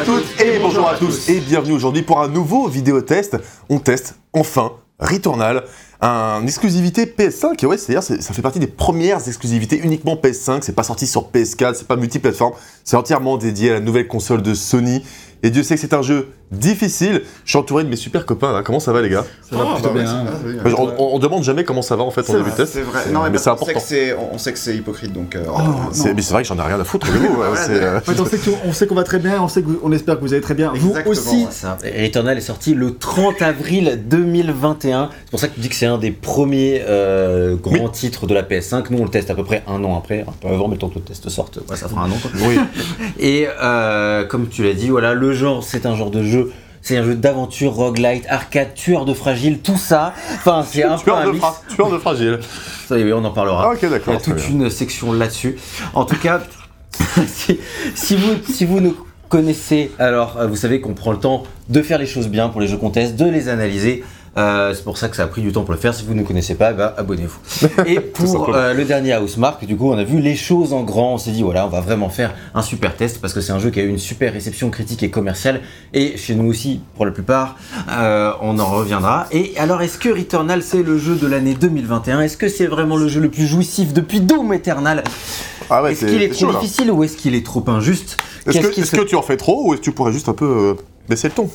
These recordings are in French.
à toutes et bonjour à tous. et bienvenue aujourd'hui pour un nouveau vidéo test. On teste enfin Returnal, un exclusivité PS5 et ouais, c'est-à-dire c'est- ça fait partie des premières exclusivités uniquement PS5, c'est pas sorti sur PS4, c'est pas multiplateforme, c'est entièrement dédié à la nouvelle console de Sony. Et Dieu sait que c'est un jeu difficile. Je suis entouré de mes super copains là. Comment ça va les gars? Ça va Ah, plutôt bah bien. hein. on, on- on demande jamais comment ça va en fait en début de test. C'est vrai. Non, mais, mais parce c'est qu'on sait important. que c'est, on sait que c'est hypocrite, donc. euh, Oh, C'est- non. mais c'est vrai que j'en ai rien à foutre de vous. ouais, c'est, euh, En fait, on sait qu'on va très bien, on sait que vous- on espère que vous allez très bien. Vous aussi. ouais. Ça. Et Returnal est sorti le 30 avril 2021. C'est pour ça que tu dis que c'est un des premiers euh, grands titres de la PS5. Nous, on le teste à peu près un an après, un peu avant, mais le temps que le test sorte, ouais, ça fera un an. quoi. Oui. Et euh, comme tu l'as dit, voilà, le genre, c'est un genre de jeu. C'est un jeu d'aventure, roguelite, arcade, tueur de fragile, tout ça. Enfin, c'est un peu tueur, un de mix. fra- tueur de fragile. Ça, oui, on en parlera. Ah, ok, Il y d'accord. a toute une section là-dessus. En tout cas, si, si vous, si vous nous connaissez, alors euh, vous savez qu'on prend le temps de faire les choses bien pour les jeux qu'on teste, de les analyser. Euh, c'est pour ça que ça a pris du temps pour le faire. Si vous ne connaissez pas, bah, abonnez-vous. Et pour euh, le dernier Housemark, du coup, on a vu les choses en grand. On s'est dit, voilà, on va vraiment faire un super test parce que c'est un jeu qui a eu une super réception critique et commerciale. Et chez nous aussi, pour la plupart, euh, on en reviendra. Et alors, est-ce que Returnal, c'est le jeu de l'année 2021 Est-ce que c'est vraiment le jeu le plus jouissif depuis Doom Eternal? Ah ouais, Est-ce qu'il est trop difficile ou est-ce qu'il est trop injuste? Est-ce que, que tu en fais trop ou est-ce que tu pourrais juste un peu baisser le ton?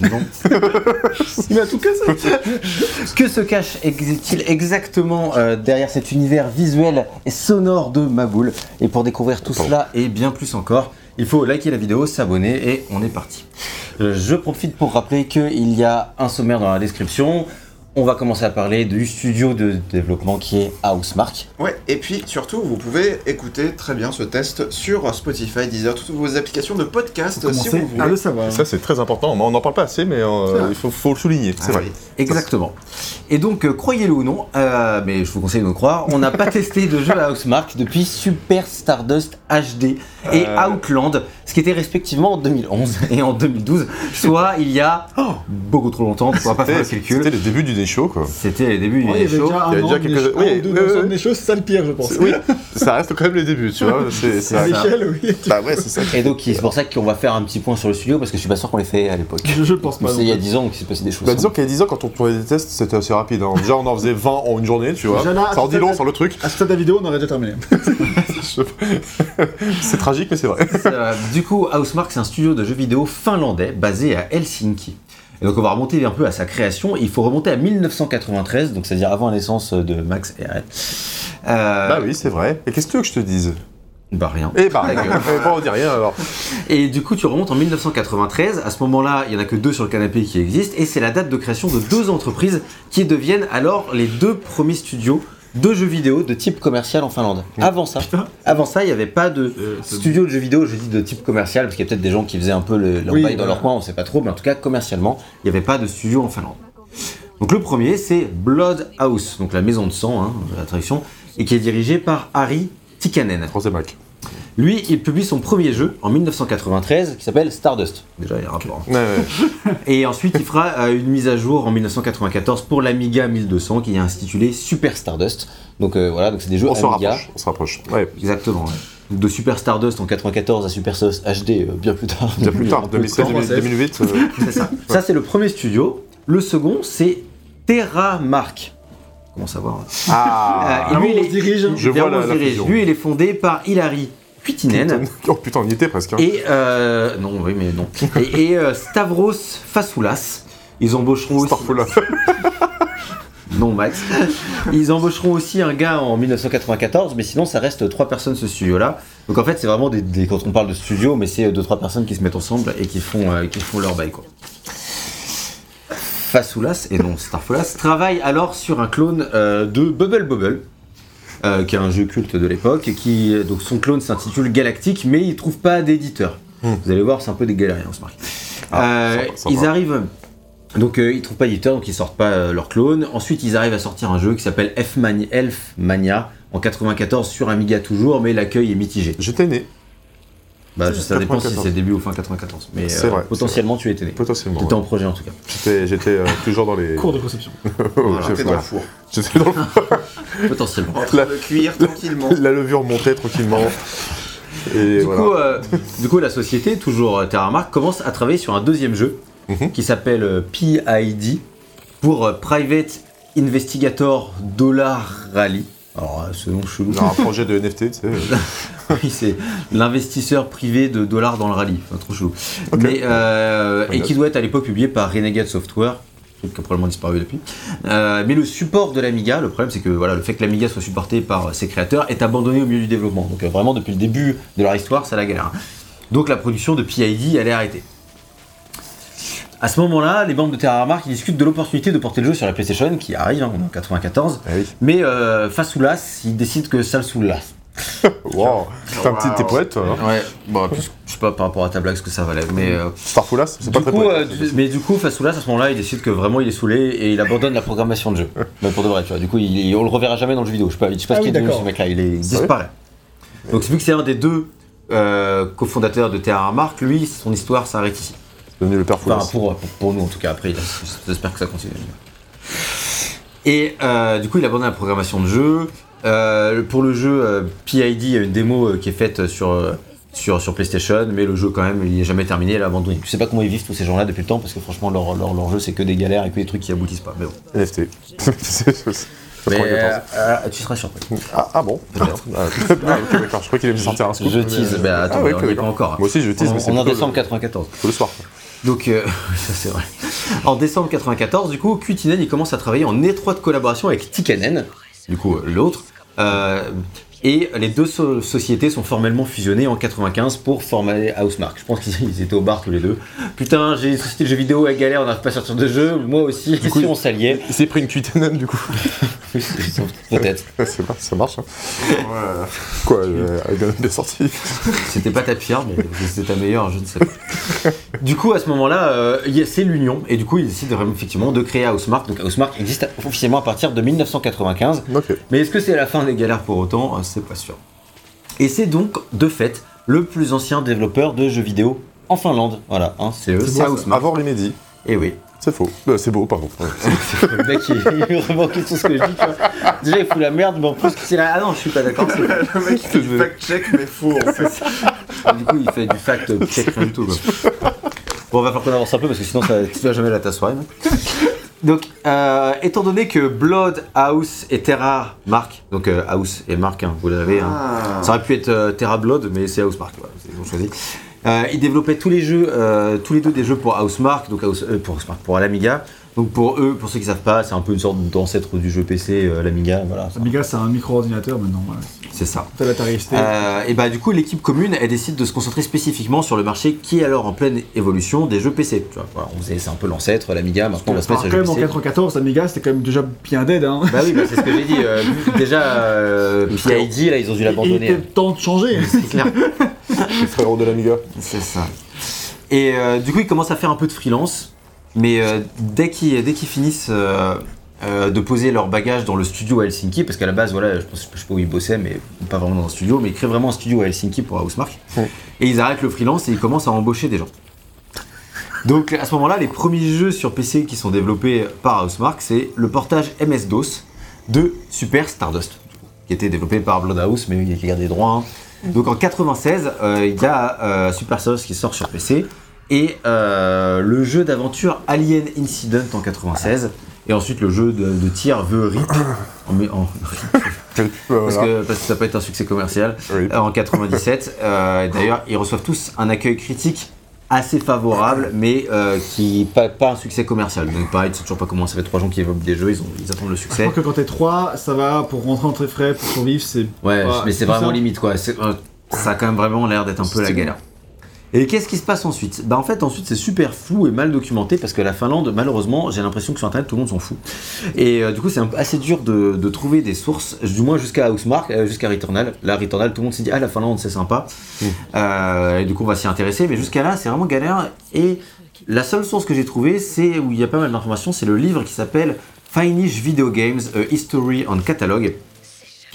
Non. Il a tout cassé. Que se cache ex- il exactement euh, derrière cet univers visuel et sonore de Maboul Et pour découvrir tout cela et bien plus encore, il faut liker la vidéo, s'abonner et on est parti. Euh, Je profite pour rappeler qu'il y a un sommaire dans la description. On va commencer à parler du studio de développement qui est Housemark. Ouais, et puis surtout, vous pouvez écouter très bien ce test sur Spotify, Deezer, toutes vos applications de podcast si vous à voulez. le savoir. Ça, c'est très important. Mais on n'en parle pas assez, mais euh, il faut, faut le souligner. C'est Ah vrai. oui. Exactement. Et donc, euh, croyez-le ou non, euh, mais je vous conseille de me croire, on n'a pas testé de jeu à Housemark depuis Super Stardust HD et Euh. Outland, ce qui était respectivement en 2011 et en 2012, soit il y a beaucoup trop longtemps, on ne pourra pas faire le C'était calcul. c'était le début du show, quoi. C'était les débuts du il y avait show. déjà un Il y a an déjà de quelques- oui, oui, oui. des choses, c'est ça le pire, je pense. Oui, ça reste quand même les débuts, tu vois. C'est ça. l'échelle, oui. Bah ouais, c'est ça. Et donc, c'est pour ça qu'on va faire un petit point sur le studio parce que je suis pas sûr qu'on l'ait fait à l'époque. Je, je pense pas. c'est il y a non 10 ans qu'il s'est passé des choses. Bah disons qu'il y a 10 ans, quand on tournait des tests, c'était assez rapide. hein. Déjà, on en faisait 20 en une journée, tu vois. Ça en dit long sur le truc. À ce stade de la vidéo, on aurait déjà terminé. c'est tragique, mais c'est vrai. Du coup, Housemark, c'est un studio de jeux vidéo finlandais basé à Helsinki. Et donc, on va remonter un peu à sa création. Il faut remonter à 1993, donc c'est-à-dire avant la naissance de Max et Red. Euh, Bah oui, c'est vrai. Et qu'est-ce que tu veux que je te dise? Bah rien. Eh bah, eh bon, on dit rien alors. Et du coup, tu remontes en 1993. À ce moment-là, il y en a que deux sur le canapé qui existent, et c'est la date de création de deux entreprises qui deviennent alors les deux premiers studios de jeux vidéo de type commercial en Finlande. Avant ça, avant ça, il n'y avait pas de studio de jeux vidéo, je dis de type commercial, parce qu'il y a peut-être des gens qui faisaient un peu le, Oui, dans leur coin, on sait pas trop, mais en tout cas, commercialement, il n'y avait pas de studio en Finlande. Donc le premier, c'est Blood House, donc la maison de sang, hein, la traduction, et qui est dirigé par Harry Tikkanen. Troisième acte. Lui, il publie son premier jeu en 1993 qui s'appelle Stardust. Déjà, il y a un rapport. Ouais, ouais. Et ensuite, il fera euh, une mise à jour en 1994 pour l'Amiga 1200 qui est intitulé Super Stardust. Donc euh, voilà, donc c'est des jeux On se Amiga. rapproche. On se rapproche. Ouais. Exactement. ouais. Donc, de Super Stardust en 94 à Super Stardust HD euh, bien plus tard. Bien plus tard, peu de 2007, temps. 2008. euh, C'est ça. Ça, c'est le premier studio. Le second, c'est TerraMark. Comment savoir Ah Euh, Ah, lui, il se dirige. Je vois la, dirige. Lui, il est fondé par Hilary Kuitinen. Oh putain, on y était presque. hein. Et euh, non, oui, mais non. Et, et, euh, Stavros Fasoulas. Ils embaucheront aussi. Non, Max. Ils embaucheront aussi un gars en 1994, mais sinon, ça reste trois personnes ce studio-là. Donc en fait, c'est vraiment des, des- quand on parle de studio, mais c'est deux trois personnes qui se mettent ensemble et qui font, euh, qui font leur bail quoi. Fasoulas et non Starfolas travaille alors sur un clone euh, de Bubble Bubble. euh, qui est un jeu culte de l'époque, et qui donc son clone s'intitule Galactic, mais il trouve pas d'éditeur. Hmm. Vous allez voir, c'est un peu des galériens, on se. Ah, Euh, sympa. ils arrivent, donc euh, ils trouvent pas d'éditeur, donc ils sortent pas euh, leur clone. Ensuite, ils arrivent à sortir un jeu qui s'appelle Elf Mania, Elf Mania en 94 sur Amiga toujours, mais l'accueil est mitigé. J'étais né, Bah, ça dépend si 94. c'est début ou fin 94, mais euh, vrai, potentiellement tu étais né. potentiellement. Tu étais ouais. en projet en tout cas. J'étais j'étais, euh, toujours dans les. Cours de conception. Oh, J'étais je- dans le four. J'étais dans le- Potentiellement. En train La- de cuire tranquillement. La levure montait tranquillement. Et Du, voilà. coup, euh, du coup, la société, toujours euh, TerraMark, commence à travailler sur un deuxième jeu Mhm. qui s'appelle euh, PID pour euh, Private Investigator Dollar Rally. Alors, euh, ce nom chelou. On a un projet de NFT, tu sais. Oui, c'est l'investisseur privé de dollars dans le rallye. Enfin, trop chelou. Mais, euh, et qui doit être à l'époque publié par Renegade Software. qui a probablement disparu depuis. Euh, mais le support de l'Amiga, le problème c'est que voilà, le fait que l'Amiga soit supporté par ses créateurs est abandonné au milieu du développement. Donc euh, vraiment depuis le début de leur histoire, c'est la galère. Donc la production de PID elle est arrêtée. À ce moment-là, les membres de TerraMark ils discutent de l'opportunité de porter le jeu sur la PlayStation qui arrive hein, en 94. Ah oui. Mais euh, face ou las, ils décident que ça le saoulasse. Wow. T'es un petit t'es poète, toi. hein. Ouais, bon, plus, je sais pas par rapport à ta blague ce que ça valait, mais euh, Starfoulas, c'est pas du très coup, poète. euh, du- mais du coup, Fasoulas à ce moment-là, il décide que vraiment il est saoulé et il abandonne la programmation de jeu. Mais pour de vrai, tu vois. Du coup, il, il- on le reverra jamais dans le jeu vidéo. Je sais pas, je sais pas Ah ce qu'il oui, est devenu ce mec-là. Il, est- il disparaît. Donc, vu que c'est un des deux euh, cofondateurs de TerraMark, lui, son histoire s'arrête ici. Le père Enfin, pour, pour, pour nous en tout cas. Après, j'espère que ça continue. Et euh, du coup, il abandonne la programmation de jeu. Euh, pour le jeu euh, PID, il y a une démo euh, qui est faite sur, sur, sur PlayStation, mais le jeu, quand même, il n'est jamais terminé, il est abandonné. Je sais pas comment ils vivent tous ces gens-là depuis le temps, parce que franchement, leur, leur, leur jeu, c'est que des galères et que des trucs qui aboutissent pas. Mais bon. NFT. Mais, 94. euh, tu seras surpris. Ah, ah bon. Ah, ah, ok, d'accord. Je crois qu'il allait me sortir un scoop. Je mais- tease, bah attends, Ah, ouais, on est pas encore. Moi aussi, je tease, On, mais c'est on est en décembre le- 94. plutôt le soir. Donc, euh, ça c'est vrai. En décembre 94, du coup, Qtinen il commence à travailler en étroite collaboration avec Tikanen, du coup l'autre, euh, et les deux so- sociétés sont formellement fusionnées en 95 pour former Housemark. Je pense qu'ils étaient au bar tous les deux. Putain, j'ai une société de jeux vidéo à galère, on n'arrive pas à sortir de jeu, moi aussi, coup, si on s'alliait. Il s'est pris une QTNN du coup. Peut-être. C'est ça marche. Hein. Quoi, est bien- bien sortie. C'était pas ta pire, mais c'était ta meilleure, je ne sais pas. Du coup, à ce moment-là, euh, c'est l'union, et du coup, ils décident vraiment, effectivement de créer Housemark. Donc, Housemark existe officiellement à partir de 1995. Ok. Mais est-ce que c'est la fin des galères pour autant? C'est pas sûr. Et c'est donc, de fait, le plus ancien développeur de jeux vidéo en Finlande. Voilà, hein, c'est eux. Avant Remedy. Et oui. C'est faux. Euh, c'est beau, pardon. Le mec, il, il en question ce que je dis, tu vois. Déjà, il fout la merde, mais en plus, c'est là. Ah non, je suis pas d'accord. Le mec il fait du fact-check mais faux en fait. Du coup, il fait du fact check rien du tout. Quoi. Bon, va falloir qu'on avance un peu parce que sinon, ça, tu vas jamais la ta soirée. Donc, euh, étant donné que Blood, House et Terra Mark, donc euh, House et Mark, hein, vous l'avez, hein. Ah. ça aurait pu être euh, Terra Blood, mais c'est House Mark, voilà, ils ont choisi. Ils développaient tous les jeux, tous les deux des jeux pour Housemark, donc House- euh, pour pour l'Amiga. Donc pour eux, pour ceux qui savent pas, c'est un peu une sorte d'ancêtre du jeu PC, euh, l'Amiga, voilà, ça- Amiga, c'est un micro-ordinateur maintenant. voilà. c'est ça. T'as ST. Euh, et bah du coup l'équipe commune elle décide de se concentrer spécifiquement sur le marché qui est alors en pleine évolution des jeux PC. Tu vois, voilà, on faisait c'est un peu l'ancêtre, l'Amiga, maintenant on va se mettre quand sur même les en jeux PC. 94, Amiga, c'était quand même déjà bien dead. Hein. Bah oui, bah, c'est ce que j'ai dit. euh, déjà euh, PID là ils ont dû Il l'abandonner. était temps de changer. C'est clair. Les frérots de l'Amiga. C'est ça. Et euh, du coup, ils commencent à faire un peu de freelance, mais euh, dès qu'ils finissent euh, euh, de poser leur bagage dans le studio à Helsinki, parce qu'à la base, voilà, je, pense, je sais pas où ils bossaient, mais pas vraiment dans un studio, mais ils créent vraiment un studio à Helsinki pour Housemark. Ouais. Et ils arrêtent le freelance et ils commencent à embaucher des gens. Donc à ce moment-là, les premiers jeux sur PC qui sont développés par Housemark, c'est le portage MS-DOS de Super Stardust, qui était développé par Bloodhouse, mais qui garde des droits. hein. Donc en 96, euh, il y a euh, Super Stardust qui sort sur PC et euh, le jeu d'aventure Alien Incident en 96 et ensuite le jeu de, de tir The Rip en, en- parce, que, parce que ça peut être un succès commercial Oui. euh, en 97. Euh, D'ailleurs, ils reçoivent tous un accueil critique assez favorable, mais euh, qui pas, pas un succès commercial. Donc pareil, c'est toujours pas comment ça fait trois gens qui évoquent des jeux, ils, ont, ils attendent le Je succès. crois que quand t'es 3, ça va pour rentrer en très frais, pour survivre, c'est. Ouais, mais c'est vraiment ça. limite quoi. Euh, ça a quand même vraiment l'air d'être un peu la galère. Et qu'est-ce qui se passe ensuite? Bah en fait ensuite c'est super flou et mal documenté parce que la Finlande malheureusement j'ai l'impression que sur internet tout le monde s'en fout. Et euh, du coup c'est assez dur de, de trouver des sources, du moins jusqu'à Housemark, euh, jusqu'à Returnal. Là Returnal tout le monde s'est dit ah la Finlande c'est sympa. Euh, et du coup on va s'y intéresser mais jusqu'à là c'est vraiment galère. Et la seule source que j'ai trouvée c'est où il y a pas mal d'informations c'est le livre qui s'appelle Finnish Video Games A History and Catalog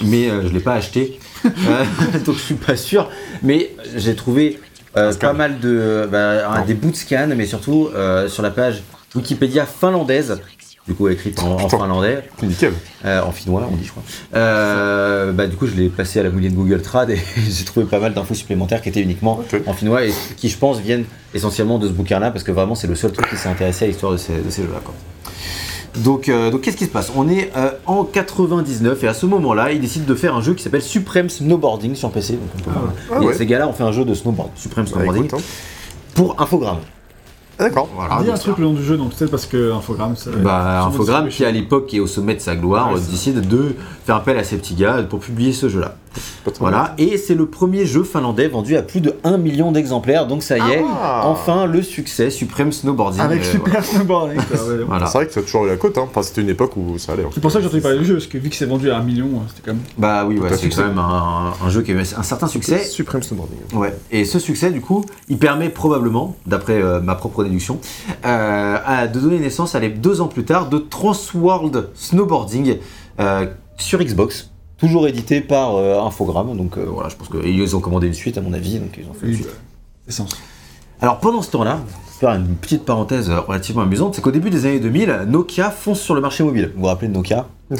mais euh, je l'ai pas acheté, Euh, donc je suis pas sûr. Mais j'ai trouvé euh, pas mal de bah, des bouts de scan, mais surtout euh, sur la page Wikipédia finlandaise, du coup écrite en, en finlandais, Nickel. euh, en finnois on dit je crois. Bah, du coup je l'ai placé à la mouline de Google Trad et j'ai trouvé pas mal d'infos supplémentaires qui étaient uniquement en finnois et qui je pense viennent essentiellement de ce bouquin-là parce que vraiment c'est le seul truc qui s'est intéressé à l'histoire de ces, de ces jeux-là. Donc, euh, donc qu'est-ce qui se passe? On est euh, en 99 et à ce moment-là, ils décident de faire un jeu qui s'appelle Supreme Snowboarding sur PC. Donc on peut voir. Ah Et ouais. Ces gars-là ont fait un jeu de snowboard, Supreme Bah, Snowboarding, écoute, hein. pour Infogrames. Ah, D'accord. Voilà, Dis un truc le nom du jeu, donc peut-être parce que Infogrames. ça- Bah, Infogrames, qui à l'époque est au sommet de sa gloire, Ouais, décide de faire appel à ces petits gars pour publier ce jeu-là. Voilà, et c'est le premier jeu finlandais vendu à plus de 1 million d'exemplaires, donc ça y est, Ah. enfin le succès Supreme Snowboarding. Avec euh, Super Snowboarding. Voilà. C'est vrai que ça a toujours eu la cote, hein. Enfin, c'était une époque où ça allait. hein. C'est pour ça que j'ai entendu parler du jeu, parce que vu que c'est vendu à un million, euh, c'était quand même. Bah oui, ouais, c'est quand même un, un jeu qui a eu un certain succès. Supreme Snowboarding. Ouais. Et ce succès, du coup, il permet probablement, d'après euh, ma propre déduction, euh, à- de donner naissance, à les deux ans plus tard, de Transworld Snowboarding euh, sur Xbox. Toujours édité par euh, Infogrames, donc euh, voilà, je pense qu'ils ont commandé une suite à mon avis, donc ils ont fait une suite. essence. Alors pendant ce temps-là, faire une petite parenthèse euh, relativement amusante, c'est qu'au début des années 2000, Nokia fonce sur le marché mobile. Vous vous rappelez de Nokia?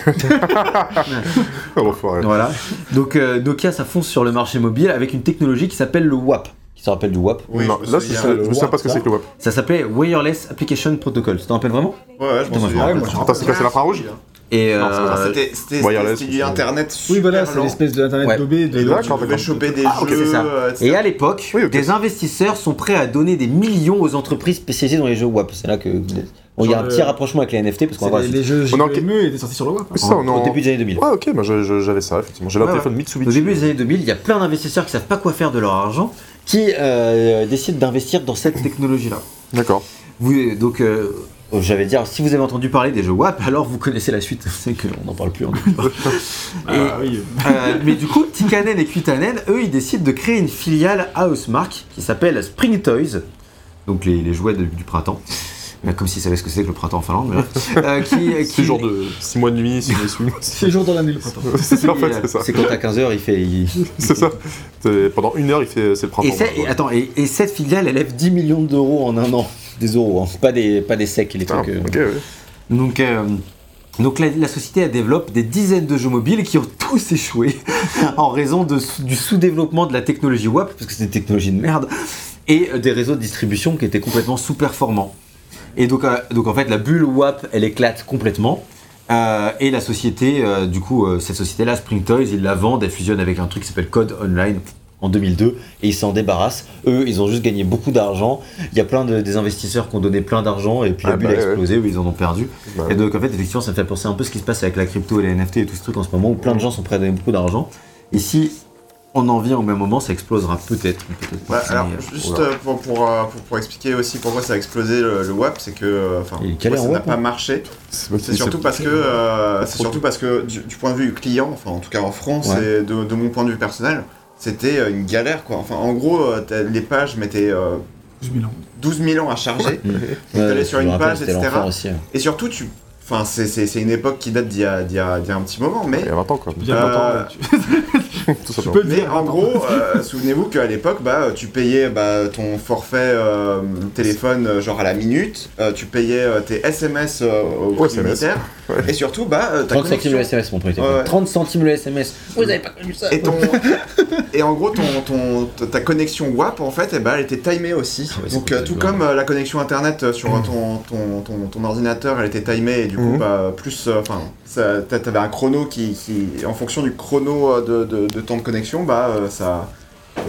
Voilà. Donc euh, Nokia, ça fonce sur le marché mobile avec une technologie qui s'appelle le WAP. Qui se rappelle du WAP Oui, non, là, je me souviens WAP, pas ce que c'est que le WAP. Ça s'appelait Wireless Application Protocol. Tu t'en rappelles vraiment? Ouais, ouais, je m'en souviens. c'est quoi, c'est l'infrarouge? Et euh, Ah, C'était c'était- Wireless, c'était du internet super Oui, voilà, c'est l'espèce de internet Ouais. dobé de. Tu pouvais d'accord. choper des Ah, ok, jeux, c'est ça. euh, etc. Et à l'époque, Oui, ok. des investisseurs sont prêts à donner des millions aux entreprises spécialisées dans les jeux WAP. C'est là que bon, il y a un petit euh, rapprochement avec les NFT parce qu'on va voir les, les jeux JME étaient sortis sur le web. C'est ça, on au début des années 2000. Ouais, ok, bah, je- je- j'avais ça, effectivement. Le Ouais, téléphone Mitsubishi. Au début des années 2000, il y a plein d'investisseurs qui savent pas quoi faire de leur argent, qui euh, décident d'investir dans cette technologie-là. D'accord. Vous, donc, euh, j'allais dire, si vous avez entendu parler des jeux WAP, alors vous connaissez la suite. C'est qu'on n'en parle plus. en tout cas. Ah oui. Euh, mais du coup, Tikanen et Kutanen, eux, ils décident de créer une filiale Housemark qui s'appelle Spring Toys, donc les, les jouets de- du printemps. Euh, Comme s'ils savaient ce que c'est que le printemps en Finlande. mais bref. Euh, qui, qui- de 6 mois de nuit, 6 mois de nuit. C'est jour dans l'année le printemps. C'est ça, en fait, euh, c'est ça. C'est quand à 15h, il fait. il- C'est ça. Pendant une heure, il fait, c'est le printemps. Et, c'est- et attends, et, et cette filiale, elle lève 10 millions d'euros en un an. Des euros, hein, pas, des, pas des secs, les Putain, trucs. euh. ouais. Donc, euh, donc la, la société elle développe des dizaines de jeux mobiles qui ont tous échoué en raison de, du sous-développement de la technologie WAP, parce que c'est une technologie de merde, et euh, des réseaux de distribution qui étaient complètement sous-performants. Et donc, euh, donc en fait, la bulle WAP, elle éclate complètement. Euh, et la société, euh, du coup, euh, cette société-là, Spring Toys, ils la vendent, elle fusionne avec un truc qui s'appelle Code Online en 2002 et ils s'en débarrassent. Eux, ils ont juste gagné beaucoup d'argent. Il y a plein de, des investisseurs qui ont donné plein d'argent et puis la Ah bulle bah a ouais, explosé, eux, ils en ont perdu. Bah, Et donc en fait, effectivement, ça me fait penser un peu ce qui se passe avec la crypto et les NFT et tout ce truc en ce moment où plein de gens sont prêts à donner beaucoup d'argent. Et si on en vient au même moment, ça explosera peut-être. peut-être pas, Ouais, alors, euh, juste voilà. euh, pour, pour, euh, pour, pour expliquer aussi pourquoi ça a explosé le, le WAP, c'est que euh, enfin, pourquoi ça n'a pas hein. marché. c'est surtout parce que euh, c'est surtout parce que du, du point de vue client, enfin en tout cas en France Ouais. et de, de mon point de vue personnel, c'était euh, une galère quoi. Enfin en gros, euh, les pages mettaient euh, 12 000 ans. 12 000 ans à charger. Ouais, t'allais sur une page, etc. aussi. hein. Et surtout, tu, enfin c'est- une époque qui date d'il y, a- y y un petit moment, mais Il y a 20 ans, quoi. Il y a Euh, 20 ans, tu- Tout tu peux Mais dire. en gros, euh, souvenez-vous qu'à l'époque, bah, tu payais bah, ton forfait euh, téléphone euh, genre à la minute, euh, tu payais euh, tes SMS euh, au prix SMS. Ouais. et surtout, bah, euh, ta 30 centimes le SMS, mon Ouais, ouais. 30 centimes le SMS. Vous avez pas connu ça Et, ton... et en gros, ton, ton, ta connexion WAP, en fait, eh ben, elle était timée aussi. Ah Donc, euh, tout comme euh, la connexion Internet euh, sur euh, ton, ton, ton, ton ordinateur, elle était timée, et du coup, Mhm. bah, plus... euh, Enfin, ça t'a- t'avais un chrono qui, qui... En fonction du chrono euh, de, de, de temps de connexion, bah, euh, ça...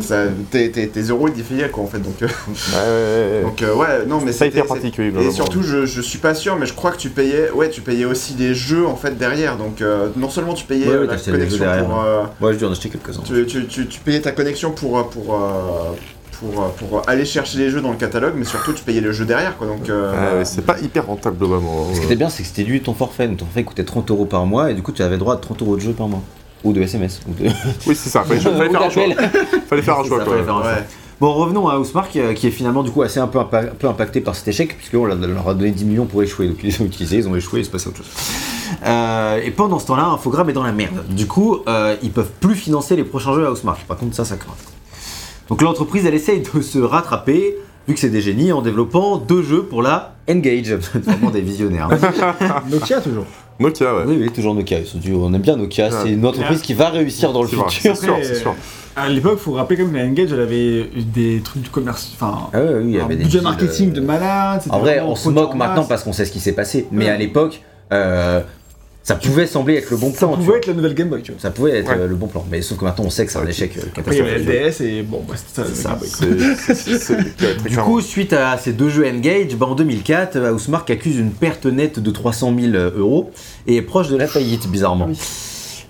ça tes, tes, tes euros, ils quoi, en fait. Donc, euh, Ouais, ouais, ouais. donc euh, ouais, non, mais Ça a c'était... été pratique, oui. Et surtout, je, je suis pas sûr, mais je crois que tu payais, ouais, tu payais aussi des jeux en fait derrière. Donc euh, non seulement tu payais Ouais, euh, ouais, la connexion pour, euh, Moi, je dû en acheter quelques-uns. tu, tu, tu, tu payais ta connexion pour euh, pour, euh, pour euh, pour aller chercher les jeux dans le catalogue, mais surtout tu payais le jeu derrière, quoi. Donc euh, ouais, c'est pas hyper rentable, globalement. Ce qui était bien, c'est que c'était dû ton forfait. Donc ton forfait coûtait 30 euros par mois et du coup, tu avais droit à 30 euros de jeu par mois. Ou de SMS. Ou de... Oui, c'est ça. Fallait, fallait faire un choix. Fallait faire un choix, ça, quoi. fallait faire un choix. ouais. Bon, revenons à Housemark, euh, qui est finalement du coup assez un peu, impa- un peu impacté par cet échec, puisqu'on leur leur a donné 10 millions pour échouer. Donc ils les ont utilisés, ils ont échoué, il se passait autre chose. Euh, et pendant ce temps-là, Infogrames est dans la merde. Du coup, euh, ils peuvent plus financer les prochains jeux à Housemark. Par contre, ça, ça craint. Donc l'entreprise, elle essaye de se rattraper, vu que c'est des génies, en développant deux jeux pour la Engage. Vraiment des visionnaires. hein. Nokia toujours. Nokia, ouais. oui, oui, toujours Nokia. Ils sont du- On aime bien Nokia. Ouais. C'est une entreprise qui va réussir dans le futur. C'est sûr, c'est sûr. À l'époque, faut rappeler quand même que la Engage, elle avait eu des trucs de commerce. Enfin, Ah ouais, oui, il y un avait des budget marketing euh, de malade. c'était En vrai, on se moque en maintenant parce qu'on sait ce qui s'est passé. Mais Ouais. à l'époque, euh, ça pouvait sembler être le bon Ça plan. tu pouvait être la nouvelle Game Boy, tu vois. Ça pouvait être Ouais. euh, le bon plan. Mais sauf que maintenant, on sait que c'est un échec euh, Après, il y avait catastrophique. LDS et bon, bah, ça, C'est ça. Du coup, suite à ces deux jeux Engage, bah, en 2004, Housemark accuse une perte nette de 300 000 euros et est proche de la faillite, bizarrement.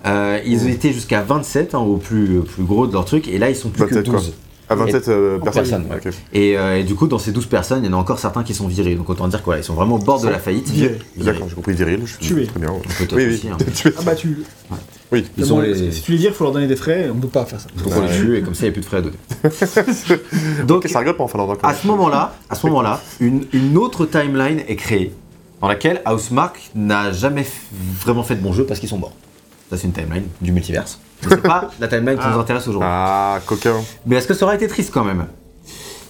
Euh, ils étaient jusqu'à 27 hein, au plus, plus gros de leur truc, et là ils sont plus que 27 quoi 12. À 27 euh, personnes. personnes, ouais. Ok. Et, euh, et du coup, dans ces 12 personnes, il y en a encore certains qui sont virés. Donc autant dire qu'ils sont vraiment au bord de la faillite. Virés. D'accord, j'ai compris viril. Je suis Tué. Très bien. ouais. Oui, oui. aussi, hein. Tué. Ah bah tu. Oui. Ils Mais sont bon, les- Si tu les vires, faut leur donner des frais, on peut pas faire ça. Donc on les tue et comme ça il n'y a plus de frais à donner. Donc ça rigole pas en Finlande. à ce moment-là, à ce moment-là, une, une autre timeline est créée dans laquelle Housemark n'a jamais f- vraiment fait de bons jeux parce qu'ils sont morts. Ça c'est une timeline du multiverse. C'est pas la timeline qui nous intéresse aujourd'hui. Ah, coquin. Mais est-ce que ça aurait été triste quand même?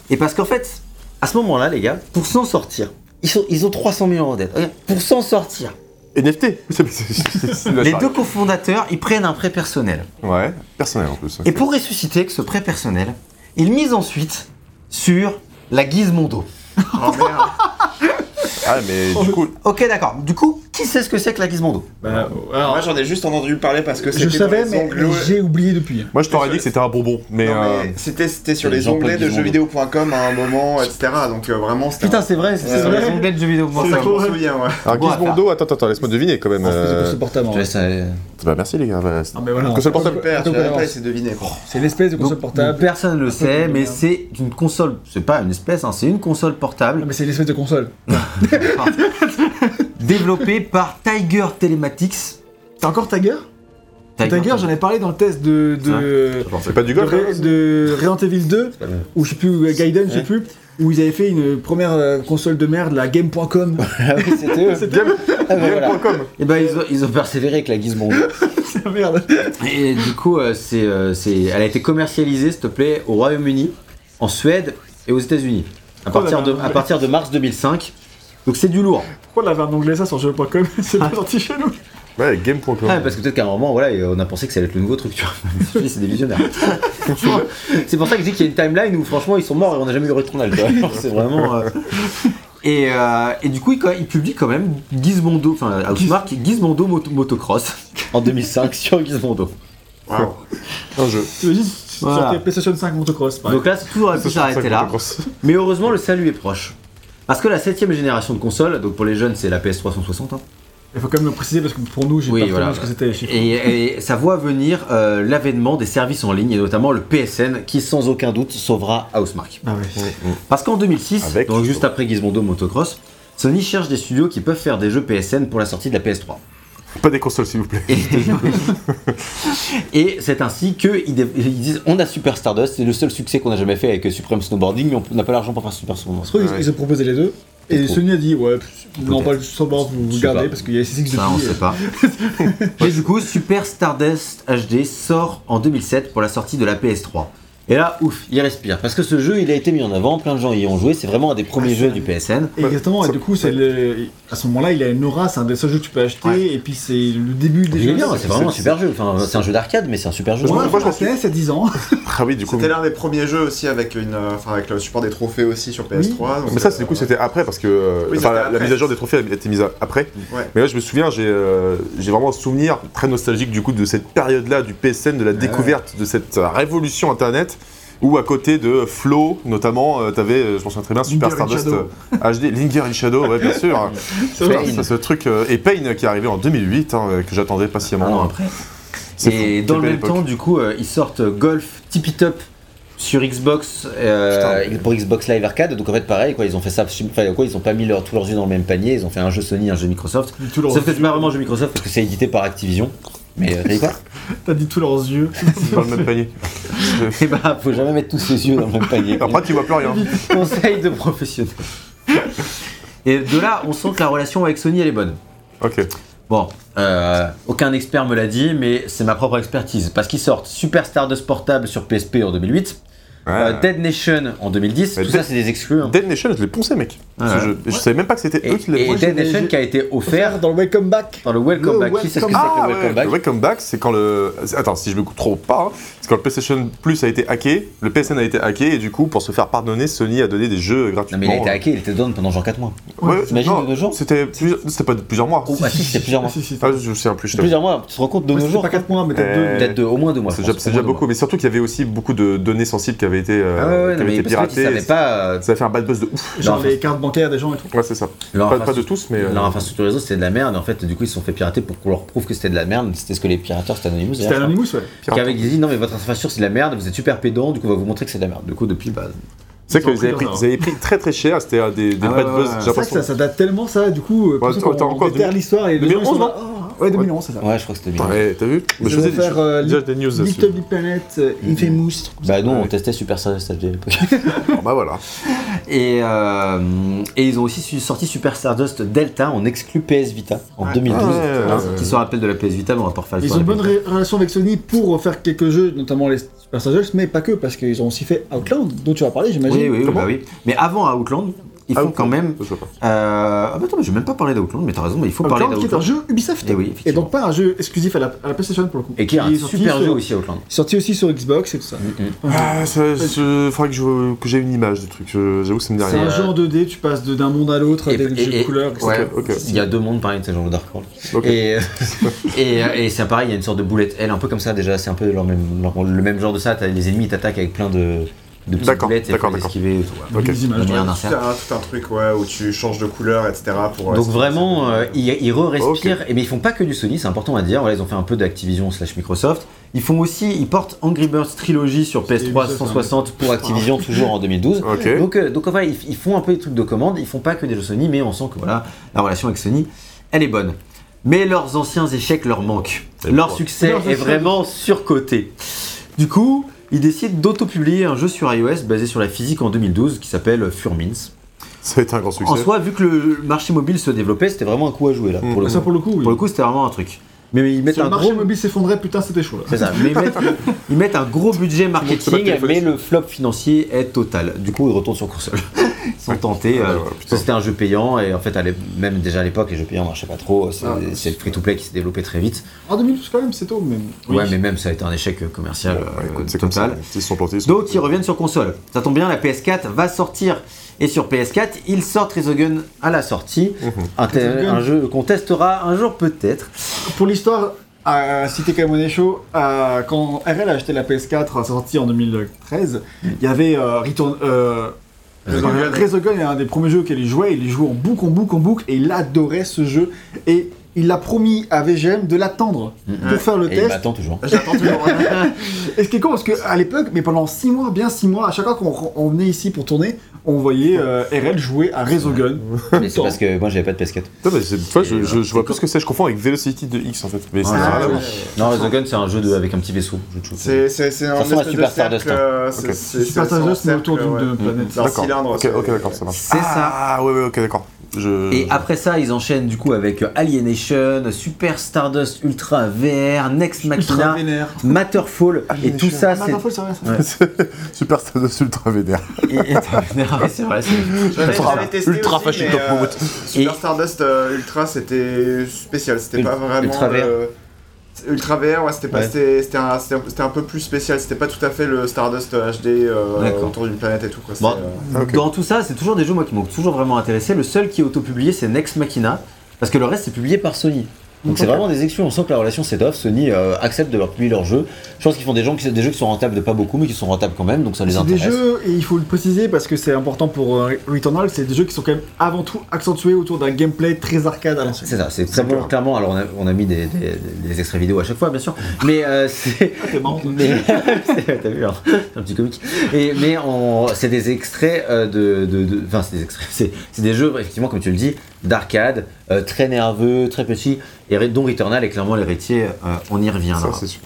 Et parce qu'en fait, à ce moment-là, les gars, pour s'en sortir, ils, sont, ils ont 300 millions euros de dette. Regarde, Pour s'en sortir, NFT. Les deux cofondateurs, ils prennent un prêt personnel. Ouais, personnel en plus. Et pour ressusciter que ce prêt personnel, ils misent ensuite sur la Gizmondo. Oh merde. Ah, mais du coup, Ok, d'accord. Du coup, qui sait ce que c'est que la Gizmondo Bah, alors, Moi j'en ai juste entendu parler parce que je c'était savais, dans les mais onglets- j'ai oublié depuis. moi je t'aurais dit que c'était un bonbon, mais. Non, euh, mais c'était c'était sur les onglets de jeuxvideo.com à un moment, etc. Donc euh, vraiment c'était. Putain, c'est vrai, c'est Ouais, sur les onglets de jeux vidéo. un- c'est je vrai. souviens, ouais. Alors Bon, Gizmondo, attends, attends, laisse-moi deviner quand même. C'est euh, console portable. Je hein. euh, Bah merci les gars. bah, Ah, mais voilà. Console portable. Deviner. quoi. C'est une espèce de console portable. Personne ne le sait, mais c'est une console. C'est pas une espèce, hein, c'est une console portable Non, mais c'est une espèce de console. développée par Tiger Telematics. T'as encore Tiger? Tiger, j'en ai parlé dans le test de. de... C'est pas du de, golf Re- de Resident Evil 2, pas le même. ou je sais plus, Gaiden, je sais plus, où ils avaient fait une première euh, console de merde, la Game.com. Ah c'était eux. C'était Ah, bah. Game.com. Et ben ils ont, ils ont persévéré avec la Gizmondo. c'est merde. Et du coup, euh, c'est, euh, c'est, elle a été commercialisée, s'il te plaît, au Royaume-Uni, en Suède et aux États-Unis. À de, à partir de mars 2005. Donc c'est du lourd. Pourquoi on avait un onglet ça sur jeu.com C'est pas sorti chez nous. Ouais, Game.com. Ah, parce que peut-être qu'à un moment, voilà, on a pensé que ça allait être le nouveau truc, tu vois. C'est des visionnaires. C'est pour ça que je dis qu'il y a une timeline où, franchement, ils sont morts et on n'a jamais eu vois. Genre, C'est vraiment. euh, Et, euh, et du coup, il, il publie quand même Gizmondo, enfin, Housemark, Gizmondo Moto- Motocross en 2005 sur Gizmondo. Waouh. Un jeu. Voilà. PlayStation 5 motocross. Donc là, tout aurait pu s'arrêter là. Mais heureusement, le salut est proche. Parce que la septième génération de consoles, donc pour les jeunes, c'est la PS360, hein, Il faut quand même le préciser parce que pour nous, j'ai Oui, pas voilà. ce que c'était les chiffres. et, et ça voit venir euh, l'avènement des services en ligne, et notamment le PSN, qui sans aucun doute sauvera Housemark. Ah ouais. Parce qu'en 2006, Avec, donc juste après Gizmodo Motocross, Sony cherche des studios qui peuvent faire des jeux PSN pour la sortie de la PS3. Pas des consoles, s'il vous plaît. Et, et c'est ainsi qu'ils disent on a Super Stardust, c'est le seul succès qu'on a jamais fait avec Supreme Snowboarding, mais on n'a pas l'argent pour faire Super Snowboarding. Je crois qu'ils Ouais. ils ont proposé les deux. Et. Sony a dit, ouais, non, pas le snowboard, vous gardez pas. parce qu'il y a SSX Ça, on sait pas. et du coup, Super Stardust HD sort en 2007 pour la sortie de la PS3. Et là, ouf, il respire. Parce que ce jeu, il a été mis en avant, plein de gens y ont joué, c'est vraiment un des premiers jeux du PSN. Exactement, et du coup, c'est le... à ce moment-là, il a une aura, c'est un des seuls jeux que tu peux acheter, Ouais. et puis c'est le début des jeux. c'est vraiment un super jeu. Enfin, c'est un jeu d'arcade, mais c'est un super jeu. Moi, je m'en suis- c'est à 10 ans. Ah oui, du coup. C'était l'un des premiers jeux aussi avec une, enfin avec le support des trophées aussi sur PS3. donc, Mais ça, euh, du coup, c'était après parce que euh, Oui, enfin, c'était la, mise à jour des trophées a été mise à- après. Ouais. Mais là, je me souviens, j'ai euh, j'ai vraiment un souvenir très nostalgique du coup de cette période-là du PSN, de la découverte de cette euh, révolution Internet. Où à côté de Flow, notamment, euh, t'avais, euh, je m'en souviens très bien, Super Linger Stardust Shadow. euh, HD, Linger in Shadow, ouais, bien sûr. C'est Ça, vrai. ça, ce truc euh, et Pain qui est arrivé en 2008, hein, que j'attendais Un an patiemment. après. C'est Et fou, dans le même époque. temps, du coup, euh, ils sortent Golf Tippy Top sur Xbox euh, pour Xbox Live Arcade. Donc en fait, pareil, quoi, ils ont fait ça. Enfin, quoi, ils ont pas mis leur, tous leurs yeux dans le même panier. Ils ont fait un jeu Sony, un jeu Microsoft. Sauf que c'est vraiment un jeu Microsoft parce que c'est édité par Activision. Mais euh, t'as dit quoi T'as dit tous leurs yeux. C'est dans le même panier. Eh bah, faut jamais mettre tous ses yeux dans le même panier. Après, tu vois plus rien. Conseil de professionnel. Et de là, on sent que la relation avec Sony, elle est bonne. Ok. Bon, euh, aucun expert me l'a dit, mais c'est ma propre expertise. Parce qu'ils sortent Super Stardust Portable sur PSP en 2008, Euh, Dead Nation en 2010, Ouais, tout Dead- ça c'est des exclus. hein. Dead Nation, je l'ai poncé, mec. Parce que Ouais. je, je savais même pas que c'était Et, eux qui l'avaient et poncé. Dead j'ai- Nation j'ai- qui a été offert Dans le Welcome Back. dans le Welcome Le Back. Qui sait ce que c'est Welcome- que Ah le ouais, Welcome Back le Welcome Back, c'est quand le. Attends, si je me trompe pas, hein, c'est quand le PlayStation Plus a été hacké, le PSN a été hacké, et du coup, pour se faire pardonner, Sony a donné des jeux Non gratuitement. mais il a été hacké, il était down pendant genre 4 mois. Ouais, T'imagines non, de nos jours C'était plusieurs- pas de plusieurs mois. Oh, ah si, c'était plusieurs mois. Si, si, si. Ah, je me souviens plus. Plusieurs mois, tu te rends compte de nos jours pas 4 mois, mais peut-être Euh, 2. Peut-être de- au moins deux mois. C'est déjà, deux beaucoup, mais surtout qu'il y avait aussi beaucoup de données sensibles qui avaient été, euh. Ah non, piratées. euh, Ça a fait un bad buzz de ouf. Genre Non, les cartes bancaires des gens et tout. Ouais, c'est ça. Pas, pas de tous, mais. Leur infrastructure réseau c'était de la merde, et en fait du coup ils se sont fait pirater pour qu'on leur prouve que c'était de la merde, c'était ce que les pirateurs c'était Anonymous C'était. Anonymous, ouais. Qui avait dit non mais votre infrastructure c'est de la merde, vous êtes super pédant, du coup on va vous montrer que c'est de la merde. Du coup depuis bah C'est ont qu'ils avaient pris ils avaient pris très très cher, c'était des, des Ah ouais, bad ouais, buzz, ouais. j'ai C'est vrai que l'impression. ça, ça date tellement ça, du coup, euh, Ouais, pour attends, qu'on encore, déterre l'histoire et les gens ils 2011, sont là, Ouais, 2011, c'est ça. ouais je crois que c'était bien. Ouais, t'as vu Ils je faisais faire euh, déjà des news Lift dessus. Up the Planet, euh, Infamous. Bah nous on Ouais. testait Super Stardust HD à l'époque. Ah, bah voilà. Et, euh, et ils ont aussi su- sorti Super Stardust Delta en exclu PS Vita en Ouais. 2012. Ah ouais, ouais, qui ouais. se rappelle de la PS Vita, mais on va pas refaire Ils l'histoire ont une bonne ré- relation avec Sony pour faire quelques jeux, notamment les Super Stardust, mais pas que, parce qu'ils ont aussi fait Outland, dont tu vas parler, j'imagine. Oui, oui, bah oui. Mais avant Outland, font Ah, quand même. Je sais pas. Euh... Ah bah attends, mais je vais même pas parler d'Outland, mais t'as raison, mais il faut parler Outland qui est un d'Outland. jeu Ubisoft. Eh oui, et donc pas un jeu exclusif à la, à la PlayStation pour le coup. Et qui est un sorti super sur- jeu aussi Outland. Sorti aussi sur Xbox et tout ça. Ah, ça, je, faudrait que je- que j'ai une image du truc, j'avoue que ça me dit C'est un jeu en 2D, tu passes d'un monde à l'autre, Et- avec des et- jeux de et- couleurs, etc. Ouais, ok. il y a deux mondes pareil, c'est genre le Dark World. Et, euh, et, euh, et c'est pareil, il y a une sorte de boulette L, un peu comme ça déjà, c'est un peu leur même, leur- le même genre de ça, t'as les ennemis t'attaquent avec plein de, de petites boulettes et d'accord, faut les d'accord. esquiver et tout. voilà. Ok. Des images. Il y a un Tout un, tout un truc ouais, où tu changes de couleur, etc. Pour, Donc vraiment, euh, ils, ils re-respirent, mais ils font pas que du Sony, c'est important à dire. Voilà, ils ont fait un peu d'Activision slash Microsoft. Ils font aussi, ils portent Angry Birds Trilogy sur C'est PS3 Ubisoft, 160 pour Activision toujours en 2012. Ok. Donc, euh, donc enfin, ils, ils font un peu des trucs de commande. Ils font pas que des jeux Sony, mais on sent que voilà, la relation avec Sony, elle est bonne. Mais leurs anciens échecs leur manquent. Leur succès est vraiment surcoté. Du coup, ils décident d'auto-publier un jeu sur iOS basé sur la physique en 2012 qui s'appelle Furmins. Ça a été un grand succès. En soi, vu que le marché mobile se développait, c'était vraiment un coup à jouer là. Mm. Pour le Ça pour le coup, oui. pour le coup, c'était vraiment un truc. Mais ils mettent Si le un marché gros. mobile s'effondrait, putain, c'était chaud là. C'est ça. Mais ils mettent, ils mettent un gros budget marketing, mais le flop financier est total. Du coup, ils retournent sur console. Ils sont tentés. Ah, euh, ouais, c'était un jeu payant et en fait, à même déjà à l'époque, les jeux payants marchaient pas trop. C'est Ah. le free-to-play qui s'est développé très vite. En 2012 quand même, c'est tôt, mais. Ouais, mais même ça a été un échec euh, commercial Bon, bah, euh, écoute, c'est comme ça. total. Ils se sont plantés. ils se sont Donc ils reviennent sur console. Ça tombe bien, la PS4 va sortir. Et sur PS4, ils sortent Resogun à la sortie. Mhm. Un, jeu qu'on testera un jour peut-être. Pour l'histoire, à citer quand même Money Show, euh, quand RL a acheté la PS4 à sortie en 2013, il y avait euh, Return. Euh, Resogun. est un des premiers jeux qu'il jouait, il y jouait en boucle, en boucle, en boucle, et il adorait ce jeu. Et il a promis à VGM de l'attendre pour faire le Et il test. m'attend toujours. J'attends toujours. Et ce qui est con, parce qu'à l'époque, mais pendant 6 mois, bien 6 mois, à chaque fois qu'on on venait ici pour tourner, on voyait euh, RL jouer à Resogun. Mais c'est parce que moi j'avais pas de PS4. Putain, mais c'est- fois, je, Et, je- euh, je vois plus ce que c'est, je confonds avec Velocity de X en fait. Mais c'est ouais. Non, Resogun c'est un jeu de, avec un petit vaisseau. jeu de shoot. C'est c'est- c'est un ressemble à espèce Super de cercle, Stardust, hein. euh, c'est- Ok. c'est- Super un Stardust, mais autour d'une ouais. de planète. D'un D'accord. cylindre. Ok, c'est- ok, d'accord, ça marche. C'est ça. Ah, ouais, ouais, ok, d'accord. Je... Et après ça, ils enchaînent du coup avec Alienation, Super Stardust Ultra VR, Next Machina. Matterfall, et tout ça, Ah, c'est. Matterfall, c'est vrai, ça. Ouais. Super Stardust Ultra vénère. Et- et- c'est vrai, Ultra- testé ultra aussi, mais, euh. Super Stardust euh, Ultra, c'était spécial. C'était pas vraiment. Ultra VR. le- Ultra VR, ouais, c'était pas, Ouais. c'était, c'était un, c'était un- c'était un peu plus spécial. C'était pas tout à fait le Stardust HD euh, D'accord. autour d'une planète et tout. Quoi. Bon, euh. Dans tout ça, c'est toujours des jeux moi qui m'ont toujours vraiment intéressé. Le seul qui est auto-publié, c'est Next Machina, parce que le reste c'est publié par Sony. Donc c'est vraiment des exclus. On sent que la relation c'est off. Sony euh, accepte de leur publier leurs jeux. Je pense qu'ils font des, gens qui, des jeux qui sont rentables de pas beaucoup, mais qui sont rentables quand même, donc ça les C'est des intéresse. jeux, et il faut le préciser parce que c'est important pour euh, Returnal, c'est des jeux qui sont quand même avant tout accentués autour d'un gameplay très arcade à l'ancienne. C'est ça, c'est très bon, clair. clairement. Alors on a, on a mis des, des- des extraits vidéo à chaque fois, bien sûr, mais euh, c'est. Ah, t'es marrant. t'as vu, hein, c'est un petit comique. Et, mais on- c'est des extraits euh, de, de- de- enfin c'est des extraits, c'est, c'est des jeux effectivement comme tu le dis d'arcade, très nerveux, très petits, et dont Returnal est clairement l'héritier. euh, on y reviendra. Ça, sûr.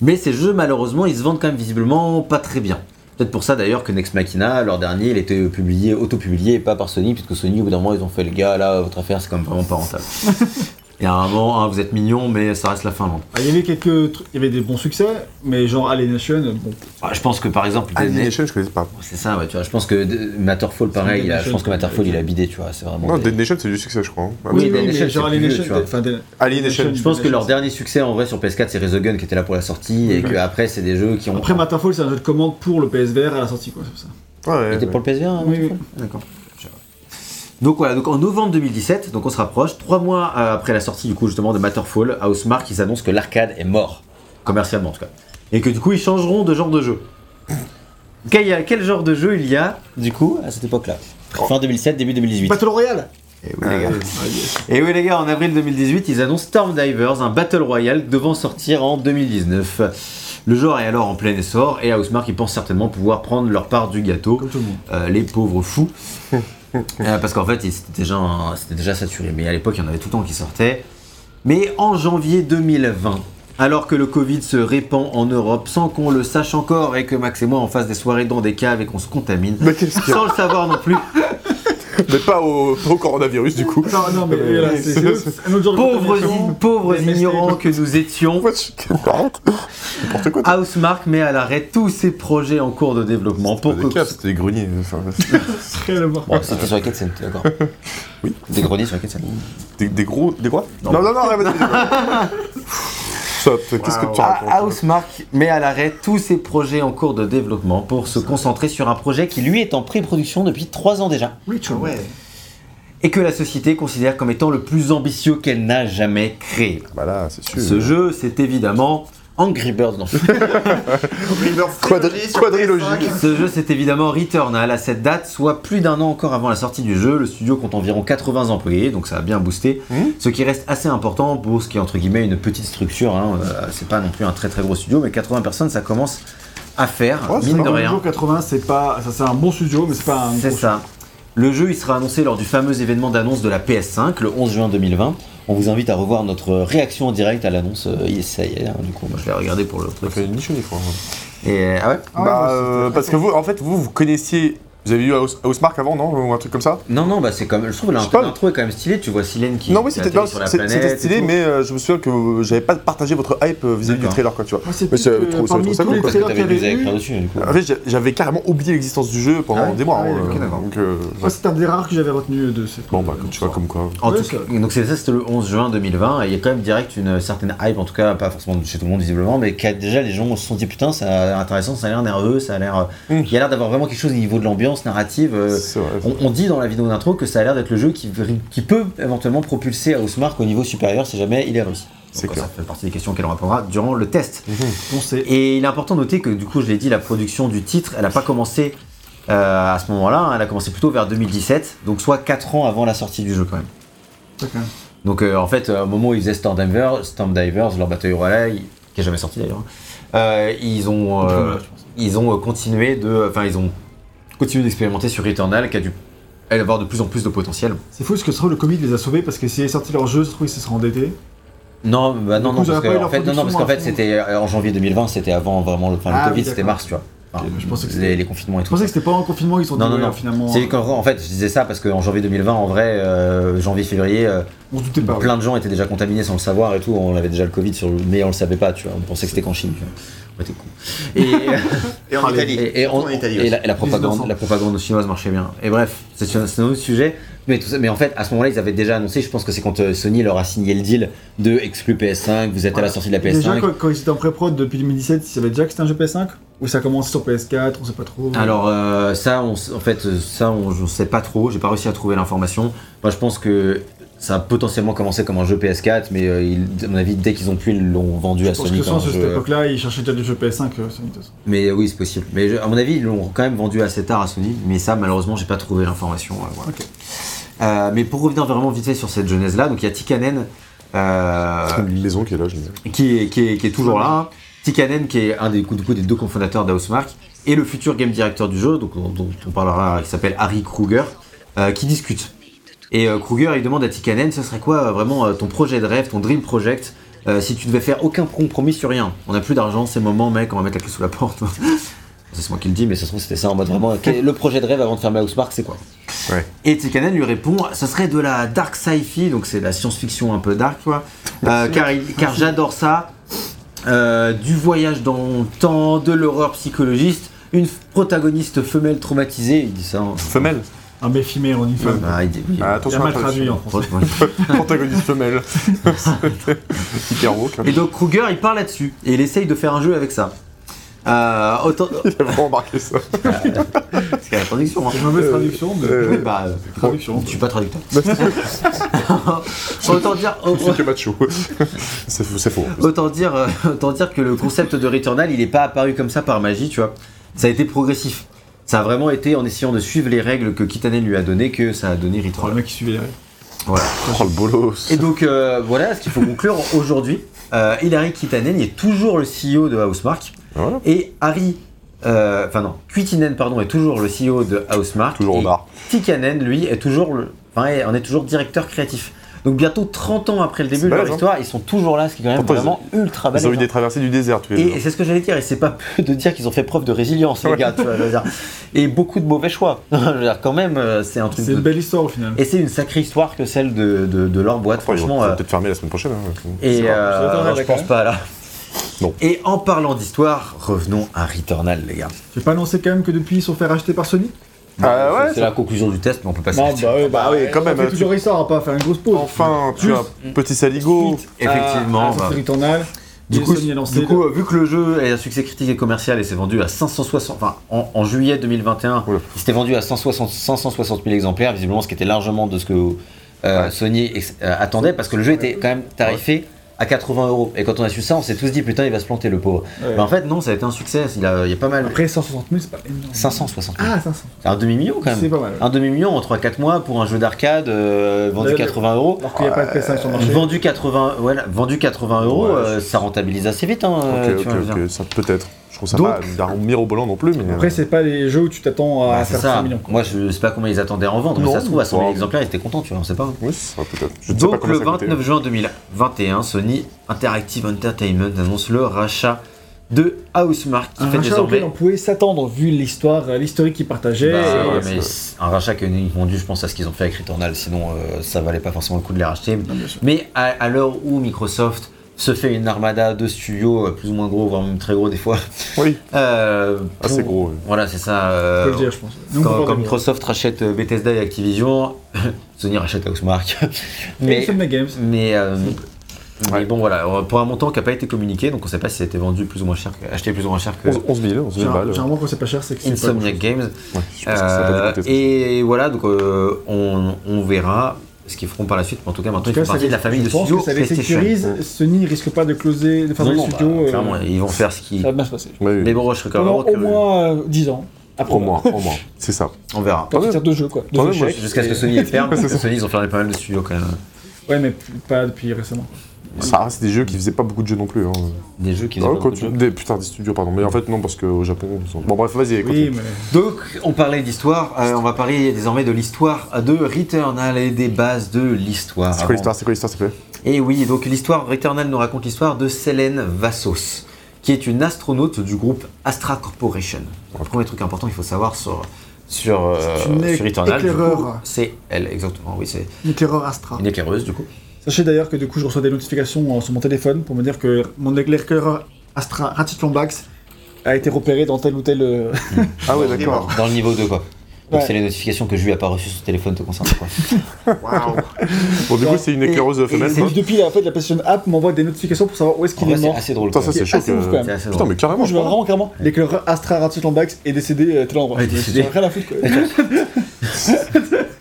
Mais ces jeux malheureusement ils se vendent quand même visiblement pas très bien. Peut-être pour ça d'ailleurs que Next Machina, leur dernier, il était publié, auto-publié et pas par Sony, puisque Sony au bout d'un moment ils ont fait le gars là, votre affaire c'est quand même vraiment pas rentable. Et à un moment, hein, vous êtes mignon, mais ça reste la Finlande. Ah, Il y avait quelques trucs, il y avait des bons succès, mais genre Alienation, bon. Ah, je pense que par exemple, Alienation, je connaissais pas. c'est ça, ouais, tu vois. Je pense que de- Matterfall, pareil, il a- je pense que Matterfall, il a ouais. bidé, tu vois. C'est vraiment. Non, des- Dead Nation, c'est du succès, je crois. hein. Oui, Oui, Dead oui, Nation, genre Alienation, Alienation. Je pense que leur dernier succès en vrai sur PS4 c'est Resogun qui était là pour la sortie et que après c'est des jeux qui ont. Après Matterfall, c'est un jeu de commande pour le PSVR à la sortie, quoi, c'est ça. Ouais, Il était ouais. pour le PSVR hein, Oui, Matterfall D'accord. Donc voilà, donc en novembre 2017, donc on se rapproche, trois mois euh, après la sortie du coup justement de Matterfall, Housemark ils annoncent que l'arcade est mort, commercialement en tout cas, et que du coup ils changeront de genre de jeu. Quel, a- quel genre de jeu il y a du coup à cette époque-là? Fin 2007, début 2018. Battle Royale Et oui, les gars. Et oui les gars, en avril 2018, ils annoncent Storm Divers, un Battle Royale devant sortir en 2019. Le genre est alors en plein essor et Housemark ils pensent certainement pouvoir prendre leur part du gâteau. Comme tout le monde. Euh, les pauvres fous. Euh, parce qu'en fait, c'était déjà, déjà saturé. Mais à l'époque, il y en avait tout le temps qui sortaient. Mais en janvier 2020, alors que le Covid se répand en Europe sans qu'on le sache encore et que Max et moi on fasse des soirées dans des caves et qu'on se contamine, sans le savoir non plus, Mais pas au, au coronavirus, du coup. Non, non, mais Euh, c'est c'est un autre genre de pauvres, ignorants que nous étions, N'importe quoi. Housemark met à l'arrêt tous ses projets en cours de développement pour Pas des c'était des greniers. enfin. Bon, c'était sur la quête, c'est d'accord. Oui. Des greniers sur la quête, des, des gros. Des quoi Non. Non, non, non, arrête. Ça, qu'est-ce que tu racontes Ah, Housemark met à l'arrêt tous ses projets en cours de développement pour se concentrer sur un projet qui lui est en pré-production depuis 3 ans déjà Ritual. Ouais. et que la société considère comme étant le plus ambitieux qu'elle n'a jamais créé. Bah là, c'est sûr. Ce jeu, c'est évidemment Angry Birds. Non. Quadri- quadrilogie. Ce jeu, c'est évidemment Returnal à cette date, soit plus d'un an encore avant la sortie du jeu. Le studio compte environ 80 employés, donc ça a bien boosté. Mhm. Ce qui reste assez important pour ce qui est entre guillemets une petite structure. hein. Euh, c'est pas non plus un très très gros studio, mais 80 personnes, ça commence à faire, c'est mine de rien. jour 80, c'est pas. Ça, c'est un bon studio, mais c'est pas un. C'est gros ça. Le jeu, il sera annoncé lors du fameux événement d'annonce de la PS5 le 11 juin 2020. On vous invite à revoir notre réaction en direct à l'annonce. Euh, ça y est, hein, du coup, moi je l'ai regardé pour le Ça truc. fait ni chaud ni froid. Et ah ouais Ah ouais, bah, euh, parce que vous, en fait, vous, vous connaissiez. Vous avez eu House- Housemark avant, non Ou un truc comme ça? Non, non, bah c'est comme. Je trouve l'intro est quand même stylé. Tu vois Silène qui. Non, oui, c'était atterrit non, sur la c'est- planète c'était et stylé, mais euh, je me souviens que j'avais pas partagé votre hype euh, vis-à-vis du trailer, quoi, tu vois. Moi, c'est trop- ça. En fait, j'a- j'avais carrément oublié l'existence du jeu pendant Ah des mois. Ah hein, euh, euh, moi, c'est un des rares que j'avais retenu de ces bon, bah, tu vois, comme quoi. En Ouais, tout ça- cas, donc c'est ça, c'était le 11 juin 2020, et il y a quand même direct une certaine hype, en tout cas pas forcément chez tout le monde visiblement, mais déjà les gens se sont dit putain, ça a l'air intéressant, ça a l'air nerveux, ça a l'air, Mm. il y a l'air d'avoir vraiment quelque chose au niveau de l'ambiance narrative. euh, on, on dit dans la vidéo d'intro que ça a l'air d'être le jeu qui, qui peut éventuellement propulser Housemark au niveau supérieur si jamais il est réussi. C'est. Ça fait partie des questions qu'elle répondra durant le test. On sait. Et il est important de noter que du coup, je l'ai dit, la production du titre, elle n'a pas commencé euh, à ce moment-là, hein, elle a commencé plutôt vers 2017, donc soit 4 ans avant la sortie du jeu quand même. Donc euh, en fait, euh, au moment où ils faisaient Storm Divers, Storm Divers leur bataille royale, qui est jamais sorti d'ailleurs, euh, ils ont, ils ont continué de, enfin ils ont continué d'expérimenter sur Returnal, qui a dû elle, avoir de plus en plus de potentiel. C'est fou parce que ça le Covid les a sauvés parce que s'ils avaient sorti leur jeu, ça se trouve, ils se seraient endettés. Non, bah non, non, parce que, en fait, non, non, parce qu'en fait, c'était euh, en janvier 2020, c'était avant vraiment le, enfin, le Ah oui, Covid, c'était mars, tu vois. Enfin, je pensais que les, c'était- les confinements et Je pensais que c'était pas en confinement, ils sont Non, non, non. finalement. C'est qu'en en fait, je disais ça parce qu'en janvier 2020, en vrai, euh, euh, On doutait pas. plein de gens étaient déjà contaminés sans le savoir et tout. On avait déjà le Covid, sur le... mais on le savait pas, tu vois. On pensait que c'était qu'en Chine. Tu vois. Ouais, t'es con. Et, Et en. Italie. et, et, Surtout on- en Italie et aussi. la, et la propagande, la propagande chinoise marchait bien. Et bref, c'est un autre sujet. Mais, tout ça, mais en fait, à ce moment-là, ils avaient déjà annoncé, je pense que c'est quand euh, Sony leur a signé le deal de exclu PS5, vous êtes à la sortie de la PS5. Déjà, quand, quand ils étaient en pré-prod depuis 2017, ils savaient déjà que c'était un jeu PS5 Ou ça commence sur PS4, on sait pas trop Alors euh, ça, on, en fait, euh, ça, on, je sais pas trop. J'ai pas réussi à trouver l'information. Moi, je pense que ça a potentiellement commencé comme un jeu PS4, mais euh, il- à mon avis, dès qu'ils ont pu, ils l'ont vendu à Je pense Sony que sans, à cette jeu. époque-là, ils cherchaient déjà des jeux PS5, euh, Sony. Mais euh, oui, c'est possible. Mais je- à mon avis, ils l'ont quand même vendu assez tard à Sony. Mais ça, malheureusement, j'ai pas trouvé l'information. euh, voilà. Euh, mais pour revenir vraiment vite fait sur cette genèse-là, donc il y a Tikanen. euh, Une maison qui est là, je qui est, qui est- qui est toujours là. hein. Tikanen, qui est un des, du coup, des deux cofondateurs d'Housemark, et le futur game director du jeu, donc, dont, dont on parlera, qui s'appelle Harry Kruger, euh, qui discutent. Et euh, Kruger, il demande à Tikanen, ce serait quoi euh, vraiment euh, ton projet de rêve, ton dream project, euh, si tu devais faire aucun compromis sur rien? On n'a plus d'argent, c'est le moment, mec, on va mettre la clé sous la porte. c'est moi qui le dis, mais ça se trouve, c'était ça en mode vraiment, le projet de rêve avant de fermer Housemark, c'est quoi? Ouais. Et Tikanen lui répond ça serait de la dark sci-fi, donc c'est la science-fiction un peu dark, tu vois. Euh, car j'adore ça. Euh, du voyage dans le temps, de l'horreur psychologiste, une protagoniste femelle traumatisée. Il dit ça. en- Femelle? Un méfimé en une femme. Ah, il. Ah, Il a attention, mal traduit en français. Protagoniste femelle. Hyper woke. Et donc Kruger il part là-dessus et il essaye de faire un jeu avec ça. Euh, autant... Il a vraiment marqué ça. C'est la traduction. Hein. C'est une mauvaise traduction, mais. euh, Oui, bah, euh, Traduction. je suis pas traducteur. autant dire, C'est que macho. C'est faux. c'est faux. autant dire, euh, autant dire que le concept de Returnal, il n'est pas apparu comme ça par magie, tu vois. Ça a été progressif. Ça a vraiment été en essayant de suivre les règles que Kitanen lui a données que ça a donné Oh, le mec qui suivait les règles. Voilà. Oh le bolos. Et donc euh, voilà ce qu'il faut conclure aujourd'hui. Euh, Hilary Kitanen est toujours le CEO de Housemark Voilà. et Harry, euh, enfin non, Kuitinen pardon est toujours le CEO de Housemark. Toujours au bar. Tikanen lui est toujours le, enfin on est toujours directeur créatif. Donc bientôt 30 ans après le début de leur hein. histoire, ils sont toujours là, ce qui est quand même Pourtant, vraiment ultra Ils balèze. ont eu hein. des traversées du désert les Et, et c'est ce que j'allais dire, et c'est pas peu de dire qu'ils ont fait preuve de résilience, les gars, tu vois, je veux dire. Et beaucoup de mauvais choix. je veux dire, quand même, euh, c'est un truc. C'est de- une belle histoire au final. Et c'est une sacrée histoire que celle de, de, de leur boîte, Après, ils franchement. ils vont euh, peut-être fermer la semaine prochaine. hein. et euh, je pense pas là. Non. Et en parlant d'histoire, revenons à Returnal, les gars. Tu pas annoncer quand même que depuis ils sont fait racheter par Sony? Ah C'est- ouais, C'est la conclusion du test, mais on peut pas Non, bah, Bah oui, quand on même, tu- toujours va pas faire une grosse pause. Enfin, tu as un petit saligo. Effectivement, bah. Du coup, du coup, vu que le jeu est un succès critique et commercial et s'est vendu à 560, enfin en, en juillet 2021, Oula. il s'était vendu à 160, 560 000 exemplaires, visiblement ce qui était largement de ce que euh. Sony ex- euh, attendait, parce que le jeu était quand même tarifé à 80 euros. Et quand on a su ça, on s'est tous dit putain, il va se planter le pauvre. Ouais. Mais en fait, non, ça a été un succès. Il, a, il y a pas mal. Après 160 000, c'est pas énorme. 560 000. Ah, 500. C'est un demi-million quand C'est même. pas mal. Un demi-million en 3-4 mois pour un jeu d'arcade euh, vendu Le- 80 euros. Alors qu'il n'y a pas de PS5 sur le marché. Vendu 80, voilà, vendu 80 euros, Ouais, euh, ça rentabilise assez vite. Hein, Ok, ok, ça peut-être. Trouve ça Donc- pas mirobolant non plus, mais. Après, c'est pas les jeux où tu t'attends à Bah, c'est faire ça. 100 millions. quoi. Moi, je sais pas combien ils attendaient à en vendre, mais ça se trouve, à 100 000 bon. exemplaires, ils étaient contents, tu vois, on sait pas. Oui, ça peut-être. Je ne sais pas Donc, le ça coûtait. 29 juin 2021, Sony Interactive Entertainment annonce le rachat de Housemark, qui Un fait rachat désormais. auquel on pouvait s'attendre vu l'histoire, l'historique qu'ils partageaient. Bah, ouais, mais un rachat qui est uniquement dû, je pense, à ce qu'ils ont fait avec Returnal, sinon euh, ça valait pas forcément le coup de les racheter. Non. Mais à, à l'heure où Microsoft se fait une armada de studios, euh, plus ou moins gros, voire même très gros des fois. Oui, euh, assez pour- gros. oui. Voilà, c'est ça. On euh, peut le dire, je pense. Nous, quand. Microsoft rachète Bethesda et Activision, Sony rachète Housemark. Et mais Insomniac Games. mais, euh, mais Ouais. bon, voilà, pour un montant qui n'a pas été communiqué, donc on ne sait pas si ça a été vendu plus ou moins cher, que- acheté plus ou moins cher que 11 11 000, 11 000 balles. Généralement, quand c'est pas cher, c'est que c'est pas Insomniac Games. Ouais, je pense que ça a pas et voilà, donc euh, on, on verra ce qu'ils feront par la suite. Mais en tout cas, En maintenant, tout ils cas, font partie de la famille je de pense studios que ça les sécurise. Sony risque pas de closer, de faire Non, des non, bah, studios. euh, clairement, ils vont faire ce qu'ils. Ça va bien se passer. Mais bon, je serais quand même au moins euh, 10 ans. Après, Au moins, au moins. C'est ça. On verra. Jeux, quoi. Quand même, jeux moi, chèques. Jusqu'à ce que Sony ferme. Sony, ils ont fermé pas mal de studios quand même. Ouais, mais pas depuis récemment. Ça reste des jeux qui faisaient pas beaucoup de jeux non plus. Hein. Des jeux qui Ah, faisaient pas quand beaucoup de jeux. des, putain, des studios, pardon. Mais en fait, non, parce qu'au Japon. sont- Bon, bref, vas-y. Oui, mais. Donc, on parlait d'histoire, euh, on va parler désormais de l'histoire de Returnal et des bases de l'histoire. C'est quoi l'histoire C'est quoi l'histoire, s'il te plaît? Et oui, donc l'histoire, Returnal nous raconte l'histoire de Selene Vassos, qui est une astronaute du groupe Astra Corporation. Le premier truc important qu'il faut savoir sur, sur, euh, sur Returnal, c'est elle, exactement, oui, c'est Une éclaireur Astra. une éclaireuse du coup. Sachez d'ailleurs que du coup, je reçois des notifications euh, sur mon téléphone pour me dire que mon éclaireur Astra Ratchet Lombax a été repéré dans tel ou tel. euh, Ah ouais, d'accord. Dans le niveau 2 quoi. Donc Ouais. c'est les notifications que je lui ai pas reçues sur ce téléphone te concernant quoi. Waouh. Bon, du coup, c'est une éclaireuse et femelle. c'est. Et depuis la, en fait, la PlayStation App m'envoie des notifications pour savoir où est-ce En qu'il vrai, est c'est mort. assez drôle. Putain, ça, c'est C'est chaud. C'est Putain, drôle. mais carrément. Je vois vraiment carrément l'éclaireur Astra Ratchet Lombax est décédé à tel endroit. Ouais, décédé. J'ai rien à foutre quoi.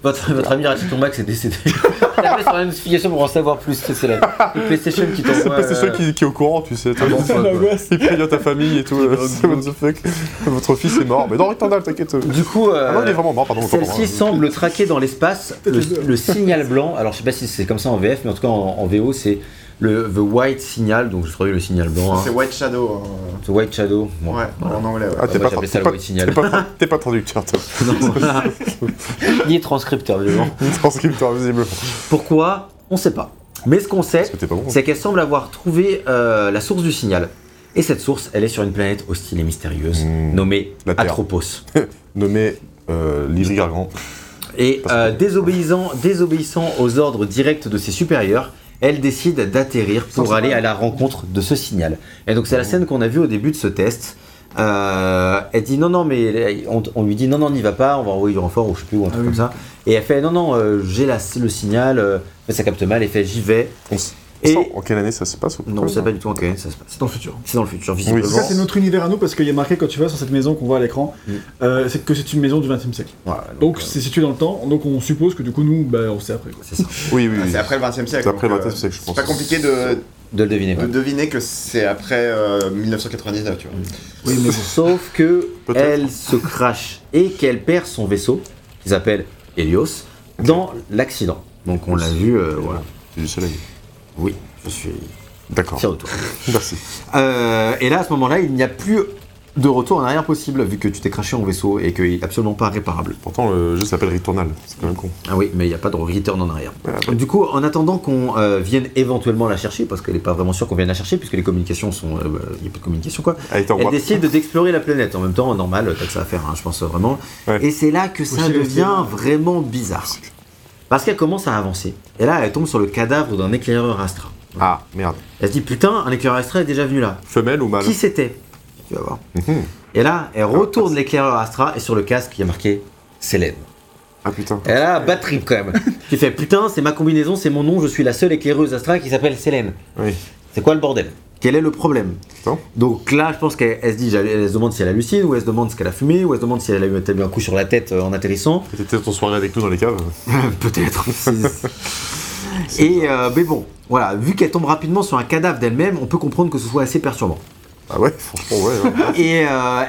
Votre, votre ami Ratchet Max est décédé. Tapez sur la notification pour en savoir plus. C'est c'est la PlayStation qui C'est t'envoie. PlayStation euh, qui, qui est au courant, tu sais. t'as- C'est l'angoisse. Il prévient ta famille et tout. euh, c'est what the fuck. Votre fils est mort. Mais dans Returnal, t'inquiète. Du coup, euh, non, pardon. Celle-ci semble traquer dans l'espace le, le signal blanc. Alors, je sais pas si c'est comme ça en VF, mais en tout cas en, en VO, c'est le The White Signal. Donc, je traduis le signal blanc. hein. C'est White Shadow. hein. The White Shadow. Bon, Ouais, voilà. en anglais, ouais. Ah, t'es pas, pas, pas, t'es pas traducteur, toi. Non, voilà. Ni transcripteur, visiblement. Transcripteur, visiblement. Pourquoi? On sait pas. Mais ce qu'on sait, pas bon. c'est qu'elle semble avoir trouvé euh, la source du signal. Et cette source, elle est sur une planète hostile et mystérieuse, Mmh. nommée. Atropos. Nommé euh, Livry Gargan. Et euh, désobéissant, désobéissant aux ordres directs de ses supérieurs, elle décide d'atterrir pour Sans aller à la rencontre de ce signal. Et donc c'est la scène qu'on a vue au début de ce test. Euh, elle dit non non mais on, on lui dit non non n'y va pas on va envoyer du renfort ou je sais plus ou un truc Ah comme oui. ça et elle fait non non euh, j'ai le signal euh, mais ça capte mal elle fait j'y vais Et- ça, En quelle année ça se passe ou non quoi, c'est ça pas du tout en quelle année ça se passe C'est dans le futur. c'est dans le futur Oui, visiblement Ça, c'est notre univers à nous parce qu'il y a marqué quand tu vas sur cette maison qu'on voit à l'écran, Mm. euh, c'est que c'est une maison du 20 e siècle. Voilà, Donc euh, c'est situé dans le temps, donc on suppose que du coup nous, bah, on sait après. Quoi. c'est ça Oui, oui, Ah, oui. c'est après le 20 e siècle. C'est après le 20e euh, siècle, je pense. C'est pas compliqué de, de le deviner de deviner que c'est après euh, 1999, tu vois. Oui, mais. Sauf que elle se crache et qu'elle perd son vaisseau, qui s'appelle Helios, dans l'accident. Donc on l'a vu, euh, voilà. C'est du soleil. Oui, je suis D'accord. Merci. Euh, et là, à ce moment-là, il n'y a plus de retour en arrière possible, vu que tu t'es craché en vaisseau et qu'il n'est absolument pas réparable. Pourtant, le jeu s'appelle Returnal. C'est quand même con. Ah oui, mais il n'y a pas de return en arrière. Ouais, ouais. Du coup, en attendant qu'on euh, vienne éventuellement la chercher, parce qu'elle n'est pas vraiment sûre qu'on vienne la chercher, puisque les communications sont... euh, bah, Il n'y a pas de communication, quoi. Elle en Elle décide d'explorer la planète. En même temps, normal, t'as que ça à faire, hein, je pense vraiment. Ouais. Et c'est là que ça devient vraiment bizarre. Parce qu'elle commence à avancer. Et là, elle tombe sur le cadavre d'un éclaireur Astra. Ah, merde. Elle se dit, putain, un éclaireur Astra est déjà venu là. Femelle ou mâle Qui c'était Tu vas voir. Mhm. Et là, elle retourne l'éclaireur Astra et sur le casque, il y a marqué Célène. Ah putain. Elle a bad trip quand même. tu fais, putain, c'est ma combinaison, c'est mon nom, je suis la seule éclaireuse Astra qui s'appelle Célène. Oui. C'est quoi le bordel? Quel est le problème. Donc là, je pense qu'elle elle se dit, elle, elle se demande si elle hallucine, ou elle se demande ce qu'elle a fumé, ou elle se demande si elle a eu, a un coup sur la tête euh, en atterrissant. T'étais ton soirée avec nous dans les caves Peut-être. Et euh, mais bon, voilà, vu qu'elle tombe rapidement sur un cadavre d'elle-même, on peut comprendre que ce soit assez perturbant. Ah ouais Franchement, ouais. ouais. Et euh,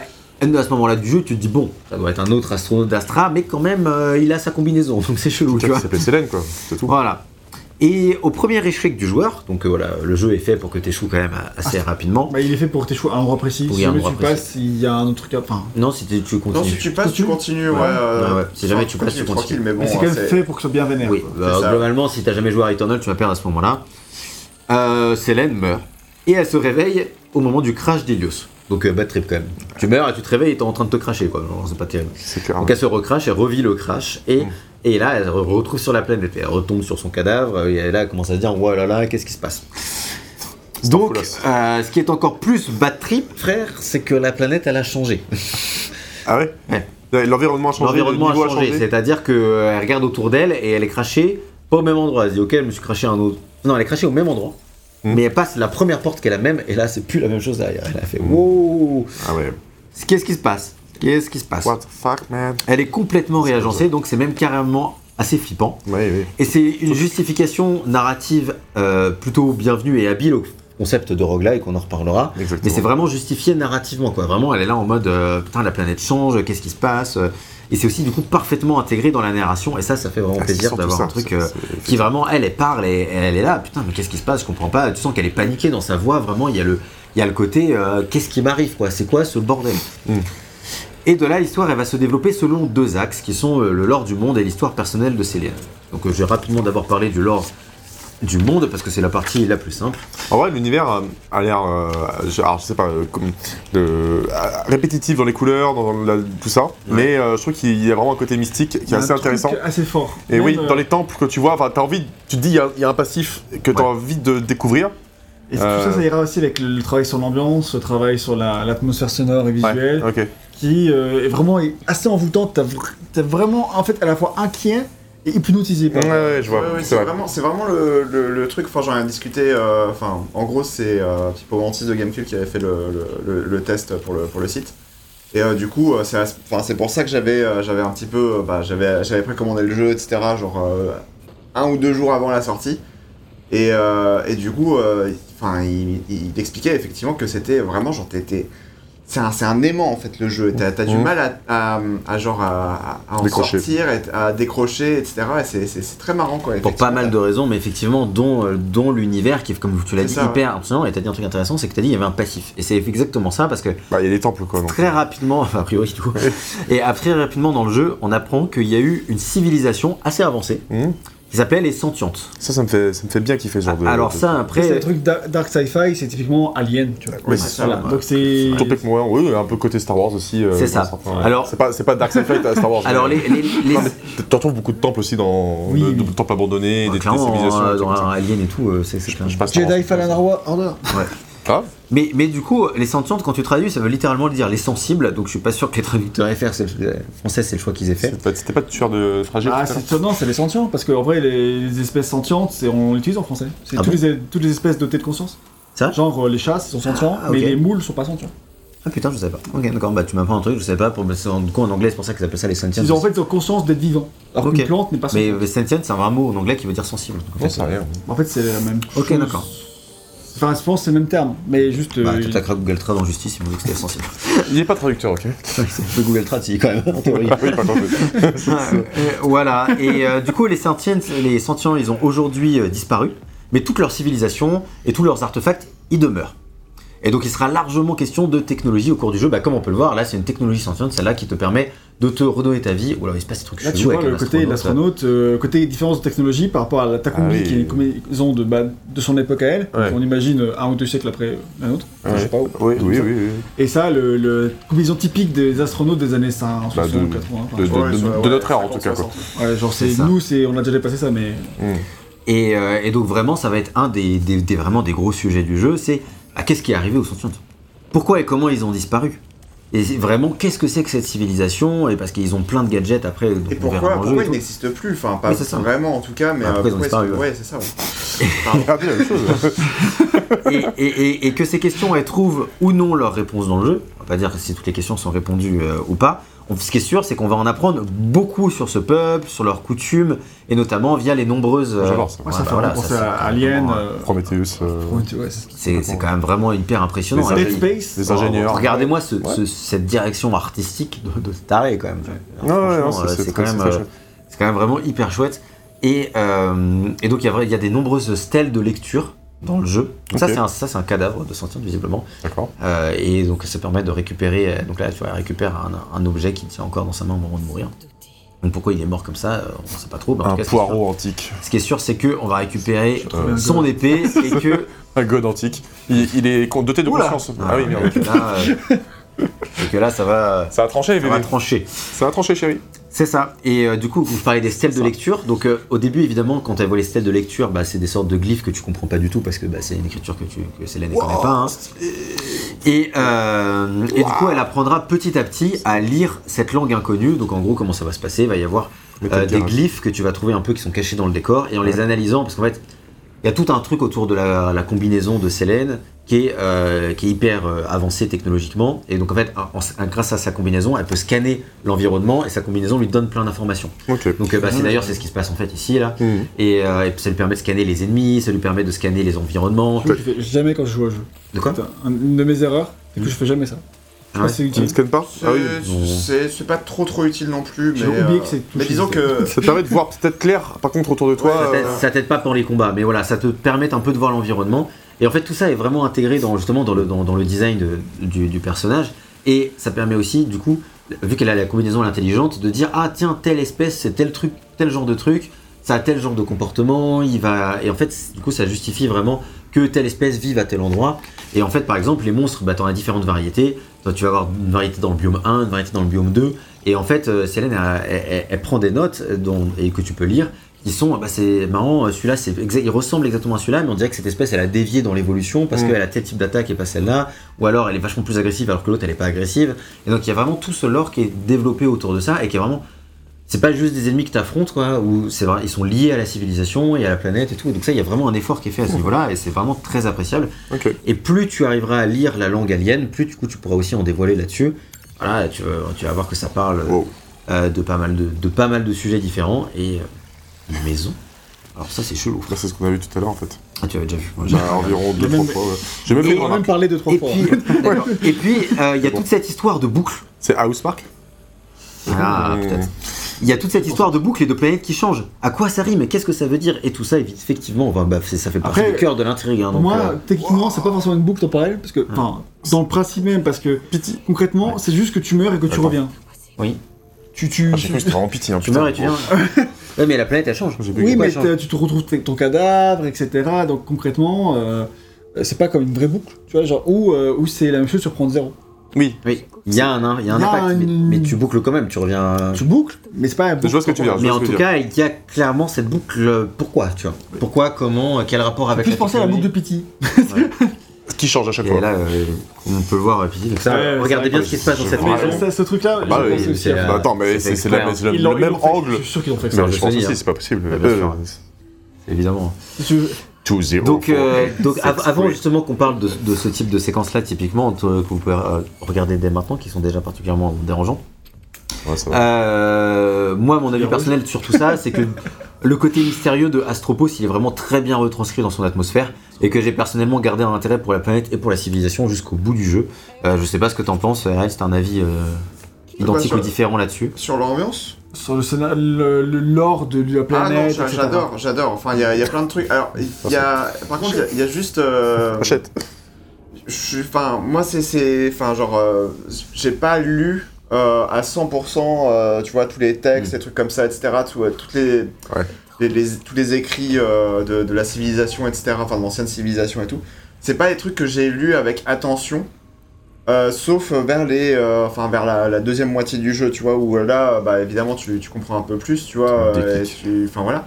à ce moment-là du jeu, tu te dis bon, ça doit être un autre astronaute d'Astra, mais quand même, euh, il a sa combinaison, donc c'est chelou, tu vois. qui s'appelait Célène, quoi. C'est tout. Voilà. Et au premier échec du joueur, donc euh, voilà, le jeu est fait pour que tu échoues quand même assez rapidement. Bah, il est fait pour que tu échoues à un endroit précis. Si jamais tu passes, il y a un autre truc à. Enfin, Non, si tu, continues. Non, si tu passes, tu continues, ouais. Ouais. euh, Ouais, ouais. Si jamais tu passes, tu continues. tranquille, mais bon, mais c'est quand même fait pour que ce soit bien vénère. Oui, bah, globalement, si t'as jamais joué à Returnal, tu vas perdre à ce moment-là. Euh, Célène meurt. Et elle se réveille au moment du crash d'Helios. Donc, euh, bad trip quand même. Tu meurs et tu te réveilles et t'es en train de te cracher, quoi. C'est pas terrible. Clair. Donc, elle se recrache, elle revit le crash. Et, Mm. Et là, elle se retrouve sur la planète. Et elle retombe sur son cadavre. Et là, elle commence à se dire, oh là là, qu'est-ce qui se passe? Donc, euh, ce qui est encore plus bad trip, frère, c'est que la planète, elle a changé. Ah ouais? Ouais. Ouais, L'environnement a changé, L'environnement le a changé, c'est-à-dire qu'elle regarde autour d'elle et elle est crachée pas au même endroit. Elle se dit ok, je me suis craché à un autre. Non, elle est crachée au même endroit. Hmm. Mais elle passe la première porte qu'elle a même et là c'est plus la même chose derrière. Elle a fait Hmm. wow. Ah ouais. Qu'est-ce qui se passe? Qu'est-ce qui se passe What the fuck, man? Elle est complètement réagencée, donc c'est même carrément assez flippant. Oui, oui. Et c'est une justification narrative euh, plutôt bienvenue et habile au concept de roguelike, on en reparlera. Exactement. Mais c'est vraiment justifié narrativement, quoi. Vraiment, elle est là en mode euh, putain, la planète change, qu'est-ce qui se passe euh, Et c'est aussi du coup parfaitement intégré dans la narration, et ça, ça fait vraiment Ah, plaisir d'avoir un truc euh, qui vraiment, elle, elle parle et elle est là, putain, mais qu'est-ce qui se passe? Je comprends pas. Tu sens qu'elle est paniquée dans sa voix, vraiment, il y a le, il y a le côté euh, qu'est-ce qui m'arrive, quoi? C'est quoi ce bordel? Mm. Et de là, l'histoire, elle va se développer selon deux axes, qui sont euh, le lore du monde et l'histoire personnelle de Céline. Donc, euh, je vais rapidement d'abord parler du lore du monde, parce que c'est la partie la plus simple. En vrai, l'univers euh, a l'air, euh, je- alors je sais pas, euh, comme, de, répétitif dans les couleurs, dans la- tout ça, mais euh, je trouve qu'il y a vraiment un côté mystique qui est a assez un truc intéressant. assez fort. Et Même, oui, euh, dans les temples que tu vois, enfin, t'as envie, tu te dis, il y, a- il y a un passif que tu as Ouais. envie de découvrir. Et tout ça, ça ira aussi avec le, le travail sur l'ambiance, le travail sur la- l'atmosphère sonore et visuelle, Ok. Qui euh, est vraiment assez envoûtante. T'as vr- t'es vraiment, en fait, à la fois inquiet et hypnotisé. par- Ouais, ouais, je vois. Ouais, ouais, c'est c'est vrai. vraiment, c'est vraiment le, le- le truc. Enfin, j'en ai discuté. euh, Enfin, en gros, c'est euh, Pipo Mantis de Gamecube qui avait fait le, le- le- le test pour le, pour le site. Et euh, du coup, euh, c'est pour ça que j'avais euh, j'avais un petit peu. euh, bah, j'avais j'avais précommandé le jeu, etc. Genre euh, un ou deux jours avant la sortie. Et, euh, et du coup, euh, enfin, il, il expliquait effectivement que c'était vraiment genre t'étais. C'est un, c'est un aimant en fait le jeu. T'as as du Mhm. mal à, à, à genre à, à en Décrocher. sortir, et à décrocher, etc. Et c'est- très marrant quoi. Pour pas mal de raisons, mais effectivement, dont, euh, dont l'univers qui est, comme tu l'as dit, ça, hyper impressionnant. Et t'as dit un truc intéressant, c'est que t'as dit il y avait un passif. Et c'est exactement ça, parce que Bah, il y a des temples, quoi. Donc. très rapidement, enfin, a priori, du coup, et après, très rapidement dans le jeu, on apprend qu'il y a eu une civilisation assez avancée Mhm. Qui s'appelait Les Sentientes. Ça, ça me fait, ça me fait bien kiffer ce genre de. Alors de- ça, Après, c'est des trucs dark, dark sci-fi, c'est typiquement Alien, tu vois. Oui, c'est ça. Voilà, donc c'est. Ouais, oui, un peu côté Star Wars aussi. euh, C'est dans ça. certains- ouais. Alors- c'est pas, c'est pas Dark Sci-Fi à Star Wars. Alors mais- les... les, les- Non, mais tu retrouves beaucoup de temples aussi dans Oui, de, oui. de temples abandonnés, Bah, des, des clairement, civilisations. euh, des trucs dans comme ça. Alien et tout, euh, c'est même- Je passe Wars. Jedi Fallen Order. Ah, Mais, mais du coup, les sentientes, quand tu traduis, ça veut littéralement dire les sensibles, donc je suis pas sûr que les traducteurs FR c'est le- français, c'est le choix qu'ils aient fait. pas- c'était pas de tueur de fragile Ah, c'est non, c'est les sentients, parce qu'en vrai, les, les espèces sentientes, on l'utilise en français. C'est Ah toutes, bon les, toutes les espèces dotées de conscience. Ça Genre, euh, les chats, ils sont sentients, Ah, mais les moules sont pas sentients. Ah putain, je savais pas. Ok, d'accord, bah tu m'apprends un truc, je savais pas. Pour... Du coup, en anglais, c'est pour ça qu'ils appellent ça les sentients. Ils ont en fait conscience d'être vivants. Alors Ok. qu'une plante n'est pas Mais sentiente. euh, sentient, c'est un vrai mot en anglais qui veut dire sensible. En J'en fait, sais rien. En fait, c'est la même Ok, d'accord. Enfin, je pense que c'est le même terme, mais juste. Bah, euh, à crack Google Trad en justice, ils m'ont dit que c'était sensible. Il est pas traducteur, ok c'est Google Trad, si, quand même, en théorie. Ah oui, pas compris. Euh, voilà, et euh, du coup, les sentients, les sentients, ils ont aujourd'hui euh, disparu, mais toute leur civilisation et tous leurs artefacts, ils demeurent. Et donc, il sera largement question de technologie au cours du jeu. Bah, comme on peut le voir, là, c'est une technologie sentiente, celle-là qui te permet de te redonner ta vie. Ou alors, il se passe des trucs Là, tu chelous vois avec le côté de l'astronaute, euh, côté différence de technologie par rapport à la Takumi, Ah oui. qui est une combinaison de, bah, de son époque à elle. Ouais. On imagine euh, un ou deux siècles après un autre. Enfin, je sais pas où. Oui, oui, oui. oui. Et ça, le, le combinaison typique des astronautes des années 50, Bah, 60, de- 80. enfin, de- pas. Ouais, de- de ouais, notre ère, en tout 50, cas, quoi. 60. Ouais, genre, c'est nous, c'est on a déjà dépassé ça, mais. Hmm. Et, euh, et donc vraiment, ça va être un des, des- des- vraiment des gros sujets du jeu, c'est ah, qu'est-ce qui est arrivé aux sentientes Pourquoi et comment ils ont disparu? Et vraiment, qu'est-ce que c'est que cette civilisation? Et parce qu'ils ont plein de gadgets après. Et pourquoi, pourquoi ils n'existent plus? Enfin, pas Oui, c'est ça. vraiment en tout cas, mais pourquoi euh, ils ont pourquoi disparu, Ouais, c'est ça. ouais. Pardon. Bien, la même chose. et, et- et- et que ces questions, elles trouvent ou non leur réponse dans le jeu. On va pas dire si toutes les questions sont répondues euh, ou pas. Ce qui est sûr, c'est qu'on va en apprendre beaucoup sur ce peuple, sur leurs coutumes, et notamment via les nombreuses. euh, J'adore ça. Ouais, ouais, ça bah fait voilà, penser à Alien. vraiment, euh, Prometheus. euh, c'est- quand même vraiment hyper impressionnant. Les. Dead Space. Les ingénieurs. Regardez-moi ce- Ouais. ce- cette direction artistique de, de taré quand même. C'est- euh, c'est quand, même, quand vraiment hyper chouette. Et, euh, et donc il y, a vrai- il y a des nombreuses stèles de lecture dans le jeu. Donc ça c'est un, cadavre de sentient visiblement. D'accord. Euh, et donc ça permet de récupérer. euh, Donc là tu vois, elle récupère un, un objet qui tient encore dans sa main au moment de mourir. Donc pourquoi il est mort comme ça, euh, on sait pas trop. mais en Un tout cas, ce qui est sûr- poireau antique. Ce qui est sûr, c'est que on va récupérer Euh, son épée et que Un god antique. Il, il est doté de Oula. conscience. Ah oui, merde. Là, euh, et que là, ça va, Ça a tranché, ça va trancher. Ça a tranché, chérie. C'est ça. Et euh, du coup, je parlais des stèles de lecture. Donc, euh, au début, évidemment, quand elle voit les stèles de lecture, bah, c'est des sortes de glyphes que tu comprends pas du tout parce que bah, c'est une écriture que, tu, que Célène ne connaît pas. hein. Et, euh, et du coup, elle apprendra petit à petit à lire cette langue inconnue. Donc, en gros, comment ça va se passer? Il va y avoir des glyphes que tu vas trouver un peu qui sont cachés dans le décor. Et en les analysant, parce qu'en fait, il y a tout un truc autour de la, la combinaison de Célène qui est, euh, qui est hyper euh, avancée technologiquement. Et donc, en fait, en- en- grâce à sa combinaison, elle peut scanner l'environnement et sa combinaison lui donne plein d'informations. Donc, euh, bah, c'est d'ailleurs c'est ce qui se passe en fait ici là. Mhm. Et, euh, ça lui permet de scanner les ennemis, ça lui permet de scanner les environnements. Je fais jamais quand je joue au jeu. De quoi Une de mes erreurs, c'est que je fais jamais ça. Pas Ouais. c'est utile. scannes pas C'est Ah oui. C'est- pas trop trop utile non plus, mais. Oublié euh, que disons ça. que. Ça te permet de voir peut-être clair, par contre, autour de toi. Ouais, Ça t'aide- euh, pas pour les combats, mais voilà, ça te permet un peu de voir l'environnement. Et en fait, tout ça est vraiment intégré dans, justement dans le, design de- du, du personnage. Et ça permet aussi, du coup, vu qu'elle a la combinaison intelligente, de dire Ah, tiens, telle espèce, c'est tel truc, tel genre de truc, ça a tel genre de comportement, il va. Et en fait, du coup, ça justifie vraiment que telle espèce vive à tel endroit. Et en fait, par exemple, les monstres, bah, t'en as différentes variétés. Toi, tu vas avoir une variété dans le biome 1, une variété dans le biome 2. Et en fait, euh, Célène, elle, elle- prend des notes euh, et que tu peux lire qui sont, bah, c'est marrant, euh, celui-là, c'est il ressemble exactement à celui-là, mais on dirait que cette espèce, elle a dévié dans l'évolution parce Mm. qu'elle a tel type d'attaque et pas celle-là, ou alors elle est vachement plus agressive alors que l'autre, elle est pas agressive. Et donc, il y a vraiment tout ce lore qui est développé autour de ça et qui est vraiment. C'est pas juste des ennemis que t'affrontes, quoi, où c'est vrai, ils sont liés à la civilisation et à la planète et tout. Donc, ça, il y a vraiment un effort qui est fait à ce niveau-là et c'est vraiment très appréciable. Et plus tu arriveras à lire la langue alien, plus du coup tu pourras aussi en dévoiler là-dessus. Voilà, tu, vas- tu vas voir que ça parle Wow. euh, de, pas mal de, de pas mal de sujets différents. Et euh, une maison. Alors ça c'est chelou. Là, c'est ce qu'on a vu tout à l'heure, en fait. Ah, tu avais déjà vu. Moi, j'ai- Bah, environ 2-3 même- fois. ouais. J'ai même On a même parlé deux, trois Et fois. puis, et puis euh, il y a toute cette histoire de boucle. C'est House Park Ah, Mmh. peut-être. Il y a toute cette histoire de boucle et de planètes qui changent. À quoi ça rime? Qu'est-ce que ça veut dire? Et tout ça, effectivement, enfin, bah, ça fait partie Après, du cœur de l'intrigue. hein, Moi, euh, techniquement, c'est pas forcément une boucle temporelle, parce que, enfin, dans le principe même, parce que Pity. concrètement, c'est juste que tu meurs et que tu reviens. Oui. Tu, tu, Ah, j'ai cru que c'était vraiment pitié. Hein, tu meurs et tu viens. Ouais, mais la planète elle change. Oui, mais change tu te retrouves avec ton cadavre, etc. Donc concrètement, euh, c'est pas comme une vraie boucle, tu vois, genre où, euh, où c'est la même chose sur prendre zéro. Oui, Oui, il y a un, il y a un Il y a impact, mais, tu boucles quand même, tu reviens. Tu boucles, mais c'est pas un je vois ce que tu veux dire. Mais en tout cas, il y a clairement cette boucle. euh, Pourquoi, tu vois? Pourquoi, comment, euh, quel rapport avec Plus penser à la boucle de Pity. dire. Qui change à chaque Et fois. là, euh, on peut le voir, Pity, donc ça, Ouais, regardez bien ce qui se passe dans cette maison. ça, ce truc-là, Bah je oui, pense aussi c'est, à euh, Bah, attends, mais c'est le même angle. Je suis sûr qu'ils ont fait Mais ça. je je pense aussi, hein. c'est pas possible. Euh, sûr. Évidemment. Donc, euh, donc av- avant justement qu'on parle de, de ce type de séquence-là, typiquement, que vous pouvez euh, regarder dès maintenant, qui sont déjà particulièrement dérangeants. Euh, moi, mon avis personnel sur tout ça, c'est que le côté mystérieux de Astropos, il est vraiment très bien retranscrit dans son atmosphère et que j'ai personnellement gardé un intérêt pour la planète et pour la civilisation jusqu'au bout du jeu. Euh, je sais pas ce que t'en penses, RL, c'est un avis euh, identique ou différent là-dessus. Sur l'ambiance Sur le, le, le lore de la Ah non, planète. etc. j'adore, j'adore. Enfin, il y, a- il y a plein de trucs. Alors, il y a. Par contre, il y a- il y, a juste. euh, Achète. je suis- Enfin, moi, c'est- c'est. Enfin, genre. euh, J'ai pas lu euh, à 100%, euh, tu vois, tous les textes, Mm. les trucs comme ça, etc. Tout, euh, toutes les, Ouais. les- les- tous les écrits euh, de, de la civilisation, etc. Enfin, de l'ancienne civilisation et tout. C'est pas des trucs que j'ai lus avec attention. sauf vers les, enfin vers la, la deuxième moitié du jeu, tu vois, où là, bah évidemment, tu, tu comprends un peu plus, tu vois, enfin voilà.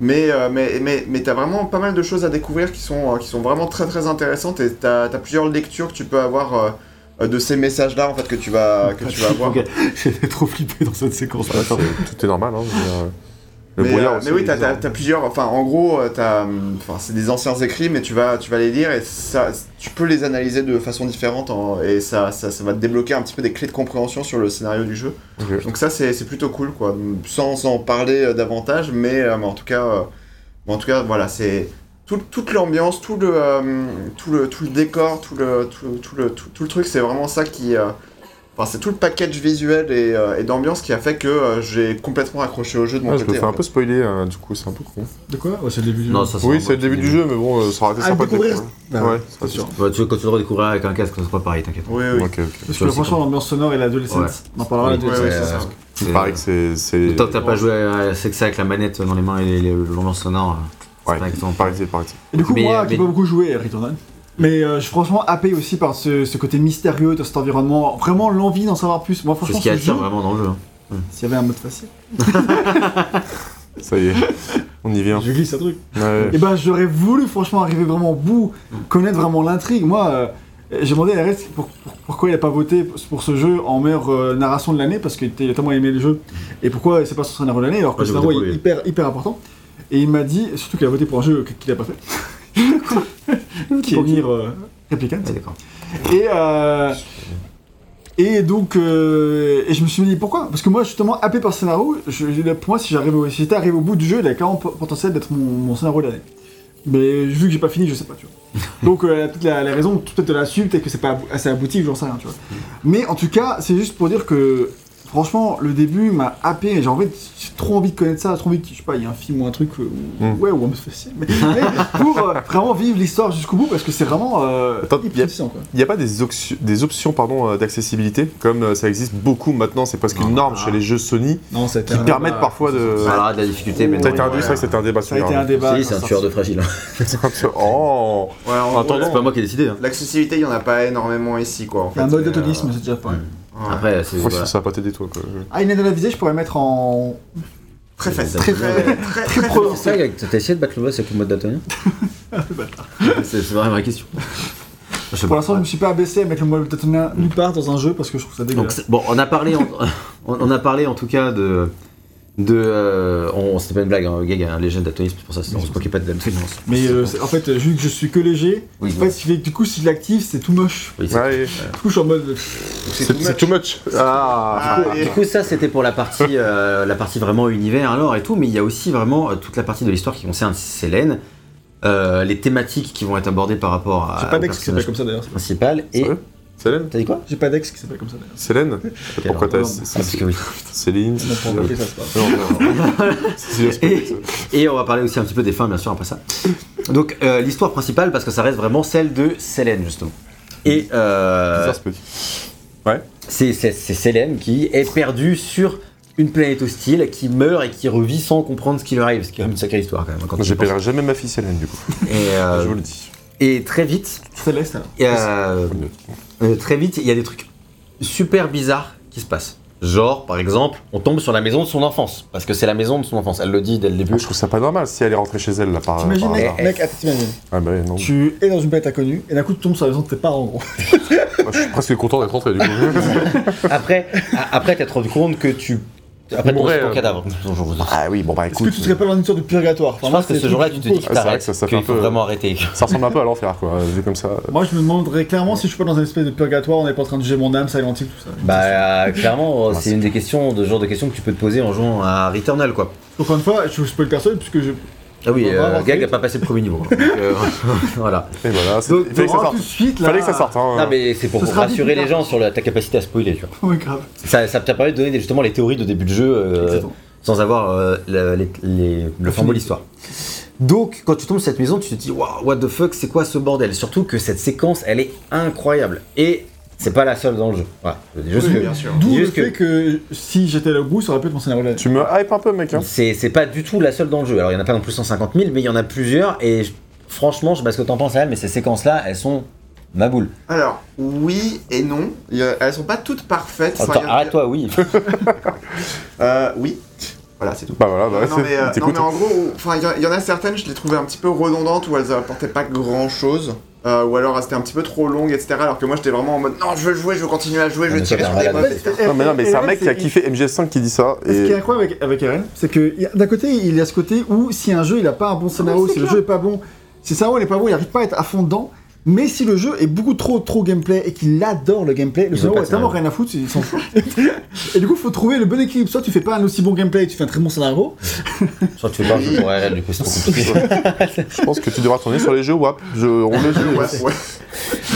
Mais, mais, mais, mais t'as vraiment pas mal de choses à découvrir qui sont, qui sont vraiment très très intéressantes et t'as as plusieurs lectures que tu peux avoir de ces messages-là en fait que tu vas, que tu vas avoir. J'étais trop flippé dans cette séquence. Ouais, Tout est normal. Hein, dire, Le Mais, brouillard euh, aussi. mais oui, t'as t'as plusieurs. Enfin, en gros, euh, t'as, enfin, c'est des anciens écrits, mais tu vas, tu vas les lire et ça, tu peux les analyser de façon différente en- et ça, ça, ça va te débloquer un petit peu des clés de compréhension sur le scénario du jeu. Donc ça, c'est c'est plutôt cool, quoi. Sans en parler euh, davantage, mais, euh, mais en tout cas, euh, mais en tout cas, voilà, c'est tout- toute l'ambiance, tout le, euh, tout le, tout le décor, tout le, tout, tout le, tout, tout le truc, c'est vraiment ça qui, euh, enfin, c'est tout le package visuel et, euh, et d'ambiance qui a fait que euh, j'ai complètement accroché au jeu de mon Ouais, je me côté. fais un peu spoiler, hein, du coup, c'est un peu con. De quoi? Ouais, c'est le début du Non, jeu. ça Oui, c'est le début du jeu, mais bon, euh, ça aurait été Ah, sympa de découvrir. Bah, Ouais, c'est sûr. Bah, tu veux, quand tu le redécouvrir avec un casque, ça sera pareil, t'inquiète. Oui, oui. Parce que franchement, l'ambiance sonore et l'adolescence, on en parlera l'adolescence. Il paraît que c'est. Tant que t'as pas joué à c'est que ça avec la manette dans les mains et l'ambiance sonore, Ouais, pas exemple. paraît-il, paraît-il. Et du coup, Mais, moi, euh, qui mais- n'ai pas beaucoup joué à Returnal, mais euh, je suis franchement happé aussi par ce, ce côté mystérieux de cet environnement. Vraiment l'envie d'en savoir plus. Moi, C'est franchement, ce qui attire jeu, vraiment dans le jeu. hein. s'il y avait un mode facile, Ça y est, on y vient. je glisse un truc. Ouais. Et ben, j'aurais voulu franchement arriver vraiment au bout, connaître vraiment l'intrigue. Moi, euh, j'ai demandé à RS pour- pour- pourquoi il a pas voté pour ce jeu en meilleure euh, narration de l'année, parce qu'il a tellement aimé le jeu. Et pourquoi c'est pas son scénario de l'année, alors que Ouais, le scénario est hyper, hyper important. Et il m'a dit, surtout qu'il a voté pour un jeu qu'il a pas fait, qui est Nier euh, Replicant. D'accord. Et, euh, et donc, euh, et je me suis dit pourquoi? Parce que moi, justement, happé par ce scénario, je, pour moi, si j'arrive au- si j'étais arrivé au bout du jeu, il avait clairement po- potentiel d'être mon, mon scénario de l'année. Mais vu que j'ai pas fini, je sais pas, tu vois. Donc, euh, la- les raisons, peut-être de la suite, peut-être que c'est pas assez abouti, j'en sais rien, tu vois. Mais en tout cas, c'est juste pour dire que, franchement, le début m'a happé, et j'ai envie, de- j'ai trop envie de connaître ça, trop envie que, je sais pas, il y a un film ou un truc, euh, ou- Mm. ouais, ou un peu facile, mais, mais pour euh, vraiment vivre l'histoire jusqu'au bout, parce que c'est vraiment euh, hyper. Il n'y a pas des, oxy- des options pardon, euh, d'accessibilité, comme euh, ça existe beaucoup maintenant, c'est presque une norme chez les jeux Sony, Non, qui un permettent débat. parfois de. Ça parlera de la difficulté, mais Ça a non, été un, ouais. c'était débat. Ça a été un débat. Si, c'est un tueur de fragile. hein. Oh Ouais, en. C'est pas moi qui ai décidé. hein. L'accessibilité, il y en a pas énormément ici, quoi. En Il y a un mode d'autonisme, c'est déjà pas. Après, c'est. Je crois que voilà. ça va pas t'aider toi quoi. Ah, une aide à la visée, je pourrais mettre en. Très facile. Très, Très, très, très, très, pro. C'est ça, Greg, t'as essayé de battre le boss avec le mode daltonien C'est c'est vraiment ma question. Pour l'instant, je me suis pas abaissé à mettre le mode d'autonomie nulle part dans un jeu parce que je trouve ça dégueulasse. bon, on a parlé, en, on on a parlé en tout cas de. De euh, on, c'était pas une blague, hein, Gag a un léger daltonisme, c'est pour ça, c'est- on se moquait pas de daltonisme. Mais euh, c'est- en fait, vu que je suis que léger, Oui, en fait, ce qui fait que du coup, si je l'active, c'est tout moche. oui, c'est- Ouais, Du coup, je suis en mode. c'est c'est too much. Ah, Ah, et- Du coup, ça c'était pour la partie, euh, la partie vraiment univers, alors et tout, mais il y a aussi vraiment euh, toute la partie de l'histoire qui concerne Célène, euh, les thématiques qui vont être abordées par rapport à, J'ai pas au d'ex qui s'appelle personnage comme ça d'ailleurs. principal. Et Sérieux Célène t'as dit quoi J'ai pas d'ex qui s'appelle comme ça d'ailleurs. Célène Pourquoi t'as. Ah, parce c'est- que oui. Céline On en prend ok, ça se passe. Non, non, non. C'est- c'est- Et, et on va parler aussi un petit peu des fins, bien sûr, après ça. Donc, euh, l'histoire principale, parce que ça reste vraiment celle de Célène, justement. Et euh, petit. c'est c'est- c'est Célène qui est perdue sur une planète hostile qui meurt et qui revit sans comprendre ce qui lui arrive. Ce qui est quand même une sacrée histoire quand même. quand tu y penses. J'appellerai jamais ma fille Célène du coup. Et, euh, Je vous le dis. et très vite, Céleste, alors. y a- euh, très vite, il y a des trucs super bizarres qui se passent. Genre, par exemple, on tombe sur la maison de son enfance. Parce que c'est la maison de son enfance. Elle le dit dès le début. Je trouve ça pas normal si elle est rentrée chez elle là par, T'imagines, mec, hasard. mec, attends, t'imagines. Ah bah non. Tu es dans une planète inconnue et d'un coup tu tombes sur la maison de tes parents, gros. Moi, je suis presque content d'être rentré du coup. Après, après t'être rendu compte que tu. Après, ton, Mourrais, ton euh, cadavre. ah oui, bon bah Est-ce que écoute. tu serais pas dans une sorte de purgatoire Je pense que ce jour-là, tu te dis que c'est vrai t'arrêtes, que ça- ça fait qu'il un faut peu- vraiment arrêter. Ça ressemble un peu à l'enfer quoi, vu comme ça. Moi je me demanderais clairement si je suis pas dans une espèce de purgatoire, on n'est pas en train de juger mon âme, Silent Hill, tout ça. Bah, clairement, Ah, c'est une des questions, de genre de questions que tu peux te poser en jouant à Returnal, quoi. Encore une fois, je spoil personne puisque je. Ah oui, euh, Gag fait. a pas passé le premier niveau. Donc, euh, voilà. Et voilà, Donc, il fallait que ça sorte. tout de suite là. fallait que ça sorte. Hein. Non, mais c'est pour rassurer les gens sur la- ta capacité à spoiler, tu vois. Ouais, grave. Ça, ça t'a permis de donner justement les théories de début de jeu euh, sans avoir euh, le, les- les- le flambeau de l'histoire. Donc, quand tu tombes sur cette maison, tu te dis, waouh, what the fuck, c'est quoi ce bordel? Surtout que cette séquence, elle est incroyable. Et c'est pas la seule dans le jeu. Voilà. Juste Oui, que- bien sûr. D'où le Juste fait que si j'étais là au bout, ça aurait pu être mon scénario là. Tu me hype un peu mec hein. C'est c'est pas du tout la seule dans le jeu. Alors il y en a pas non plus 150 000, mais il y en a plusieurs. Et je- franchement, je sais pas ce que t'en penses, elle, mais ces séquences-là, elles sont ma boule. Alors, oui et non. Il y a- Elles sont pas toutes parfaites. Enfin, Attends, il y a- arrête-toi, oui. Euh, oui. Voilà, c'est tout. Bah voilà, bah, non, mais, euh, non, t'écoutes. mais en gros, enfin, il y, il y en a certaines, je les trouvais un petit peu redondantes où elles apportaient pas grand chose. Ou alors elles étaient un petit peu trop longues, etc. Alors que moi j'étais vraiment en mode non, je veux jouer, je veux continuer à jouer, je Ah, veux mais ça, tirer sur des mobs, etc. Non mais non mais c'est un mec qui a kiffé MGS5 qui dit ça Ce qui est et incroyable avec, avec Eren, c'est que il y a- d'un côté, il y a ce côté où si un jeu il a pas un bon scénario, si le jeu est pas bon, si le scénario n'est pas bon, il arrive pas à être à fond dedans. Mais si le jeu est beaucoup trop trop gameplay et qu'il adore le gameplay, le Il scénario a tellement rien à foutre, il s'en fout. et du coup, faut trouver le bon équilibre. Soit tu fais pas un aussi bon gameplay et tu fais un très bon scénario, que tu fais pas un jeu pour RL, du coup, c'est trop compliqué. je pense que tu devras tourner sur les jeux WAP. Je on le jeu. Ouais, ouais.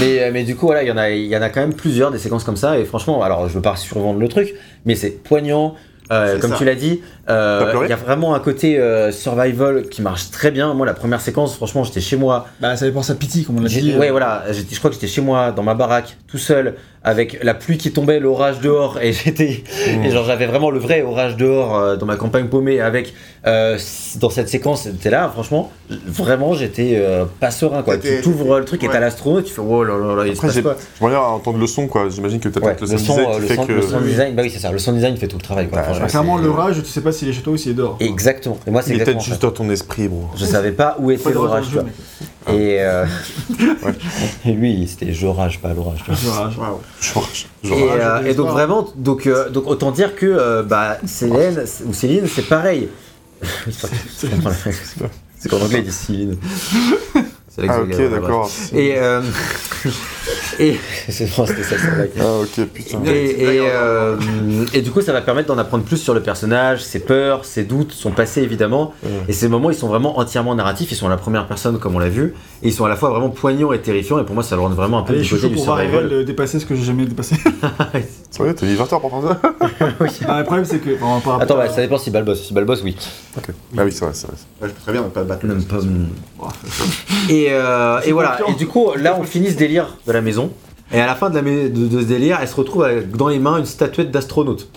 mais, euh, mais du coup, voilà, il y, en a- il y en a quand même plusieurs des séquences comme ça. Et franchement, alors je veux pas survendre le truc, mais c'est poignant. Euh, comme ça. tu l'as dit, euh, il y a vraiment un côté euh, survival qui marche très bien. Moi, la première séquence, franchement, j'étais chez moi, bah ça dépend sa pitié, comme on l'a dit. ouais, euh, voilà. j'étais- Je crois que j'étais chez moi, dans ma baraque, tout seul, avec la pluie qui tombait, l'orage dehors, et j'étais, et genre j'avais vraiment le vrai orage dehors euh, dans ma campagne paumée, avec euh, dans cette séquence, c'était là, franchement, vraiment j'étais euh, pas serein quoi. Tu t'ouvres le truc et ouais. t'as l'astronaute, tu fais oh là là là, il se Après passe j'ai quoi. j'aimerais bien entendre le son quoi. J'imagine que t'as Ouais, peut-être le le son son, design euh, le fait son, que le sound design, bah oui c'est ça, le sound design fait tout le travail quoi. Bah, franchement, clairement, l'orage, tu sais pas s'il est chez toi ou s'il est dehors. Exactement. Et moi c'est il est peut-être juste dans ton esprit, bro. Je savais pas où était l'orage. Et, euh... et lui, c'était je rage, pas l'orage. tu vois. L'orage. Waouh. Je rage. Je Et, rage. Orage, euh, et donc vraiment, donc, euh, donc autant dire que euh, bah, Céline ou Céline, c'est pareil. c'est qu'en anglais ils disent Céline. C'est Ah ok d'accord. Et euh, et c'est bon, c'était ça, c'est vrai. Ah ok putain. Et, et, euh, et du coup, ça va permettre d'en apprendre plus sur le personnage, ses peurs, ses doutes, son passé évidemment. Et ces moments, ils sont vraiment entièrement narratifs. Ils sont à la première personne, comme on l'a vu, et ils sont à la fois vraiment poignants et terrifiants. Et pour moi, ça le rend vraiment un peu Allez, du je suis côté du pour voir survival. Erel euh, dépasser ce que j'ai jamais dépassé. C'est vrai, t'as mis 20 heures pour faire ça Ah, le problème, c'est que. bon, par rapport Attends, bah, ça dépend si Balbos. Si Balbos, oui. Ah oui c'est vrai, c'est vrai. Ouais, je peux très bien ne pas battre. Et, euh, et voilà. Et du coup, là, on finit ce délire de la maison. Et à la fin de, la de ce délire, elle se retrouve avec dans les mains une statuette d'astronaute.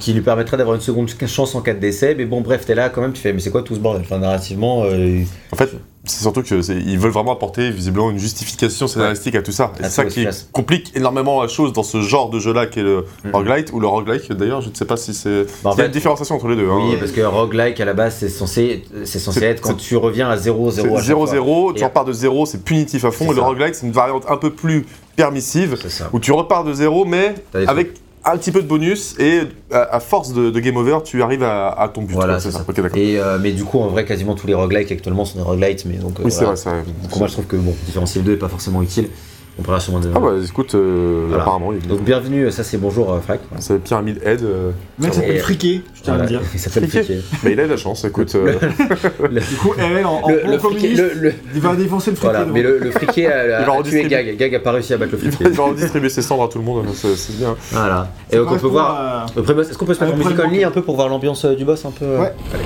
Qui lui permettrait d'avoir une seconde chance en cas de décès. Mais bon, bref, t'es là quand même, tu fais, mais c'est quoi tout ce bordel? Enfin, narrativement. euh, En fait, c'est surtout que c'est- ils veulent vraiment apporter visiblement une justification scénaristique à tout ça. Et c'est ça qui complique énormément la chose dans ce genre de jeu-là qui est le Mhm. roguelite ou le roguelite. D'ailleurs, je ne sais pas si c'est. Bah, Il y a une différenciation entre les deux. Oui, hein. parce que roguelike à la base, c'est censé, c'est censé C'est- être quand tu reviens à 0-0. C'est à chaque fois. 0-0, tu repars de 0, c'est punitif à fond. Et le ça. roguelite, c'est une variante un peu plus permissive C'est ça. où tu repars de 0, mais avec un petit peu de bonus et à, à force de, de game over, tu arrives à, à ton but. Voilà, c'est ça. Ok, d'accord. Et, euh, mais du coup, en vrai, quasiment tous les roguelikes actuellement sont des roguelites. Mais donc, euh, Oui, c'est voilà. vrai, c'est vrai. Donc, moi, je trouve que bon, différencier les deux est pas forcément utile. On pourra sûrement des. Ah bah écoute, euh, Voilà. apparemment, il Donc, bienvenue, ça c'est bonjour, euh, Frac. c'est Pyramide Head. euh, mec s'appelle Et- Friqué, je tiens à le Voilà, dire. Il s'appelle Friquet. Friquet. bah, il a eu de la chance, écoute. euh, Du coup, Erel, en, en Le, bon le friquet, communiste, le, le- il va défoncer le friqué. voilà, donc. mais le, le friquet a, Il va a, a tué redistribuer. Gag. Gag a pas réussi à battre le il friquet. va redistribuer ses cendres à tout le monde, c'est c'est bien. Voilà. Et Ça donc on peut correspond voir. à- Est-ce qu'on peut se mettre en le music pré-boss. only un peu pour voir l'ambiance euh, du boss un peu euh? Ouais. Allez.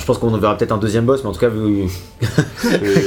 Je pense qu'on verra peut-être un deuxième boss, mais en tout cas, vu,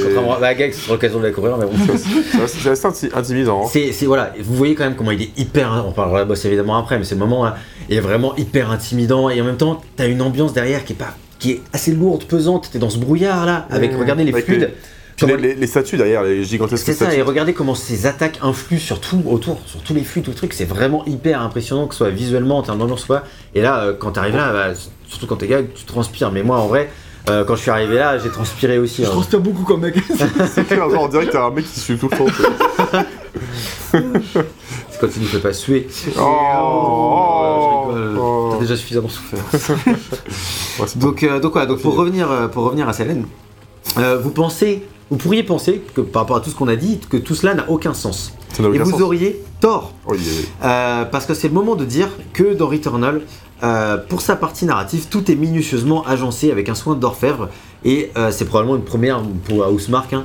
contrairement à Gag, c'est l'occasion de la découvrir, mais bon. C'est c'est assez inti- intimidant. hein. C'est, voilà, vous voyez quand même comment il est hyper. On parlera de la boss évidemment après, mais c'est le moment là, il est vraiment hyper intimidant et en même temps, t'as une ambiance derrière qui est pas, qui est assez lourde, pesante. T'es dans ce brouillard là, avec Mmh, regardez les avec fluides. Puis les, Comment- les- les statues derrière, les gigantesques C'est ça, et regardez comment ces attaques influent sur tout autour, sur tous les flux, tout le truc. C'est vraiment hyper impressionnant, que ce soit visuellement, en termes d'ambiance pas. Et là, euh, quand t'arrives là, bah, surtout quand t'es gag, tu transpires. Mais moi, en vrai, euh, quand je suis arrivé là, j'ai transpiré aussi. Je hein. transpire beaucoup comme mec. C'est clair, genre, on dirait que t'as un mec qui suit tout le temps. C'est quand tu ne fais pas suer. Oh, Euh, rigole. oh. T'as déjà suffisamment souffert. Ouais, Donc, euh, donc voilà, donc pour revenir, euh, pour revenir à Selene, euh, vous pensez, vous pourriez penser que par rapport à tout ce qu'on a dit, que tout cela n'a aucun sens. Ça n'a Et vous sens. auriez tort, Oh, Euh, parce que c'est le moment de dire que dans Returnal, euh, pour sa partie narrative, tout est minutieusement agencé avec un soin d'orfèvre, et euh, c'est probablement une première pour Housemark. Hein,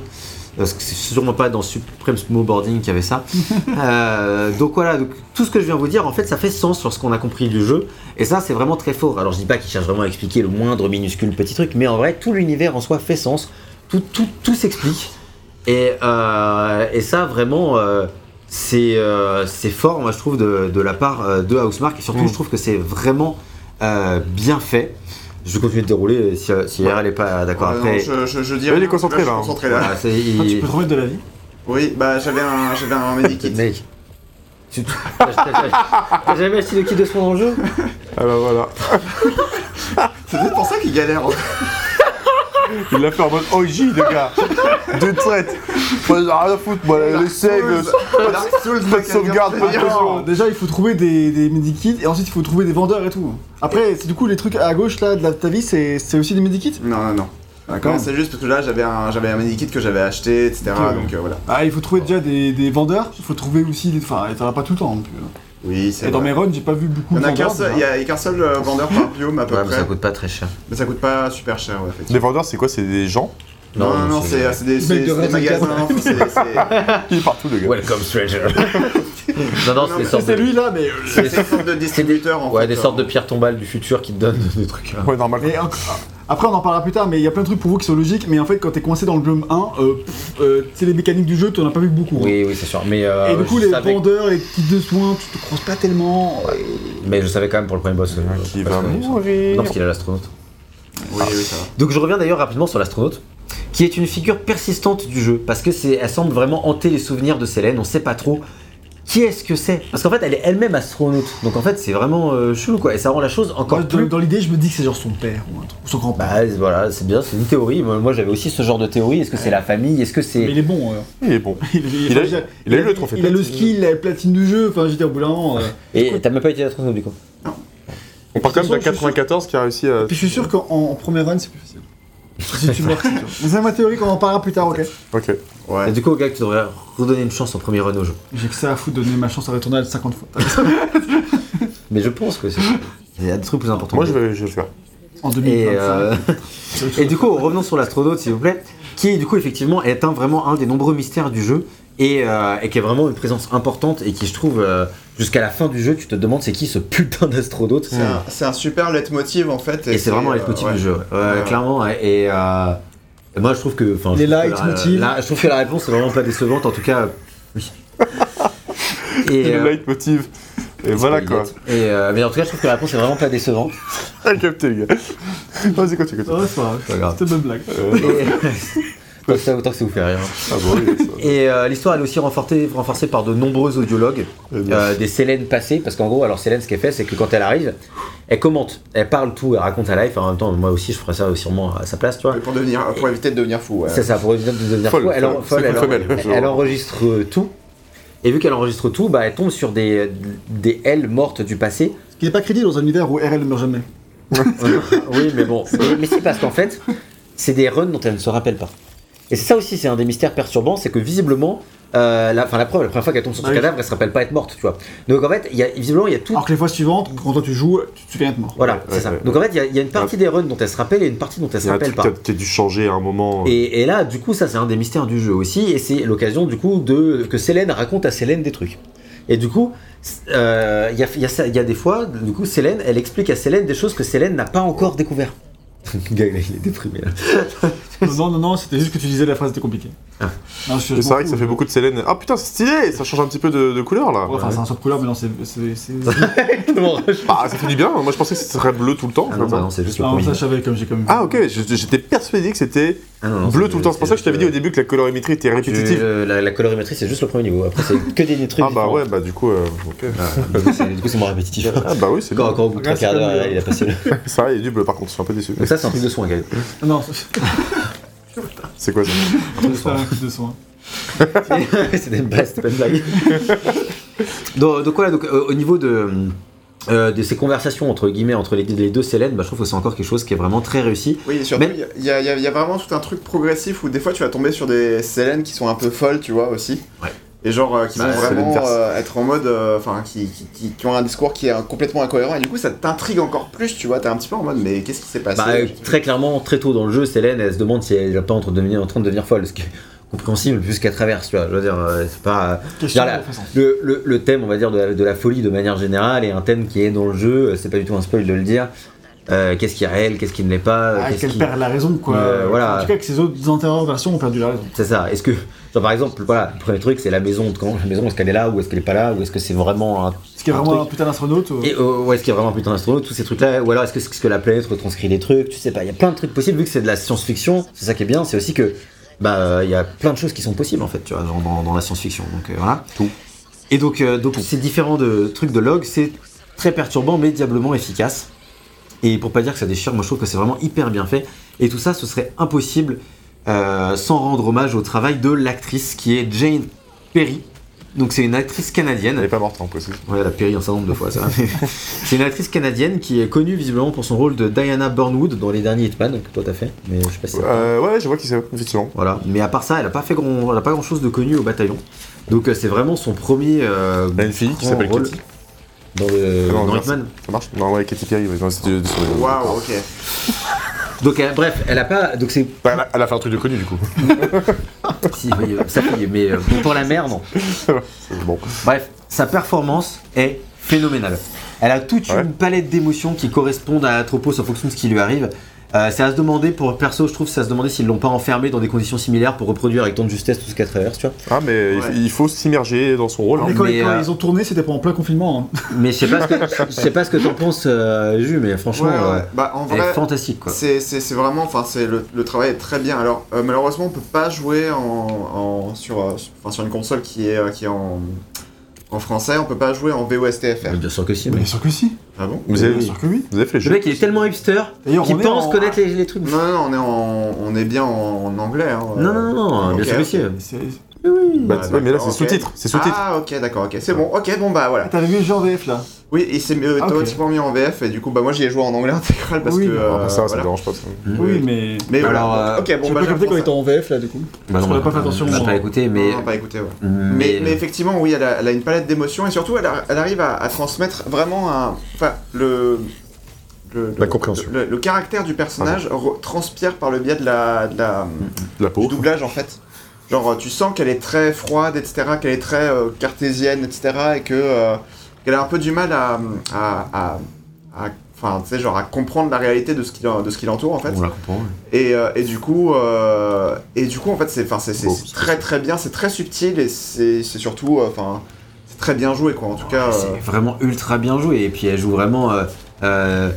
parce que c'est sûrement pas dans Supreme Snowboarding qu'il y avait ça. Donc voilà, donc, tout ce que je viens vous dire, en fait, ça fait sens sur ce qu'on a compris du jeu. Et ça, c'est vraiment très fort. Alors, je dis pas qu'il cherche vraiment à expliquer le moindre minuscule petit truc, mais en vrai, tout l'univers en soi fait sens. Tout, tout, tout s'explique. Et, euh, et ça, vraiment, euh, c'est euh, c'est fort, moi, je trouve, de, de la part de Housemark. Et surtout, Mm. je trouve que c'est vraiment euh, bien fait. Je vais continuer de dérouler si, si RL n'est pas d'accord Ouais, après. non, je, je, je dis Ouais, il est rien, concentré, là. concentré là. Voilà, c'est- Ah, tu il- peux te remettre de la vie. Oui, bah j'avais un, j'avais un medikit. Mec, tu- t'as jamais acheté le kit de soins dans le jeu? Ah bah voilà. C'est peut-être pour ça qu'il galère. Il l'a fait en mode OG, le gars. De traite. Moi, j'ai rien à foutre, moi, les saves. Pas de sauvegarde, pas de déjà il faut trouver des, des medikits et ensuite il faut trouver des vendeurs et tout. Après, c'est du coup les trucs à gauche là de la, ta vie, c'est c'est aussi des medikits Non, non, non. Ah, quand Non, c'est juste parce que là j'avais un, j'avais un medikit que j'avais acheté, etc. Ok, ouais. Donc euh, voilà. Ah, il faut trouver déjà des, des vendeurs, il faut trouver aussi des. Enfin, t'en as pas tout le temps non plus. hein. Oui, c'est Et dans vrai. mes runs, j'ai pas vu beaucoup Il de y en a qu'un vendeurs. seul, il y a qu'un seul euh, vendeur par biome à peu Ouais, mais près. ça coûte pas très cher. Mais ça coûte pas super cher, ouais, Les effectivement. vendeurs, c'est quoi? C'est des gens? Non, non, non, c'est c'est des, c'est- Mec de c'est des Razen magasins. c'est- c'est- Il est partout, le gars. Welcome stranger. non, non, c'est des sortes C'est de... lui là, mais. euh, C'est une sorte de distributeur en Ouais, fait. des sortes de pierres tombales du futur qui te donnent des trucs. Ouais, normal. Mais en- après, on en parlera plus tard, mais il y a plein de trucs pour vous qui sont logiques. Mais en fait, quand t'es coincé dans le biome 1, euh, euh, tu sais, les mécaniques du jeu, t'en as pas vu beaucoup. hein. Oui, oui, c'est sûr. Mais, euh, Et du coup, les savais- vendeurs, les kits de soins, tu te croises pas tellement. Mais je savais quand même pour le premier boss. euh, Qui va mourir. Non, parce qu'il a l'astronaute. Oui, oui, ça va. Donc je reviens d'ailleurs rapidement sur l'astronaute, qui est une figure persistante du jeu, parce que c'est, elle semble vraiment hanter les souvenirs de Célène. On sait pas trop qui est-ce que c'est, parce qu'en fait elle est elle-même astronaute. Donc en fait c'est vraiment euh, chelou quoi, et ça rend la chose encore Moi, plus. dans l'idée, je me dis que c'est genre son père ou un truc, ou son grand-père. Bah voilà, c'est bien, c'est une théorie. Moi, moi, j'avais aussi ce genre de théorie. Est-ce que c'est la famille? Est-ce que mais c'est il est bon. Il est bon. Il, Il a- il eu le trophée Il a le skill, la platine du jeu. Enfin, je veux dire, au bout d'un moment. euh, Et t'as même pas été l'astronaute du coup On part quand même d'un De toute façon, je suis 94 qui a réussi à. Puis je suis sûr qu'en en premier run, c'est plus facile. si tu meurs, c'est sûr. Mais c'est ma théorie qu'on en parlera plus tard, ok Ok. Et du coup, gars, tu devrais redonner une chance en premier run au jeu. J'ai que ça à foutre de donner ma chance à retourner 50 fois. Mais je pense que c'est. Il y a des trucs plus importants. Moi, je vais, je vais le faire. En Et, 2025. euh, et du coup, revenons sur l'astronaute, s'il vous plaît, qui du coup effectivement est un vraiment un des nombreux mystères du jeu et, euh, et qui est vraiment une présence importante et qui je trouve euh, jusqu'à la fin du jeu, tu te demandes c'est qui ce putain d'astronaute? C'est un, super leitmotiv en fait. Et c'est vraiment un leitmotiv euh, du jeu, ouais. Ouais, Ouais. clairement. euh, et moi, je trouve que, enfin, Les je trouve que la- leitmotivs. la- je trouve que la réponse est vraiment pas décevante, en tout cas. Oui. Et, Le euh, leitmotiv. Et voilà quoi. Et, euh, mais en tout cas, je trouve que la réponse est vraiment pas décevante. Ah, capté, le gars. Vas-y, continue, continue. C'est pas grave. Pas grave. C'était une bonne blague. Euh, Et... ça, autant que ça vous fait rire. ah bon, oui, ça. Et euh, l'histoire elle est aussi renforcée, renforcée par de nombreux audiologues, Eh euh, des Célènes passées, parce qu'en gros, alors Célène, ce qu'elle fait, c'est que quand elle arrive, elle commente, elle parle tout, elle raconte sa life. En même temps, moi aussi, je ferais ça sûrement à sa place, tu vois. Pour, devenir, pour éviter de devenir fou. Ouais. C'est ça, pour éviter de devenir Folle, fou. Elle, en- folle, folle, c'est elle, une femelle, elle- genre. elle enregistre tout. Et vu qu'elle enregistre tout, bah, elle tombe sur des, des ailes mortes du passé. Ce qui n'est pas crédible dans un univers où RL ne meurt jamais. oui, mais bon. Mais, mais si, parce qu'en fait, c'est des runs dont elle ne se rappelle pas. Et c'est ça aussi, c'est un des mystères perturbants, c'est que visiblement, euh, la, enfin la preuve, la première fois qu'elle tombe sur son Ah oui. cadavre, elle se rappelle pas être morte, tu vois. Donc en fait, il y a, visiblement, il y a tout. Alors que les fois suivantes, quand toi tu joues, tu te souviens de mort. Voilà, Ouais, c'est ouais, ça. ouais. Donc en fait, il y a- il y, a une partie des runs dont elle se rappelle et une partie dont elle se rappelle truc pas. a dû changer à un moment. Et, et là, du coup, ça c'est un des mystères du jeu aussi, et c'est l'occasion du coup de que Célène raconte à Célène des trucs. Et du coup, euh, il y, a, y a des fois, du coup, Célène, elle explique à Célène des choses que Célène n'a pas encore découvert. Le il est déprimé là. Non, non, non, non, c'était juste que tu disais la phrase était compliquée. Ah. C'est vrai que ça fait je- beaucoup de Célène. Ah putain, c'est stylé Ça change un petit peu de, de couleur là. Ouais, Enfin, c'est un saut de couleur, mais non, c'est. c'est- c'est- Bah, ça fait du bien. Moi, je pensais que ce serait bleu tout le temps. Ah non, bah non, c'est juste le Non, premier. ça, je savais comme j'ai comme. Ah, ok, j'étais persuadé que c'était Ah non, bleu tout le temps. C'est pour ça que je t'avais dit au début que la colorimétrie était répétitive. euh, la, la colorimétrie, c'est juste le premier niveau. Après, c'est que des trucs. Ah, bah différents. ouais, bah du coup, euh, ok. Ah, du coup, c'est- du coup, c'est moins répétitif. Ah, bah oui, c'est Encore, bien. encore au bout de il a passé le. Ça il est du bleu par contre, je suis un peu déçu. Ça, c'est un truc de soin, Gaël. Non, C'est quoi ça Un truc de c'est soin. un de soin. c'était une blague, c'était pas une blague. donc, donc voilà, donc, euh, au niveau de, euh, de ces conversations entre guillemets entre les, les deux Célènes, bah, je trouve que c'est encore quelque chose qui est vraiment très réussi. Oui, et surtout, Mais- il y, a- il y a- il y a vraiment tout un truc progressif où des fois tu vas tomber sur des Célènes qui sont un peu folles, tu vois, aussi. Ouais. Et genre, euh, qui Bah, vont vraiment euh, être en mode. euh, Enfin, qui, qui, qui- qui ont un discours qui est complètement incohérent. Et du coup, ça t'intrigue encore plus, tu vois. T'es un petit peu en mode, mais qu'est-ce qui s'est passé? Bah, très clairement, très tôt dans le jeu, Célène, elle se demande si elle n'est pas en train de devenir, en train de devenir folle, ce qui est compréhensible vu ce qu'elle traverse, tu vois. Je veux dire, euh, c'est pas. De façon. Le, le- le thème, on va dire, de la, de la folie de manière générale est un thème qui est dans le jeu, c'est pas du tout un spoil de le dire. Euh, qu'est-ce qui est réel, qu'est-ce qui ne l'est pas, Ah, qu'elle qui- perd la raison, quoi. Euh, voilà. En tout cas, que ces autres antérieures versions ont perdu la raison. C'est ça. Est-ce que, genre, par exemple, voilà, le premier truc, c'est la maison. Quand la maison, est-ce qu'elle est là ou est-ce qu'elle est pas là ou est-ce que c'est vraiment un Ce qui est un vraiment un putain d'astronaute. Et euh, ouais, est-ce qu'il y a vraiment un putain d'astronaute, tous ces trucs-là Ou alors est-ce que, est-ce que la planète retranscrit des trucs Tu sais pas, il y a plein de trucs possibles, vu que c'est de la science-fiction, c'est ça qui est bien, c'est aussi que bah euh, il y a plein de choses qui sont possibles en fait, tu vois, dans, dans- dans la science-fiction. Donc euh, voilà. Tout. Et donc, euh, donc ces différents de, trucs de log, c'est très perturbant mais diablement efficace. Et pour pas dire que ça déchire, moi je trouve que c'est vraiment hyper bien fait. Et tout ça, ce serait impossible euh, sans rendre hommage au travail de l'actrice qui est Jane Perry. Donc c'est une actrice canadienne. Elle est pas morte en plus. Ouais, elle a péri un certain nombre de fois, ça. c'est une actrice canadienne qui est connue visiblement pour son rôle de Diana Burnwood dans les derniers Hitman, que toi t'as fait, mais je sais pas si Euh, ouais, je vois qui c'est, effectivement. Voilà. Mais à part ça, elle a pas fait grand, elle a pas grand chose de connu au bataillon. Donc euh, c'est vraiment son premier. euh, une fille qui s'appelle Katie. Dans, le, Ah non, dans. Hitman. Ça marche Non, ouais, Katy Perry, ouais. Waouh, ok. Donc euh, bref, elle a pas. Donc c'est. Bah, elle, a, elle a fait un truc de connu du coup. si, oui, euh, ça fait, mais euh, pour la mère, non. Bon. Bref, sa performance est phénoménale. Elle a toute Ouais. une palette d'émotions qui correspondent à Atropos en fonction de ce qui lui arrive. Euh, c'est à se demander, pour perso, je trouve, c'est à se demander s'ils l'ont pas enfermé dans des conditions similaires pour reproduire avec tant de justesse tout ce qu'elle traverse, tu vois. Ah, mais il- Ouais. il faut s'immerger dans son rôle. hein. Mais quand, mais, quand euh, ils ont tourné, c'était pendant plein confinement. hein. Mais je sais pas ce que, je sais pas ce que t'en penses, euh, Ju, mais franchement, Ouais, ouais. euh, Bah, en elle vrai, est fantastique, quoi. c'est c'est- c'est vraiment. Enfin, c'est le, le travail est très bien. Alors, euh, malheureusement, on peut pas jouer en, en- sur, euh, enfin, sur une console qui est, euh, qui est en, en français. On peut pas jouer en VOSTFR. Mais Bien sûr que si, mais. Bien sûr que si. Ah bon Vous avez, Bien sûr que oui. vous avez fait les Le mec, il est tellement hipster D'ailleurs, qu'il on est pense en- connaître les, les trucs. Non, non, non, on est, en, on est bien en, en anglais. Hein, Non, non, non, non, bien sûr ok. C'est- Bah, Ah, ouais, mais là, c'est ok. sous-titres. C'est sous-titres. Ah, ok, d'accord, ok. C'est bon, ok, bon, bah voilà. Ah, T'avais vu le jeu en VF là Oui, et c'est mieux, Ah, ok. automatiquement mis en VF, et du coup, bah moi j'y ai joué en anglais intégral parce Oui, que. bah, euh, Après ça, ça voilà. me dérange pas. ça. Oui, mais. Mais Alors, voilà. euh, ok, J'ai bon, bah pas capté quand il ça. était en VF là du coup. Bah non, n'a pas fait attention. On n'a pas écouté, mais. Non, pas écouté, ouais. mais- Mais, mais effectivement, oui, elle a, elle a une palette d'émotions et surtout, elle, a- elle arrive à, à transmettre vraiment un. Enfin, le. le- La le- compréhension. Le, le caractère du personnage re- transpire par le biais de la, de la, La du peau. doublage en fait. Genre, tu sens qu'elle est très froide, etc., qu'elle est très euh, cartésienne, etc., et que euh, qu'elle a un peu du mal à. à, à- à- Enfin, tu sais, genre à comprendre la réalité de ce qui, de ce qui l'entoure en fait. On la comprend. Et, euh, et du coup, euh, et du coup, en fait, c'est, enfin, c'est, très très bien, c'est très subtil et c'est, c'est surtout, euh, enfin, c'est très bien joué quoi. En tout cas, euh, C'est vraiment ultra bien joué. Et puis elle joue vraiment euh, euh,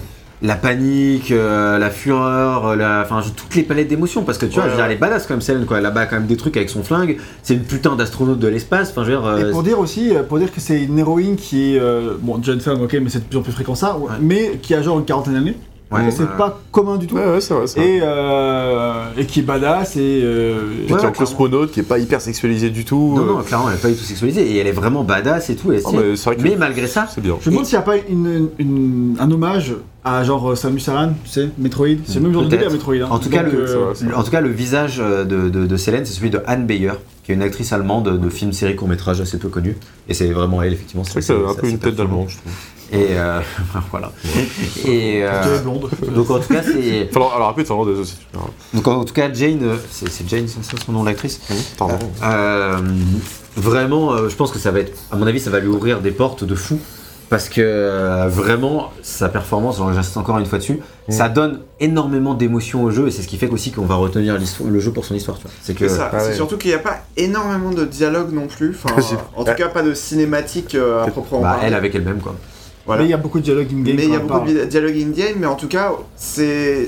la panique, euh, la fureur, euh, la... enfin toutes les palettes d'émotions. Parce que tu vois, Ouais, je veux dire, ouais. elle est badass comme celle quoi. Abat quand même des trucs avec son flingue. C'est une putain d'astronaute de l'espace. Enfin, je veux dire. euh, Et pour dire aussi, pour dire que c'est une héroïne qui est. euh, bon, jeune femme, ok, mais c'est de plus en plus fréquent ça, Ouais. mais qui a genre une quarantaine d'années. Ouais, c'est euh, pas commun du tout. Ouais, ouais, c'est vrai. c'est vrai. Et, euh, et qui est badass et. euh, Puis qui est un cosmonaute qui est pas hyper sexualisé du tout. Non, euh, non, clairement, elle est pas du tout sexualisée. Et elle est vraiment badass et tout. elle est ah, stylée. mais c'est vrai que mais malgré ça, c'est bien. Je me demande s'il n'y a pas une, une- un hommage à genre Samus Aran, tu sais, Metroid. C'est le même genre de Peut-être. délire Metroid. hein. En tout cas, Donc, le- euh. En tout cas, visage euh, de, de, de Célène, c'est celui de Anne Beyer, qui est une actrice allemande de films, séries, courts-métrages assez peu connus. Et c'est vraiment elle, effectivement. C'est vrai que c'est un peu une tête d'allemand, je trouve. Et euh, voilà. Et euh, donc en tout cas, c'est Enfin, alors, alors après, t'en des aussi. Donc en tout cas Jane, euh, c'est c'est Jane, c'est ça son nom d'actrice. Pardon. Euh, vraiment, euh, je pense que ça va être, à mon avis, ça va lui ouvrir des portes de fou. parce que euh, vraiment sa performance, j'insiste encore une fois dessus, ça donne énormément d'émotions au jeu et c'est ce qui fait aussi qu'on va retenir le jeu pour son histoire. C'est que C'est ça. Ah C'est ouais. surtout qu'il n'y a pas énormément de dialogue non plus. Enfin, en tout cas, pas de cinématique euh, à proprement bah, parler. elle avec elle-même quoi. Voilà. Mais il y a beaucoup de dialogue in-game. Mais il y a beaucoup de dialogue in-game, mais en tout cas, c'est.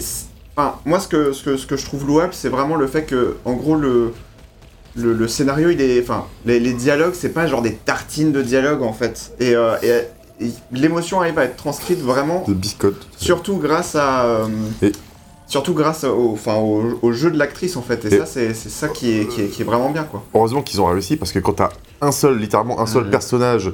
Enfin, moi, ce que, ce, que, ce que je trouve louable, c'est vraiment le fait que, en gros, le, le, le scénario, il est. Enfin, les, les dialogues, c'est pas genre des tartines de dialogue, en fait. Et, euh, et- et l'émotion arrive à être transcrite vraiment, De biscotte. surtout grâce à. euh, Et- Surtout grâce au, enfin, au, au jeu de l'actrice, en fait. Et, Et- ça, c'est c'est ça qui est, qui, est, qui est vraiment bien, quoi. Heureusement qu'ils ont réussi parce que quand t'as un seul, littéralement un seul personnage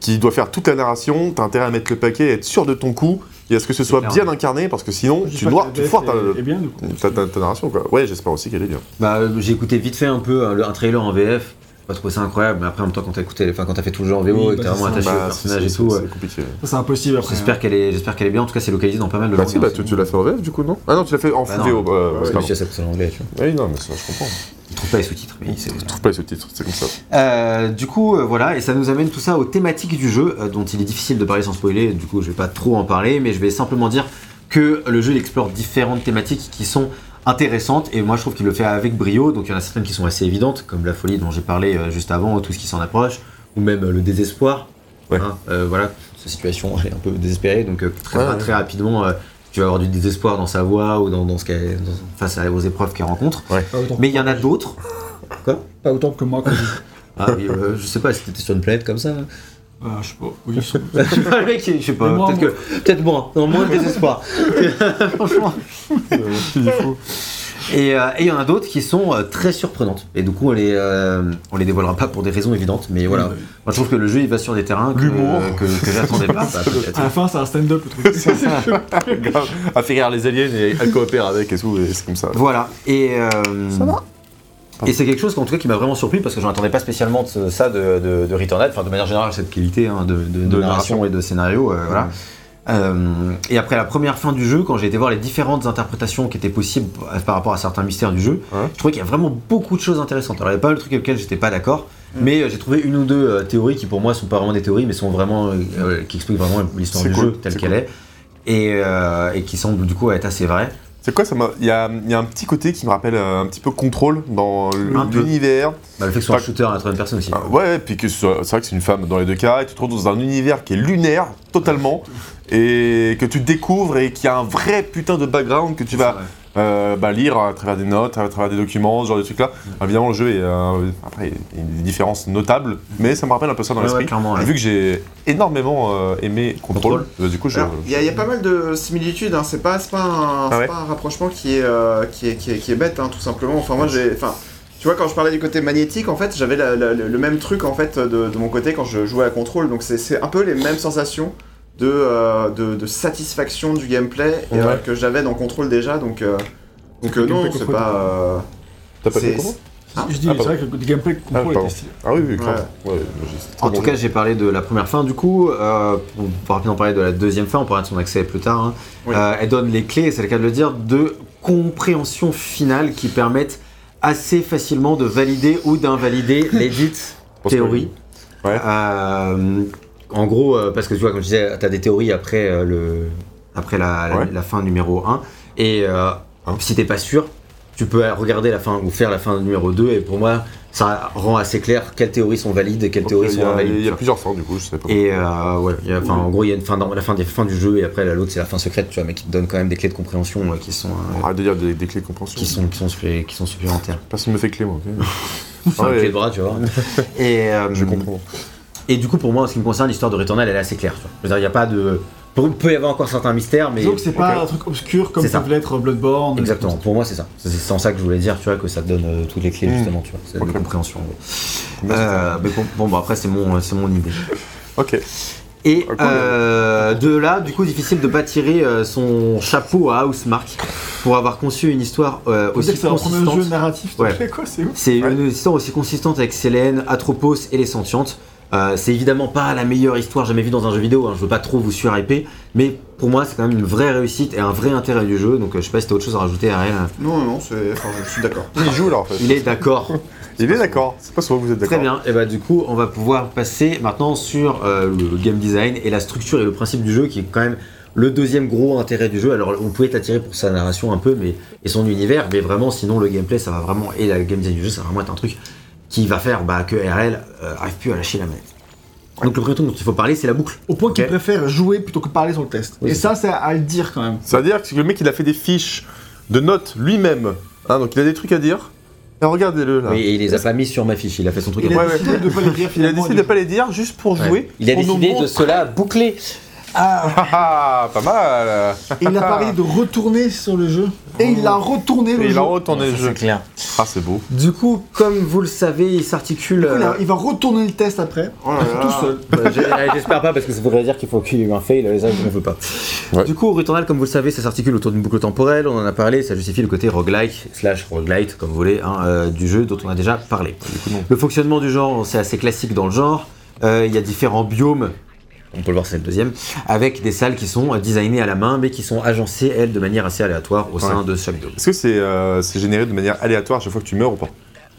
qui doit faire toute la narration, t'as intérêt à mettre le paquet, être sûr de ton coup et à ce que ce soit clair. bien incarné parce que sinon tu la tu foires ta, narration quoi. Ouais, j'espère aussi qu'elle est bien. Bah, j'ai écouté vite fait un peu le- un trailer en VF. Pas trouvé ça incroyable, mais après en même temps quand t'as écouté, enfin quand t'as fait tout le jeu en VO Oui, et que bah, t'as vraiment attaché au Bah, personnage c'est- et tout, c'est- euh, compliqué. C'est impossible après. j'espère qu'elle est, j'espère qu'elle est bien. En tout cas, c'est localisé dans pas mal de Bah langues. si, bah hein, tu, tu l'as fait en VF du coup, non? Ah non, tu l'as fait en Bah. VO. bah, bon. ça c'est en anglais, tu vois. Oui, non, mais ça, je comprends. Il trouve pas les sous-titres, mais c'est. Je trouve pas les sous-titres, c'est comme ça. Euh, du coup, euh, voilà, et ça nous amène tout ça aux thématiques du jeu, euh, dont il est difficile de parler sans spoiler, du coup je vais pas trop en parler, mais je vais simplement dire que le jeu il explore différentes thématiques qui sont intéressantes, et moi je trouve qu'il le fait avec brio, donc il y en a certaines qui sont assez évidentes, comme la folie dont j'ai parlé euh, juste avant, tout ce qui s'en approche, ou même euh, le désespoir. Ouais. hein, euh, voilà, sa situation elle est un peu désespérée, donc euh, très, Ouais, ouais. très rapidement, euh, tu vas avoir du désespoir dans sa voix ou dans, dans ce qu'elle, dans- face aux épreuves qu'elle rencontre. Mais il y en a d'autres. Quoi? Pas autant que moi. Quand je... ah, oui, euh, je sais pas si t'étais sur une planète comme ça. Ah, je sais pas. Oui, je- le mec, je sais pas, peut-être que, peut-être moins, non, moins de désespoir. Franchement. Et euh, et il y en a d'autres qui sont euh, très surprenantes. Et du coup, on les, euh, on les dévoilera pas pour des raisons évidentes, mais voilà. Oui, bah Moi, je trouve que le jeu, il va sur des terrains que, L'humour. que, que j'attendais pas. bah. À la fin, c'est un stand-up le truc. Grave. À faire rire les aliens et elle coopère avec et tout, et c'est comme ça. Voilà. Et, euh, Ça va Et c'est quelque chose en tout cas qui m'a vraiment surpris parce que je n'attendais pas spécialement de ça de, de, de Returnal, enfin de manière générale cette qualité hein, de, de- narration et de scénario. euh, voilà. Euh, et après la première fin du jeu, quand j'ai été voir les différentes interprétations qui étaient possibles par rapport à certains mystères du jeu, Ouais. je trouvais qu'il y a vraiment beaucoup de choses intéressantes. Alors il y a pas mal de trucs avec lesquels j'étais pas d'accord, mais euh, j'ai trouvé une ou deux euh, théories qui pour moi sont pas vraiment des théories, mais sont vraiment euh, qui expliquent vraiment l'histoire du cool, jeu telle qu'elle est. Et, et qui semblent du coup être assez vraies. C'est quoi ça Il y a, il y a un petit côté qui me rappelle euh, un petit peu contrôle dans l'univers. Bah, le fait que ce soit un shooter à la troisième personne aussi. Ah, ouais, puis que c'est vrai que c'est une femme dans les deux cas, et tu te retrouves dans un univers qui est lunaire totalement, et que tu découvres et qui a un vrai putain de background que tu vas euh, bah, lire à travers des notes, à travers des documents, ce genre de trucs là. Évidemment, le jeu est euh, après il y a des différences notables, mais ça me rappelle un peu ça dans Ouais, l'esprit. ouais. Vu que j'ai énormément euh, aimé Control, Control. euh, du coup je. Il y, a- il y a pas mal de similitudes, hein. c'est pas, c'est pas, un, Ah ouais pas un rapprochement qui est, euh, qui est, qui est, qui est bête, hein, tout simplement. Enfin, moi, j'ai. Enfin, tu vois, quand je parlais du côté magnétique, en fait, j'avais le même truc, en fait, de, de mon côté quand je jouais à Control. Donc, c'est- c'est un peu les mêmes sensations de, euh, de, de satisfaction du gameplay et, euh, que j'avais dans Control déjà. Donc, euh, donc euh, non, c'est pas. euh, T'as pas fait comment Je dis, Ah, c'est vrai que le gameplay contrôle était stylé. Ah oui, oui, clairement. Ouais. Ouais, En bon tout cas, j'ai parlé de la première fin. Du coup, euh, on va rapidement parler de la deuxième fin. On parlera de son accès plus tard. hein. Oui. Euh, elle donne les clés, c'est le cas de le dire, de compréhension finale qui permettent assez facilement de valider ou d'invalider les dites théories. Ouais. Euh, en gros, euh, parce que tu vois, comme je disais, tu as des théories après, euh, le, après la, la- Ouais. la fin numéro 1. Et euh, Hein. si t'es pas sûr, tu peux regarder la fin ou faire la fin numéro 2. Et pour moi, ça rend assez clair quelles théories sont valides et quelles théories sont invalides. il y a plusieurs fins du coup, je sais pas. Et euh, ouais, y a- en gros, il y a une fin, la fin du jeu et après la- l'autre c'est la fin secrète, tu vois, mais qui te donne quand même des clés de compréhension euh, qui sont euh, Arrête de dire des, des clés de compréhension. qui sont qui sont, supplé- qui sont supplémentaires. Personne me fait clé, moi. ok Enfin, Ouais. clé de bras, tu vois. et Je comprends. Et du coup, pour moi, en ce qui me concerne, l'histoire de Returnal, elle est assez claire. tu vois. Je veux dire, il y a pas de, il peut y avoir encore certains mystères, mais Disons que c'est pas un truc obscur comme ça. peuvent l'être Bloodborne. exactement. Pour moi, c'est ça. C'est en ça que je voulais dire, tu vois, que ça te donne euh, toutes les clés Mm. justement, tu vois, c'est Ok. de compréhension. ouais. Euh, mais bon, bon, bah, après c'est mon, c'est mon idée. Ok. Et Ah, euh, de là, du coup, difficile de pas tirer euh, son chapeau à Housemark pour avoir conçu une histoire euh, aussi c'est consistante. jeu narratif, Ouais. tu fais quoi, c'est ouf. C'est Ouais. une histoire aussi consistante avec Célène, Atropos et les Sentientes. Euh, c'est évidemment pas la meilleure histoire jamais vue dans un jeu vidéo, hein, je veux pas trop vous surhyper, mais pour moi c'est quand même une vraie réussite et un vrai intérêt du jeu, donc euh, je sais pas si t'as autre chose à rajouter à rien. Non, non, c'est. Enfin, je suis d'accord. Il joue là en fait. Il est d'accord. Il est d'accord. C'est pas souvent que vous êtes d'accord. Très bien, et bah du coup on va pouvoir passer maintenant sur euh, le game design et la structure et le principe du jeu qui est quand même le deuxième gros intérêt du jeu. Alors on pouvait t'attirer pour sa narration un peu mais, et son univers, mais vraiment sinon le gameplay ça va vraiment, et le game design du jeu ça va vraiment être un truc qui va faire bah, que RL euh, arrive plus à lâcher la manette. Donc le premier truc dont il faut parler c'est la boucle. Au point qu'il Ok. préfère jouer plutôt que parler sur le test. Oui, et c'est ça, c'est à le dire quand même. C'est-à-dire que le mec il a fait des fiches de notes lui-même. Hein, donc il a des trucs à dire. Et regardez-le là. Oui, et il les a pas mis sur ma fiche, il a fait son truc. Il à a Ouais, décidé de pas les dire Il a finalement. décidé de pas les dire juste pour Ouais. jouer. Il a pour nous décidé de montrer- cela boucler. Ah, ah, pas mal. Et il a parlé de retourner sur le jeu. Et il a retourné le Et il jeu. a retourné le jeu. clair. Ah, c'est beau. Du coup, comme vous le savez, il s'articule. Il, euh, il va retourner le test après. Oh là là. Tout seul. Euh, j'ai- euh, J'espère pas parce que ça voudrait dire qu'il faut qu'il y ait eu un fail, les ça on veut pas. Ouais. Du coup, Returnal, comme vous le savez, ça s'articule autour d'une boucle temporelle, on en a parlé, ça justifie le côté roguelike, slash roguelite, comme vous voulez, hein, euh, du jeu dont on a déjà parlé. Le fonctionnement du genre, c'est assez classique dans le genre, Euh, il y a différents biomes, on peut le voir, c'est le deuxième, avec des salles qui sont designées à la main, mais qui sont agencées, elles, de manière assez aléatoire au sein Ouais. de chaque biome. Est-ce que c'est euh, c'est généré de manière aléatoire à chaque fois que tu meurs ou pas?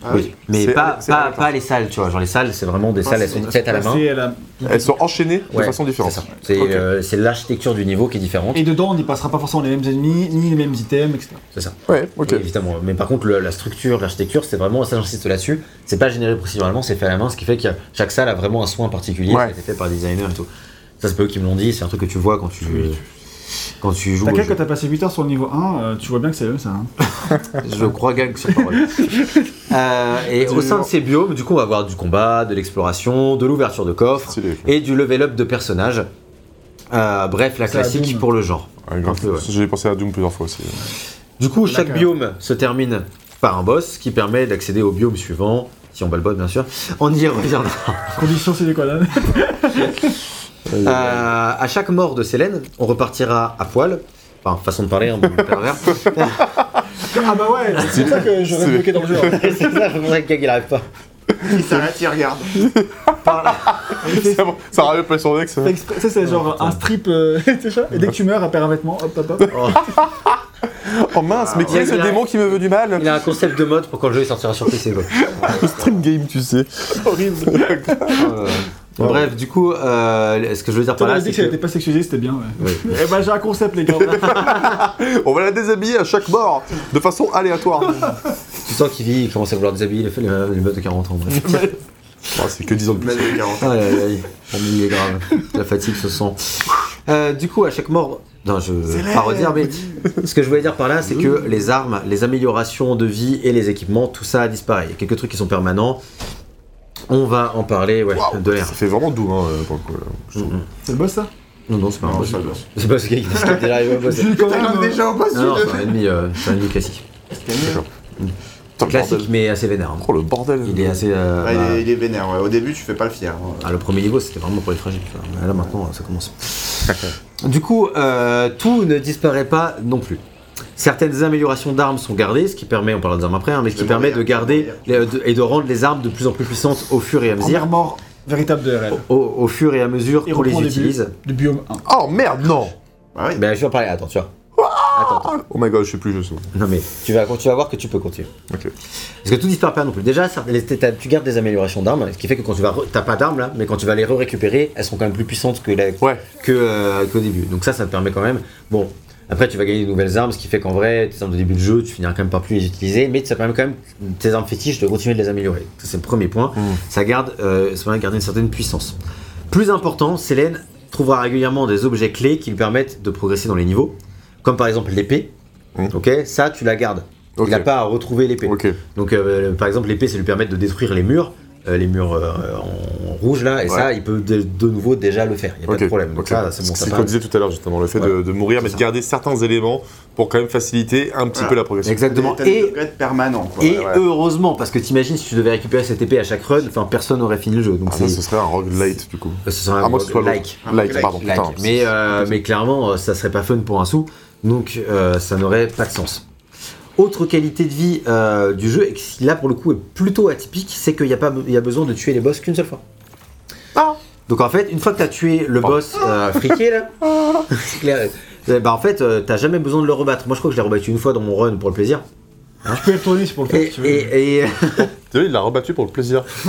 Ah oui, mais C'est- pas, c'est pas, les salles, tu vois, genre les salles, c'est vraiment des Ah, salles, elles c'est- sont faites à la main. C'est la- Elles sont enchaînées de Ouais, façon différente. C'est ça. C'est Ok. euh, c'est l'architecture du niveau qui est différente. Et dedans, on n'y passera pas forcément les mêmes ennemis, ni les mêmes items, etc. C'est ça. Ouais, ok. Oui, évidemment. Mais par contre, le- la structure, l'architecture, c'est vraiment, ça j'insiste là-dessus, c'est pas généré procéduralement, c'est fait à la main, ce qui fait que chaque salle a vraiment un soin particulier, Ouais. été fait par des designers et tout. Ça, c'est pas eux qui me l'ont dit, c'est un truc que tu vois quand tu, quand tu joues. au T'inquiète, jeu. quand t'as passé 8 heures sur le niveau 1, euh, tu vois bien que c'est eux, ça. hein. Je crois gag sur parole. Euh, et au sein de ces biomes, du coup, on va avoir du combat, de l'exploration, de l'ouverture de coffres et du level up de personnages. Euh, bref, la classique pour le genre. Ouais, ouais. J'ai pensé à Doom plusieurs fois aussi. Du coup, chaque biome se termine par un boss qui permet d'accéder au biome suivant, si on bat le boss bien sûr. On y reviendra. Condition sine qua non. Euh, à chaque mort de Célène, on repartira à poil. Enfin, façon de parler, hein, bon, pervers. Ah bah ouais, c'est pour ça que je reste bloqué dans le jeu. hein. c'est ça, pour ça que Gag il arrive pas. Il s'arrête, il regarde. Bon, ça arrive pas sur Dex. Fait exprès- Ça, c'est genre un strip, euh, tu sais, et dès que tu meurs, elle perd un vêtement, hop, hop, hop. Oh mince, mais qui ouais. est ce démon qui me veut du mal Il a un concept de mode pour quand le jeu il sortira sur PC. Quoi. Stream game, tu sais. Horrible. Bref, du coup, euh, ce que je veux dire par on là, dit c'est que si elle que. était pas sexualisée, c'était bien, ouais. Eh ben, j'ai un concept, les gars. On va la déshabiller à chaque mort, de façon aléatoire. Tu sens qu'il vit, il commence à vouloir déshabiller les, les, les meufs de 40 ans. Bref. Oh, c'est que 10 ans de plus. Mais les 40. Aïe, aïe, aïe. Pour lui, il est grave. La fatigue se sent. Euh, du coup, à chaque mort. Non, je vais pas redire, mais ce que je voulais dire par là, c'est que les armes, les améliorations de vie et les équipements, tout ça disparaît. Il y a quelques trucs qui sont permanents. On va en parler, ouais, de l'air. Ça fait vraiment doux, hein, pour le coup. là, je trouve. C'est le boss, ça? Non, non, c'est pas un boss. c'est pas le boss. C'est pas ce gars qui est déjà arrivé au boss. Je quand même. Euh, déjà au boss Non, c'est un ennemi, euh, c'est un ennemi classique. Classique, mais assez vénère. hein. Oh le bordel. Il est assez. euh, Ouais, il, bah, est, il est vénère, ouais. Au début, tu fais pas le fier. hein. Ah, le premier niveau, c'était vraiment pour les fragiles. Là, maintenant, ça commence. du coup, euh, tout ne disparaît pas non plus. Certaines améliorations d'armes sont gardées, ce qui permet, on parlera des armes après, hein, mais ce qui permet de garder mourir. les- de- et de rendre les armes de plus en plus puissantes au fur et à mesure. Mort véritable de RL. Au, au fur et à mesure qu'on les utilise. Du biome 1. Oh merde, non Bah oui. Ben, je vais en parler. Attends, tu vois. Attends, attends. Oh my god, je sais plus, je sais. Non, mais tu vas, tu vas voir que tu peux continuer. Ok. Parce que tout disparaît pas non plus. Déjà, ça- les- t'as- tu gardes des améliorations d'armes, ce qui fait que quand tu vas. T'as pas d'armes là, mais quand tu vas les re-récupérer, elles sont quand même plus puissantes que la, Ouais. que, euh, qu'au début. Donc ça, ça te permet quand même. Bon, après tu vas gagner de nouvelles armes, ce qui fait qu'en vrai, tes armes de début de jeu, tu finiras quand même par plus les utiliser, mais ça permet quand même tes armes fétiches de continuer de les améliorer. Ça, c'est le premier point. Mm. Ça garde, euh, ça permet de garder une certaine puissance. Plus important, Célène trouvera régulièrement des objets clés qui lui permettent de progresser dans les niveaux, comme par exemple l'épée. Ok, ça tu la gardes. Ok. Il n'a pas à retrouver l'épée. Ok. Donc, euh, par exemple, l'épée, ça lui permet de détruire les murs, les murs euh, en rouge là, et Ouais. ça, il peut de, de nouveau déjà le faire. Il n'y a pas de problème. Donc, ça, c'est bon. ce ça qu'on disait tout à l'heure, justement, le fait de, Ouais. de mourir, mais C'est de garder certains éléments pour quand même faciliter un petit Voilà. peu la progression. Exactement. Et, quoi. et ouais. heureusement, parce que t'imagines si tu devais récupérer cette épée à chaque run, enfin, personne n'aurait fini le jeu. Donc, Ah, ça, c'est. ce serait un roguelite, du coup. Ce serait un ce soit l'autre. like. Pardon. Like. Putain, mais, euh, mais clairement, euh, ça serait pas fun pour un sou, donc euh, ça n'aurait pas de sens. Autre qualité de vie euh, du jeu, et qui là pour le coup est plutôt atypique, c'est qu'il n'y a, pas be- il y a besoin de tuer les boss qu'une seule fois. Donc en fait, une fois que t'as tué le boss euh, friqué là, c'est clair. euh, Bah en fait, euh, t'as jamais besoin de le rebattre. Moi je crois que je l'ai rebattu une fois dans mon run pour le plaisir. Je peux y retourner si pour le faire. Et, si tu veux. et- et- Tu vois, il l'a rebattu pour le plaisir.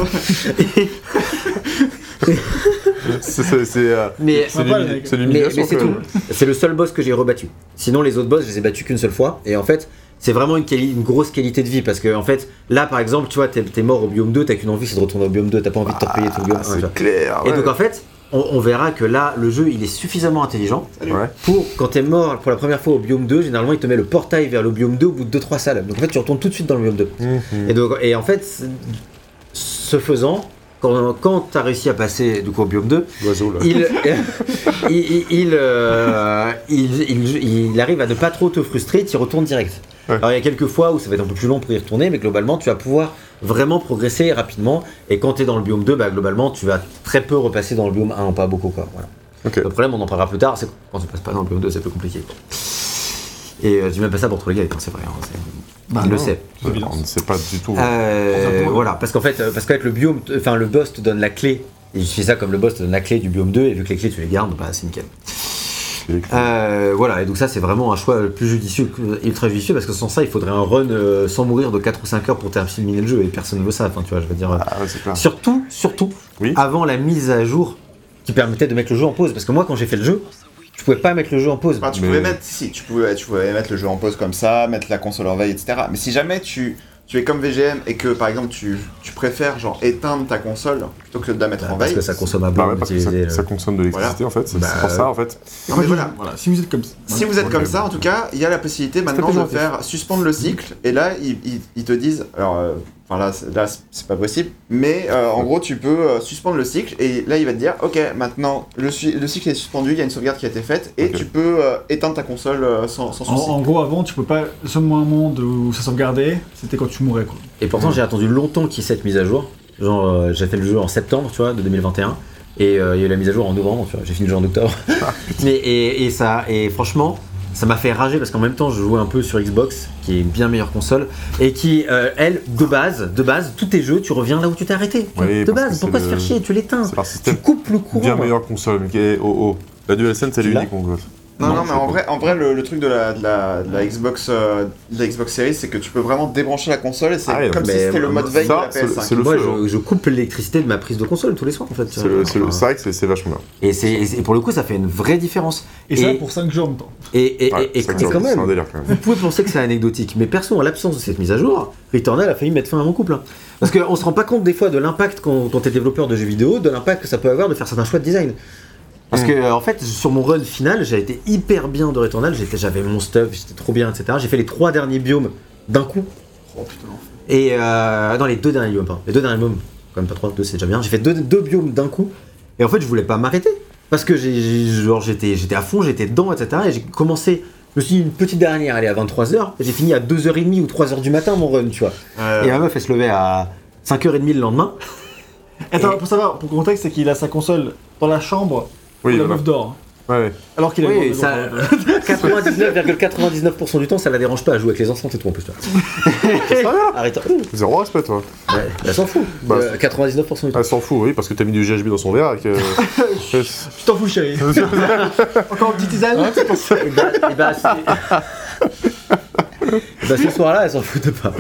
c'est euh, mais c'est le Mais, c'est tout. C'est le seul boss que j'ai rebattu. Sinon, les autres boss, je les ai battus qu'une seule fois. Et en fait, c'est vraiment une, grosse qualité de vie. Parce que, en fait, là, par exemple, tu vois, t'es es mort au biome 2, t'as qu'une envie, c'est de retourner au biome 2. T'as pas envie de te repayer tout le biome Ah, 1. tu vois. c'est clair. Et donc, en fait, on, on verra que là, le jeu, il est suffisamment intelligent pour, quand t'es mort pour la première fois au biome 2, généralement, il te met le portail vers le biome 2 au bout de 2-3 salles. Donc, en fait, tu retournes tout de suite dans le biome 2. Mhm. Et, donc, et en fait, ce faisant, quand, quand t'as réussi à passer du coup, au biome 2, L'oiseau, là. il, il, il, il, euh, il- arrive à ne pas trop te frustrer, tu y retournes direct. Ouais. Alors il y a quelques fois où ça va être un peu plus long pour y retourner, mais globalement tu vas pouvoir vraiment progresser rapidement. Et quand tu es dans le biome 2, bah, globalement tu vas très peu repasser dans le biome 1, pas beaucoup quoi. Voilà. Le problème, on en parlera plus tard, c'est quand tu passes pas dans le biome 2, c'est plus compliqué. quoi. Et euh, j'ai même pas ça pour trouver les gars, c'est vrai, hein, Bah il le sait. On ne sait pas du tout. Euh, voilà, parce qu'en fait, euh, parce qu'avec le biome, enfin le boss te donne la clé. Je fais ça comme le boss te donne la clé du biome 2, et vu que les clés tu les gardes, bah c'est nickel. Euh, voilà, et donc ça c'est vraiment un choix le plus judicieux, ultra judicieux, parce que sans ça il faudrait un run euh, sans mourir de 4 ou 5 heures pour terminer le jeu, et personne ne veut ça, enfin tu vois, je veux dire. Ah, ouais, c'est clair. Surtout, surtout, Oui. avant la mise à jour qui permettait de mettre le jeu en pause, parce que moi quand j'ai fait le jeu, je pouvais pas mettre le jeu en pause. Enfin, tu Mais- pouvais mettre, si, tu pouvais, tu pouvais mettre le jeu en pause comme ça, mettre la console en veille, etc. Mais si jamais tu, tu es comme VGM et que par exemple tu, tu préfères genre éteindre ta console plutôt que de la mettre Bah, en parce veille. que ça consomme à Bah blanc ouais, parce que ça, le- ça consomme de l'électricité en fait, c'est Bah, c'est pour ça en fait. Non, mais voilà. Voilà, si vous êtes comme ça. Si vous êtes comme ça, en tout cas, il y a la possibilité maintenant de faire suspendre le cycle. Et là, ils, ils- ils te disent, alors, euh, enfin là, c'est- là, c'est- pas possible, mais euh, en gros, tu peux euh, suspendre le cycle. Et là, il va te dire, ok, maintenant le, cycle est suspendu, il y a une sauvegarde qui a été faite, et tu peux euh, éteindre ta console euh, sans, sans En, souci. en gros, avant, tu peux pas. Le seul moment où ça sauvegardait, c'était quand tu mourais, quoi. Et pourtant, j'ai attendu longtemps qu'il y ait cette mise à jour. Genre, euh, j'ai fait le jeu en septembre, tu vois, de 2021. Et euh, il y a eu la mise à jour en novembre, tu vois. J'ai fini le jeu en octobre. Mais, et, et ça, et franchement, ça m'a fait rager parce qu'en même temps, je jouais un peu sur Xbox, qui est une bien meilleure console, et qui, euh, elle, de base, de base, tous tes jeux, tu reviens là où tu t'es arrêté. Oui, de base, pourquoi se faire chier Tu l'éteins. Tu coupes le courant. bien meilleure console, mais qui est oh oh. La DualSense c'est Tu l'as l'unique en Non, non, mais en vrai, en vrai le, le truc de la, de la, de la Xbox, euh, de la Xbox Series, c'est que tu peux vraiment débrancher la console et c'est Ah comme si c'était le mode veille de ça, la c'est- PS5. c'est le Moi, feu, hein. je, je coupe l'électricité de ma prise de console tous les soirs, en fait. C'est vrai que c'est- vachement bien. Et, pour le coup, ça fait une vraie différence. Et, ça pour 5 jours en même temps. Et, et, Ouais, et- et- c'est et quand c'est même, un délire quand même. Vous pouvez penser que c'est anecdotique, mais perso, en l'absence de cette mise à jour, Returnal a failli mettre fin à mon couple. hein. Parce qu'on se rend pas compte des fois de l'impact quand, quand t'es développeur de jeux vidéo, de l'impact que ça peut avoir de faire certains choix de design. Parce Mm. que euh, en fait, sur mon run final, j'ai été hyper bien de Returnal, j'avais mon stuff, j'étais trop bien, etc. J'ai fait les trois derniers biomes d'un coup. Oh putain. Et euh, non, les deux derniers biomes, pardon. Les deux derniers biomes, quand même pas trois, deux c'est déjà bien. J'ai fait deux, deux biomes d'un coup. Et en fait, je voulais pas m'arrêter. Parce que j'étais à fond, j'étais dedans, etc. Et j'ai commencé, je me suis dit une petite dernière, allez, à 23h. J'ai fini à 2h30 ou 3h du matin mon run, tu vois. Euh, Et ma meuf, elle se levait à 5h30 le lendemain. Attends, Et- pour savoir, pour contexte, c'est qu'il a sa console dans la chambre Oui, la voilà. meuf. Ouais, ouais. Alors qu'il a Oui, une ça, grande maison. 99,99% du temps, ça la dérange pas à jouer avec les enceintes et tout en plus, toi. Arrête. Zéro respect toi. Ouais, elle s'en fout. Bah, Euh, 99% du temps. Elle s'en fout, oui, parce que t'as mis du GHB dans son verre et que. Je t'en fous, chérie. Encore une petite tisane Et bah, et bah, c'est- Et bah, ce soir-là, elle s'en foutait pas.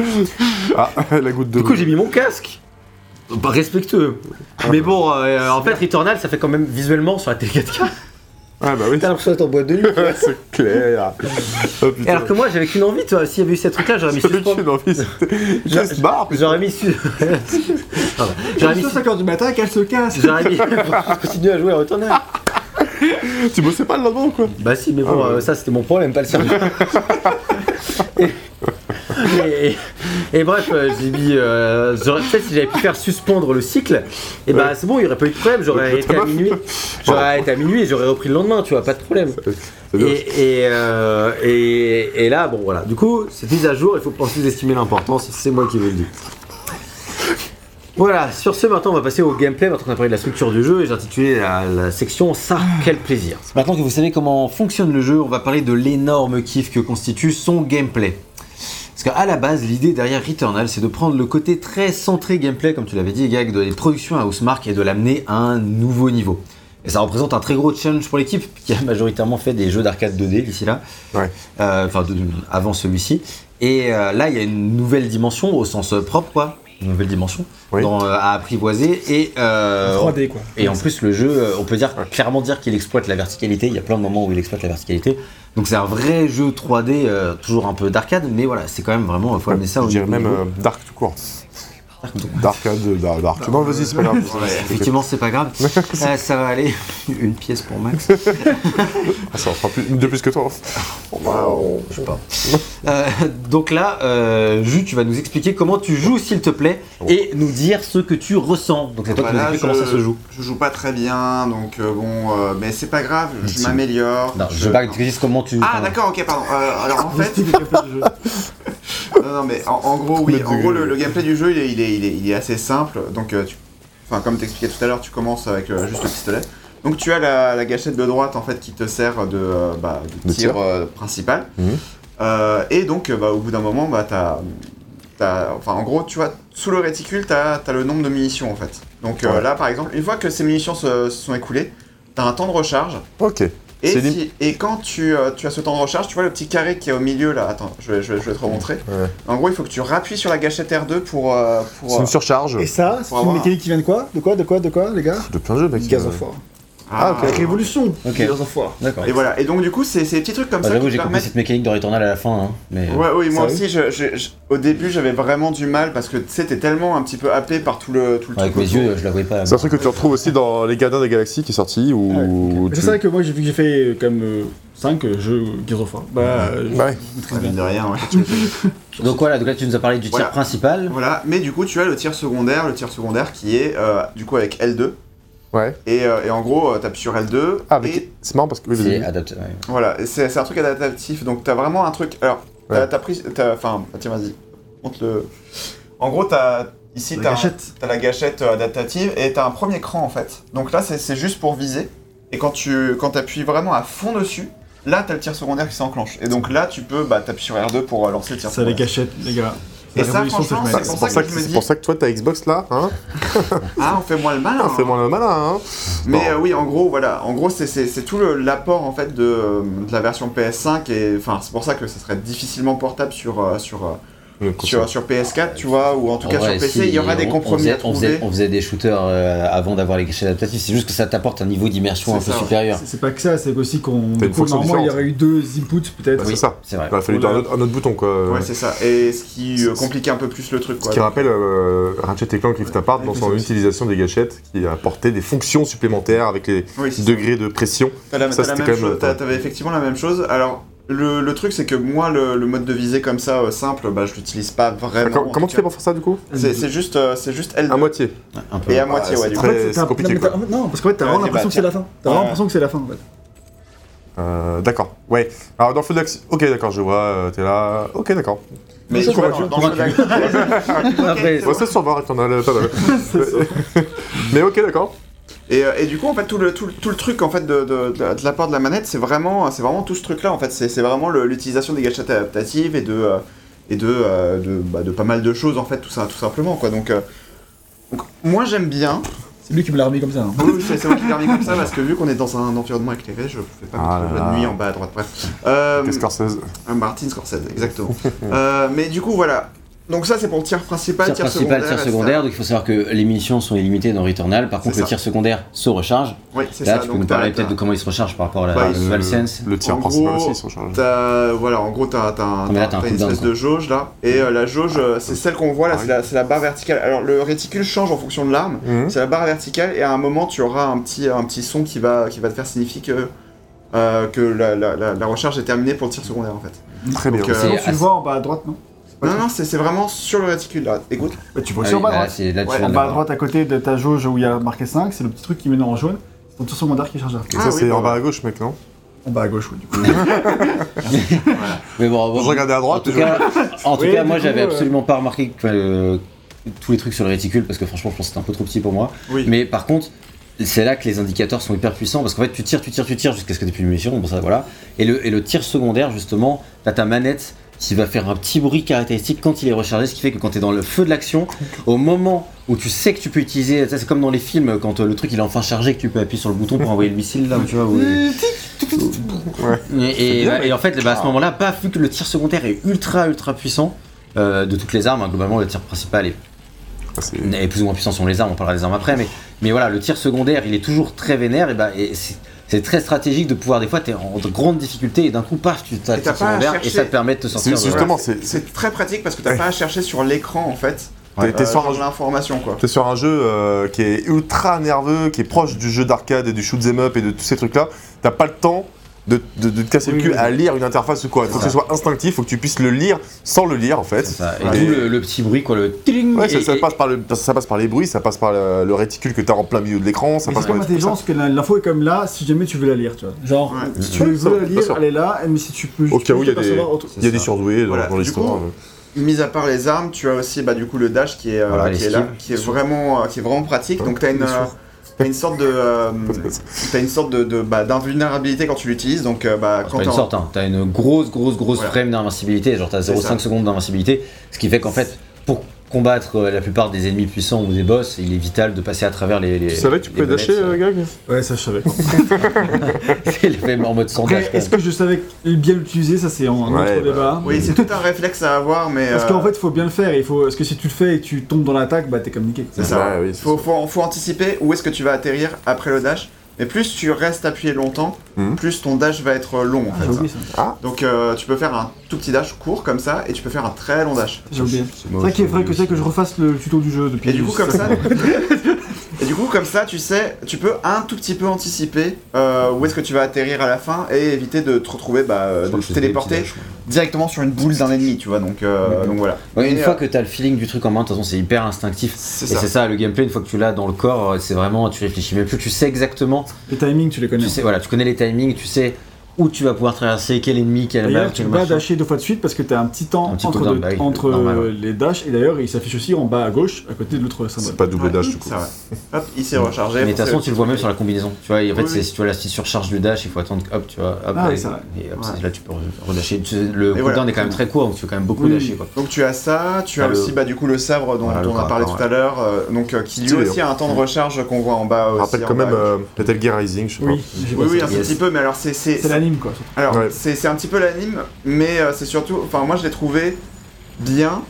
ah, la goutte de. Du coup, j'ai mis mon casque. Pas respectueux. Mais bon, euh, en fait, Returnal, ça fait quand même visuellement sur la télé 4K. Ah bah oui, T'as l'impression d'être en boîte de nuit. c'est clair. Oh, putain. alors que moi, j'avais qu'une envie, toi. S'il y avait eu ces trucs-là, j'aurais mis J'avais suspendre. qu'une envie, c'était. Barre. J'aurais mis su. J'aurais mis. Juste à 5h du matin qu'elle se casse. J'aurais mis. Pour continuer à jouer à Returnal. Tu bossais pas le lendemain ou quoi? Bah si, mais bon, Ah ouais. euh, ça c'était mon problème, pas le sien. et, et- et bref, euh, j'ai mis. Euh, j'aurais- Peut-être si j'avais pu faire suspendre le cycle, et bah Ouais. c'est bon, il n'y aurait pas eu de problème. J'aurais été à minuit. J'aurais été à minuit et j'aurais repris le lendemain, tu vois, pas de problème. C'est. Et, et, euh, et, et là, bon voilà. Du coup, cette mise à jour, il faut pas sous-estimer l'importance, c'est moi qui vous le dis. Voilà, sur ce, maintenant on va passer au gameplay. Maintenant qu'on a parlé de la structure du jeu et j'ai intitulé la, la section Ça, quel plaisir. Maintenant que vous savez comment fonctionne le jeu, on va parler de l'énorme kiff que constitue son gameplay. Parce qu'à la base, l'idée derrière Returnal, c'est de prendre le côté très centré gameplay, comme tu l'avais dit, Gag, de les productions à Housemark et de l'amener à un nouveau niveau. Et ça représente un très gros challenge pour l'équipe qui a majoritairement fait des jeux d'arcade 2D d'ici là, Ouais. Euh, enfin de- avant celui-ci. Et euh, là, il y a une nouvelle dimension au sens propre, quoi, une nouvelle dimension Oui. dans, euh, à apprivoiser. Et, euh, 3D quoi. et en plus, le jeu, euh, on peut dire clairement dire qu'il exploite la verticalité. Il y a plein de moments où il exploite la verticalité. Donc c'est un vrai jeu 3D, euh, toujours un peu d'arcade, mais voilà, c'est quand même vraiment, il faut amener ça Je au dirais même euh, Dark tout court. Dark, euh, Dark, Dark. Non, vas-y, c'est pas grave. Effectivement, c'est pas grave. Euh, ça va aller. Une pièce pour Max. Ah, ça en fera plus, de plus que toi. Wow. Je sais pas. Euh, donc là, euh, Jus, tu vas nous expliquer comment tu joues, s'il te plaît, et nous dire ce que tu ressens. Donc c'est toi qui nous comment ça se joue. Je joue pas très bien, donc euh, bon, euh, mais c'est pas grave, je Si. m'améliore. Non, je veux pas que tu dises comment tu. Ah enfin, d'accord, ok, pardon. Euh, alors en fait, non, non, mais en, en gros, oui, en gros, le, le gameplay du jeu, il est, il est, il est, il est assez simple. Donc, euh, tu- enfin, comme t'expliquais tout à l'heure, tu commences avec euh, juste le pistolet. Donc, tu as la, la gâchette de droite en fait qui te sert de, euh, bah, de tir, euh, principal. Mhm. Euh, et donc, bah, au bout d'un moment, bah, t'as, enfin, en gros, tu vois, sous le réticule, t'as as le nombre de munitions en fait. Donc Ouais. là, par exemple, une fois que ces munitions se, se sont écoulées, t'as un temps de recharge. Ok. Et, si- et quand tu, euh, tu as ce temps de recharge, tu vois le petit carré qui est au milieu là. Attends, je vais, je vais, je vais te remontrer. Ouais. En gros, il faut que tu rappuies sur la gâchette R2 pour. euh, pour C'est euh, une surcharge Et ça, c'est une mécanique qui vient de quoi? De quoi? De quoi? De quoi, les gars? De plein de jeux, mec. Gaz Euh. Ah, ok. Révolution Ok. Gaz of War. D'accord. Et voilà. Et donc, du coup, c'est des petits trucs comme Bah, ça J'avoue, j'ai compris cette mécanique de Returnal à la fin. hein, mais... Ouais, oui, moi aussi, je, je- je- au début, j'avais vraiment du mal parce que tu sais, t'es tellement un petit peu happé par tout le, tout le Avec truc mes autour. yeux, je la voyais pas. C'est un truc que tu retrouves aussi dans Les Gardiens des Galaxies qui est sorti ou. Tu- C'est vrai que moi, j'ai vu que j'ai fait comme 5 jeux Gears of War. Bah, je Ouais. Ouais, mine de rien, ouais. Donc voilà, donc là tu nous as parlé du tir Voilà. principal. voilà. Mais du coup, tu as le tir secondaire, le tir secondaire qui est euh, du coup avec L2. Ouais. Et, euh, et en gros, euh, t'appuies sur L2. Ah, mais et c'est marrant parce que. oui, C'est vas-y. adapté. ouais. Voilà, c'est c'est un truc adaptatif. Donc t'as vraiment un truc. Alors, t'as Ouais. t'as pris. t'as- Enfin, tiens, vas-y. Montre le. En gros, t'as. Ici, La un- gâchette. t'as la gâchette euh, adaptative et t'as un premier cran en fait. Donc là, c'est c'est juste pour viser. Et quand tu quand appuies vraiment à fond dessus, là, t'as le tir secondaire qui s'enclenche. Et donc là, tu peux bah, t'appuies sur R2 pour lancer le tir Ça, les secondaire. gachètes, les gars. Et ça, franchement, c'est pour pour, ça ça que que je me c'est dis- pour ça que toi, ta Xbox là, hein Ah, on fait moins le malin. Ah, Fais-moi le malin, hein Mais Bon. euh, oui, en gros, voilà. En gros, c'est- tout le- l'apport en fait de, de la version PS5 et enfin, c'est pour ça que ça serait difficilement portable sur euh, sur euh, sur, sur PS4, tu vois, ou en tout cas sur PC, si, il y aura des compromis on à on trouver. faisait, on faisait des shooters euh, avant d'avoir les gâchettes adaptatives. C'est juste que ça t'apporte un niveau d'immersion un peu ouais. supérieur. C'est- pas que ça, c'est aussi qu'on. Normalement, il y aurait eu deux inputs peut-être. Bah, c'est ça. C'est vrai. Il aurait fallu un autre, un autre bouton quoi. Ouais, c'est ça. Et ce qui compliquait un peu plus le truc, Ce quoi. qui rappelle euh, Ratchet et Clank Rift Apart dans son utilisation des gâchettes qui apportait des fonctions supplémentaires avec les Oui, c'est ça. degrés de pression. Euh, T'avais effectivement la même chose. Alors, le, le truc, c'est que moi, le, le mode de visée comme ça, euh, simple, bah, je l'utilise pas vraiment. Comment, en comment tu fais pour faire ça du coup C'est juste, euh, c'est juste L2. À moitié. Un peu. Et à moitié, Ouais, c'est En fait, compliqué, non, quoi. Non, parce qu'en fait, t'as vraiment l'impression que c'est la fin. T'as Ouais. vraiment l'impression que c'est la fin en fait. Euh, d'accord. Ouais. Alors dans le feu d'action. Ok, d'accord, je vois. euh, T'es là. Ok, d'accord. Mais tu vois, convaincu, dans, le jeu d'acteur- Après, ça se survend, attends, là, pas mal. Mais ok, d'accord. Et, euh, et du coup, en fait, tout le, tout, le- tout le truc en fait, de, de, de, la- de la part de la manette, c'est vraiment, c'est vraiment tout ce truc-là. En fait, c'est c'est vraiment l'utilisation des gâchettes adaptatives et de, euh, et de, euh, de, bah, de pas mal de choses, en fait, tout, ça, tout simplement. Quoi. Donc, euh, donc, moi, j'aime bien. C'est lui qui me l'a remis comme ça. hein. Oui, c'est moi qui l'ai remis comme ça parce que vu qu'on est dans un environnement éclairé, je fais pas Ah la nuit en bas à droite. Bref. Euh, Qu'est-ce Scorsese un Martin Scorsese, exactement. Euh, mais du coup, voilà. Donc, ça, c'est pour le tir principal, tir tir, principal, secondaire. tir secondaire. Donc il faut savoir que les munitions sont illimitées dans Returnal. Par contre, le tir secondaire se recharge. Oui, c'est Là, ça. tu peux Donc, nous parler peut-être de comment il se recharge par rapport à la Bah, à il- DualSense. Le tir En principal gros, aussi, chargés. T'as voilà, en gros, t'as t'as une espèce de jauge là, et euh, la jauge, euh, c'est celle qu'on voit là, Ah c'est la, barre verticale. Alors le réticule change en fonction de l'arme, Mhm. c'est la barre verticale, et à un moment, tu auras un petit, un petit son qui va, qui va te faire signifier que, euh, que la, la, la, la recharge est terminée pour le tir secondaire en fait. Très bien. Donc, euh, Sinon, tu assez- le vois en bas à droite, non? Non, non, c'est c'est vraiment sur le réticule là. Écoute, Tu vois Ah aussi en oui, bas à droite. c'est- là, Ouais, En bas à droite, à côté de ta jauge où il y a marqué 5, c'est le petit truc qui met en jaune. C'est ton tir secondaire qui est chargé. Et Ah ça, oui, c'est bah en bas à gauche, mec, non En bas à gauche, oui, du coup. Mais bon, bon, Je regardais à En droite. tout je- cas, en tout Oui, cas moi j'avais euh, absolument pas remarqué que, euh, tous les trucs sur le réticule parce que franchement je pense que c'était un peu trop petit pour moi. oui. Mais par contre, c'est là que les indicateurs sont hyper puissants parce qu'en fait tu tires, tu tires, tu tires jusqu'à ce que tu plus de munitions, bon ça voilà. Et le, et le tir secondaire justement, t'as ta manette qui va faire un petit bruit caractéristique quand il est rechargé, ce qui fait que quand tu es dans le feu de l'action, au moment où tu sais que tu peux utiliser, c'est comme dans les films, quand euh, le truc il est enfin chargé, que tu peux appuyer sur le bouton pour envoyer le missile là, tu vois. où- Et, et- bien, et en fait, bah, à ce moment-là, paf, vu que le tir secondaire est ultra ultra puissant, euh, de toutes les armes, hein, globalement le tir principal est est plus ou moins puissant sont les armes, on parlera des armes après, mais, mais voilà, le tir secondaire, il est toujours très vénère, et, bah, et c'est, très stratégique de pouvoir, des fois, t'es en grande difficulté, et d'un coup, paf, tu t'as Et et ça te permet de te sortir de... justement, c'est- très pratique parce que t'as Ouais. pas à chercher sur l'écran en fait. T'es- euh, sur un sur un jeu euh, qui est ultra nerveux, qui est proche du jeu d'arcade et du shoot 'em up et de tous ces trucs-là. T'as pas le temps de, de- de te casser Oui, le cul oui. à lire une interface ou quoi. Il faut que ce soit instinctif, faut que tu puisses le lire sans le lire en fait. Ça. Et Ouais. d'où le, le petit bruit, quoi, le tiling, Ouais, ça, et- ça et- passe par le, ça passe par les bruits, ça passe par le, le réticule que t'as en plein milieu de l'écran, ça Mais passe par comme intelligence que l'info est comme là si jamais tu veux la lire, tu vois. Genre, Ouais. si tu Ouais, veux ça, la lire, elle est là, mais si tu peux. Au tu cas où il y a des- Il y a surdoués dans- Voilà, dans du l'histoire. Mis à part les armes, tu as aussi bah, du coup le dash qui est, euh, Voilà, qui est là, qui est vraiment, euh, qui est vraiment pratique. Donc t'as une, euh, t'as une sorte de, euh, t'as une sorte de, de- bah, d'invulnérabilité quand tu l'utilises. Donc euh, bah, quand t'es une sorte, hein. t'as une grosse, grosse, grosse Voilà. frame d'invincibilité, genre t'as C'est 0,5 ça. secondes d'invincibilité, ce qui fait qu'en fait, pour combattre euh, la plupart des ennemis puissants ou des boss, il est vital de passer à travers les. les Tu savais que tu pouvais dasher, euh, Gag Ouais, ça je savais. Il le fait en mode. Après, est-ce que je savais bien l'utiliser Ça, c'est en Ouais, autre bah, débat. Oui, c'est tout un réflexe à avoir, mais Parce euh, qu'en fait, il faut bien le faire. Il faut... Parce que si tu le fais et que tu tombes dans l'attaque, bah t'es comme niqué. c'est ça. Ouais, oui, c'est faut, ça. faut, faut anticiper où est-ce que tu vas atterrir après le dash. Mais plus tu restes appuyé longtemps, Mhm. plus ton dash va être long en Ah, fait. oublié ça. Donc euh, tu peux faire un tout petit dash court comme ça, et tu peux faire un très long dash. J'ai oublié. C'est C'est vrai qu'il faudrait que, c'est que je refasse le tuto du jeu depuis. Et du coup comme ça, et du coup comme ça, tu sais, tu peux un tout petit peu anticiper euh, où est-ce que tu vas atterrir à la fin et éviter de te retrouver, bah, euh, de te téléporter directement sur une boule d'un ennemi, tu vois. Donc, euh, donc voilà. Ouais, une Et, fois euh, que t'as le feeling du truc en main, de toute façon, c'est hyper instinctif. c'est Et ça. c'est ça, le gameplay, une fois que tu l'as dans le corps, c'est vraiment, tu réfléchis même plus, tu sais exactement, Les timings, tu les connais. tu sais, voilà, tu connais les timings, tu sais où tu vas pouvoir traverser, quel ennemi, quel balle, tu quel peux pas machin. dasher deux fois de suite parce que t'as un petit temps Un petit entre, bah normal, euh, les dashs et d'ailleurs il s'affiche aussi en bas à gauche à côté de l'autre symbole. C'est pas double Ouais, dash du coup. c'est vrai. Hop, il s'est rechargé. Mais de toute façon, tu le vois même sur la combinaison. Tu vois, et en fait, Oui, c'est oui. si tu vois la petite surcharge du dash, il faut attendre, hop, tu vois, hop, Ah et, hop, Ouais. là tu peux re- relâcher. Tu sais, Le cooldown voilà. est quand même très court, donc tu peux quand même beaucoup Oui. quoi. Donc tu as ça, tu as aussi bah, du coup le sabre dont, on a parlé tout à l'heure, euh, donc euh, qui lui aussi a un temps de recharge qu'on voit en bas aussi. Rappelle quand même Metal Gear Rising, je sais Oui, un petit peu, mais alors C'est l'anime quoi. alors Ouais. c'est c'est un petit peu l'anime, mais euh, c'est surtout, enfin moi je l'ai trouvé bien,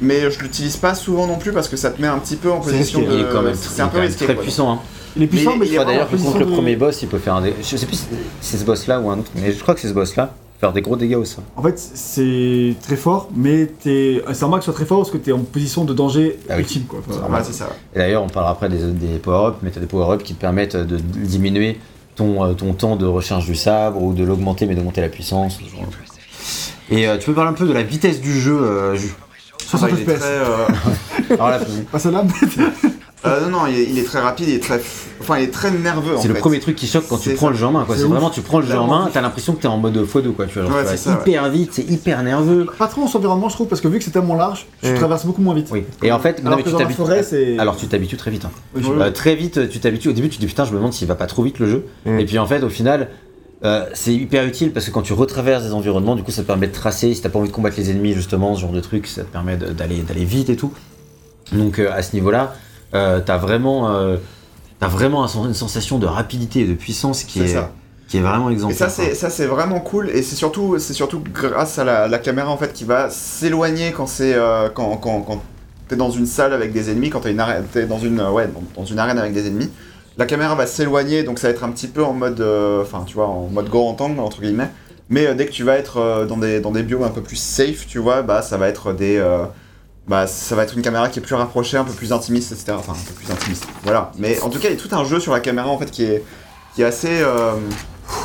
mais je l'utilise pas souvent non plus parce que ça te met un petit peu en position risqué. de. Il est quand même, c'est il est un quand peu même risqué. très quoi. puissant. Hein. Il est puissant, Mais mais il Je crois d'ailleurs que contre le premier boss, il peut faire un dé... Je sais plus si c'est ce boss-là ou un autre, mais je crois que c'est ce boss-là. Faire des gros dégâts aussi. En fait, c'est très fort, mais t'es... c'est normal que ce soit très fort parce que t'es en position de danger Ah oui. ultime quoi. Enfin, Ouais, c'est ça. Et d'ailleurs, on parlera après des, des power-ups, mais tu as des power-ups qui te permettent de diminuer ton, euh, ton temps de recharge du sabre ou de l'augmenter, mais d'augmenter la puissance. genre. Et euh, tu peux parler un peu de la vitesse du jeu, euh, Ju? 60 il est FPS. très, euh, Alors là, euh, non, non, il est, il est très rapide, il est très, enfin, il est très nerveux. c'est le fait. premier truc qui choque quand tu prends ça. le jeu en main. C'est vraiment, tu prends le jeu en main, t'as l'impression que t'es en mode x2, quoi. Tu vois, genre, Ouais, tu vas c'est ça, hyper vite, c'est hyper nerveux. Pas trop en son environnement, je trouve, parce que vu que c'est tellement large, tu Mm. traverses beaucoup moins vite. Oui. Et en fait, non, Alors mais que tu t'habitues. forêt, c'est. Alors tu t'habitues très vite. hein. Oui, je- Oui. Euh, très vite, tu t'habitues. Au début, tu te dis putain, je me demande s'il va pas trop vite le jeu. Et puis en fait, au final, euh, c'est hyper utile parce que quand tu retraverses des environnements, du coup, ça te permet de tracer. Si t'as pas envie de combattre les ennemis, justement, ce genre de truc, ça te permet d'aller d'aller vite et tout. Donc euh, à ce niveau-là, euh, t'as vraiment, euh, t'as vraiment une sensation de rapidité et de puissance qui est, qui est vraiment Et exemplaire. ça c'est ça c'est vraiment cool. Et c'est surtout c'est surtout grâce à la, la caméra en fait qui va s'éloigner quand c'est euh, quand, quand, quand t'es dans une salle avec des ennemis quand t'es dans une ouais dans, dans une arène avec des ennemis. La caméra va s'éloigner donc ça va être un petit peu en mode euh, enfin tu vois en mode grand angle entre guillemets. Mais euh, dès que tu vas être euh, dans des dans des biomes un peu plus safe tu vois bah ça va être des bah ça va être une caméra qui est plus rapprochée un peu plus intimiste etc enfin un peu plus intimiste. Voilà. Mais en tout cas il y a tout un jeu sur la caméra en fait qui est qui est assez euh,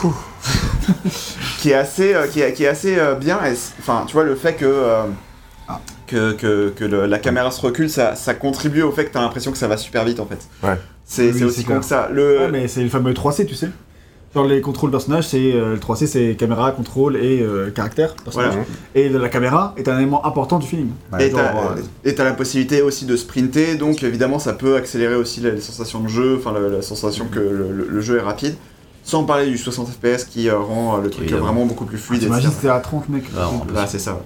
qui est assez euh, qui est, qui est assez euh, bien. Enfin tu vois le fait que que, que, que le- la caméra se recule ça, ça contribue au fait que t'as l'impression que ça va super vite en fait. Ouais. c'est Oui, aussi con que ça. Le Ouais, mais c'est le fameux 3C, tu sais. Genre les contrôles personnages, c'est euh, le 3C, c'est caméra, contrôle et euh, caractère. personnage. Voilà. Et la caméra est un élément important du film. et genre, t'as euh, et t'as la possibilité aussi de sprinter donc évidemment ça peut accélérer aussi la- les sensations de jeu enfin la, la sensation que le, le- le jeu est rapide Sans parler du 60 FPS qui euh, rend euh, le truc Évidemment. vraiment beaucoup plus fluide. T'imagines, etc. c'était à 30 mec. Ah, en Bah, c'est ça.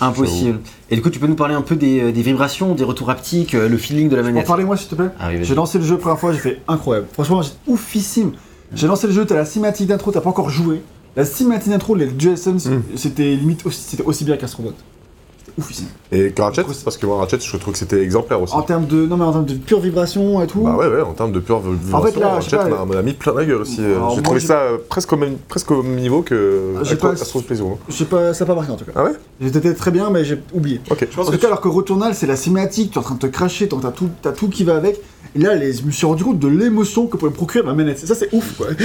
Impossible. Et du coup, tu peux nous parler un peu des, euh, des vibrations, des retours haptiques, euh, le feeling de la En manette? parlez-moi s'il te plaît? Ah, oui, vas-y. J'ai lancé le jeu la première fois, j'ai fait incroyable. Franchement, j'ai oufissime. J'ai lancé le jeu, t'as la cinématique d'intro, t'as pas encore joué. La cinématique d'intro, les DualSense, Mm. c'était limite aussi, c'était aussi bien qu'Astrobot. C'était oufissime. Et que Ratchet, parce que moi, Ratchet, je trouve que c'était exemplaire aussi. En termes de, non mais en termes de pure vibration et tout. Bah ouais, ouais, en termes de pure vibration, En fait, là, je sais Ratchet pas, m'a m'a mis plein la gueule aussi. Alors, J'ai moi, trouvé j'ai- ça euh, presque au même, presque au même niveau que J'ai Astro- pas- Astro's Playroom. Je sais pas, ça a pas marqué en tout cas. Ah ouais? J'étais très bien, mais j'ai oublié. Ok. Je pense En que tout cas, alors que Returnal, c'est la cinématique, tu es en train de te cracher, donc t'as tout, t'as tout qui va avec. Et là, les- je me suis rendu compte de l'émotion que pouvait me procurer ma manette. Ça, c'est ouf, quoi.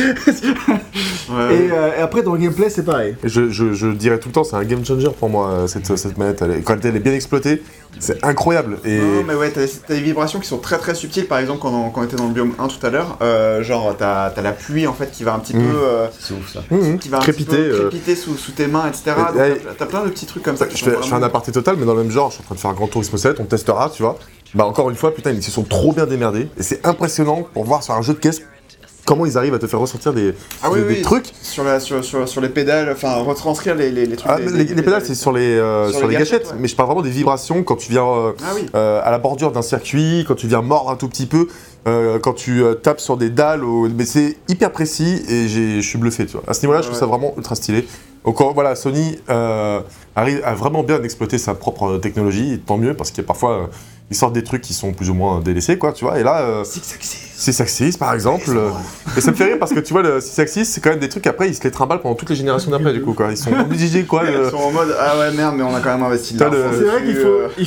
Ouais, Et, euh, et après, dans le gameplay, c'est pareil. Et je, je, je dirais tout le temps, c'est un game changer pour moi, euh, cette, cette manette. Elle est- quand elle est bien exploitée, c'est incroyable. Et Non, mais ouais, t'as des vibrations qui sont très très subtiles. Par exemple, quand on, quand on était dans le biome 1 tout à l'heure, euh, genre t'as t'as la pluie en fait qui va un petit Mm. peu, euh, C'est ouf ça. Mmh, qui va un crépiter. petit peu euh, crépiter sous, sous tes mains, etc. Ouais. t'as- plein de petits trucs comme ça. je fais, je fais un aparté total, mais dans le même genre, je suis en train de faire un Grand Tourisme 7, on testera, tu vois. Bah encore une fois, putain, ils se sont trop bien démerdés. Et c'est impressionnant pour voir sur un jeu de caisse comment ils arrivent à te faire ressentir des, Ah oui, des- des oui, trucs. sur, la, sur, sur, sur les pédales, enfin retranscrire les, les, les trucs. Ah, les, pédales, c'est sur les, euh, Sur les gâchettes, gâchettes, ouais. mais je parle vraiment des vibrations quand tu viens euh, Ah oui. euh, à la bordure d'un circuit, quand tu viens mordre un tout petit peu, euh, quand tu tapes sur des dalles, au- mais c'est hyper précis et je suis bluffé, tu vois. À ce niveau-là, je trouve Ouais. ça vraiment ultra stylé. Donc voilà, Sony arrive à vraiment bien exploiter sa propre technologie, et tant mieux, parce qu'il y a parfois, ils sortent des trucs qui sont plus ou moins délaissés, quoi, tu vois. Et là, euh, Six Axis. Six Axis, par exemple. euh, et ça me fait rire parce que tu vois, le Six Axis, c'est quand même des trucs après, ils se les trimballent pendant toutes les générations d'après, du coup, quoi. Ils sont obligés, quoi. Ils sont en mode ah ouais merde mais on a quand même investi de l'argent C'est vrai qu'il faut. euh, Il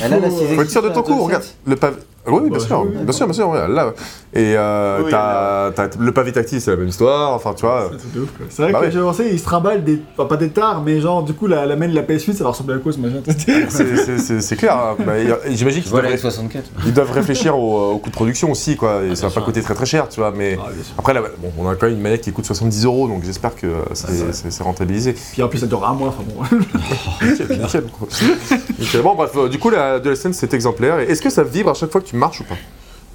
faut sûr de ton coup, regarde. Le pavé. Oui, oui, bien Bah, sûr, oui, oui. bien sûr, bien sûr, ouais, là. Et euh, Oui, t'as, t'as- le pavé tactile, c'est la même histoire, enfin, tu vois. C'est ouf, quoi. Vrai Bah que ouais. j'ai pensé, ils se trimballent des. Enfin, pas des tares, mais genre, du coup, la, la main de la PS8, ça va ressembler à quoi ce machin C'est, c'est- c'est- c'est clair. hein. Bah, j'imagine qu'ils doivent, la X64 ils doivent réfléchir au, au coût de production aussi, quoi. Et ça va bien pas coûter très très cher, tu vois. Mais Ah, bien après, là, bon, on a quand même une manette qui coûte 70 euros, donc j'espère que euh, c'est, Ah, rentabilisé. Puis en plus, ça dure un mois, enfin bon. Nickel. Bon, bref, euh, du coup, la DualSense, c'est exemplaire. Et est-ce que ça vibre à chaque fois que tu marches ou pas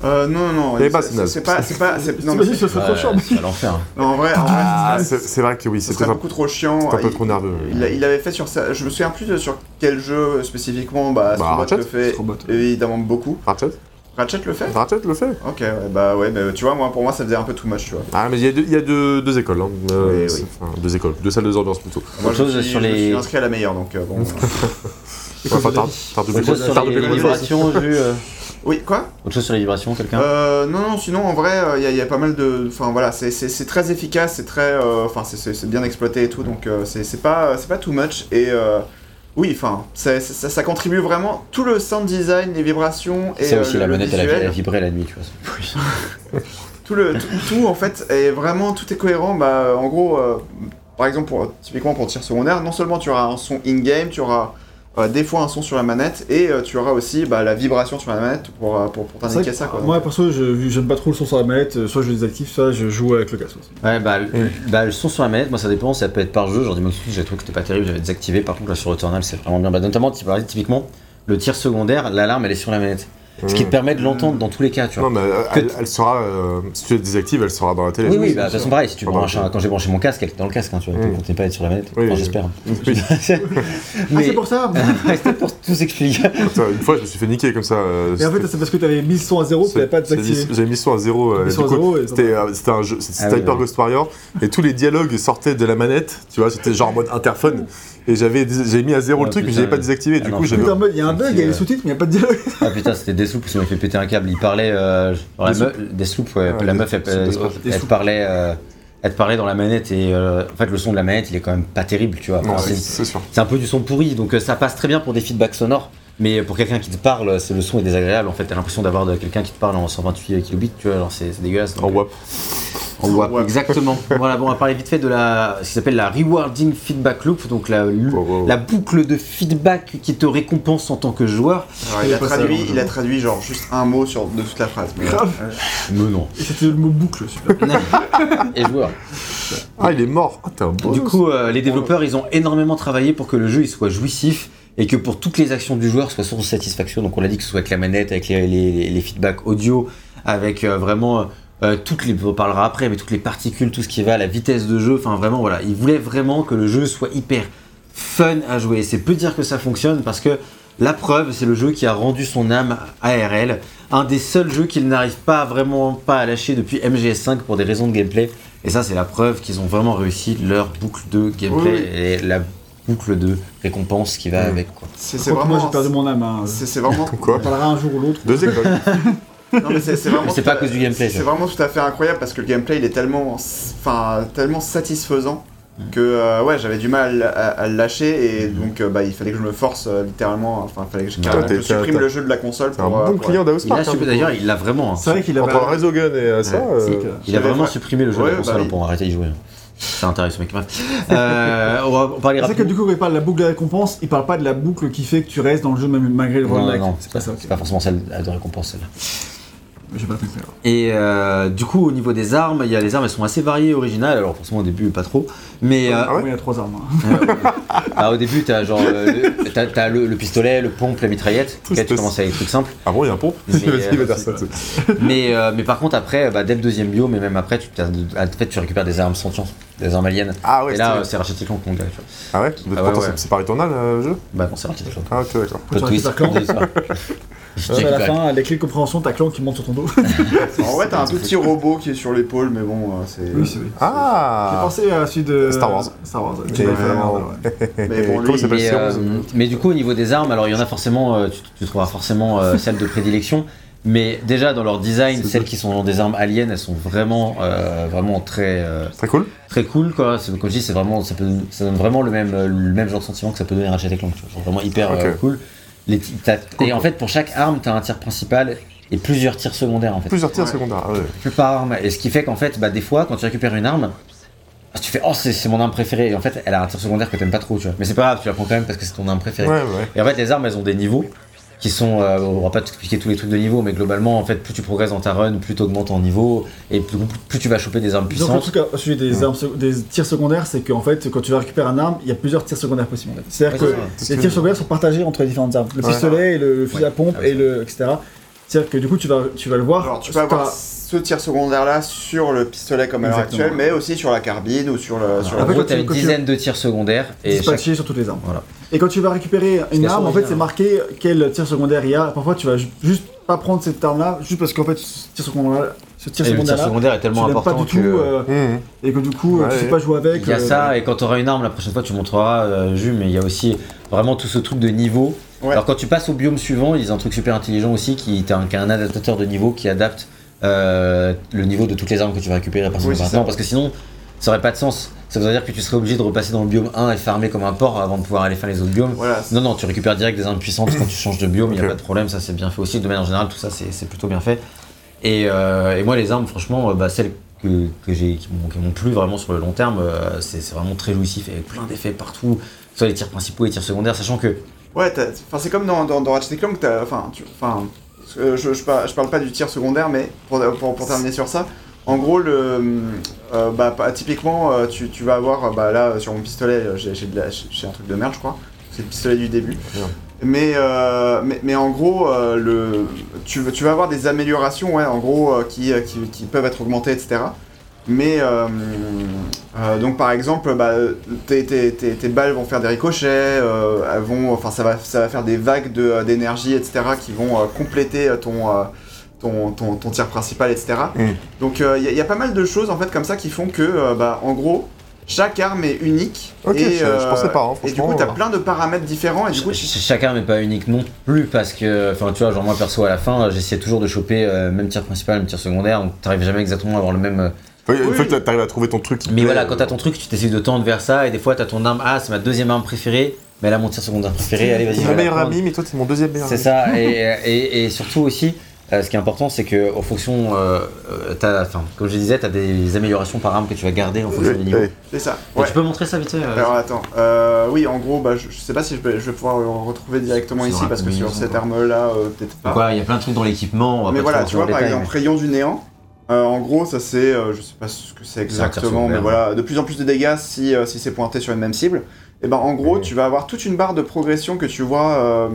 euh, non non non bah, c'est- c'est naze. c'est pas c'est pas c'est- non, mais ce serait trop chiant. C'est l'enfer. en vrai en vrai Ah, c'est- vrai que oui, ce c'est beaucoup trop chiant c'est un peu Il- trop nerveux. il, il avait fait sur ça je me souviens plus de sur quel jeu spécifiquement bah, Astrobot Ratchet. le fait évidemment beaucoup Ratchet Ratchet le fait Ratchet le fait ok ouais, bah ouais mais tu vois moi pour moi ça faisait un peu too much tu vois Ah, mais il y a deux, il y a deux, deux écoles. Hein. Euh, Oui, c'est- oui. enfin, deux écoles, deux salles de ambiance plutôt. moi je suis, sur je me les- suis inscrit à la meilleure donc euh, bon Enfin, t'as, t'as T'as euh, oui quoi Autre chose sur les vibrations, quelqu'un Euh, non, non, sinon en vrai, il y, a- y a pas mal de. Enfin voilà, c'est- très efficace, c'est très. euh, Enfin, c'est- c'est bien exploité et tout, donc euh, c'est c'est pas, c'est pas too much. Et euh, oui, enfin, ça, ça contribue vraiment. Tout le sound design, les vibrations et. C'est euh, aussi la le manette, elle, elle vibrait la nuit, tu vois. Tout, le, tout, tout, en fait, est vraiment. Tout est cohérent. Bah, en gros, euh, par exemple, pour, typiquement pour tir secondaire, non seulement tu auras un son in-game, tu auras. Euh, des fois un son sur la manette et euh, tu auras aussi bah, la vibration sur la manette pour, euh, pour, t'indiquer que, ça quoi. Moi, perso, je- j'aime pas trop le son sur la manette, soit je le désactive, soit je joue avec le casque. Ouais, bah, le- bah, le son sur la manette, moi ça dépend, ça peut être par jeu. Genre, j'ai trouvé que c'était pas terrible, j'avais désactivé. Par contre, là sur Returnal, c'est vraiment bien. Bah, notamment, typiquement, le tir secondaire, l'alarme elle est sur la manette. Ce qui te permet de l'entendre dans tous les cas, tu vois. Non, mais elle, sera. euh, si tu la désactives, elle sera dans la télé. Oui, oui, bah, de toute façon, pareil, si tu branches le quand j'ai branché mon casque, elle était dans le casque, hein, tu vois, Mm. continue pas à être sur la manette. Oui, Enfin, oui. j'espère. Oui. Ah, Mais c'est pour ça c'était pour tout s'expliquer. Une fois, je me suis fait niquer comme ça. euh, Et en fait, c'est parce que t'avais mis le son à zéro, tu l'avais pas mis- désactivé. J'avais mis son à zéro. Mis son à zéro C'était euh, c'était un jeu, c'était Ah Hyper oui. Ghost Warrior, et tous les dialogues sortaient de la manette, tu vois, c'était genre en mode interphone, et j'avais j'avais mis à zéro Ah, le truc, mais j'avais pas désactivé, Ah du non, coup j'avais. Il y a un bug, il y a les Euh, sous-titres, mais il n'y a pas de dialogue. Ah putain, c'était Deathloop, ça m'a fait péter un câble. Il parlait. Euh, ouais, Ouais, la meuf, elle, parlait. euh, elle te parlait dans la manette et euh, en fait le son de la manette il est quand même pas terrible tu vois. Enfin, c'est c'est- c'est sûr. c'est un peu du son pourri donc euh, ça passe très bien pour des feedbacks sonores mais pour quelqu'un qui te parle c'est le son est désagréable en fait t'as l'impression d'avoir quelqu'un qui te parle en 128 kilobits tu vois alors c'est c'est dégueulasse. donc, En WAP. En WAP, WAP. exactement. voilà, bon, on va parler vite fait de la, ce qui s'appelle la rewarding feedback loop, donc la, Wow, wow, wow. la boucle de feedback qui te récompense en tant que joueur. Alors, il, a ça, traduit, il a traduit genre juste un mot sur, de toute la phrase. Mais, Grave. euh, Mais non. C'était le mot boucle, super. Et joueur. Ah, il est mort. Ah, t'es un beau. Du coup, euh, les développeurs, ils ont énormément travaillé pour que le jeu il soit jouissif et que pour toutes les actions du joueur soient source de satisfaction. Donc on l'a dit que ce soit avec la manette, avec les, les- les feedbacks audio, avec euh, vraiment euh, toutes les, on parlera après, mais toutes les particules, tout ce qui va, la vitesse de jeu, enfin vraiment voilà, il voulait vraiment que le jeu soit hyper fun à jouer. C'est peu dire que ça fonctionne parce que la preuve, c'est le jeu qui a rendu son âme ARL, un des seuls jeux qu'il n'arrive pas vraiment pas à lâcher depuis MGS5 pour des raisons de gameplay. Et ça, c'est la preuve qu'ils ont vraiment réussi leur boucle de gameplay Oui, oui. et la boucle de récompense qui va Mm. avec. Quoi. C'est vraiment. Moi j'ai perdu mon âme. hein. C'est c'est vraiment. Quoi On parlera un jour ou l'autre. Deux écoles. Non, mais c'est vraiment. Pas à cause du gameplay, C'est vraiment tout à fait incroyable parce que le gameplay il est tellement, enfin, tellement satisfaisant Mm. que euh, ouais, j'avais du mal à, à- à le lâcher et donc euh, bah, il fallait que je me force euh, littéralement. Enfin, il fallait que je, Ouais, que supprime le jeu de la console un pour. euh, bon client d'House Il a Park. hein. D'ailleurs, il l'a vraiment. hein. C'est vrai qu'il avait. Entre le réseau gun et ça. Ouais, euh, Il a vraiment supprimé le jeu de la console bah pour arrêter d'y jouer. C'est intéressant, mec. Bref. Euh, on va parler C'est vrai que rapidement. du coup, quand il parle de la boucle de récompense, il parle pas de la boucle qui fait que tu restes dans le jeu malgré le Non, non, non, c'est pas, ça. c'est pas forcément celle de récompense celle-là. J'ai pas compris. Et euh, du coup, au niveau des armes, il y a les armes, elles sont assez variées, originales. Alors forcément au début, pas trop. Mais euh, Ah ouais Oui, il y a trois armes. hein. bah, au début, t'as genre euh, le, t'as, t'as le, le pistolet, le pompe, la mitraillette. Tout Ok, tu commences avec des trucs simples. Ah bon, il y a un pompe Mais, euh, Mais, euh, mais par contre, après, bah, dès le deuxième bio, mais même après, tu, en fait, tu récupères des armes sentientes, des armes aliens. Ah ouais, Et là, euh, c'est Ratchet et Clank. Tu vois. Ah ouais? Ah ouais, ouais. c'est- c'est pas Returnal euh, le jeu? Bah non, c'est Ratchet et Clank. Ah ok, d'accord. Clank. à la fin, les clés de compréhension, t'as Clan qui monte sur ton dos. En vrai, t'as un petit robot qui est sur l'épaule, mais bon, euh, c'est. oui, c'est vrai. J'ai Ah pensé à celui de Star Wars. Star Wars. Mais bon, lui, Mais, euh, 11 mais du coup, au niveau des armes, alors il y en a forcément, euh, tu, tu trouveras forcément euh, celles de prédilection. Mais déjà dans leur design, celles cool. qui sont dans des armes aliens, elles sont vraiment, euh, vraiment très, euh, Très cool. très cool quoi. C'est- Comme je dis, c'est vraiment, ça, peut, ça donne vraiment le même, le même genre de sentiment que ça peut donner Ratchet et Clank. tu vois. Genre vraiment hyper euh, cool. Les et en fait, pour chaque arme, t'as un tir principal et plusieurs tirs secondaires en fait. Plusieurs tirs Ouais. secondaires. ah ouais. Plus par arme. Et ce qui fait qu'en fait, bah, des fois, quand tu récupères une arme, ah, tu fais oh c'est c'est mon arme préférée. Et en fait, elle a un tir secondaire que t'aimes pas trop, tu vois. Mais c'est pas grave, tu la prends quand même parce que c'est ton arme préférée. Ouais, ouais. Et en fait, les armes, elles ont des niveaux qui sont. euh, on va pas t'expliquer tous les trucs de niveau, mais globalement, en fait, plus tu progresses dans ta run, plus tu augmentes en niveau, et plus, plus tu vas choper des armes Donc le puissantes. truc au sujet des, armes, des tirs secondaires, c'est qu'en fait, quand tu vas récupérer un arme, il y a plusieurs tirs secondaires possibles. en fait. C'est-à-dire Ouais, que les tirs secondaires sont partagés entre les différentes armes. Le Ouais. pistolet, et le, le fusil Ouais. à pompe, Ah et le etc. C'est-à-dire que du coup, tu vas, tu vas le voir. Alors, tu peux avoir ce tir secondaire là sur le pistolet comme à l'heure actuelle, mais aussi sur la carbine ou sur le. Sur En gros, t'as une dizaine de tirs secondaires, et chaque... dispatché sur toutes les armes. Voilà. Et quand tu vas récupérer une arme, en fait, c'est marqué quel tir secondaire il y a. Parfois, tu vas ju- juste pas prendre cette arme-là, juste parce qu'en fait, ce tir secondaire, ce tir Et le tir secondaire-là, secondaire est tu tellement l'aimes pas important du tout, que. euh, Mmh. et que du coup, Ouais, tu sais ouais. pas jouer avec. Il y a euh, ça, et quand tu auras une arme, la prochaine fois tu montreras, euh, Jules, mais il y a aussi vraiment tout ce truc de niveau. Ouais. Alors quand tu passes au biome suivant, ils ont un truc super intelligent aussi qui, t'as un, qui a un adaptateur de niveau qui adapte euh, le niveau de toutes les armes que tu vas récupérer à partir Oui, de c'est maintenant, ça. parce que sinon ça aurait pas de sens. Ça voudrait dire que tu serais obligé de repasser dans le biome 1 et farmer comme un porc avant de pouvoir aller faire les autres biomes. Voilà. Non, non, tu récupères direct des armes puissantes quand tu changes de biome, il n'y a pas de problème, ça c'est bien fait aussi. De manière générale, tout ça c'est plutôt bien fait. Et, euh, et moi, les armes, franchement, euh, bah, celles que, que j'ai, qui m'ont plu vraiment sur le long terme, euh, c'est vraiment très jouissif et plein d'effets partout, soit les tirs principaux et les tirs secondaires, sachant que Ouais, c'est comme dans, dans, dans Ratchet Clank, enfin, je, je, par- je parle pas du tir secondaire, mais pour, pour, pour terminer sur ça, en gros, le, euh, bah, typiquement, euh, tu, tu vas avoir, euh, bah, là, sur mon pistolet, euh, j'ai un truc de merde, je crois, c'est le pistolet du début. Mais, euh, mais, mais en gros, euh, le, tu, tu vas avoir des améliorations, ouais, en gros, euh, qui, euh, qui, qui peuvent être augmentées, etc. Mais euh, euh, donc par exemple, bah, tes, tes, tes, tes balles vont faire des ricochets, euh, elles vont, enfin ça va, ça va faire des vagues de, euh, d'énergie, etc. qui vont euh, compléter euh, ton, euh, ton, ton, ton tir principal, etc. Mm. Donc il y, a- y a pas mal de choses en fait comme ça qui font que, euh, bah, en gros, chaque arme est unique. Ok, et, je- je pensais pas, hein, et du coup, t'as euh. plein de paramètres différents et du coup, ch- ch- chacun n'est pas unique non plus, parce que, enfin, tu vois, genre moi perso à la fin, j'essayais toujours de choper euh, même tir principal, même tir secondaire, donc t'arrives jamais exactement à avoir le même. euh, Une Oui. fois que t'arrives à trouver ton truc. Mais voilà, euh, quand t'as ton truc, tu t'essayes de tendre vers ça, et des fois t'as ton arme, ah, c'est ma deuxième arme préférée, mais là mon tir secondaire préféré, allez, vas-y. C'est je mon meilleur ami, mais toi, c'est mon deuxième meilleur C'est ami. ça, et, et, et surtout aussi, euh, ce qui est important, c'est que en fonction, euh, euh, comme je disais, tu as des améliorations par arme que tu vas garder en fonction Ouais, du niveau. ouais. c'est ça. Ouais. Tu peux montrer ça vite fait euh, Alors attends, euh, oui en gros, bah, je, je sais pas si je vais, je vais pouvoir le retrouver directement ici parce que sur cette arme-là, peut-être pas. Voilà, il y a plein de trucs dans l'équipement, on va mais voilà, tu vois par exemple, rayon du néant. en gros, ça c'est, euh, je sais pas ce que c'est exactement, mais voilà, de plus en plus de dégâts si, si c'est pointé sur une même cible. Et ben en gros, tu vas avoir toute une barre de progression que tu vois euh,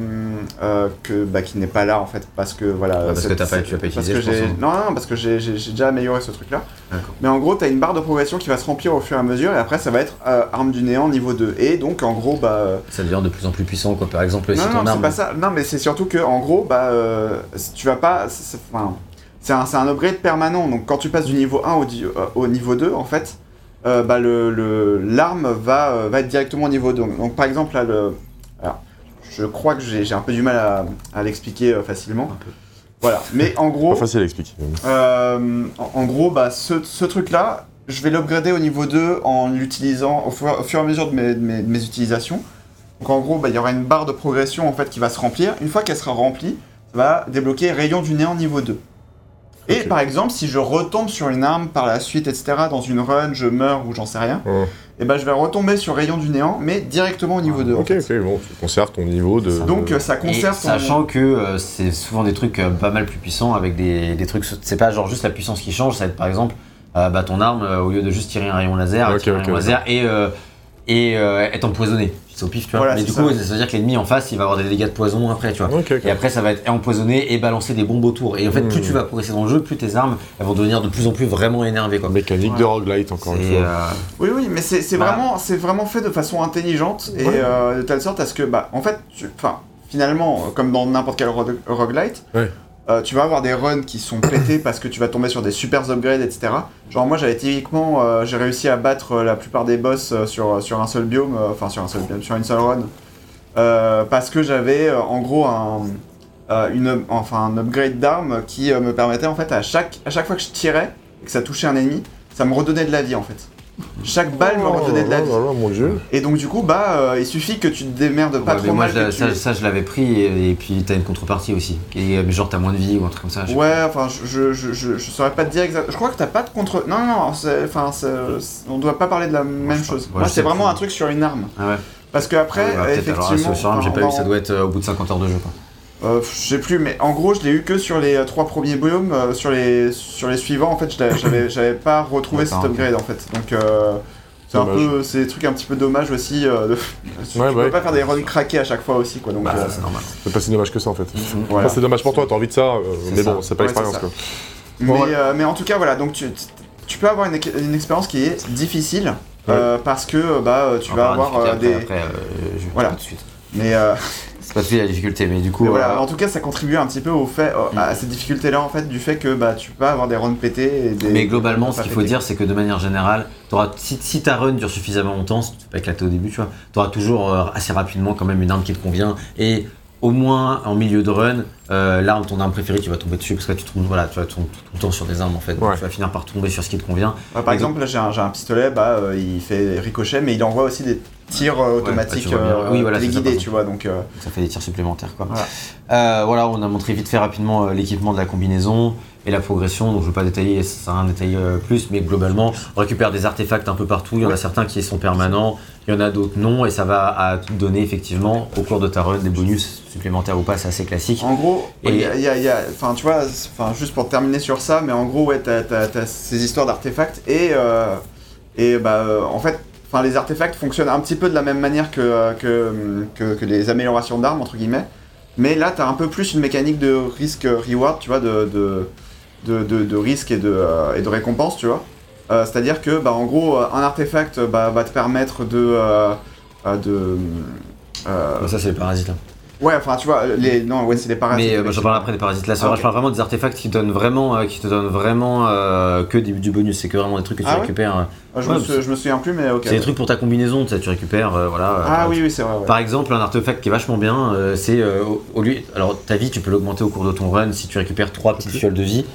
euh, que bah, qui n'est pas là en fait parce que voilà. Parce que t'as pas- tu l'as pas parce utilisé, que je pense, hein. Non, non, parce que j'ai déjà amélioré ce truc-là. Mais en gros, tu as une barre de progression qui va se remplir au fur et à mesure, et après, ça va être euh, arme du néant niveau 2. Et donc, en gros, bah. euh, Ça devient de plus en plus puissant, quoi. Par exemple, si non, ton non, c'est arme. pas ça. Non, mais c'est surtout que, en gros, bah, euh, tu vas pas. c'est- Enfin, un, un upgrade permanent. Donc, quand tu passes du niveau 1 au, euh, au niveau 2, en fait, euh, bah, le- le- l'arme va, euh, va être directement au niveau 2. Donc, par exemple, là, le. Alors, je crois que j'ai un peu du mal à, à l'expliquer euh, facilement. Un peu. Voilà. Mais en gros. Pas facile à expliquer. Euh, en, en gros, bah, ce, ce truc-là, je vais l'upgrader au niveau 2 en l'utilisant au, fur- au fur et à mesure de mes, de mes- de mes utilisations. Donc en gros, bah, il y aura une barre de progression en fait qui va se remplir. Une fois qu'elle sera remplie, ça va débloquer Rayon du néant niveau 2. Et par exemple, si je retombe sur une arme par la suite, etc., dans une run, je meurs ou j'en sais rien, et ben je vais retomber sur Rayon du néant, mais directement au niveau 2. en Ok, fait. ok, bon, tu conserves ton niveau de. Donc ça Et conserve ton- sachant que euh, c'est souvent des trucs euh, pas mal plus puissants avec des, des trucs. C'est pas genre juste la puissance qui change, ça va être par exemple euh, bah, ton arme, euh, au lieu de juste tirer un rayon laser, un rayon laser et, euh, et euh, être empoisonné. C'est au pif, tu vois. Voilà, Mais du ça. coup, ça veut dire que l'ennemi en face, il va avoir des dégâts de poison après, tu vois. Et après, ça va être empoisonné et balancer des bombes autour. Et en fait, plus Hmm. tu vas progresser dans le jeu, plus tes armes elles vont devenir de plus en plus vraiment énervées, quoi. Mécanique de roguelite, encore une fois. euh, Oui, oui, mais c'est Bah. vraiment, c'est vraiment fait de façon intelligente et Ouais. euh, de telle sorte à ce que, bah, en fait, tu- enfin, finalement, euh, comme dans n'importe quel rogue- roguelite, Ouais. Euh, tu vas avoir des runs qui sont pétés parce que tu vas tomber sur des super upgrades, etc. Genre, moi, j'avais typiquement, euh, j'ai réussi à battre euh, la plupart des boss sur, sur un seul biome, enfin, sur un seul biome, sur une seule run, parce que j'avais, en gros, un. une, enfin, un upgrade d'arme qui me permettait en fait à chaque, à chaque fois que je tirais et que ça touchait un ennemi, ça me redonnait de la vie en fait. Chaque balle me redonnait de la Oh vie. mon dieu. Et donc du coup, bah, euh, il suffit que tu te démerdes pas ouais, trop moi, mal. je l'ai- que ça, tu- ça, je l'avais pris et, et puis t'as une contrepartie aussi. Et, euh, genre, t'as moins de vie ou un truc comme ça. Ouais, enfin, je, je, je, je saurais pas te dire exactement. Je crois que t'as pas de contre. Non, non, enfin, on doit pas parler de la même chose. Moi, c'est vraiment plus. un truc sur une arme. Ah ouais. Parce que après, Ouais, bah, peut-être, alors, effectivement. sur arme, j'ai pas eu, ça doit être euh, au bout de 50 heures de jeu. Quoi. Euh, je sais plus, mais en gros, je l'ai eu que sur les euh, trois premiers biomes. euh, sur, les, sur les suivants, en fait, j'avais j'avais pas retrouvé cet upgrade, en fait. Donc, euh, c'est un peu. C'est des trucs un petit peu dommage aussi. euh, de... tu Ouais, peux ouais. pas faire des runs craqués à chaque fois aussi, quoi. Donc, Bah, euh, c'est normal. C'est pas si dommage que ça en fait. voilà. Enfin, c'est dommage pour toi, t'as envie de ça, euh, mais ça. bon, c'est pas Ouais, l'expérience c'est quoi. Mais, Bon, ouais. euh, mais en tout cas, voilà, donc tu, tu peux avoir une, une expérience qui est difficile euh, parce que bah, tu On vas avoir des. Après, euh, je vais Voilà. tout de suite. Mais, euh, C'est pas de la difficulté, mais du coup. mais voilà, euh, en tout cas, ça contribue un petit peu au fait, à Mm. cette difficulté-là en fait, du fait que bah, tu peux avoir des runs pétés et des. Mais globalement, ce pas qu'il faut dire, c'est que de manière générale, t'auras- si, si ta run dure suffisamment longtemps, si tu peux pas éclater au début, tu vois, tu auras toujours euh, assez rapidement quand même une arme qui te convient. Et au moins en milieu de run, euh, l'arme, ton arme préférée, tu vas tomber dessus parce que là, tu tombes, voilà, tu vas tomber tout, le temps sur des armes en fait. Donc, Ouais. tu vas finir par tomber sur ce qui te convient. Ouais, par Et donc- exemple, là j'ai un, pistolet, bah, euh, il fait ricochet, mais il envoie aussi des tirs euh, automatiques bah, tu vois bien. euh, Oui, voilà, par tu vois. Donc, euh, ça fait des tirs supplémentaires quoi. Voilà. Euh, voilà, on a montré vite fait rapidement euh, l'équipement de la combinaison et la progression, donc je ne vais pas détailler, ça sert à rien de détailler euh, plus, mais globalement, on récupère des artefacts un peu partout, il y en a certains qui sont permanents, il y en a d'autres non, et ça va te donner effectivement au cours de ta run des bonus supplémentaires ou pas, c'est assez classique. En gros, Et- y a, y a- il y a- enfin, tu vois, juste pour terminer sur ça, mais en gros, ouais, t'as, t'as ces histoires d'artefacts et, euh, et bah, euh, en fait, enfin, les artefacts fonctionnent un petit peu de la même manière que, que, que, que les améliorations d'armes, entre guillemets, mais là, t'as un peu plus une mécanique de risque-reward, tu vois, de, de, de, de- de risque et de, euh, et de récompense, tu vois. Euh, c'est-à-dire que, bah, en gros, euh, un artefact bah, va te permettre de. de Bah, ça, c'est les parasites là. ouais, enfin, tu vois, les, non, ouais, c'est des parasites. Mais bah, j'en parle après des parasites là, Ah, je parle vraiment des artefacts qui, donnent vraiment, qui te donnent vraiment que du, du bonus, c'est que vraiment des trucs que tu Ah ouais récupères. euh, Ah, Je, Ouais, me, je me souviens plus, mais ok. C'est des trucs pour ta combinaison, tu sais, tu récupères, euh, voilà. Ah oui, oui, c'est vrai. ouais. Par exemple, un artefact qui est vachement bien, euh, c'est euh, au, au lieu. Alors, ta vie, tu peux l'augmenter au cours de ton run si tu récupères trois petites fioles de vie.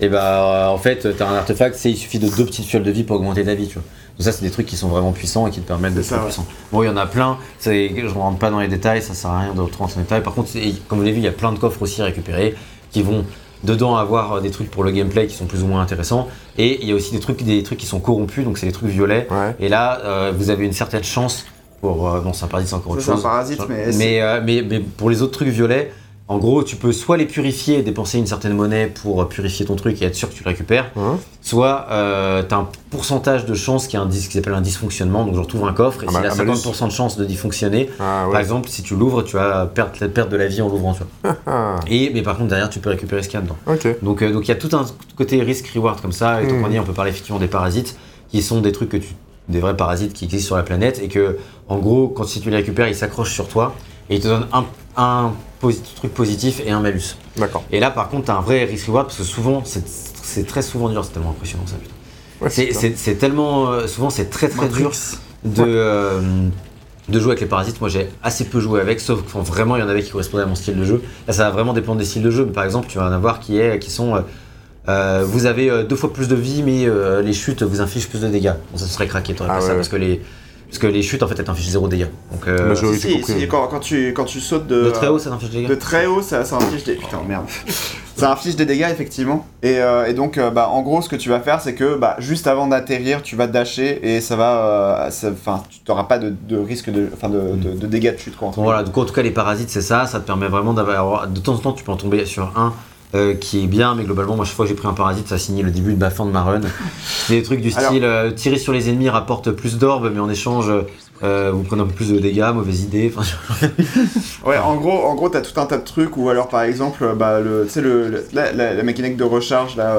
Et bah, euh, en fait, tu as un artefact, c'est il suffit de deux petites fioles de vie pour augmenter ta vie, tu vois. Donc, ça, c'est des trucs qui sont vraiment puissants et qui te permettent d'être ouais. puissant. Bon, il y en a plein, c'est- je ne rentre pas dans les détails, ça sert à rien de rentrer dans les détails. Par contre, comme vous l'avez vu, il y a plein de coffres aussi à récupérer qui vont dedans avoir euh, des trucs pour le gameplay qui sont plus ou moins intéressants. Et il y a aussi des trucs, des trucs qui sont corrompus, donc c'est des trucs violets. Ouais. Et là, euh, vous avez une certaine chance pour. euh, non, c'est un paradis, c'est encore autre c'est un chose. parasite, mais. Mais, euh, mais, mais pour les autres trucs violets, En gros, tu peux soit les purifier dépenser une certaine monnaie pour purifier ton truc et être sûr que tu le récupères, Hein soit euh, tu as un pourcentage de chance qui, est un dis- qui s'appelle un dysfonctionnement. Donc, genre, tu ouvres un coffre et Un s'il ma- a un malus. 50% de chance de dysfonctionner, Ah par exemple, si tu l'ouvres, tu vas perdre, perdre de la vie en l'ouvrant. Ah, Et, mais par contre, derrière, tu peux récupérer ce qu'il y a dedans. ok. Donc euh, donc il y a tout un côté risk-reward comme ça. Et donc on, dit, on peut parler effectivement des parasites, qui sont des trucs que tu, des vrais parasites qui existent sur la planète et que en gros, quand si tu les récupères, ils s'accrochent sur toi et ils te donnent un, un truc positif et un malus. D'accord. Et là, par contre, tu as un vrai risk-reward parce que souvent, c'est très souvent dur. C'est tellement impressionnant ça. putain. Ouais, C'est- tellement euh, souvent c'est très très dur de euh, de jouer avec les parasites. Moi, j'ai assez peu joué avec, sauf quand vraiment il y en avait qui correspondaient à mon style de jeu. Là, ça va vraiment dépendre des styles de jeu. Mais par exemple, tu vas en avoir qui est qui sont euh, euh, vous avez euh, deux fois plus de vie, mais euh, les chutes vous infligent plus de dégâts. Bon, ça serait craqué, t'aurais Ah pas ouais, ça ouais. parce que les parce que les chutes en fait elles t'infligent zéro dégâts. Donc euh, Si, j'ai si, compris, si, ouais. quand, quand tu, quand tu sautes de, de très haut ça t'inflige des de dégâts. très haut, ça, ça inflige des. Putain, merde. ça inflige des dégâts, effectivement. Et, euh, et donc, euh, bah, en gros, ce que tu vas faire, c'est que bah, juste avant d'atterrir, tu vas dasher et ça va. euh, ça- Enfin, tu n'auras pas de, de risque de, enfin, de, de, de dégâts de chute, quoi. entre Bon, voilà, donc en tout cas les parasites c'est ça, ça te permet vraiment d'avoir de temps en temps tu peux en tomber sur un euh, qui est bien, mais globalement moi chaque fois que j'ai pris un parasite ça signé le début de ma fin de ma run. Des trucs du style euh, tirer sur les ennemis rapporte plus d'orbes, mais en échange euh, vous prenez un peu plus de dégâts, mauvaise idée. Ouais, en gros, en gros, t'as tout un tas de trucs ou alors par exemple, bah, le, le, le- la, la- la mécanique de recharge là,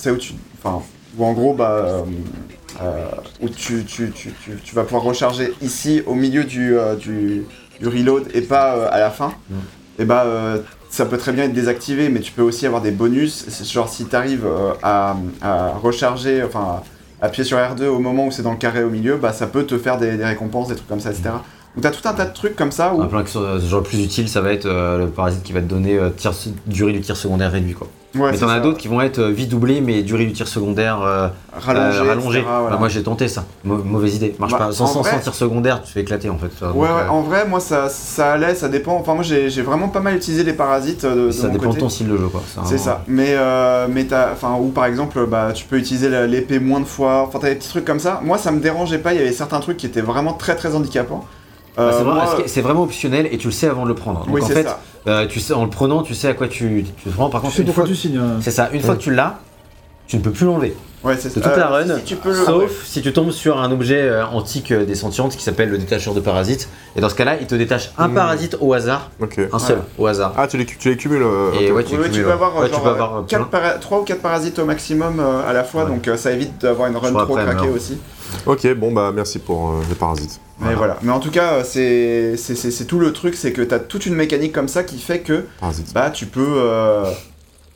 tu où tu, enfin, où en gros, bah, où tu, tu, tu, tu, tu vas pouvoir recharger ici au milieu du, du, du reload et pas à la fin. Mm. Et bah, ça peut très bien être désactivé, mais tu peux aussi avoir des bonus. Genre si t'arrives euh, à, recharger, enfin, appuyer sur R2 au moment où c'est dans le carré au milieu, bah, ça peut te faire des récompenses, des trucs comme ça, etc. Donc t'as tout un tas de trucs comme ça où un plan sur- genre le plus utile ça va être euh, le parasite qui va te donner euh, tir, durée du tir secondaire réduit quoi. Ouais, mais t'en as d'autres qui vont être euh, vie doublée mais durée du tir secondaire euh, rallongé. rallongée. voilà. Bah, moi j'ai tenté ça, Mau- mauvaise idée, marche Bah, pas. Sans, sans, vrai- sans tir secondaire tu fais éclater en fait. Ouais, ouais, en vrai, moi ça, ça allait, ça dépend. Enfin, moi j'ai vraiment pas mal utilisé les parasites de, de ça mon dépend de ton style de jeu quoi. C'est ça. Mais, mais t'as. Enfin, ou par exemple, bah, tu peux utiliser l'épée moins de fois. Enfin, t'as des petits trucs comme ça. Moi ça me dérangeait pas, il y avait certains trucs qui étaient vraiment très très handicapants. Bah, c'est Euh, vrai- moi- c'est- vraiment optionnel et tu le sais avant de le prendre. Donc oui, en c'est fait, ça. euh, tu sais, en le prenant, tu sais à quoi tu, tu te prends. Par Tu contre, sais une pourquoi fois, tu signes. hein. c'est ça. Une fois que tu l'as, tu ne peux plus l'enlever. Ouais, c'est De toute la Euh, run, si, si tu peux le- sauf si tu tombes sur un objet euh, antique euh, des sentientes qui s'appelle le détacheur de parasites. Et dans ce cas-là, il te détache un Mmh. parasite au hasard, Ok. un seul au hasard. Ah, tu les, tu les cumules. euh, Et ok. ouais, tu, Oui, peux avoir, ouais, genre, tu peux avoir, euh, quatre plein. para- 3 ou 4 parasites au maximum à la fois, donc ça évite d'avoir une run trop craquée aussi. Ok, bon, bah merci pour les parasites. Mais voilà. Mais en tout cas, euh, c'est c'est- c'est- c'est tout le truc, c'est que t'as toute une mécanique comme ça qui fait que Parasites. bah tu peux euh,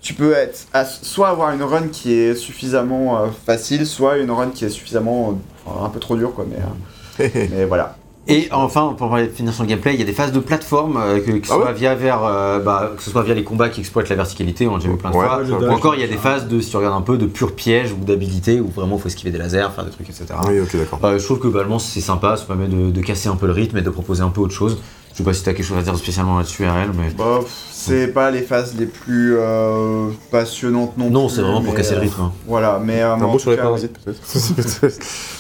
tu peux être à- soit avoir une run qui est suffisamment euh, facile soit une run qui est suffisamment euh, un peu trop dure quoi mais mais voilà Et enfin, pour finir sur le gameplay, il y a des phases de plateforme, euh, que, que ce Ah ouais soit via vers, euh, bah, que ce soit via les combats qui exploitent la verticalité, on l'a déjà vu plein de Ouais. fois. Ouais, Ou encore, il y a des phases de, si tu regardes un peu, de pur piège ou d'habilité, où vraiment il faut esquiver des lasers, faire des trucs, etc. Oui, ok, d'accord. Euh, je trouve que globalement c'est sympa, ça permet de, de casser un peu le rythme et de proposer un peu autre chose. Je sais pas si t'as quelque chose à dire spécialement là-dessus, RL, mais. Bah, c'est pas les phases les plus euh, passionnantes non Non, plus, c'est vraiment pour casser le rythme. hein. voilà mais euh, Un mot sur les parasites, peut-être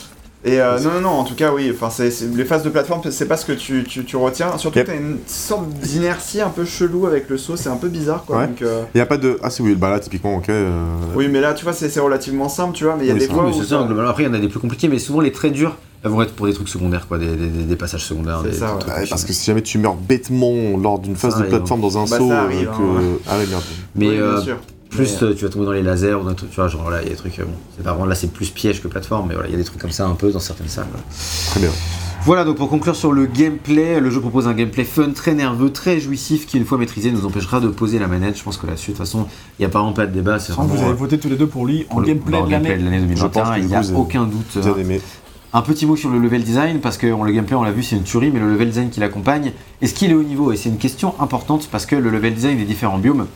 Et euh, non, non, non, en tout cas, oui, enfin, c'est, les phases de plateforme, c'est pas ce que tu, tu, tu retiens. Surtout, Yep. t'as une sorte d'inertie un peu chelou avec le saut, c'est un peu bizarre, quoi. Ouais. Euh, Il n'y a pas de. Ah, c'est oui, bah là, typiquement, ok. euh, oui, mais là, tu vois, c'est, relativement simple, tu vois, mais il y a Oui, des mais où. c'est ça. Après, il y en a des plus compliqués, mais souvent les très durs, elles vont être pour des trucs secondaires, quoi, des, des- des- des passages secondaires. Des- ça, ouais. ouais, parce que si jamais tu meurs bêtement lors d'une phase Ça de arrive, plateforme dans un Bah, saut, ça euh, arrive, que. hein. Ah, ouais, merde. Mais Oui, bien euh, sûr. Plus Mais, euh, tu vas tomber dans les lasers ou dans tu vois, genre là, il y a des trucs. euh, bon, c'est pas vraiment là, c'est plus piège que plateforme, mais voilà, il y a des trucs comme ça un peu dans certaines salles. voilà. Très bien. Voilà, donc pour conclure sur le gameplay, le jeu propose un gameplay fun, très nerveux, très jouissif, qui une fois maîtrisé nous empêchera de poser la manette. Je pense que là-dessus, de toute façon, il n'y a pas vraiment pas de débat. C'est Sans vous avez euh, voté tous les deux pour lui en pour gameplay bah, en de gameplay l'année. de l'année Je pense 2021, que il n'y a vous, euh, aucun doute. Bien aimé. Un petit mot sur le level design, parce que on- le gameplay, on l'a vu, c'est une tuerie, mais le level design qui l'accompagne, est-ce qu'il est au niveau? Et c'est une question importante, parce que le level design des différents biomes,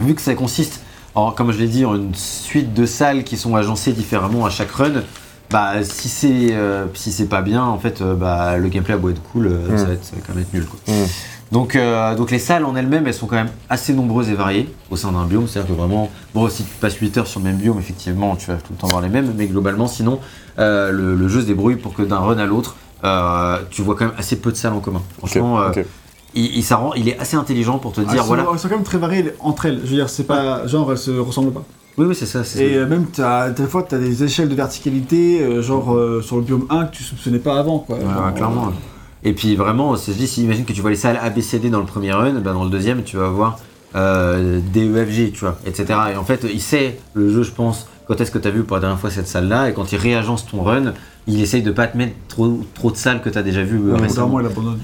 vu que ça consiste, en, comme je l'ai dit, en une suite de salles qui sont agencées différemment à chaque run, bah si c'est euh, si c'est pas bien, en fait, euh, bah, le gameplay a beau être cool, euh, Mm. ça, va être, ça va quand même être nul. Quoi. Mm. Donc, donc les salles en elles-mêmes, elles sont quand même assez nombreuses et variées au sein d'un biome. C'est-à-dire que vraiment, bon, si tu passes 8 heures sur le même biome, effectivement, tu vas tout le temps voir les mêmes. Mais globalement, sinon, le, le jeu se débrouille pour que d'un run à l'autre, tu vois quand même assez peu de salles en commun. Franchement. Il, il, il est assez intelligent pour te dire voilà. elles sont quand même très variées entre elles. Je veux dire, c'est pas genre elles se ressemblent pas. Oui, oui, c'est ça. Et ça. euh, même, des fois, tu as des échelles de verticalité, euh, genre euh, sur le biome 1 que tu soupçonnais pas avant. Quoi. Ouais, Genre, ouais, clairement. Et puis vraiment, je dis, si imagine que tu vois les salles ABCD dans le premier run, ben dans le deuxième, tu vas voir euh, DEFG, tu vois, etc. Et en fait, il sait, le jeu, je pense, quand est-ce que tu as vu pour la dernière fois cette salle-là, et quand il réagence ton run, il essaye de pas te mettre trop, trop de salles que tu as déjà vues euh, récemment. vraiment, elle abandonne.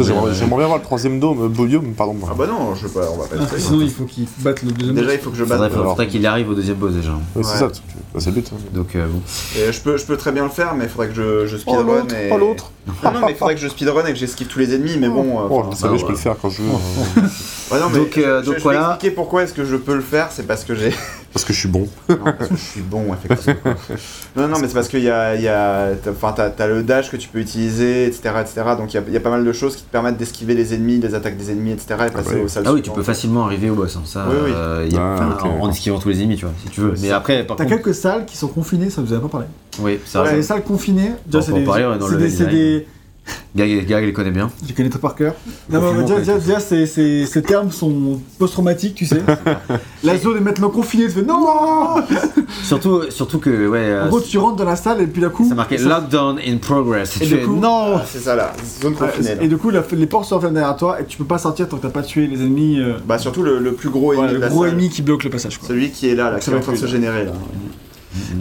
J'aimerais bien voir le troisième dôme, euh, biome, pardon. Ah bah non, je veux pas, on va pas Ah, sinon, il faut qu'il batte le deuxième. Déjà, il faut que je Faudrait, batte. faudrait alors. qu'il arrive au deuxième boss déjà. Ouais, c'est ça, bah, c'est le but. hein. Donc euh, bon. Et je peux, je peux très bien le faire, mais il faudrait que je, je Oh speedrun. l'autre, et... oh l'autre. Non, non, mais il faudrait que je speedrun et que j'esquive tous les ennemis, mais bon. euh, Oh, savais, bah, je peux le faire quand je veux. ouais, non, mais Donc, euh, je, donc je vais voilà. expliquer pourquoi est-ce que je peux le faire, c'est parce que j'ai. Parce que je suis bon. Non, parce que je suis bon, effectivement. non, non, mais c'est parce qu'il y a, il y a, t'as- enfin, t'as, le dash que tu peux utiliser, etc., etc. Donc il y a, y a pas mal de choses qui te permettent d'esquiver les ennemis, les attaques des ennemis, etc. Et passer bah oui. aux salles Ah oui, tu peux facilement arriver au boss. hein. Ça, Oui, oui. euh, il y a- Ah, en, esquivant tous les ennemis, tu vois, si tu veux. Mais Ça- après, par T'as contre, quelques salles qui sont confinées, ça vous avez pas parlé? Oui, ça Ouais. C'est les salles confinées. Déjà, On c'est des, parler, ouais, dans c'est le des, Gag, Gag les connaît bien. Je connais tout par cœur. Non, mais déjà, déjà, déjà, ces, ces- ces termes sont post-traumatiques, tu sais. la zone est maintenant confinée, tu fais non Surtout, surtout que, ouais, euh, En gros, tu rentres dans la salle et puis d'un coup. ça marquait ça- lockdown in progress. Et Et tu du fais coup- non Ah, c'est ça là, zone confinée. et du coup, la- les portes sont fermées derrière toi et tu peux pas sortir tant que t'as pas tué les ennemis. euh, Bah, surtout le, le plus gros ennemi de le la gros salle. ennemi qui bloque le passage. Quoi. Celui qui est là, là, qui est en train de se là.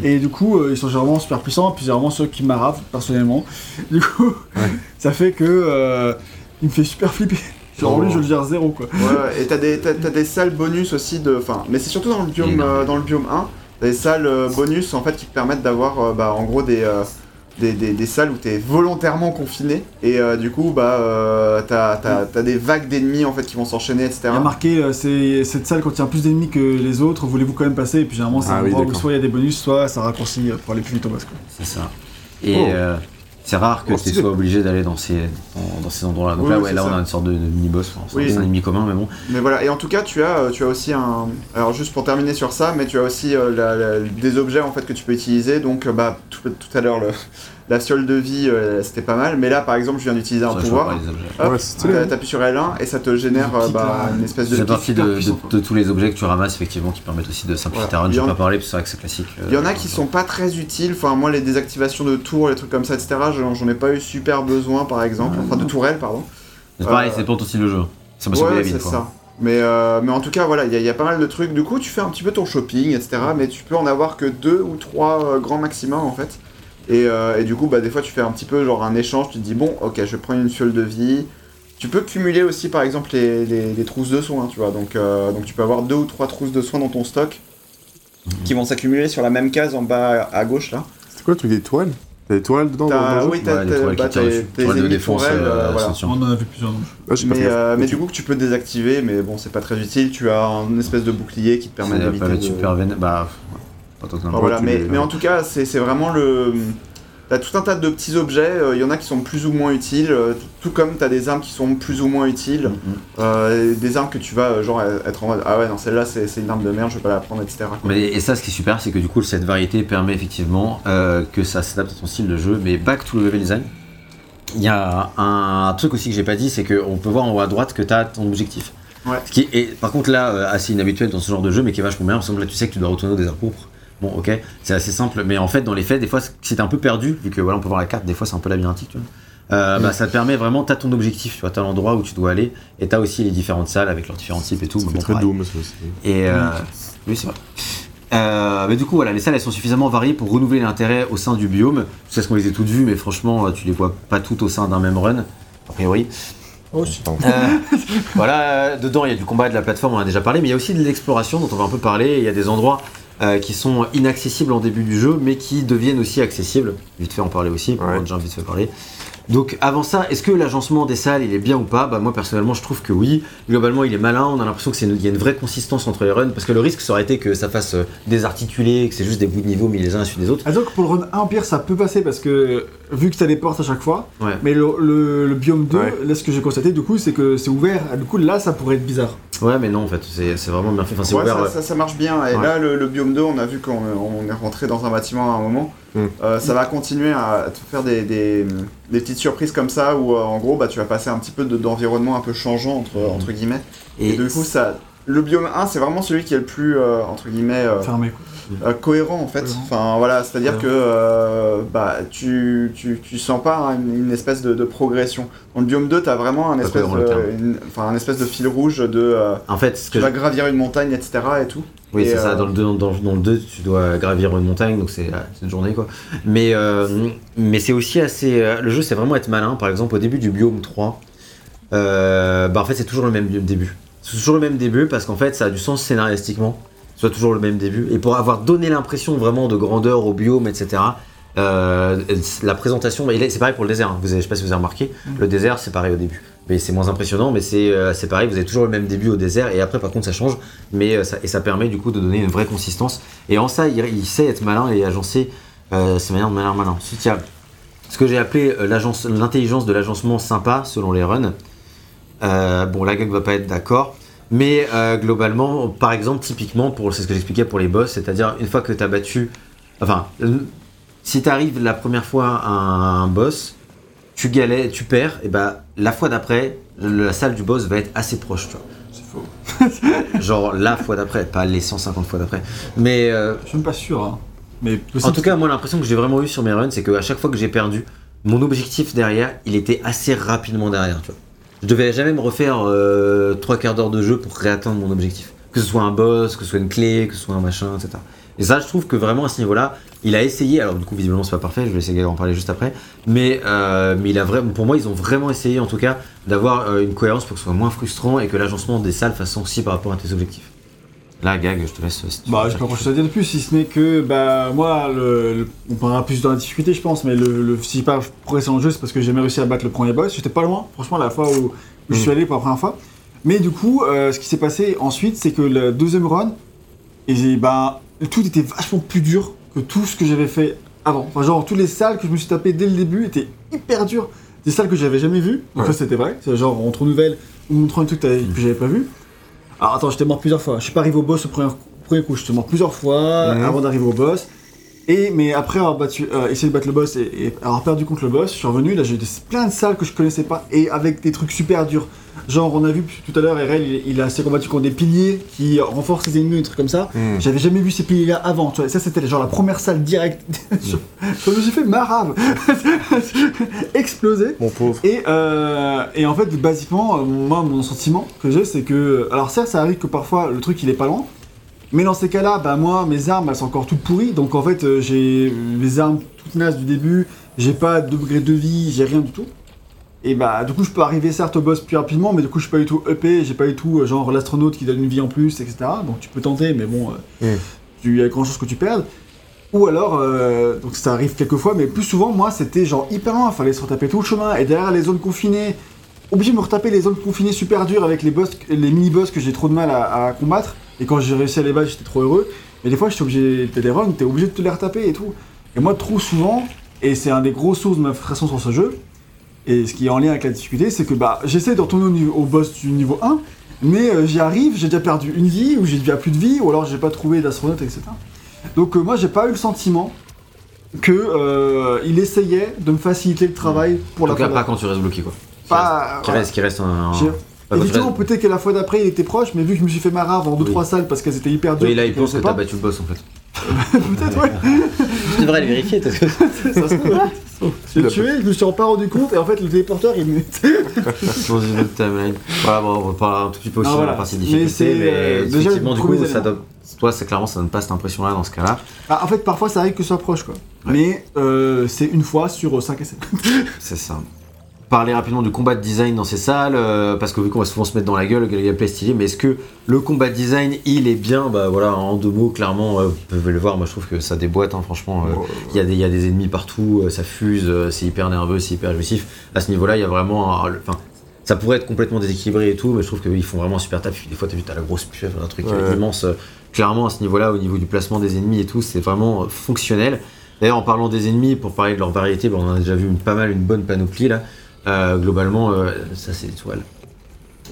Là. Et du coup, euh, ils sont généralement super puissants, puis généralement ceux qui m'arravent, personnellement. Du coup, ça fait que. euh, il me fait super flipper. Genre, Oh. lui, je le gère zéro, quoi. Ouais, et t'as des, t'as, des salles bonus aussi de. Enfin, mais c'est surtout dans le biome, Énorme. euh, dans le biome 1, t'as des salles bonus en fait qui te permettent d'avoir euh, bah, en gros des, euh, des, des, des salles où t'es volontairement confiné et euh, du coup bah euh, t'as, t'as, t'as des vagues d'ennemis en fait qui vont s'enchaîner etc. Il y a marqué, euh, c'est cette salle contient plus d'ennemis que les autres, voulez-vous quand même passer? Et puis généralement, c'est Ah un oui, endroit où soit il y a des bonus, soit ça raccourcit euh, pour aller plus vite au boss. Quoi. C'est ça. Et Oh. C'est rare que tu sois obligé d'aller dans ces, dans, dans ces endroits-là. Donc Oui, là, ouais, là, on a une sorte de, de mini-boss. Enfin, c'est un ennemi commun, mais bon. Mais voilà, et en tout cas, tu as, euh, tu as aussi un. Alors, juste pour terminer sur ça, mais tu as aussi euh, la- la- des objets en fait que tu peux utiliser. Donc, euh, bah, tout, tout à l'heure, le- la fiole de vie, euh, c'était pas mal. Mais là, par exemple, je viens d'utiliser un Ça, je vois pouvoir. pas les objets. Hop, Ouais, c'est stylé, t'a- hein. T'appuies sur L1 et ça te génère Une euh, bah, une espèce de. Partie super de, tous les objets que tu ramasses, effectivement, qui permettent aussi de simplifier Voilà. ta run. Il y Je vais en- pas parler, parce que c'est vrai que c'est classique. euh, Il y en a qui sont pas très utiles, enfin moi les désactivations de tours, les trucs comme ça, etc. J'en j'en ai pas eu super besoin par exemple, enfin de tourelles pardon. C'est pareil, Euh, c'est pour ton style de jeu. Ça m'a sauvé la Ouais, vie, c'est quoi. ça. Mais, euh, mais en tout cas, voilà, il y, a- il y a pas mal de trucs. Du coup, tu fais un petit peu ton shopping, etc. Mais tu peux en avoir que deux ou trois euh, grands maximum en fait. Et, euh, et du coup, bah, des fois, tu fais un petit peu genre un échange. Tu te dis, bon, ok, je vais prendre une fiole de vie. Tu peux cumuler aussi, par exemple, les, les- les trousses de soins, tu vois. Donc, euh, donc, tu peux avoir deux ou trois trousses de soins dans ton stock qui vont s'accumuler sur la même case en bas à gauche là. C'est quoi le truc des tourelles T'as des tourelles dedans dans oui, t'as Ouais, bah, qui tirent t'as- dessus. t'as les Tourelles de défense, tourelles, euh, euh, voilà. On en a vu plusieurs. Ah, Mais, euh, du coup que tu peux désactiver, mais bon c'est pas très utile, tu as une espèce de bouclier qui te permet Ça d'éviter de... super vénère. Bah, voilà, mais, les- mais en tout cas c'est vraiment le... T'as tout un tas de petits objets, il y en a qui sont plus ou moins utiles, euh, tout comme t'as des armes qui sont plus ou moins utiles, Mhm. euh, des armes que tu vas euh, genre être en mode ah ouais non celle-là c'est une arme de merde, je vais pas la prendre, etc. quoi. Mais, et ça, ce qui est super, c'est que du coup, cette variété permet effectivement euh, que ça s'adapte à ton style de jeu. Mais back to le level design, il y a un, truc aussi que j'ai pas dit, c'est qu'on peut voir en haut à droite que tu as ton objectif. Ouais. Ce qui est, par contre, là, euh, assez inhabituel dans ce genre de jeu, mais qui est vachement bien. Par exemple, là, tu sais que tu dois retourner au désert pourpre. Bon, ok, c'est assez simple, mais en fait, dans les faits, des fois, si t'es un peu perdu, vu que voilà, on peut voir la carte, des fois, c'est un peu labyrinthique, tu vois. euh, bah, ça te permet vraiment, t'as ton objectif, tu vois, t'as l'endroit où tu dois aller, et t'as aussi les différentes salles avec leurs différents types et tout. Bon, très. Doom, ça aussi. Et euh, oui, c'est vrai. Euh, mais du coup, voilà, les salles elles sont suffisamment variées pour renouveler l'intérêt au sein du biome. Tu sais ce qu'on les a toutes vues, mais franchement, tu les vois pas toutes au sein d'un même run, a priori. Oh. Euh, voilà, dedans il y a du combat de la plateforme, on en a déjà parlé, mais il y a aussi de l'exploration dont on va un peu parler. Il y a des endroits euh, qui sont inaccessibles en début du jeu, mais qui deviennent aussi accessibles. Vite fait en parler aussi, pour Ouais. déjà vite fait parler. Donc avant ça, est-ce que l'agencement des salles il est bien ou pas? Bah moi personnellement je trouve que oui. Globalement il est malin, on a l'impression qu'il y a une vraie consistance entre les runs, parce que le risque ça aurait été que ça fasse euh, désarticulé, que c'est juste des bouts de niveau mis les uns dessus des autres. Ah, donc pour le run 1 pire ça peut passer parce que vu que t'as des portes à chaque fois, Ouais. mais le, le- le biome 2, Ouais. là ce que j'ai constaté du coup c'est que c'est ouvert, Ah, du coup là ça pourrait être bizarre. Ouais, mais non, en fait, c'est c'est vraiment bien fait. Enfin, c'est Ouais, ouvert. ça, euh, ça, ça marche bien. Et Ouais. là, le, le biome 2, on a vu qu'on on est rentré dans un bâtiment à un moment. Mm. Euh, ça va continuer à te faire des, des, des petites surprises comme ça où, euh, en gros, bah, tu vas passer un petit peu de- d'environnement un peu changeant, entre, Mm. entre guillemets. Et, Et du coup, ça. Le biome 1, c'est vraiment celui qui est le plus, euh, entre guillemets, euh, Fermé, quoi. Euh, cohérent en fait. Cohérent. Enfin voilà, c'est-à-dire que euh, bah, tu, tu, tu sens pas une, une espèce de, de progression. Dans le biome 2, tu as vraiment un espèce, de, terme. une- enfin, un espèce de fil rouge de. euh, en fait, ce que tu je- vas gravir une montagne, etc. et tout. Oui, c'est ça. Dans le, 2, dans, dans le 2, tu dois gravir une montagne, donc c'est une journée quoi. Mais, mais c'est aussi assez. Le jeu, c'est vraiment être malin. Par exemple, au début du biome 3, euh, bah en fait, c'est toujours le même début. C'est toujours le même début parce qu'en fait, ça a du sens scénaristiquement. Soit toujours le même début. Et pour avoir donné l'impression vraiment de grandeur au biome, etc. euh, la présentation, c'est pareil pour le désert. hein. Vous avez, je sais pas si vous avez remarqué, le désert c'est pareil au début. Mais c'est moins impressionnant, mais c'est euh, c'est pareil. Vous avez toujours le même début au désert, et après par contre ça change mais euh, ça, et ça permet du coup de donner une vraie consistance. Et en ça, il, il sait être malin et agencer euh, ses manières de malin malin. Ensuite, il y a ce que j'ai appelé l'intelligence de l'agencement sympa selon les runs. Bon, la gang va pas être d'accord, mais euh, globalement, par exemple, typiquement, pour c'est ce que j'expliquais pour les boss, c'est-à-dire une fois que tu as battu, enfin, euh, si tu arrives la première fois à un boss, tu galères, tu perds, et bah la fois d'après, la salle du boss va être assez proche, tu vois. C'est faux. Genre la fois d'après, pas les 150 fois d'après. Mais euh, Je suis même pas sûr, hein. Mais en tout cas, moi l'impression que j'ai vraiment eu sur mes runs, c'est qu'à chaque fois que j'ai perdu, mon objectif derrière, il était assez rapidement derrière, tu vois. Je devais jamais me refaire euh, trois quarts d'heure de jeu pour réatteindre mon objectif. Que ce soit un boss, que ce soit une clé, que ce soit un machin, etc. Et ça, je trouve que vraiment à ce niveau-là, il a essayé. Alors du coup, visiblement, c'est pas parfait. Je vais essayer d'en parler juste après. Mais, euh, mais il a vraiment, pour moi, ils ont vraiment essayé, en tout cas, d'avoir euh, une cohérence pour que ce soit moins frustrant et que l'agencement des salles fasse sens aussi par rapport à tes objectifs. Là, gag, je te laisse. si tu Bah, je sais pas grand chose à dire de plus, si ce n'est que, bah, moi, le, le- on parlera plus dans la difficulté, je pense, mais le, le, si pas progressé dans le jeu, c'est parce que j'ai jamais réussi à battre le premier boss. J'étais pas loin, franchement, la fois où, où je suis allé pour la première fois. Mais du coup, euh, ce qui s'est passé ensuite, c'est que le deuxième run, et bah, tout était vachement plus dur que tout ce que j'avais fait avant. Enfin, genre, toutes les salles que je me suis tapé dès le début étaient hyper dures. Des salles que j'avais jamais vues, donc Ouais. ça c'était vrai. C'est genre, entre nouvelles ou montrant un truc que j'avais pas vu. Alors attends, j'étais mort plusieurs fois. Je suis pas arrivé au boss au premier, premier coup, j'étais mort plusieurs fois avant d'arriver au boss. Et mais après avoir battu, euh, essayé de battre le boss et, et avoir perdu contre le boss, je suis revenu. Là, j'ai des- plein de salles que je connaissais pas et avec des trucs super durs. Genre, on a vu tout à l'heure, RL, il, il a assez combattu contre des piliers qui renforcent les ennemis, des trucs comme ça. Hmm. J'avais jamais vu ces piliers-là avant. Tu vois, ça c'était genre la première salle directe. je, je me suis fait marave, exploser. Mon pauvre. Et, euh, et en fait, basiquement, moi, mon sentiment que j'ai, c'est que. Alors, certes, ça arrive que parfois le truc il est pas loin, mais dans ces cas-là, bah, moi, mes armes elles sont encore toutes pourries, donc en fait, euh, j'ai mes armes toutes nazes du début, j'ai pas de degré de vie, j'ai rien du tout. Et bah, du coup, je peux arriver certes au boss plus rapidement, mais du coup, je suis pas du tout EP, j'ai pas du tout euh, genre l'astronaute qui donne une vie en plus, etc. Donc, tu peux tenter, mais bon, euh, Mm. tu- il y a grand chose que tu perdes. Ou alors, euh, donc ça arrive quelques fois, mais plus souvent, moi, c'était genre hyper loin, fallait se retaper tout le chemin, et derrière les zones confinées, obligé de me retaper les zones confinées super dures avec les boss, les mini-boss que j'ai trop de mal à, à combattre, et quand j'ai réussi à les battre, j'étais trop heureux, mais des fois, j'étais obligé, t'as des runs, t'es obligé de te les retaper et tout. Et moi, trop souvent, et c'est un des gros sources de ma frustration sur ce jeu, et ce qui est en lien avec la difficulté, c'est que bah, j'essaie de retourner au, niveau- au boss du niveau 1, mais euh, j'y arrive, j'ai déjà perdu une vie, ou j'ai déjà plus de vie, ou alors j'ai pas trouvé d'astronaute, etc. Donc euh, moi j'ai pas eu le sentiment que euh, il essayait de me faciliter le travail pour En la tout cas, pas quand tu restes bloqué quoi. Qui Pas- qui reste, qui reste un. Restes- peut-être que la fois d'après il était proche, mais vu que je me suis fait marave en 2-3 Oui. salles parce qu'elles étaient hyper dures. Oui, là, il je pense que t'as battu le boss en fait. Peut-être, ouais. Tu devrais le vérifier, parce que. ça se trouve. Je l'ai tué, je me suis pas rendu compte, et en fait le téléporteur il me. dans une autre timeline. Voilà, bon, on va parler un tout petit peu aussi Ah, de voilà. la partie Mais difficulté, c'est, mais, euh, déjà, effectivement, du coup, ça donne. Toi, c'est clairement, ça donne pas cette impression-là dans ce cas-là. Ah, en fait, parfois ça arrive que ce soit proche quoi. Mais euh, c'est une fois sur 5 essais. C'est ça. Parler rapidement du combat de design dans ces salles, euh, parce que vu qu'on va souvent se mettre dans la gueule, le gameplay est stylé, mais est-ce que le combat de design, il est bien? Bah voilà, en deux mots, clairement, euh, vous pouvez le voir, moi je trouve que ça déboîte, hein, franchement. euh, Il y, a des- il y a des ennemis partout, ça fuse, c'est hyper nerveux, c'est hyper jouissif. À ce niveau-là, il y a vraiment. Enfin, ça pourrait être complètement déséquilibré et tout, mais je trouve qu'ils font vraiment un super taf. Des fois, t'as vu, t'as la grosse pieuvre, un truc Ouais. immense. Clairement, à ce niveau-là, au niveau du placement des ennemis et tout, c'est vraiment fonctionnel. D'ailleurs, en parlant des ennemis, pour parler de leur variété, bon, on en a déjà vu une- pas mal, une bonne panoplie là. Euh, globalement, euh, ça c'est l'étoile.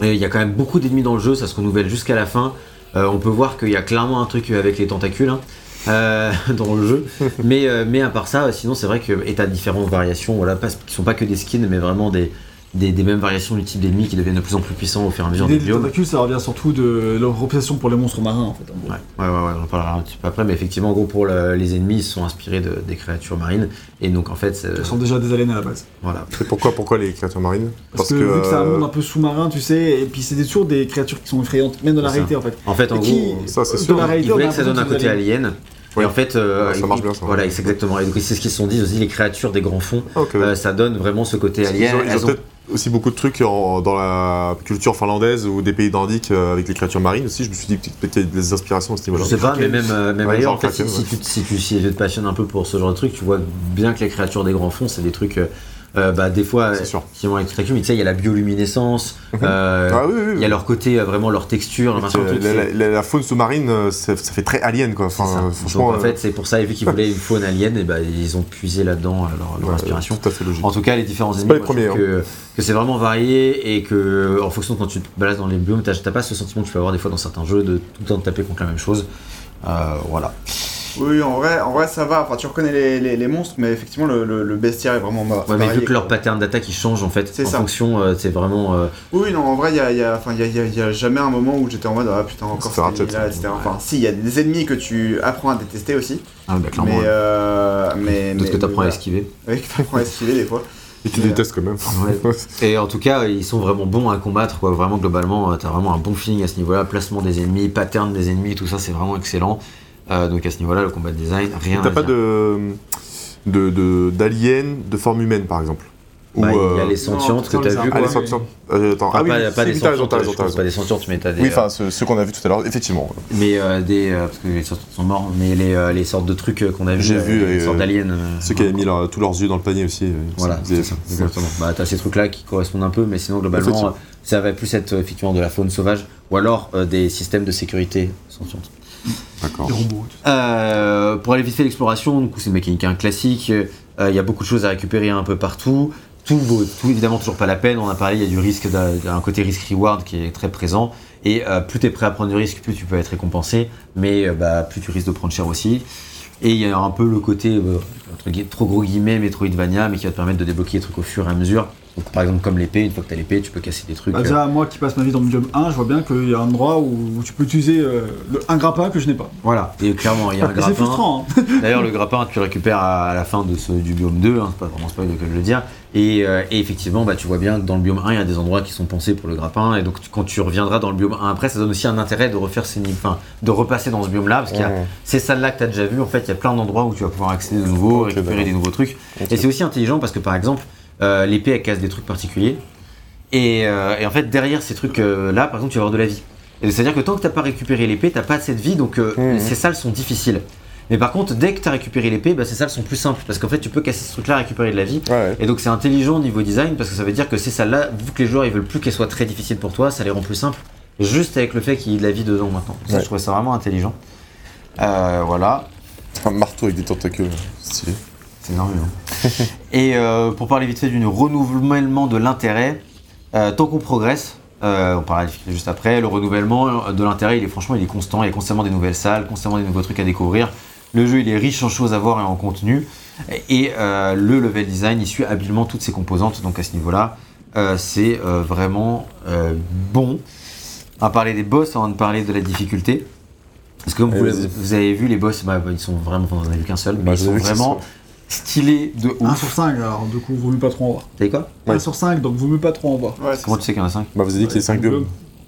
Et il y a quand même beaucoup d'ennemis dans le jeu, ça se renouvelle jusqu'à la fin. Euh, on peut voir qu'il y a clairement un truc avec les tentacules hein, euh, dans le jeu. mais, euh, mais à part ça, sinon c'est vrai que et t'as différentes variations, voilà, pas, qui sont pas que des skins, mais vraiment des, des, des mêmes variations du type d'ennemis qui deviennent de plus en plus puissants au fur et à mesure des des biomes. tentacules, ça revient surtout de leur obsession pour les monstres marins en fait. en gros. Ouais, ouais, ouais, ouais, on en parlera un petit peu après, mais effectivement, en gros, pour le- les ennemis, ils sont inspirés de- des créatures marines, et donc en fait, c'est- Ce sont déjà des aliens à la base. voilà. Et pourquoi, pourquoi les créatures marines Parce, que, vu que c'est un euh, monde un peu sous-marin, tu sais, et puis c'est toujours des créatures qui sont effrayantes, même dans la ça. réalité en fait. En fait, en Et qui, gros, ça, c'est de sûr. la ils réalité, on a voulaient que ça donne un côté que alien. Et en fait, euh, Ça ils- marche bien, ça. Voilà, c'est exactement. Et donc c'est ce qu'ils se sont dit aussi, les créatures des grands fonds, euh, ça donne vraiment ce côté Ils alien. ont, ils ont Elles ont- peut-être aussi beaucoup de trucs en- dans la culture finlandaise ou des pays nordiques euh, avec les créatures marines aussi. Je me suis dit peut-être qu'il y a des inspirations à ce Je sais pas, mais même, euh, même Ouais, ailleurs, en fait, si, Kraken, si tu, si, tu, si tu te passionnes un peu pour ce genre de truc, tu vois bien que les créatures des grands fonds, c'est des trucs, euh, bah, des fois, C'est sûr. qui très cute, mais tu sais, il y a la bioluminescence, Mhm. euh, Ah oui, oui, oui. il y a leur côté, euh, vraiment leur texture, machin, truc, la, c'est- la- la faune sous-marine, euh, ça, ça fait très alien quoi. Enfin, euh, Donc, en fait, c'est pour ça, et vu qu'ils voulaient une faune alien, et bah, ils ont puisé là-dedans euh, leur, leur ouais, inspiration. Tout à fait logique. En tout cas, les différents ennemis, moi, je que, que c'est vraiment varié et que, en fonction de quand tu te balades dans les biomes, t'as t'as pas ce sentiment que tu peux avoir des fois dans certains jeux de tout le temps de taper contre la même chose. Euh, voilà. Oui, en vrai, en vrai, ça va. Enfin, tu reconnais les, les- les monstres, mais effectivement, le, le- le bestiaire est vraiment ma- Ouais, mais vu que leur pattern d'attaque il change en fait, C'est en ça. fonction, euh, c'est vraiment. euh, Oui, non, en vrai, il y a, il y a- enfin, il y a, il y a- il y a jamais un moment où j'étais en mode ah putain encore C'est un cet ennemi-là, jet, etc. Enfin, si, il y a des ennemis que tu apprends à détester aussi, Ah, bah, clairement. mais, ouais. euh, mais, D'autres mais- que t'apprends à voilà. esquiver. Oui, que t'apprends à esquiver des fois. Et tu mais, détestes quand même. Ouais. Et en tout cas, ils sont vraiment bons à combattre. Quoi. Vraiment, globalement, euh, t'as vraiment un bon feeling à ce niveau-là. Placement des ennemis, pattern des ennemis, tout ça, c'est vraiment excellent. Euh, donc à ce niveau-là, le combat design, rien T'as pas dire. de de- de- d'aliens de, forme humaine par exemple Ou, Bah, il y a euh, les sentientes que t'as ça, vu. Ah, les sentientes. Euh, attends. Enfin, ah oui, pas, des sentientes, pas des sentientes, mais t'as des. Oui, euh, enfin, ceux, ceux qu'on a vus tout à l'heure, effectivement. mais euh, des. euh, parce que les sentientes sont morts, mais les, euh, les sortes de trucs euh, qu'on a vu. J'ai euh, vu, Les euh, sortes d'aliens. euh, Ceux qui avaient mis leur- tous leurs yeux dans le panier aussi. euh, Voilà, c'est ça, exactement. Bah, t'as ces trucs-là qui correspondent un peu, mais sinon, globalement, euh, ça va plus être euh, effectivement de la faune sauvage ou alors euh, des systèmes de sécurité sentientes. D'accord. Euh, pour aller vite fait l'exploration, du coup, c'est une mécanique un classique. euh, Il y a beaucoup de choses à récupérer un peu partout. Tout vaut, tout évidemment toujours pas la peine. On a parlé, il y a du risque, d'un côté risque-reward qui est très présent. Et euh, plus tu es prêt à prendre du risque, plus tu peux être récompensé. Mais euh, bah, plus tu risques de prendre cher aussi. Et il y a un peu le côté, euh, entre guillemets, trop gros guillemets, Metroidvania, mais qui va te permettre de débloquer des trucs au fur et à mesure. Donc, par exemple, comme l'épée, une fois que tu as l'épée, tu peux casser des trucs. Bah, euh, déjà, moi qui passe ma vie dans le biome 1, je vois bien qu'il y a un endroit où, tu peux utiliser euh, le- un grappin que je n'ai pas. voilà. Et clairement, il y a un Et c'est grappin. frustrant. hein. D'ailleurs, le grappin, tu le récupères à, à la fin de ce, du biome 2, hein, c'est pas vraiment spoil de que je le dire. Et, euh, et effectivement, bah, tu vois bien que dans le biome 1, il y a des endroits qui sont pensés pour le grappin. Et donc, tu- quand tu reviendras dans le biome 1 après, ça donne aussi un intérêt de refaire ces enfin, de repasser dans ce biome-là, parce qu'il y a Mmh. ces salles-là que tu as déjà vues. En fait, il y a plein d'endroits où tu vas pouvoir accéder de nouveau, récupérer des nouveaux trucs. Et c'est aussi intelligent parce que, par exemple, l'épée, elle casse des trucs particuliers. Et, euh, et en fait, derrière ces trucs-là, par exemple, tu vas avoir de la vie. Et c'est-à-dire que tant que t'as pas récupéré l'épée, t'as pas assez de vie, donc euh, ces salles sont difficiles. Mais par contre, dès que t'as récupéré l'épée, bah, ces salles sont plus simples parce qu'en fait, tu peux casser ce truc-là, récupérer de la vie. Ouais, ouais. Et donc c'est intelligent au niveau design parce que ça veut dire que ces salles-là, vu que les joueurs ils veulent plus qu'elles soient très difficiles pour toi, ça les rend plus simples. Juste avec le fait qu'il y ait de la vie dedans maintenant. Ça, Ouais. je trouvais ça vraiment intelligent. Euh, voilà. Un marteau avec des tentacules. Stylé. C'est énorme. hein. Et euh, pour parler vite fait du renouvellement de l'intérêt, euh, tant qu'on progresse, euh, on parlera juste après, le renouvellement de l'intérêt, il est franchement il est constant, il y a constamment des nouvelles salles, constamment des nouveaux trucs à découvrir. Le jeu il est riche en choses à voir et en contenu. Et le level design, il suit habilement toutes ses composantes, donc à ce niveau-là, c'est vraiment bon. On va parler des boss avant de parler de la difficulté. Parce que comme vous, avez vu, les boss, bah, ils sont vraiment, vous en avez vu qu'un seul, mais Bah, ils sont vraiment stylés de 1 ouf. sur 5, alors du coup, vaut mieux pas trop en voir. T'as dit quoi 1 Ouais. sur 5, donc vaut mieux pas trop en voir. Ouais, c'est Comment ça. tu sais qu'il y en a 5 Bah, vous avez dit que les 5 biomes.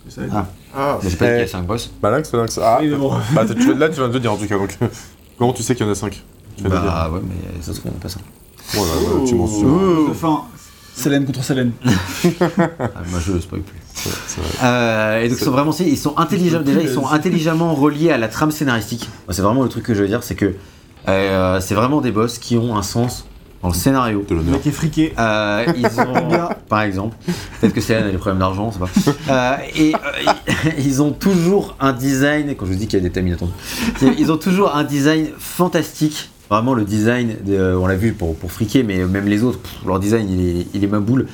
Ça- Ah. Ah, J'ai pas dit qu'il y Eh. avait 5 boss. Bah, Lynx, Lynx. Ah, Oui, mais bon. bah, tu- là, tu viens de dire en tout cas. Donc, comment tu sais qu'il y en a 5 Bah ouais, mais ça se trouve, il y en a pas 5. Oh là là, tu m'en Ouh. souviens. Enfin, Selene contre Selene. Ah, moi je spoil plus. C'est vrai. Euh, et donc ils sont vraiment ils sont intelligents déjà ils sont intelligemment reliés à la trame scénaristique. C'est vraiment le truc que je veux dire, c'est que euh, c'est vraiment des boss qui ont un sens dans le scénario. De l'honneur. est friqué. Euh, ils ont, Bien. par exemple, peut-être que c'est elle a des problèmes d'argent, on sait pas. Euh, et euh, ils ont toujours un design, quand je vous dis qu'il y a des thèmes inattendus, ils ont toujours un design fantastique. Vraiment le design, de- on l'a vu pour, pour friquer, mais même les autres, pff, leur design il est, il est ma boule.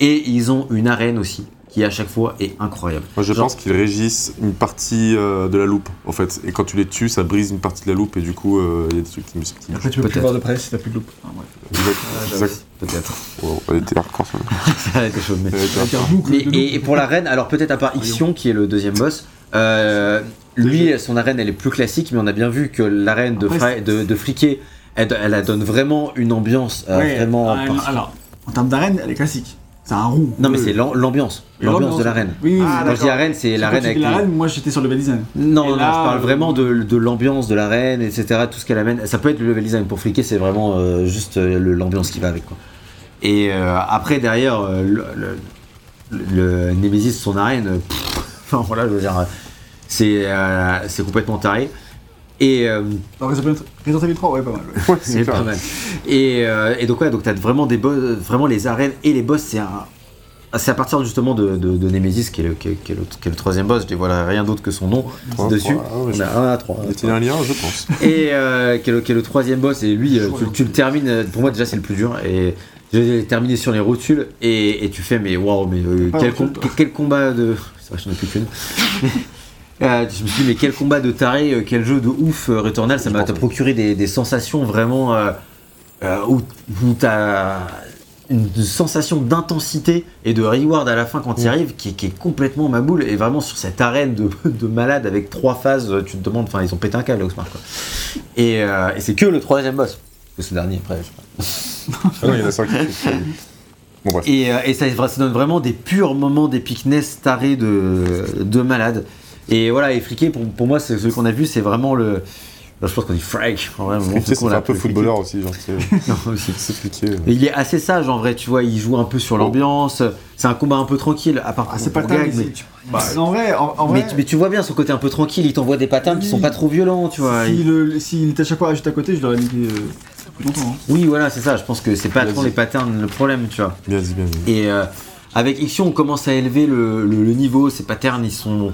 Et ils ont une arène aussi qui à chaque fois est incroyable. Moi, je Genre- pense qu'ils régissent une partie euh, de la loupe, en fait. Et quand tu les tues, ça brise une partie de la loupe, et du coup, euh, il y a des trucs qui me me- Après, tu peux plus voir de presse si t'as plus de loupe. Bref. Exact. exact. Peut-être. Oh, elle était hardcore, ça. Ça a été chaud, mais- et, et pour l'arène, alors peut-être à part Ixion qui est le deuxième boss, euh, lui, son arène elle est plus classique, mais on a bien vu que l'arène de, Fra- c'est- de, de Friquet, elle, elle, donne vraiment une ambiance euh, Ouais, vraiment. ah, particulière. alors, en termes d'arène, elle est classique. C'est un rond. non, mais c'est l'am- l'ambiance, l'ambiance de l'arène. Oui, oui. Ah, Quand je dis arène, c'est l'arène avec. les- moi j'étais sur le level design. Non, non, là, je parle euh, vraiment de, de l'ambiance de l'arène, etc. Tout ce qu'elle amène. Ça peut être le level design pour Friquet, c'est vraiment euh, juste euh, l'ambiance qui va avec. Quoi. Et euh, après, derrière, euh, le, le, le Nemesis, son arène, pff, enfin voilà, je veux dire, c'est c'est complètement taré. Et euh, Alors, Resident Resident Evil 3, ouais, pas mal. ouais. Ouais, c'est clair. pas mal. Et, euh, et donc, ouais, donc t'as vraiment des boss, vraiment les arènes et les boss, c'est un. C'est à partir justement de, de, de Nemesis qui est, le, qui, est, qui est le, qui est le troisième boss, je dévoile rien d'autre que son nom dessus. trois, ah ouais, On je- a un à trois. Il était un lien, je pense. Et euh, qui, est le, qui est le troisième boss, et lui, euh, tu, tu le termines, euh, pour moi déjà c'est le plus dur, et je l'ai terminé sur les rotules, et, et tu fais, mais waouh, mais euh, Ah, com- quel combat de. C'est vrai, j'en ai plus qu'une. Euh, je me suis dit, mais quel combat de taré, euh, quel jeu de ouf, euh, Returnal, ça m'a procuré des, des sensations vraiment. euh, euh, où où t'as une sensation d'intensité et de reward à la fin quand tu y arrives qui, qui est complètement ma boule et vraiment sur cette arène de, de malade avec trois phases tu te demandes enfin ils ont pété un câble Oxmar quoi et, euh, et c'est que le troisième boss que ce dernier après je sais pas. Ah non, il y en a cinq. Bon, bref. et, euh, et ça, ça donne vraiment des purs moments d'épicness tarés de, de malade et voilà et Friquet pour, pour moi c'est celui qu'on a vu c'est vraiment le je pense qu'on dit Frank en vrai, Tu sais, qu'on c'est un peu footballeur aussi, genre, c'est Non, aussi. Et il est assez sage en vrai, tu vois, il joue un peu sur l'ambiance. C'est un combat un peu tranquille, à part Ah, pour- c'est pas gag, mais tu- Bah, en vrai, en, en mais vrai, tu, mais tu vois bien son côté un peu tranquille, il t'envoie des patterns qui Oui. sont pas trop violents, tu vois. si Il- s'il était à chaque fois juste à côté, je l'aurais mis euh, longtemps. hein. Oui, voilà, c'est ça, je pense que c'est pas trop les patterns le problème, tu vois. Bien dit, bien dit. Et euh, avec Ixion, on commence à élever le, le- le niveau, ces patterns, ils sont.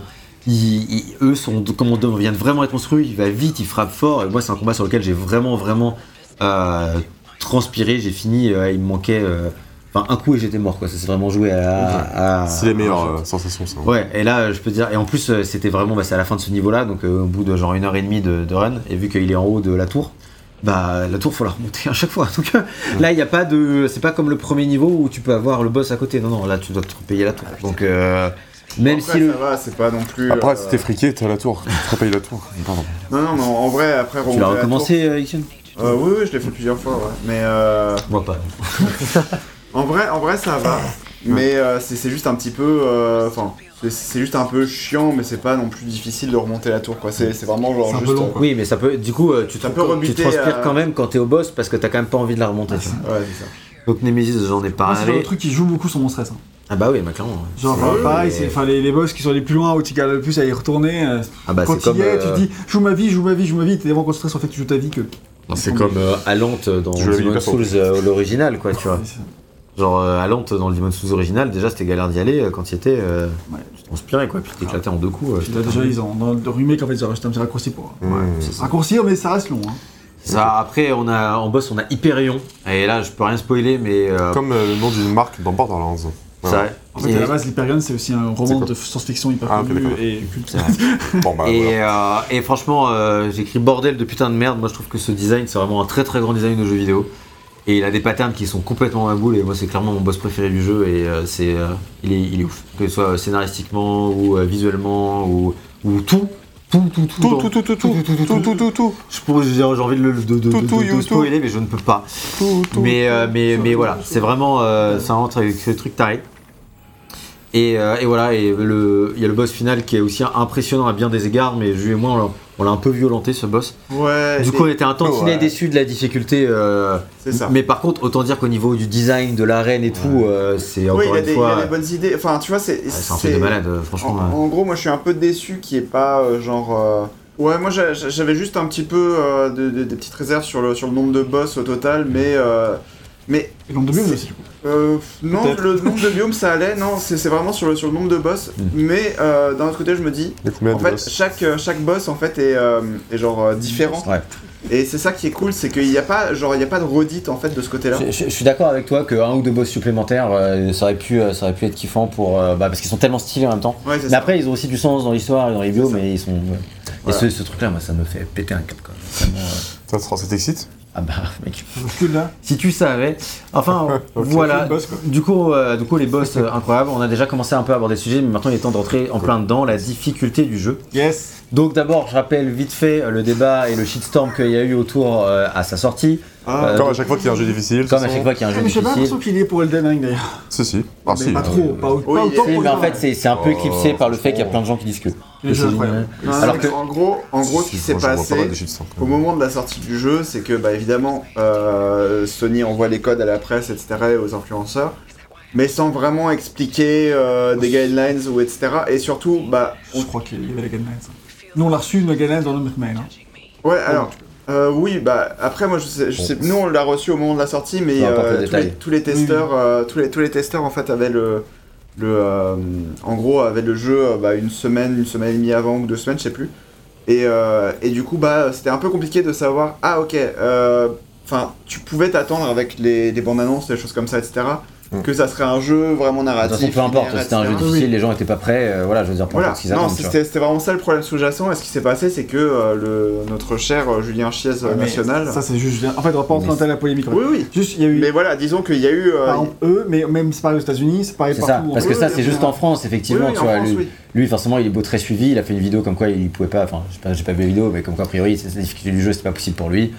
Ils- eux sont, comme on vient de vraiment être construits, il va vite, il frappe fort. Et moi, c'est un combat sur lequel j'ai vraiment, vraiment euh, transpiré. J'ai fini, euh, il me manquait. euh, Enfin, un coup et j'étais mort, quoi. Ça s'est vraiment joué à. à- C'est les meilleures euh, sensations, ça. Ouais, et là, je peux dire, et en plus, c'était vraiment, bah, c'est à la fin de ce niveau-là, donc au bout de genre une heure et demie de, de run, et vu qu'il est en haut de la tour, bah la tour faut la remonter à chaque fois. Donc là, il n'y a pas de, c'est pas comme le premier niveau où tu peux avoir le boss à côté. Non, non, là, tu dois te payer la tour. Donc euh, même Après, si le, ça va, c'est pas non plus. Après, euh, si t'es friqué, t'as la tour. Tu te repayes la tour. Pardon. Non, non, mais en vrai, après, tu remonter l'as la recommencé, euh, Ixion tour- Euh, oui, oui, je l'ai fait plusieurs fois, ouais. Mais euh, Moi pas. en vrai, en vrai, ça va. Mais euh, c'est juste un petit peu. euh, Enfin, c'est- c'est juste un peu chiant, mais c'est pas non plus difficile de remonter la tour, quoi. C'est vraiment genre un peu juste. long, euh, quoi. Oui, mais ça peut, du coup, euh, tu, te, Ça peut tu rebuter transpires à- quand même quand t'es au boss parce que t'as quand même pas envie de la remonter. tu. Ouais, c'est ça. Donc Nemesis, j'en ai Moi, c'est le parlé. truc qui joue beaucoup sur mon stress. hein. Ah bah oui, bah clairement. Genre, Ouais, euh, pareil, mais- c'est enfin, les, les boss qui sont les plus loin, où tu galères le plus à y retourner. euh, Ah bah quand c'est tu comme. y es, euh, tu te dis, joue ma vie, joue ma vie, joue ma vie, t'es tellement concentré sur le fait que tu joues ta vie que. C'est comme euh, Alante dans perso. Souls euh, l'original, quoi, tu vois. Genre euh, Alante dans le Demon's Souls original, déjà c'était galère d'y aller euh, quand il était. euh, Ouais. Tu transpirais, quoi, puis t'éclatais en deux coups. euh, Puis là, déjà, ils ont, dans le remake, en fait, ils ont rajouté un petit raccourci pour. Mmh. c'est ça. Raccourcir, mais ça reste long. Hein. Ça, après, on a, en boss, on a Hyperion. Et là, je peux rien spoiler, mais. euh, Comme euh, le nom d'une marque dans Borderlands. C'est vrai. En fait, Et- à la base, l'Hyperion, c'est aussi un roman de science-fiction hyper Ah, connu et culte. Bon, bah, et, voilà. euh, et franchement, euh, j'écris bordel de putain de merde. Moi, je trouve que ce design, c'est vraiment un très très grand design de jeu vidéo. Et il a des patterns qui sont complètement à boule. Et moi, c'est clairement mon boss préféré du jeu. Et euh, c'est, euh, il, est, il est ouf. Que ce soit scénaristiquement ou euh, visuellement ou, ou tout. Tout, tout, tout. Tout, tout, tout, tout, tout, tout, tout, tout, tout, Je pourrais- J'ai j'ai envie de, le- spoiler, mais je ne peux pas. Mais, euh, mais, mais voilà, c'est vraiment. Euh, ça rentre avec ce truc taré. Et, euh, et voilà, et le- il y a le boss final qui est aussi impressionnant à bien des égards, mais Jules et moi, on l'a- un peu violenté ce boss. Ouais. Du coup, on était un tantinet Ouais. déçus de la difficulté. euh, c'est ça. mais par contre, autant dire qu'au niveau du design, de l'arène et tout, euh, c'est Oui, encore il y, a une des- il y fois. a des bonnes idées. Enfin, tu vois, c'est. ouais, c'est un truc de malade, euh, franchement. En, en gros, moi je suis un peu déçu qu'il n'y ait pas euh, genre. euh, Ouais, moi j'a- j'a- j'avais juste un petit peu euh, de- de- des petites réserves sur le, sur le nombre de boss au total, mais. euh, Mais Et l'ombre de mieux C'est- aussi, du coup. Euh, non, le nombre de biomes ça allait, non, c'est vraiment sur le, sur le nombre de boss. Mm. Mais euh, d'un autre côté, je me dis, en de fait, boss chaque, euh, chaque boss en fait est, euh, est genre différent. Ouais. Et c'est ça qui est cool, c'est qu'il n'y a pas, genre, il y a pas de redite en fait de ce côté-là. Je, je- je suis d'accord avec toi que un ou deux boss supplémentaires, euh, ça, aurait pu, euh, ça aurait pu être kiffant pour, euh, bah, parce qu'ils sont tellement stylés en même temps. Ouais, Mais ça. après, ils ont aussi du sens dans l'histoire et dans les ça. mais ils sont. Et ce, ce truc-là, moi, ça me fait péter un. Vraiment, euh, Ça, ça, ça t'excite? Ah bah, mec. Là, Si tu savais. Enfin, voilà. boss. Du coup, euh, du coup, les boss euh, incroyables. On a déjà commencé un peu à aborder le sujet, mais maintenant il est temps d'entrer en plein dedans, la difficulté du jeu. yes. Donc d'abord, je rappelle vite fait euh, le débat et le shitstorm qu'il y a eu autour euh, à sa sortie. Ah, Euh, Comme à chaque fois qu'il y a un jeu difficile. Comme à chaque fois qu'il y a un Ah, jeu mais j'ai pas difficile. l'impression qu'il est pour Elden Ring d'ailleurs. Si, si. Ah, mais si. pas trop, pas, Oui, autant mais en fait, c'est un peu Oh, éclipsé par le fait qu'il y a plein de gens qui disent que. Il est c'est déjà incroyable. génial. Non, Alors que- en gros, en gros, ce qui s'est passé pas au moment de la sortie du jeu, c'est que bah évidemment euh, Sony envoie les codes à la presse, etc. et aux influenceurs, mais sans vraiment expliquer euh, des guidelines ou etc. Et surtout, bah on- Je crois qu'il y avait la guidelines. Nous, on l'a reçu une guidelines dans notre mail. Hein. ouais alors. euh, oui, bah après moi je sais, je sais, nous on l'a reçu au moment de la sortie, mais euh, tous, les, tous les testeurs, euh, tous les tous les testeurs en fait avaient le le euh, en gros avaient le jeu euh, bah, une semaine, une semaine et demie avant ou deux semaines, je sais plus. Et, euh, du coup bah c'était un peu compliqué de savoir ah ok enfin tu pouvais t'attendre avec les, les bandes annonces, les choses comme ça, etc. Mm. Que ça serait un jeu vraiment De toute narratif. façon, peu importe, c'était un jeu difficile, les gens étaient pas prêts, euh, voilà, je veux dire, Voilà, qu'ils non, c'était vraiment ça le problème sous-jacent. Et ce qui s'est passé, c'est que euh, le, notre cher euh, Julien Chiez euh, Mais national. Ça, c'est juste. En fait, on va pas entrer dans la polémique. Oui, oui. Juste, il y a eu. Mais voilà, disons qu'il y a eu. euh, Par exemple, eux, mais même c'est pareil aux États-Unis, c'est pareil C'est partout. ça, en parce que ça c'est juste en France, effectivement, oui, tu en vois. France, lui, oui. lui, forcément, il est beau très suivi, il a fait une vidéo comme quoi il pouvait pas, enfin, j'ai pas, j'ai pas vu la vidéo, mais comme quoi, a priori, c'est la difficulté du jeu, c'était pas possible pour lui.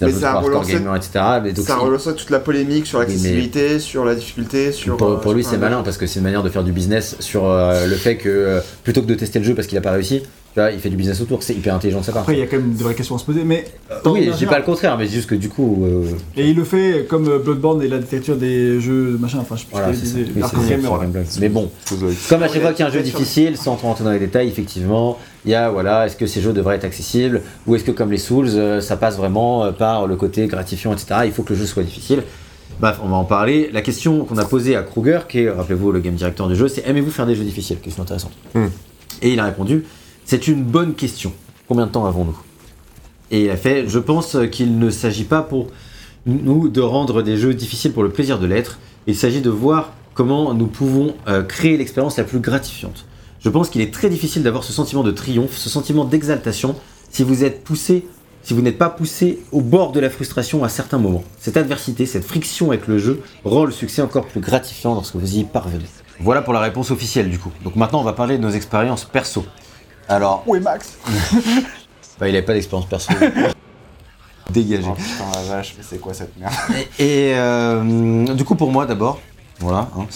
Mais ça a pour hardcore relancé- gamer, etc. Mais donc, Ça relance toute la polémique sur mais- l'accessibilité, sur la difficulté, sur. pour, euh, lui, c'est malin parce que c'est une manière de faire du business sur euh, le fait que euh, plutôt que de tester le jeu parce qu'il a pas réussi, tu vois, il fait du business autour. C'est hyper intelligent de sa part. Après, il y a quand même des vraies questions à se poser, mais. oui, je dis pas le contraire, mais c'est juste que du coup, euh, Et il le fait comme euh, Bloodborne et la dictature des jeux de machin, enfin je sais plus voilà, ce. Gameblog. Mais bon, Comme à chaque fois qu'il y a un jeu difficile, sans trop rentrer dans les détails, effectivement, il y a voilà, est-ce que ces jeux devraient être accessibles ou est-ce que comme les Souls, euh, ça passe vraiment euh, par le côté gratifiant, etc. Il faut que le jeu soit difficile. Bref, on va en parler. La question qu'on a posée à Kruger, qui est, rappelez-vous, le game director du jeu, c'est aimez-vous faire des jeux difficiles? Question intéressante. Hmm. Et il a répondu c'est une bonne question. Combien de temps avons-nous? Et il fait je pense qu'il ne s'agit pas pour nous de rendre des jeux difficiles pour le plaisir de l'être. Il s'agit de voir comment nous pouvons euh, créer l'expérience la plus gratifiante. Je pense qu'il est très difficile d'avoir ce sentiment de triomphe, ce sentiment d'exaltation, si vous êtes poussé, si vous n'êtes pas poussé au bord de la frustration à certains moments. Cette adversité, cette friction avec le jeu rend le succès encore plus gratifiant lorsque vous y parvenez. Voilà pour la réponse officielle du coup. Donc maintenant on va parler de nos expériences perso. Alors, Où est Max bah, il n'avait pas d'expérience perso. Dégagé. Oh putain la vache, mais c'est quoi cette merde Et, euh, du coup, pour moi d'abord, voilà, hein,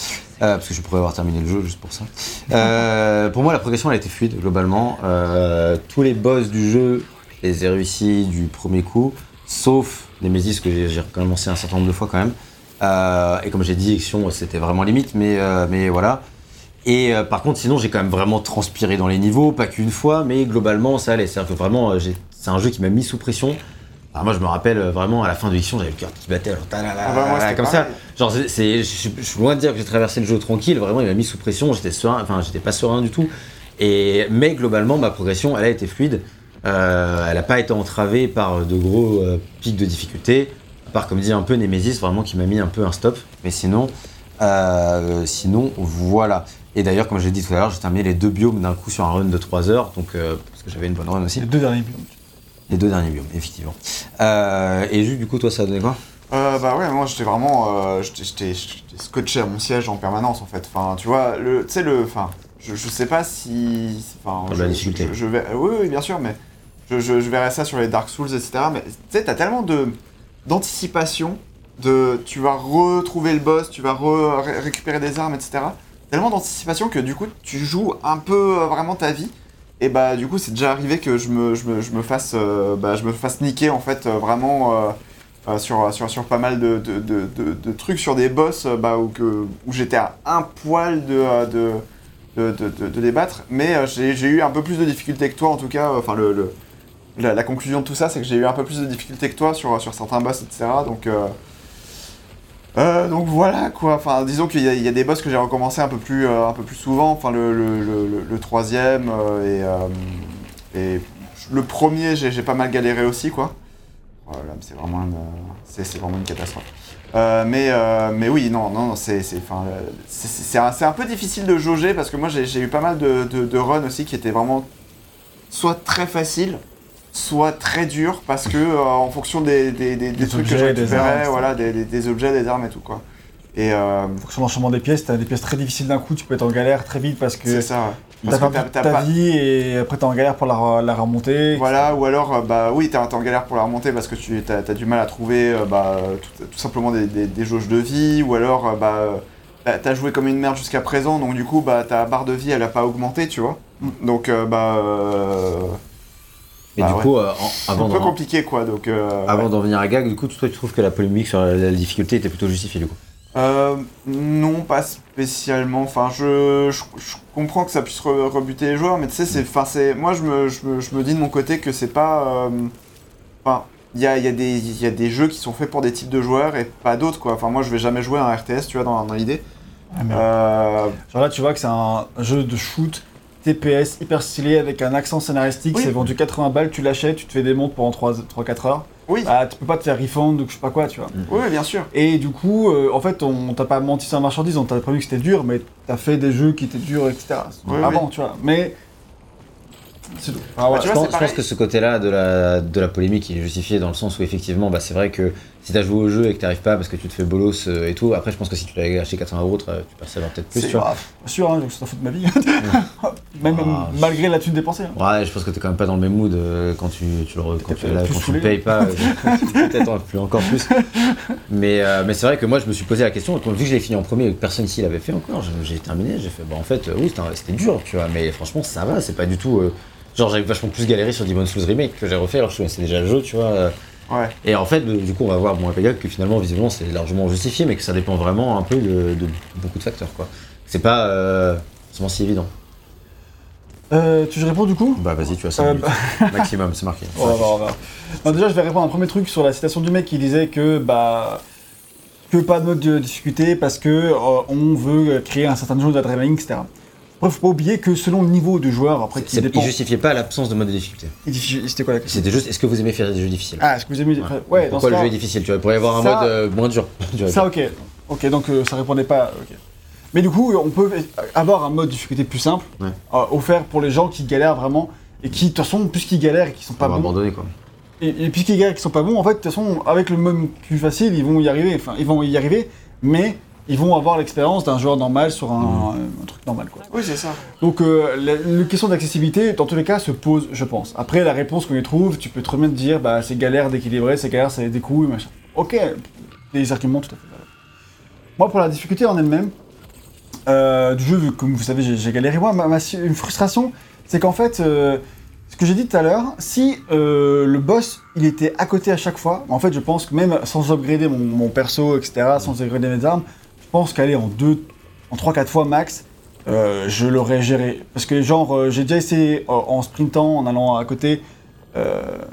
euh, parce que je pourrais avoir terminé le jeu juste pour ça. Euh, pour moi, la progression elle a été fluide globalement. Tous les boss du jeu, je les ai réussis du premier coup, sauf Nemesis que j'ai recommencé un certain nombre de fois quand même. Et comme j'ai dit, Action, c'était vraiment limite, mais, mais voilà. Et euh, par contre, sinon, j'ai quand même vraiment transpiré dans les niveaux, pas qu'une fois, mais globalement, ça allait. C'est-à-dire que vraiment, euh, j'ai- c'est un jeu qui m'a mis sous pression. Alors moi, je me rappelle euh, vraiment à la fin de l'action, j'avais le cœur qui battait, genre, talala, Ah bah, moi, c'était comme ça. pareil. Genre, c'est- c'est, je, suis- je suis loin de dire que j'ai traversé le jeu tranquille. Vraiment, il m'a mis sous pression. J'étais serein, enfin, j'étais pas serein du tout. Et mais globalement, ma progression, elle a été fluide. Euh, elle n'a pas été entravée par de gros euh, pics de difficulté. À part, comme dit un peu Nemesis, vraiment qui m'a mis un peu un stop. Mais sinon, euh, sinon, voilà. Et d'ailleurs, comme j'ai dit tout à l'heure, j'ai terminé les deux biomes d'un coup sur un run de 3 heures. Donc, euh, parce que j'avais une bonne run aussi. Les deux derniers biomes. Les deux derniers biomes, effectivement. Euh, et Jules, du coup, toi, ça a donné quoi? Euh, bah ouais, moi j'étais vraiment. euh, j'étais- scotché à mon siège en permanence en fait. Enfin, tu vois, le, tu sais, le. Enfin, je, je sais pas si. Enfin, je, la difficulté. Je, je vais, oui, oui, bien sûr, mais je, je, je verrai ça sur les Dark Souls, etc. Mais tu sais, t'as tellement de d'anticipation. De, tu vas retrouver le boss, tu vas re- ré- récupérer des armes, etc. Tellement d'anticipation que du coup, tu joues un peu euh, vraiment ta vie. Et bah du coup, c'est déjà arrivé que je me, je me, je me fasse, euh, bah, je me fasse niquer en fait euh, vraiment. sur, sur, sur pas mal de, de, de, trucs sur des boss bah, où, où j'étais à un poil de, de, de, de, de- de les battre. Mais j'ai eu un peu plus de difficultés que toi en tout cas. Enfin, le, la conclusion de tout ça, c'est que j'ai eu un peu plus de difficultés que toi sur, sur certains boss, etc. Donc, euh, euh, donc voilà quoi. Enfin, disons qu'il y, a- des boss que j'ai recommencé un peu plus, euh, un peu plus souvent. Enfin, le, le, le, troisième euh, et, le premier, j'ai pas mal galéré aussi quoi. Voilà, c'est vraiment une, vraiment une catastrophe. Mais, mais oui, non, non, c'est, un, un peu difficile de jauger parce que moi j'ai eu pas mal de, de, de runs aussi qui étaient vraiment soit très faciles, soit très durs parce que euh, en fonction des, des, des, trucs que objets, je des récupérais, armes, voilà, des, objets, des armes et tout quoi. Et euh, En fonction de l'enchaînement des pièces, t'as des pièces très difficiles d'un coup, tu peux être en galère très vite parce que c'est ça. que perdu ta pas- vie et après t'es en galère pour la, la remonter. Voilà, ou alors, euh, bah oui, t'es en galère pour la remonter parce que tu as, du mal à trouver euh, bah, tout, tout simplement des, jauges de vie, ou alors, bah, t'as- joué comme une merde jusqu'à présent, donc du coup, bah, ta barre de vie, elle a pas augmenté, tu vois. Donc, euh, bah, Mais Bah du ouais. coup, euh, un peu compliqué, quoi. Donc, euh, avant ouais. d'en venir à Gag, du coup, toi, tu trouves que la polémique sur la, la difficulté était plutôt justifiée, du coup? Euh, non, pas spécialement. Enfin, je, je, je comprends que ça puisse re- rebuter les joueurs, mais tu sais, c'est, enfin, c'est, moi, je me, je, me, je me dis de mon côté que c'est pas. euh, Enfin, il y a, il y, a des- il y a des jeux qui sont faits pour des types de joueurs et pas d'autres, quoi. Enfin, moi, je vais jamais jouer à un RTS, tu vois, dans, dans l'idée. Ah, merde. Euh, Genre là, tu vois que c'est un jeu de shoot TPS hyper stylé avec un accent scénaristique. Oui. C'est vendu 80 balles, tu l'achètes, tu te fais des montres pendant 3-4 heures. oui, Bah, tu peux pas te faire refund ou je sais pas quoi, tu vois. oui, bien sûr. Et du coup, euh, en fait, on t'a pas menti sur la marchandise, on t'a prévu que c'était dur, mais t'as fait des jeux qui étaient durs, etc. Oui, Avant, tu vois. Mais. C'est tout. Enfin, Bah, je, vois, pense, je que ce côté-là de la, de la polémique il est justifié dans le sens où effectivement, bah, c'est vrai que si t'as joué au jeu et que t'arrives pas parce que tu te fais bolos euh, et tout, après je pense que si tu l'avais acheté 80 euros, tu persévères peut-être plus, C'est bien sûr, hein, donc c'est la faute de ma vie. même Ah, malgré la thune dépensée. hein. Ouais, je pense que t'es quand même pas dans le même mood euh, quand tu, tu le, quand tu, là, quand tu le payes pas, euh, peut-être un- plus, encore plus. Mais, euh, mais c'est vrai que moi je me suis posé la question, quand, vu que je l'ai fini en premier et que personne ici l'avait fait encore, j'ai terminé, j'ai fait, bah en fait, oui, c'était dur, tu vois, mais franchement ça va, c'est pas du tout. euh, genre j'avais vachement plus galéré sur Demon's Souls Remake que j'ai refait, alors je connaissais déjà le jeu, tu vois. Euh, Ouais. et en fait, du coup, on va voir bon, que finalement, visiblement, c'est largement justifié, mais que ça dépend vraiment un peu de, de beaucoup de facteurs, quoi. C'est pas euh, forcément si évident. Euh, tu veux réponds du coup? Bah vas-y, tu as 5 Euh. Maximum, c'est marqué. On va voir, on va voir. Non, déjà, je vais répondre à un premier truc sur la citation du mec qui disait que bah que pas de mode de difficulté parce que euh, on veut créer un certain nombre d'adrénaline, etc. Après, faut pas oublier que selon le niveau de joueur, après qui dépend. Il justifiait pas l'absence de mode de difficulté. C'était quoi la question? C'était juste, est-ce que vous aimez faire des jeux difficiles? Ah, est-ce que vous aimez Ouais. Ouais, dans Pourquoi le cas, jeu est difficile? Tu vois, il pourrait y avoir un mode euh, moins dur. Ça, ok. Ok, donc euh, ça répondait pas. Mais du coup, on peut avoir un mode de difficulté plus simple, Ouais. euh, offert pour les gens qui galèrent vraiment et qui, de toute façon, puisqu'ils galèrent et qui sont On pas bons, abandonner quoi. Et, et puis qu'ils galèrent et qui sont pas bons, en fait, de toute façon, avec le mode plus facile, ils vont y arriver. Enfin, ils vont y arriver, mais ils vont avoir l'expérience d'un joueur normal sur un, un truc normal, quoi. Oui, c'est ça. Donc, euh, la, la question d'accessibilité, dans tous les cas, se pose, je pense. Après, la réponse qu'on y trouve, tu peux très bien te dire, bah, c'est galère d'équilibrer, c'est galère, c'est des coups, machin. Ok, des arguments tout à fait valables. Moi, pour la difficulté en elle-même, euh, du jeu, comme vous savez, j'ai j'ai galéré. Moi, ma, ma- une frustration, c'est qu'en fait, euh, ce que j'ai dit tout à l'heure, si euh, le boss, il était à côté à chaque fois, en fait, je pense que même sans upgrader mon, mon perso, etc., sans upgrader mes armes, pense qu'aller en deux, en 3-4 fois max, euh, je l'aurais géré. Parce que, genre, euh, j'ai déjà essayé euh, en sprintant, en allant à côté,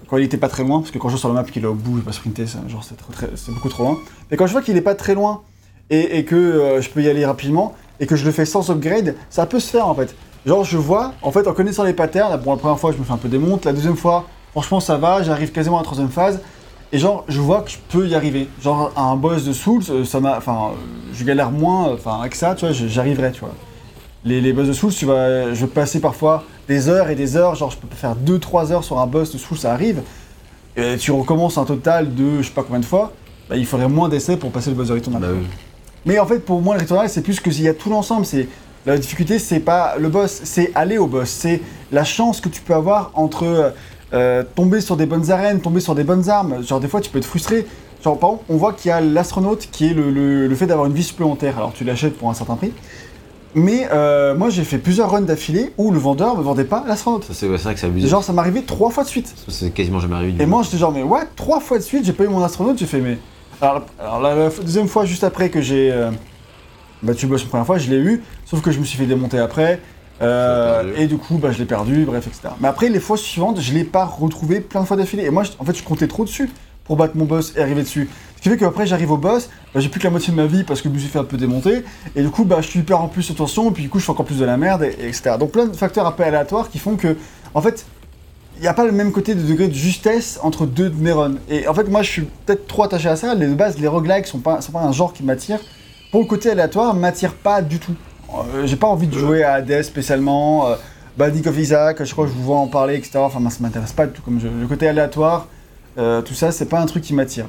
quand il était pas très loin, parce que quand je vois sur la map qu'il est au bout, je vais pas sprinter, ça, genre, c'est beaucoup trop loin. Mais quand je vois qu'il est pas très loin et, que je peux y aller rapidement et que je le fais sans upgrade, ça peut se faire en fait. Genre, je vois, en fait, en connaissant les patterns, la, bon, la première fois, je me fais un peu des montes, la deuxième fois, franchement, ça va, j'arrive quasiment à la troisième phase. Et genre, je vois que je peux y arriver. Genre, à un boss de Souls, euh, ça m'a. Enfin, euh, je galère moins, euh, enfin, avec ça, tu vois, j'arriverai, tu vois. Les, les boss de Souls, tu vas, je vais passer parfois des heures et des heures, genre, je peux faire 2-3 heures sur un boss de Souls, ça arrive. Et tu recommences un total de je sais pas combien de fois, bah, il faudrait moins d'essais pour passer le boss de Returnal. Bah oui. Mais en fait, pour moi, le Returnal, c'est plus que s'il y a tout l'ensemble. C'est la difficulté, c'est pas le boss, c'est aller au boss. C'est la chance que tu peux avoir entre euh, tomber sur des bonnes arènes, tomber sur des bonnes armes. Genre des fois, tu peux être frustré. Genre par exemple, on voit qu'il y a l'astronaute qui est le, le- le fait d'avoir une vie supplémentaire. Alors tu l'achètes pour un certain prix. Mais euh, moi, j'ai fait plusieurs runs d'affilée où le vendeur me vendait pas l'astronaute. C'est vrai que c'est abusé. Genre, ça m'est arrivé trois fois de suite. C'est quasiment jamais arrivé. Et moi, j'étais genre, mais ouais, trois fois de suite, j'ai pas eu mon astronaute, j'ai fait, mais. Alors, alors la, la deuxième fois, juste après que j'ai euh, battu le boss la première fois, je l'ai eu, sauf que je me suis fait démonter après. Euh, et du coup, bah, je l'ai perdu, bref, etc. Mais après, les fois suivantes, je l'ai pas retrouvé plein de fois d'affilée. Et moi, je- en fait, je comptais trop dessus pour battre mon boss et arriver dessus. Ce qui fait qu'après, j'arrive au boss, bah, j'ai plus que la moitié de ma vie parce que je me suis fait un peu démonter. Et du coup, bah, je suis hyper en plus de tension, et puis du coup, je fais encore plus de la merde, et, et etc. Donc, plein de facteurs un peu aléatoires qui font que, en fait, il n'y a pas le même côté de degré de justesse entre deux de mes runs. Et en fait, moi, je suis peut-être trop attaché à ça. Les, de base, les roguelikes sont pas, sont pas un genre qui m'attire. Pour le côté aléatoire, m'attire pas du tout. Euh, J'ai pas envie de jouer à Hades spécialement. Euh, Binding of Isaac, je crois que je vous vois en parler, etc. Enfin, ça m'intéresse pas du tout comme jeu. Le côté aléatoire, euh, tout ça, c'est pas un truc qui m'attire.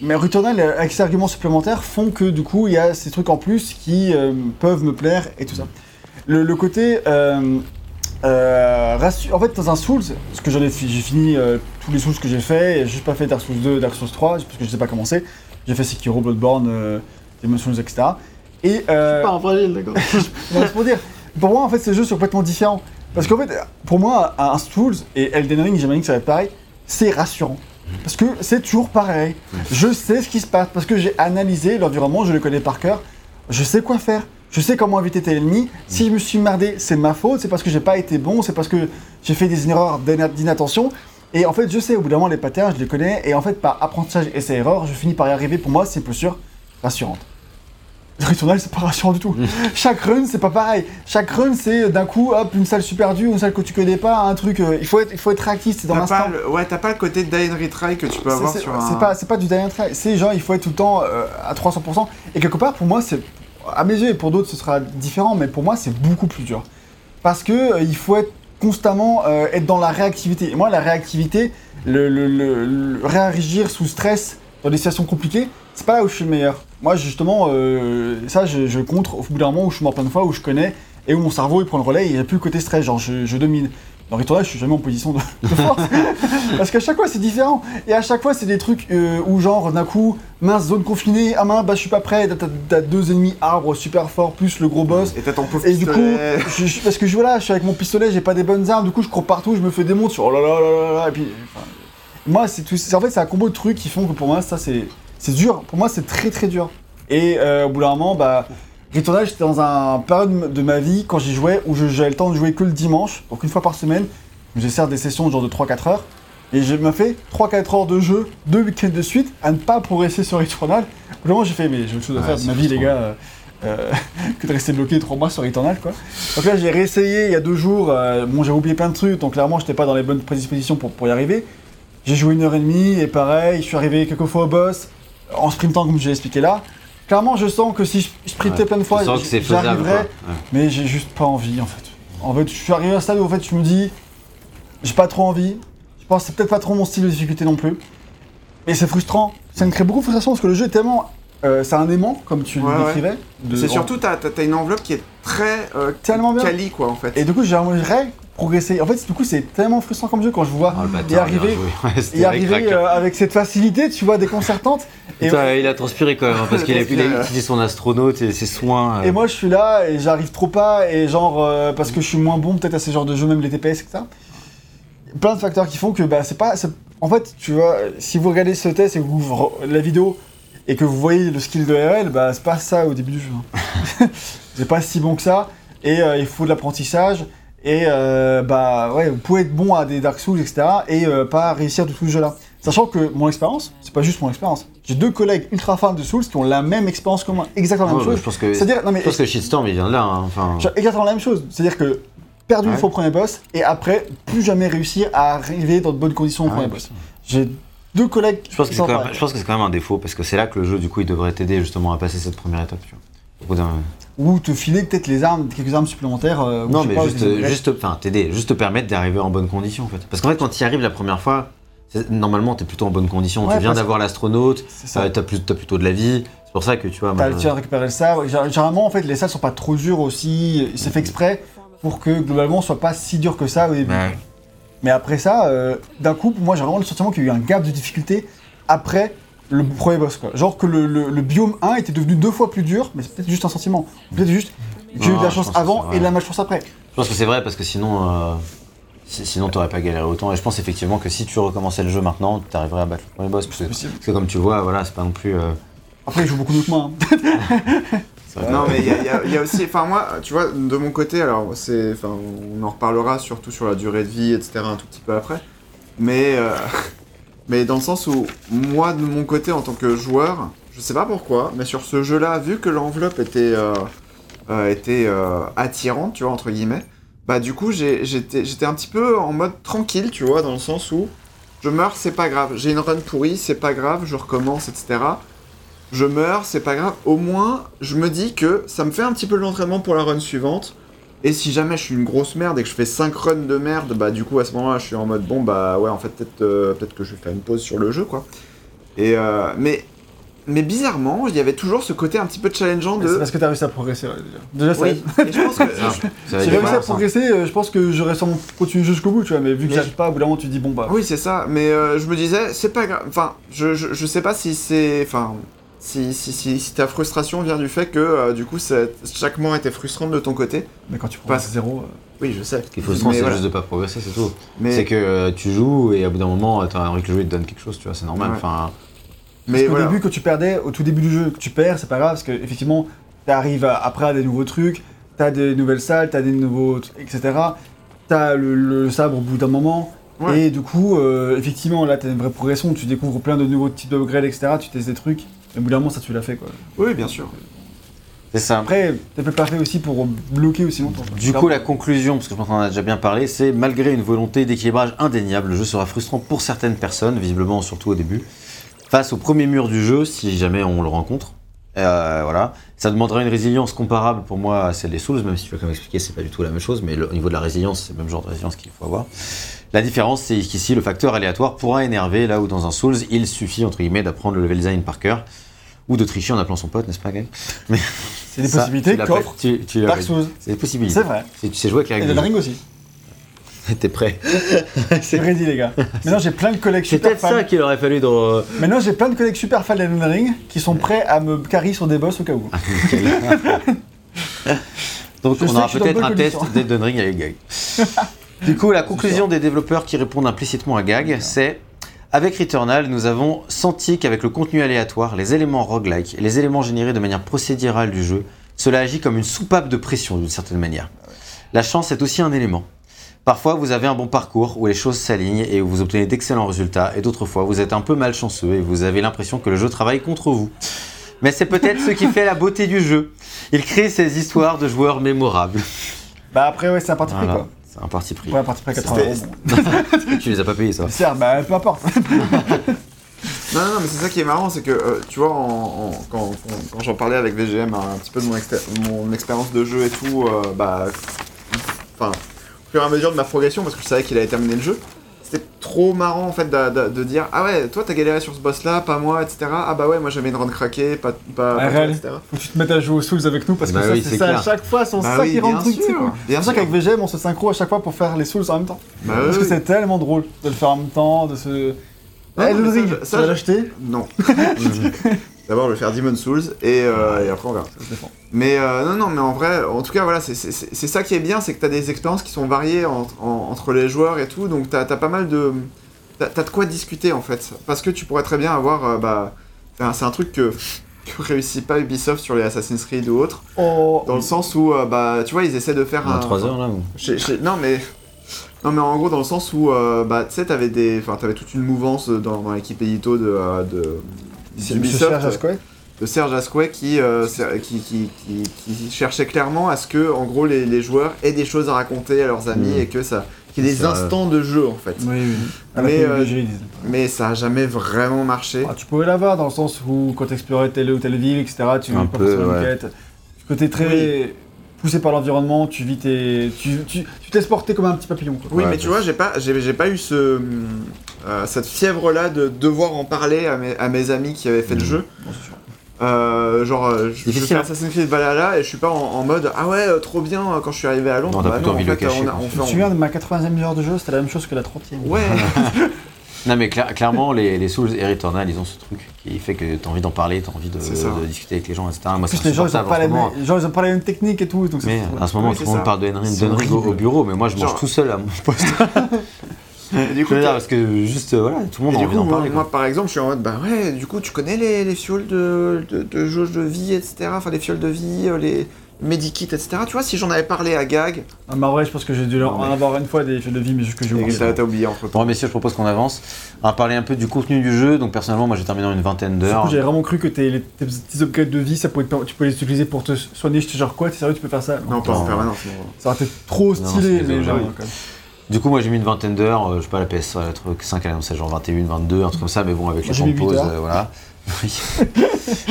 Mais Returnal, avec ces arguments supplémentaires, font que du coup, il y a ces trucs en plus qui peuvent me plaire et tout ça. Le, côté. en fait, dans un Souls, parce que j'en ai, j'ai fini tous les Souls que j'ai fait, j'ai juste pas fait Dark Souls 2, Dark Souls 3, parce que je sais pas commencer. J'ai fait Sekiro, Bloodborne, Demon's Souls, etc. Et euh, Pas un fragile, d'accord. non, c'est pour dire, pour moi, en fait, ces jeux sont complètement différents. Parce qu'en fait, pour moi, un Souls et Elden Ring, j'imagine que ça va être pareil, c'est rassurant. Parce que c'est toujours pareil. Je sais ce qui se passe, parce que j'ai analysé l'environnement, je le connais par cœur, je sais quoi faire. Je sais comment éviter tel ennemi. Si je me suis merdé, c'est ma faute, c'est parce que j'ai pas été bon, c'est parce que j'ai fait des erreurs d'ina- d'inattention. Et en fait, je sais, au bout d'un moment, les patterns, je les connais, et en fait, par apprentissage et ces erreurs, je finis par y arriver. Pour moi, c'est une posture rassurante. Returnal, c'est pas rassurant du tout. Chaque run, c'est pas pareil. Chaque run, c'est d'un coup, hop, une salle super dure, une salle que tu connais pas, un truc. euh, il, faut être, il faut être réactif, c'est dans l'instant. pas le- Ouais, t'as pas le côté die and retry que tu peux avoir c'est- sur C'est un. pas, c'est pas du die and try. C'est genre, il faut être tout le temps euh, à 300%. Et quelque part, pour moi, c'est. À mes yeux, et pour d'autres, ce sera différent, mais pour moi, c'est beaucoup plus dur. Parce que euh, il faut être constamment euh, être dans la réactivité. Et moi, la réactivité, le, le- le- le réagir sous stress dans des situations compliquées, c'est pas là où je suis le meilleur. Moi, justement, euh, ça, je, je contre au bout d'un moment où je suis mort plein de fois, où je connais, et où mon cerveau il prend le relais, et il n'y a plus le côté stress, genre je, je domine. Dans Returnal, je suis jamais en position de, de force. Parce qu'à chaque fois, c'est différent. Et à chaque fois, c'est des trucs euh, où, genre, d'un coup, mince, zone confinée, ah mince, bah je suis pas prêt, t'as- deux ennemis arbres super forts, plus le gros boss. Et t'as ton pauvre Et du coup, je- je- parce que je, voilà, je suis avec mon pistolet, j'ai pas des bonnes armes, du coup je cours partout, je me fais des montres sur oh là là là là là, et puis. enfin, moi, c'est tout. c'est- En fait, c'est un combo de trucs qui font que pour moi, ça c'est. C'est dur. Pour moi, c'est très très dur. Et euh, au bout d'un moment, bah. Returnal, j'étais dans un période de ma vie quand j'y jouais où je- j'avais le temps de jouer que le dimanche, donc une fois par semaine. J'ai certes des sessions de genre de 3-4 heures. Et je me fait 3-4 heures de jeu, deux week-ends de suite, à ne pas progresser sur Returnal. Au j'ai fait, mais j'ai autre chose à faire de ma vie, les gars. euh, euh, que de rester bloqué 3 mois sur Returnal, quoi. Donc là, j'ai réessayé il y a deux jours. euh, bon, j'ai oublié plein de trucs, donc clairement, j'étais pas dans les bonnes prédispositions pour, pour y arriver. J'ai joué une heure et demie, et pareil, je suis arrivé quelques fois au boss, en sprintant comme je l'ai expliqué là. Clairement, je sens que si je sprintais Ouais, plein de fois, tu sens que c'est faisable. j'arriverais. Ouais. mais j'ai juste pas envie en fait. En fait, je suis arrivé à un stade où en fait, je me dis, j'ai pas trop envie. Je pense que c'est peut-être pas trop mon style de difficulté non plus. Et c'est frustrant. Ça me crée beaucoup de frustration parce que le jeu est tellement. euh, c'est un aimant, comme tu Ouais, le décrivais. C'est surtout, t'as t'as- t'as une enveloppe qui est très euh, Tellement bien. quali, quoi, en fait. Et du coup, j'aimerais progresser. En fait, du coup, c'est tellement frustrant comme jeu quand je vois Oh, y arriver. Ouais, y arriver euh, avec cette facilité, tu vois, déconcertante. Et, Putain, il a transpiré quand même, hein, parce qu'il a, il a utilisé son astronaute et ses soins. euh, et moi, je suis là et j'arrive trop pas. Et genre, euh, parce que je suis moins bon peut-être à ces genres de jeux, même les TPS, etc. Plein de facteurs qui font que bah, c'est pas. En fait, tu vois, si vous regardez ce test et que vous re- la vidéo et que vous voyez le skill de RL, bah c'est pas ça au début du jeu. hein. c'est pas si bon que ça. Et euh, il faut de l'apprentissage. Et euh, bah ouais, vous pouvez être bon à des Dark Souls, etc. Et euh, pas réussir de tout ce jeu-là. Sachant que mon expérience, c'est pas juste mon expérience. J'ai deux collègues ultra fans de Souls qui ont la même expérience que moi, exactement la même bah, chose. je pense que, je C'est-à-dire, non mais pense que le shitstorm il vient de là. hein, Enfin, exactement la même chose. C'est-à-dire que perdu une Ouais. fois au premier boss et après plus jamais réussir à arriver dans de bonnes conditions au Ah premier boss. J'ai deux collègues je pense que qui c'est quand, même- pareils. je pense que c'est quand même un défaut parce que c'est là que le jeu du coup il devrait t'aider justement à passer cette première étape. Tu vois. Au bout d'un- Ou te filer peut-être les armes, quelques armes supplémentaires. euh, Non mais pas, juste, t'aider, juste te permettre d'arriver en bonne condition en fait. Parce qu'en fait quand tu y arrives la première fois, normalement t'es plutôt en bonne condition. Ouais, tu viens d'avoir l'astronaute, euh, plutôt de la vie. C'est pour ça que tu vois. je- tu as récupéré le sabre. Gé- Généralement, en fait, les salles sont pas trop dures aussi. C'est fait exprès pour que globalement, ce soit pas si dur que ça au début. Ouais. Mais après ça, euh, d'un coup, moi, j'ai vraiment le sentiment qu'il y a eu un gap de difficulté après le premier boss. Quoi. Genre que le, le- le biome 1 était devenu deux fois plus dur, mais c'est peut-être juste un sentiment. Peut-être juste j'ai eu de la je chance avant et de la malchance après. Je pense que c'est vrai parce que sinon, euh, si- sinon t'aurais pas galéré autant. Et je pense effectivement que si tu recommençais le jeu maintenant, t'arriverais à battre le premier boss. Parce que, possible. parce que comme tu vois, voilà, c'est pas non plus. euh, Après, il joue beaucoup mieux que moi. hein. Non, mais y, y il y a aussi. Enfin, moi, tu vois, de mon côté, alors, c'est. Enfin, on en reparlera surtout sur la durée de vie, etc., un tout petit peu après. Mais. euh, mais dans le sens où, moi, de mon côté, en tant que joueur, je sais pas pourquoi, mais sur ce jeu-là, vu que l'enveloppe était. euh, euh, euh, attirante, tu vois, entre guillemets, bah du coup j'étais j'étais un petit peu en mode tranquille, tu vois, dans le sens où je meurs, c'est pas grave. J'ai une run pourrie, c'est pas grave, je recommence, etc. Je meurs, c'est pas grave. Au moins, je me dis que ça me fait un petit peu l'entraînement pour la run suivante. Et si jamais je suis une grosse merde et que je fais 5 runs de merde, bah du coup à ce moment-là je suis en mode bon bah ouais en fait peut-être euh, peut-être que je vais faire une pause sur le jeu quoi. Et euh, mais mais bizarrement il y avait toujours ce côté un petit peu challengeant C'est de parce que t'as réussi à progresser, ouais, déjà. Déjà, ça oui. Et je pense que Ça Si j'ai réussi à ça. progresser, euh, je pense que j'aurais sûrement continué jusqu'au bout, tu vois, mais vu que j'arrive pas, au bout d'un moment, tu te dis, bon bah. Oui, c'est ça, mais euh, je me disais, c'est pas grave. Enfin, je, je, je sais pas si c'est. Enfin, si, si, si, si ta frustration vient du fait que, euh, du coup, c'est- chaque mois était frustrant de ton côté. Mais quand tu progresses Passe. à zéro. euh, Oui, je sais. Ce se rendre, Mais c'est voilà. juste de pas progresser, c'est tout. Mais, C'est que euh, tu joues et à bout d'un moment, t'as envie que le jeu te donne quelque chose, tu vois, c'est normal. Ouais. Enfin, mais Parce qu'au voilà. début, quand tu perdais, au tout début du jeu, que tu perds, c'est pas grave, parce que effectivement, t'arrives à- après à des nouveaux trucs, t'as des nouvelles salles, t'as des nouveaux. etc. T'as le, le sabre au bout d'un moment. Ouais. Et du coup, euh, effectivement, là, t'as une vraie progression, tu découvres plein de nouveaux types d'upgrades, etc. Tu testes des trucs. Et au bout d'un moment, ça, tu l'as fait, quoi. Oui, bien sûr. c'est ça. Après, t'es peut-être pas fait aussi pour bloquer aussi longtemps. quoi. Du coup, la conclusion, parce que je pense qu'on en a déjà bien parlé, c'est malgré une volonté d'équilibrage indéniable, le jeu sera frustrant pour certaines personnes, visiblement surtout au début, face au premier mur du jeu, si jamais on le rencontre. Euh, voilà, ça demandera une résilience comparable pour moi à celle des Souls, même si tu vas quand même expliquer, c'est pas du tout la même chose, mais le- au niveau de la résilience, c'est le même genre de résilience qu'il faut avoir. La différence, c'est qu'ici, le facteur aléatoire pourra énerver, là où dans un Souls, il suffit, entre guillemets, d'apprendre le level design par cœur, ou de tricher en appelant son pote, n'est-ce pas, Gag C'est des Ça, possibilités qu'offre Dark Souls. C'est des possibilités. C'est vrai. C'est- Tu sais jouer avec les Et règles. la jeu. ring aussi. T'es prêt C'est ready, les gars. Maintenant, j'ai plein de collègues C'est super peut-être fans. ça qu'il aurait fallu dans. euh, Maintenant, j'ai plein de collègues super fans d'Elden Ring qui sont prêts à me carry sur des boss au cas où. Donc Je on aura peut-être un test d'Elden Ring avec Gag. du coup, la conclusion des développeurs qui répondent implicitement à Gag, c'est avec Returnal, nous avons senti qu'avec le contenu aléatoire, les éléments roguelike et les éléments générés de manière procédurale du jeu, cela agit comme une soupape de pression d'une certaine manière. La chance est aussi un élément. Parfois, vous avez un bon parcours où les choses s'alignent et où vous obtenez d'excellents résultats, et d'autres fois, vous êtes un peu malchanceux et vous avez l'impression que le jeu travaille contre vous. Mais c'est peut-être ce qui fait la beauté du jeu. Il crée ces histoires de joueurs mémorables. Bah après, ouais, c'est un parti pris, Voilà, quoi. c'est un parti pris. Ouais, un parti pris à 80 euros. C'était- bon. tu les as pas payés, ça. Certes, bah peu importe. Non, non, mais c'est ça qui est marrant, c'est que, euh, tu vois, en, en- quand, quand- quand j'en parlais avec VGM, un petit peu de mon, mon expérience de jeu et tout, euh, bah, enfin, fur et à mesure de ma progression, parce que je savais qu'il allait terminer le jeu, c'était trop marrant en fait de, de- de dire Ah ouais, toi t'as galéré sur ce boss là, pas moi, etc. Ah bah ouais, moi j'avais une run craquée, pas, pas, pas toi, RL. etc. Faut que tu te mettes à jouer aux Souls avec nous parce que Bah ça, oui, c'est c'est ça à chaque fois, son Bah sac oui, qui rend le truc, c'est cool. C'est pour ça qu'avec VGM, on se synchro à chaque fois pour faire les Souls en même temps. Bah Parce oui, que oui. c'est tellement drôle de le faire en même temps, de se. Ah, Eh, Elden ça, tu ça, vas l'acheter Non. D'abord, je vais faire Demon Souls et, euh, et après on verra. Ça se défend. Mais euh, non, non, mais en vrai, en tout cas, voilà, c'est- c'est c'est ça qui est bien, c'est que t'as des expériences qui sont variées entre, en- entre les joueurs et tout, donc t'as as pas mal de. T'as de quoi discuter en fait. Parce que tu pourrais très bien avoir. euh, bah, c'est un, truc que, que réussit pas Ubisoft sur les Assassin's Creed ou autres, Oh, dans le sens où, euh, bah, tu vois, ils essaient de faire On a un. 3 heures là ou... Chez- chez- non mais non mais en gros dans le sens où euh, bah tu sais t'avais des enfin t'avais toute une mouvance dans, dans l'équipe édito de euh, de c'est d'Ubisoft, Monsieur Serge Asquet. de Serge Asquet qui, euh, ser- qui, qui, qui, qui cherchait clairement à ce que en gros les, les joueurs aient des choses à raconter à leurs amis Mm. et que ça qu'il y ait des instants de jeu en fait Oui, oui. Mais, Mais euh, mais ça a jamais vraiment marché Ah, tu pouvais l'avoir dans le sens où quand tu explorais telle ou telle ville, etc., tu Un vis pas peu, forcément une ouais. quête. Du côté très poussé par l'environnement, tu vis tes. Tu, tu, tu te laisses porter comme un petit papillon. Quoi. oui Ouais, mais tu vois j'ai pas j'ai j'ai pas eu ce euh, cette fièvre là de devoir en parler à mes, à mes amis qui avaient fait le Mm. jeu Bon, sûr. Euh, genre, euh, je, je fais. Assassin's Creed Valhalla et je suis pas en, en mode ah ouais, trop bien quand je suis arrivé à Londres. Non, Bah plutôt envie de en le fait, cacher, on a- on Je fait me en- souviens de ma 80e heure de jeu, c'était la même chose que la 30e. Ouais, Non mais cla- clairement, les, les Souls et Returnal, ils ont ce truc qui fait que t'as envie d'en parler, t'as envie de, discuter avec les gens, etc. Moi, plus, les gens, ils ont pas la même, les gens, ils ont pas la même technique et tout. Donc Mais à ce moment, Oui, tout le monde parle de Henry au, bureau, mais moi je mange Genre- tout seul à mon poste. Et du Je coup, veux dire, t'as- parce que juste, euh, voilà, tout le monde a envie d'en moi, parler. quoi. moi, par exemple, je suis en mode bah ouais, du coup tu connais les, les fioles de, de, de jauge de vie, etc. Enfin les fioles de vie, euh, les, Medikit, etc. Tu vois, si j'en avais parlé à Gag, Ah, mais en vrai, je pense que j'ai dû en avoir une fois des jeux de vie, mais juste que j'ai oublié. t'as oublié entre temps. Bon, messieurs, je propose qu'on avance. On va parler un peu du contenu du jeu. Donc, personnellement, moi, j'ai terminé en une vingtaine Du d'heures. coup, j'avais vraiment cru que tes, les- tes petits upgrades de vie, ça pouvait te tu peux les utiliser pour te soigner. J'étais genre quoi T'es sérieux, tu peux faire ça? Non, pas en permanence. non. Ça aurait été trop stylé, mais genre, oui. quand même. Du coup, moi, j'ai mis une vingtaine d'heures. euh, je sais pas, la PS, la truc 5, elle annonçait genre 21, 22, un truc comme ça. Mais bon, avec les j'ai temps de huit pause, heures. euh, voilà. Oui.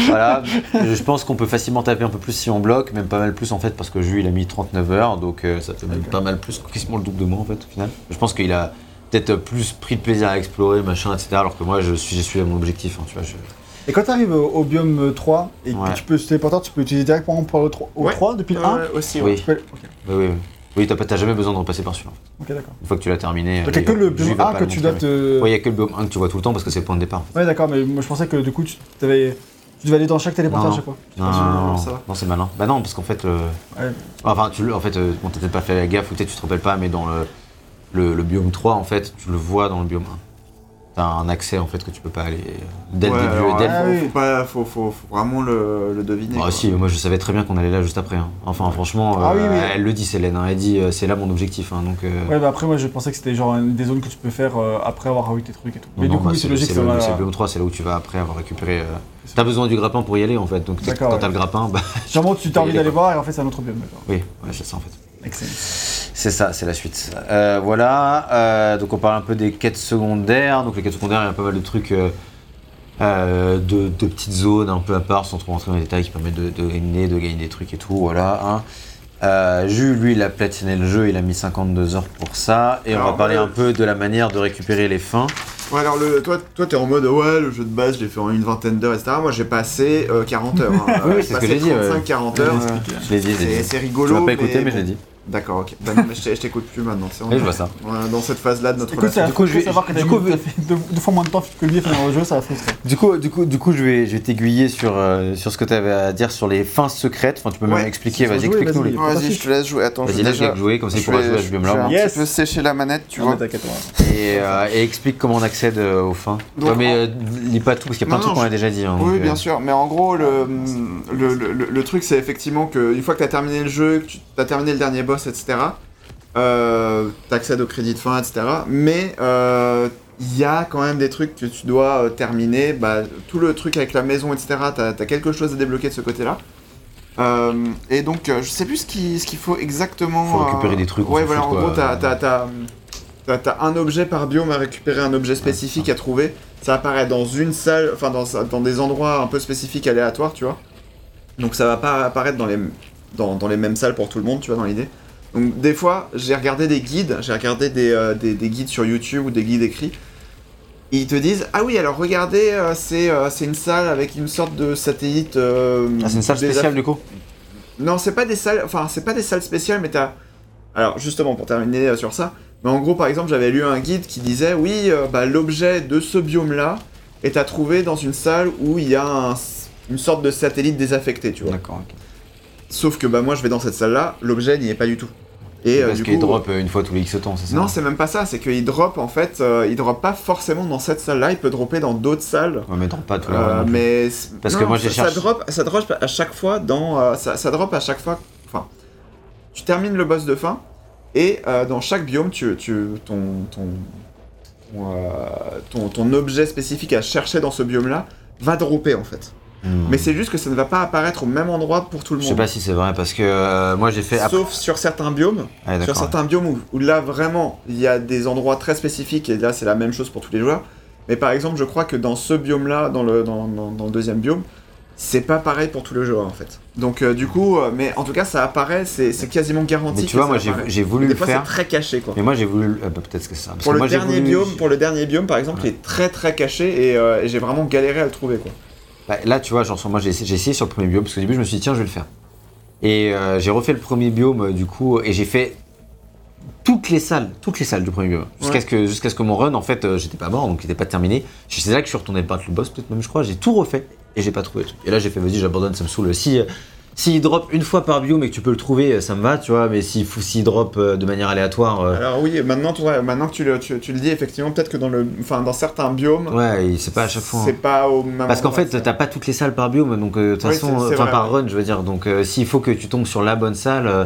voilà. Je je pense qu'on peut facilement taper un peu plus si on bloque, même pas mal plus en fait, parce que Jus, il a mis 39 heures. Donc, euh, ça fait même pas mal plus, quasiment le double de moi en fait, au final. Je pense qu'il a peut-être plus pris de plaisir à explorer, machin, etc. Alors que moi, je suis, je suis à mon objectif. hein, tu vois, je- Et quand tu arrives au, au biome 3 et Ouais. que tu peux se téléporter, tu peux utiliser directement pour le 3, au Ouais. 3 depuis le 1 Ouais, aussi, ouais. Oui, oui, oui. Oui, t'as jamais besoin de repasser par celui-là. ok, d'accord. Une fois que tu l'as terminé. Donc il n'y a que le biome 1 que tu dois te. Oui, il y a que le biome 1 que tu vois tout le temps parce que c'est le point de départ. Ouais, d'accord, mais moi je pensais que du coup tu, t'avais- tu devais aller dans chaque téléportage à chaque fois. Non, non, ça va. non, c'est malin. Bah non, parce qu'en fait, euh, Ouais. enfin, tu en fait, euh, bon, t'as peut-être pas fait la gaffe ou peut-être tu te rappelles pas, mais dans le, le, le biome 3, en fait, tu le vois dans le biome 1. T'as un accès en fait que tu peux pas aller dès le Ouais, début. alors, dès faut, le- Ah faut pas, faut, faut, faut vraiment le, le deviner. Bah quoi. si, moi je savais très bien qu'on allait là juste après. hein. Enfin, franchement, Ah euh, oui, oui. elle le dit, Célène. hein. Elle dit, euh, c'est là mon objectif. hein, donc, euh, Ouais, bah après moi je pensais que c'était genre une des zones que tu peux faire euh, après avoir eu tes trucs et tout. non, mais non, du coup, bah, c'est logique, c'est le, va. c'est le biome 3, c'est là où tu vas après avoir récupéré. euh, T'as besoin du grappin pour y aller en fait. Donc quand ouais. t'as le grappin, bah Sûrement tu t'as envie d'aller voir et en fait c'est un autre biome, oui, ouais, c'est ça en fait. Excellent. C'est ça, c'est la suite. Euh, voilà, euh, donc on parle un peu des quêtes secondaires. Donc les quêtes secondaires, il y a pas mal de trucs, euh, de, de petites zones un peu à part, sans trop rentrer dans les détails, qui permettent de, de gagner, de gagner des trucs et tout. Voilà. Hein. Jules, lui, il a platiné le jeu, il a mis 52 heures pour ça. Et on va parler un peu de la manière de récupérer les fins. Ouais, alors le, toi, toi, t'es en mode ouais, le jeu de base, je l'ai fait en une vingtaine d'heures, etc. Moi, j'ai passé euh, 40 heures. hein. Oui, c'est ce que j'ai dit, ouais. 35-40 heures. Je l'ai dit, C'est c'est Tu rigolo. m'as pas écouté, mais je l'ai dit. D'accord, ok. Bah non, mais je t'écoute plus maintenant. c'est- on Oui, je vois ça. on est dans cette phase-là de notre Écoute, relation. Du coup, je vais- savoir que t'as coup, t'as fait deux, deux fois moins de temps que lui à finir le jeu, ça a frustré. Du coup, du coup, du coup, je vais, je vais t'aiguiller sur, euh, sur ce que tu avais à dire sur les fins secrètes. Enfin, tu peux même Ouais, expliquer. c'est Vas-y, explique-nous vas-y. les. Vas-y, je te laisse jouer. Attends, je Vas-y, vais laisse déjà. Jouer, comme ça jouer. Je vais un Yes. petit peu sécher la manette, tu vois. Et, euh, et explique comment on accède euh, aux fins. Mais lis pas tout parce qu'il y a plein de trucs qu'on a déjà dit. hein, Oui, bien sûr, mais en gros, le, truc, c'est effectivement que une fois que tu as terminé le jeu, que tu as terminé le dernier boss, etc., euh, tu accèdes au crédit de fin, etc. Mais euh, il y a quand même des trucs que tu dois euh, terminer. Bah, tout le truc avec la maison, etc., tu as, quelque chose à débloquer de ce côté-là. Euh, et donc, euh, je sais plus ce qu'il faut exactement. Faut récupérer euh, des trucs, Ouais, voilà, en gros, t'as t'as- t'as- t'as- t'as un objet par biome à récupérer, un objet spécifique à trouver. Ça apparaît dans une salle, enfin dans, dans des endroits un peu spécifiques, aléatoires, tu vois. Donc ça va pas apparaître dans les, dans, dans les mêmes salles pour tout le monde, tu vois, dans l'idée. Donc des fois, j'ai regardé des guides, j'ai regardé des, euh, des, des guides sur YouTube ou des guides écrits. Ils te disent ah oui alors regardez euh, c'est euh, c'est une salle avec une sorte de satellite. euh, Ah, c'est une salle spéciale du coup? Non, c'est pas des salles, enfin c'est pas des salles spéciales, mais t'as. Alors justement pour terminer sur ça, mais en gros par exemple j'avais lu un guide qui disait oui bah, l'objet de ce biome là est à trouver dans une salle où il y a un- une sorte de satellite désaffecté, tu vois. D'accord. ok. Sauf que bah moi je vais dans cette salle là, l'objet n'y est pas du tout. Et euh, Parce qu'il drop euh, une fois tous les X temps, c'est ça non c'est même pas ça, c'est qu'il drop en fait, euh, il drop pas forcément dans cette salle là, il peut dropper dans d'autres salles. Ouais, mais drop pas tout mais Parce non, que moi, j'ai ça, ça cherché- drop, ça drop à chaque fois dans, ça, ça drop à chaque fois. Enfin, tu termines le boss de fin et dans chaque biome, tu, tu ton ton ton, ton ton objet spécifique à chercher dans ce biome là va dropper en fait. Mais c'est juste que ça ne va pas apparaître au même endroit pour tout le Hmm. Je monde. sais pas si c'est vrai parce que euh, moi j'ai fait. Sauf sur certains biomes, Ah, sur certains biomes où, où là vraiment il y a des endroits très spécifiques et là c'est la même chose pour tous les joueurs. Mais par exemple, je crois que dans ce biome là, dans le, dans, dans- dans le deuxième biome, c'est pas pareil pour tous les joueurs en fait. Donc euh, du coup, euh, mais en tout cas ça apparaît, c'est c'est quasiment garanti. Mais tu vois, moi j'ai j'ai voulu Des le fois faire. c'est très caché quoi. Mais moi j'ai voulu. euh, bah, Peut-être que c'est ça. Parce Pour que le moi, dernier voulu- biome, pour le dernier biome par exemple, il est très très caché et, et j'ai vraiment galéré à le trouver quoi. Bah, là, tu vois, genre, moi j'ai essayé, sur le premier biome parce qu'au début je me suis dit, tiens, je vais le faire. Et euh, j'ai refait le premier biome euh, du coup, et j'ai fait toutes les salles, toutes les salles du premier biome. Jusqu'à Ouais. ce, que, jusqu'à ce que mon run, en fait, euh, j'étais pas mort, donc il était pas terminé. C'est là que je suis retourné battre le boss, peut-être même, je crois. J'ai tout refait et j'ai pas trouvé. Et là, j'ai fait, vas-y, j'abandonne, ça me saoule. Si, s'il drop une fois par biome et que tu peux le trouver, euh, ça me va, tu vois, mais s'il faut- s'il drop euh, de manière aléatoire, euh, Alors oui, maintenant, tu vois, maintenant que tu le, tu, tu le dis, effectivement, peut-être que dans, le, enfin, dans certains biomes, ouais, c'est pas à chaque fois. hein. c'est pas au même Parce qu'en fait, t'as pas toutes les salles par biome, donc euh, de toute Oui, façon, enfin par run, je veux dire. Donc euh, s'il faut que tu tombes sur la bonne salle, euh,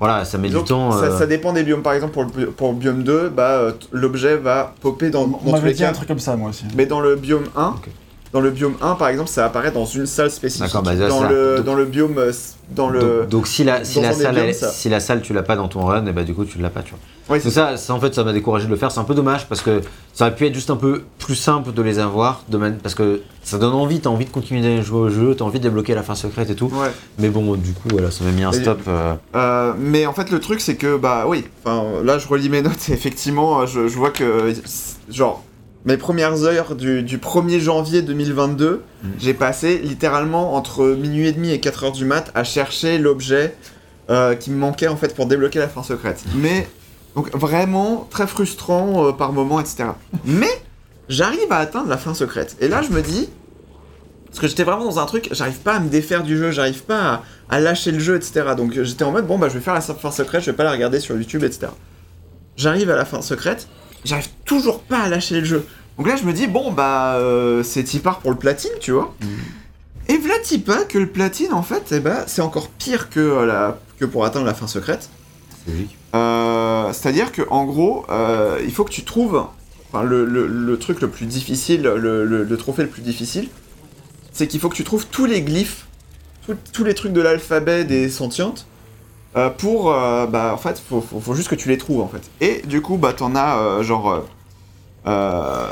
voilà, ça met du temps. ça, euh, ça dépend des biomes. Par exemple, pour le, pour le biome 2, bah, l'objet va popper dans, On dans tous m'avait les dit un cas. truc comme ça, moi aussi. Mais dans le biome 1, Ok. Dans le biome 1, par exemple, ça apparaît dans une salle spécifique. Bah, ça, dans, le, Donc- dans le biome, euh, dans le. donc, donc si la, si, la salle, biomes, elle- ça. si la salle tu l'as pas dans ton run, et bah du coup tu l'as pas, tu vois. Oui, C'est ça, ça, en fait, ça m'a découragé de le faire. C'est un peu dommage parce que ça aurait pu être juste un peu plus simple de les avoir, de parce que ça donne envie, t'as envie de continuer à jouer au jeu, t'as envie de débloquer la fin secrète et tout. Ouais. Mais bon, du coup, voilà, ça m'a mis un stop. euh, Euh, mais en fait, le truc, c'est que, bah oui, enfin, là, je relis mes notes et effectivement, je, je vois que, genre, mes premières heures du, du 1er janvier 2022, Mm. j'ai passé littéralement entre minuit et demi et 4 heures du mat à chercher l'objet euh, qui me manquait en fait pour débloquer la fin secrète. Mais, donc vraiment très frustrant euh, par moment, etc. Mais, j'arrive à atteindre la fin secrète. Et là, je me dis, parce que j'étais vraiment dans un truc, j'arrive pas à me défaire du jeu, j'arrive pas à, à lâcher le jeu, etc. Donc j'étais en mode, bon bah je vais faire la fin secrète, je vais pas la regarder sur YouTube, etc. J'arrive à la fin secrète, j'arrive toujours pas à lâcher le jeu. Donc là je me dis, bon bah euh, c'est Tipar pour le platine, tu vois. Et v'là pas que le platine en fait, eh ben, c'est encore pire que, euh, la, que pour atteindre la fin secrète. c'est logique. Euh, C'est-à-dire que en gros, euh, il faut que tu trouves enfin, le, le- le truc le plus difficile, le, le- le trophée le plus difficile, c'est qu'il faut que tu trouves tous les glyphes, tout- tous les trucs de l'alphabet des sentientes. Euh, pour, euh, bah, en fait, faut, faut, faut juste que tu les trouves, en fait. Et du coup, bah, t'en as, euh, genre, euh, euh,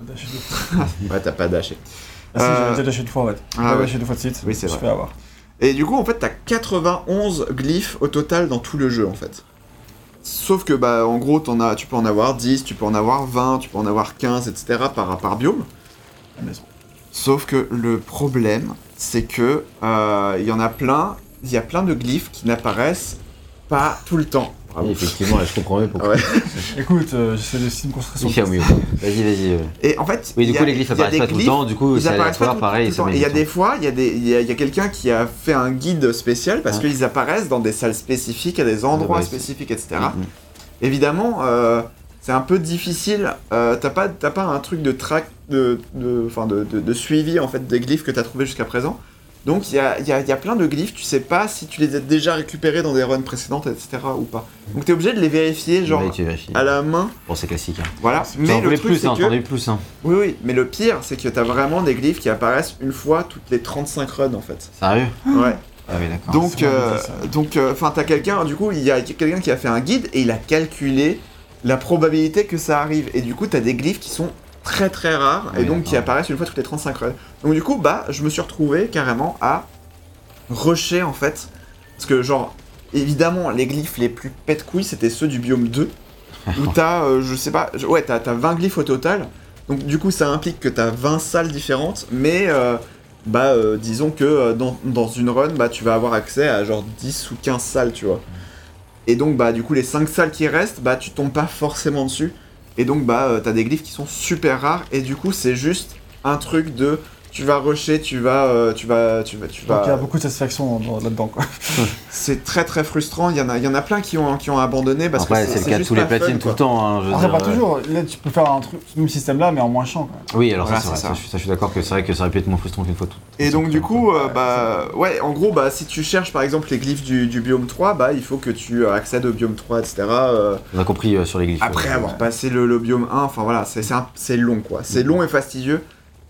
ouais, t'as pas dashé. Ah si, Euh, j'avais déjà lâché une fois en fait. ah ouais. lâché deux fois de suite. Oui, c'est Je vrai. avoir. Et du coup, en fait, t'as 91 glyphes au total dans tout le jeu, en fait. Sauf que, bah, en gros, t'en as, tu peux en avoir 10, tu peux en avoir 20, tu peux en avoir 15, etc. par, par biome. Maison. Sauf que le problème, c'est que euh, il y en a plein, il y a plein de glyphes qui n'apparaissent pas tout le temps. Bravo. Oui, effectivement, là, je comprends mieux pourquoi. Ouais. Écoute, euh, j'essaie de me concentrer sur mieux. Vas-y, vas-y. euh. Et en fait, Oui, du coup, a- les glyphes apparaissent pas tout le temps, du coup, Ils c'est apparaissent pas tout, pareil. tout Et il y a des fois, il y a, des, il y a, quelqu'un qui a fait un guide spécial parce qu'ils apparaissent dans des salles spécifiques, à des endroits ouais, spécifiques, etc. Mhm. Évidemment, euh, c'est un peu difficile. euh, t'as pas, t'as pas un truc de track, de, de, enfin de, de- de suivi en fait des glyphes que t'as trouvé jusqu'à présent. Donc il y a, il y a- il y a plein de glyphes, tu sais pas si tu les as déjà récupérés dans des runs précédentes, etc. ou pas. Donc t'es obligé de les vérifier genre vérifies. à la main, Bon, c'est classique. Hein. voilà. Mais le truc plus, c'est hein, que plus. Hein. oui, oui, mais le pire, c'est que t'as vraiment des glyphes qui apparaissent une fois toutes les 35 runs en fait. Sérieux? Ouais. Ah oui, d'accord. Donc, euh, donc, euh, enfin, t'as quelqu'un, du coup, il y a quelqu'un qui a fait un guide et il a calculé la probabilité que ça arrive. Et du coup, t'as des glyphes qui sont très très rares et donc qui apparaissent une fois toutes les 35 runs. Donc, du coup, bah, je me suis retrouvé carrément à rusher en fait. Parce que, genre, évidemment, les glyphes les plus pète couilles c'était ceux du biome 2. où t'as, euh, je sais pas, ouais, t'as t'as 20 glyphes au total. Donc, du coup, ça implique que t'as 20 salles différentes, mais. euh, bah euh, disons que dans, dans une run bah tu vas avoir accès à genre 10 ou 15 salles tu vois et donc bah du coup les 5 salles qui restent bah tu tombes pas forcément dessus et donc bah euh, t'as des glyphes qui sont super rares et du coup c'est juste un truc de tu vas rusher tu vas euh, tu vas tu vas tu Donc il y a vas beaucoup de satisfaction dans- là-dedans quoi. c'est très très frustrant il y en a il y en a plein qui ont qui ont abandonné parce Après, que c'est le cas de tous les fun, platines tout le temps. Hein, je veux Après dire, pas euh, toujours. Là tu peux faire un truc, ce même système là mais en moins chiant. Oui, alors Voilà, ça, c'est c'est vrai. ça. Ça, je suis- ça, je suis d'accord que c'est vrai que ça aurait pu être moins frustrant qu'une fois tout. Et donc du coup, euh, Ouais, bah ouais, en gros, bah si tu cherches par exemple les glyphes du, du biome 3, bah il faut que tu accèdes au biome 3, etc. euh, On a compris euh, sur les glyphes. après avoir passé le, le biome 1, enfin voilà, c'est c'est un- c'est long quoi, c'est long et fastidieux.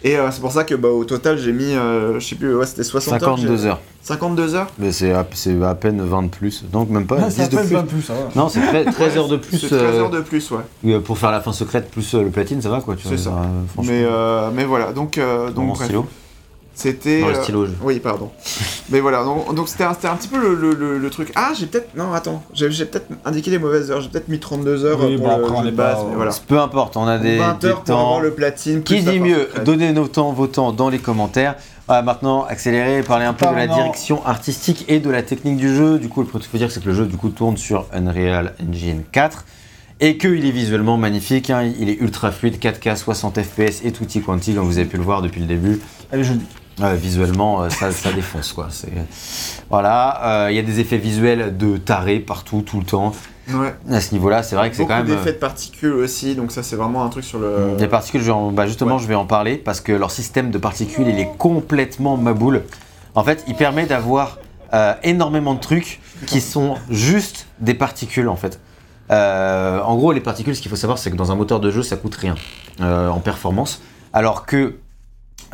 Et euh, c'est pour ça que bah au total j'ai mis, euh, je sais plus, ouais c'était 60 heures. 52 j'ai- heures. 52 heures Mais c'est à, c'est à peine 20 de plus. Donc même pas Ouais, 10 ça de fait plus. 20 plus ça va. Non, c'est 13, 13 heures de plus. C'est 13 euh, heures de plus, ouais. euh, Pour faire la fin secrète plus euh, le platine, ça va quoi. tu C'est vois, ça. euh, franchement. Mais, euh, mais voilà, donc, euh, donc mon bref, stylo. C'était... Dans le euh, stylo. je- Oui, pardon. Mais voilà, donc donc c'était un, c'était un petit peu le, le- le- le truc. Ah, j'ai peut-être... Non, attends, j'ai j'ai peut-être indiqué les mauvaises heures, j'ai peut-être mis 32 heures Oui, pour bon, le après, on jeu de est base, pas- mais voilà. Peu importe, on a des, 20 des heures pour temps. avoir le platine. Qui dit mieux. Donnez nos temps, vos temps dans les commentaires. Va maintenant accélérer et parler un peu de la direction artistique et de la technique du jeu. Du coup, le truc qu'il faut dire, c'est que le jeu du coup tourne sur Unreal Engine 4 et qu'il est visuellement magnifique. hein. Il est ultra fluide, 4K, 60 FPS et tutti quanti, comme vous avez pu le voir depuis le début. Elle est jolie. Visuellement, euh, ça, ça défonce quoi. C'est voilà, euh, il y a des effets visuels de taré partout, tout le temps. Ouais. À ce niveau-là, c'est vrai que c'est Beaucoup quand même. euh, d'effets de particules aussi, donc ça c'est vraiment un truc sur le. Les particules, je vais en- bah, justement, Ouais. je vais en parler parce que leur système de particules, il est complètement maboule. En fait, il permet d'avoir euh, énormément de trucs qui sont juste des particules en fait. En gros, les particules, ce qu'il faut savoir, c'est que dans un moteur de jeu, ça coûte rien en performance, alors que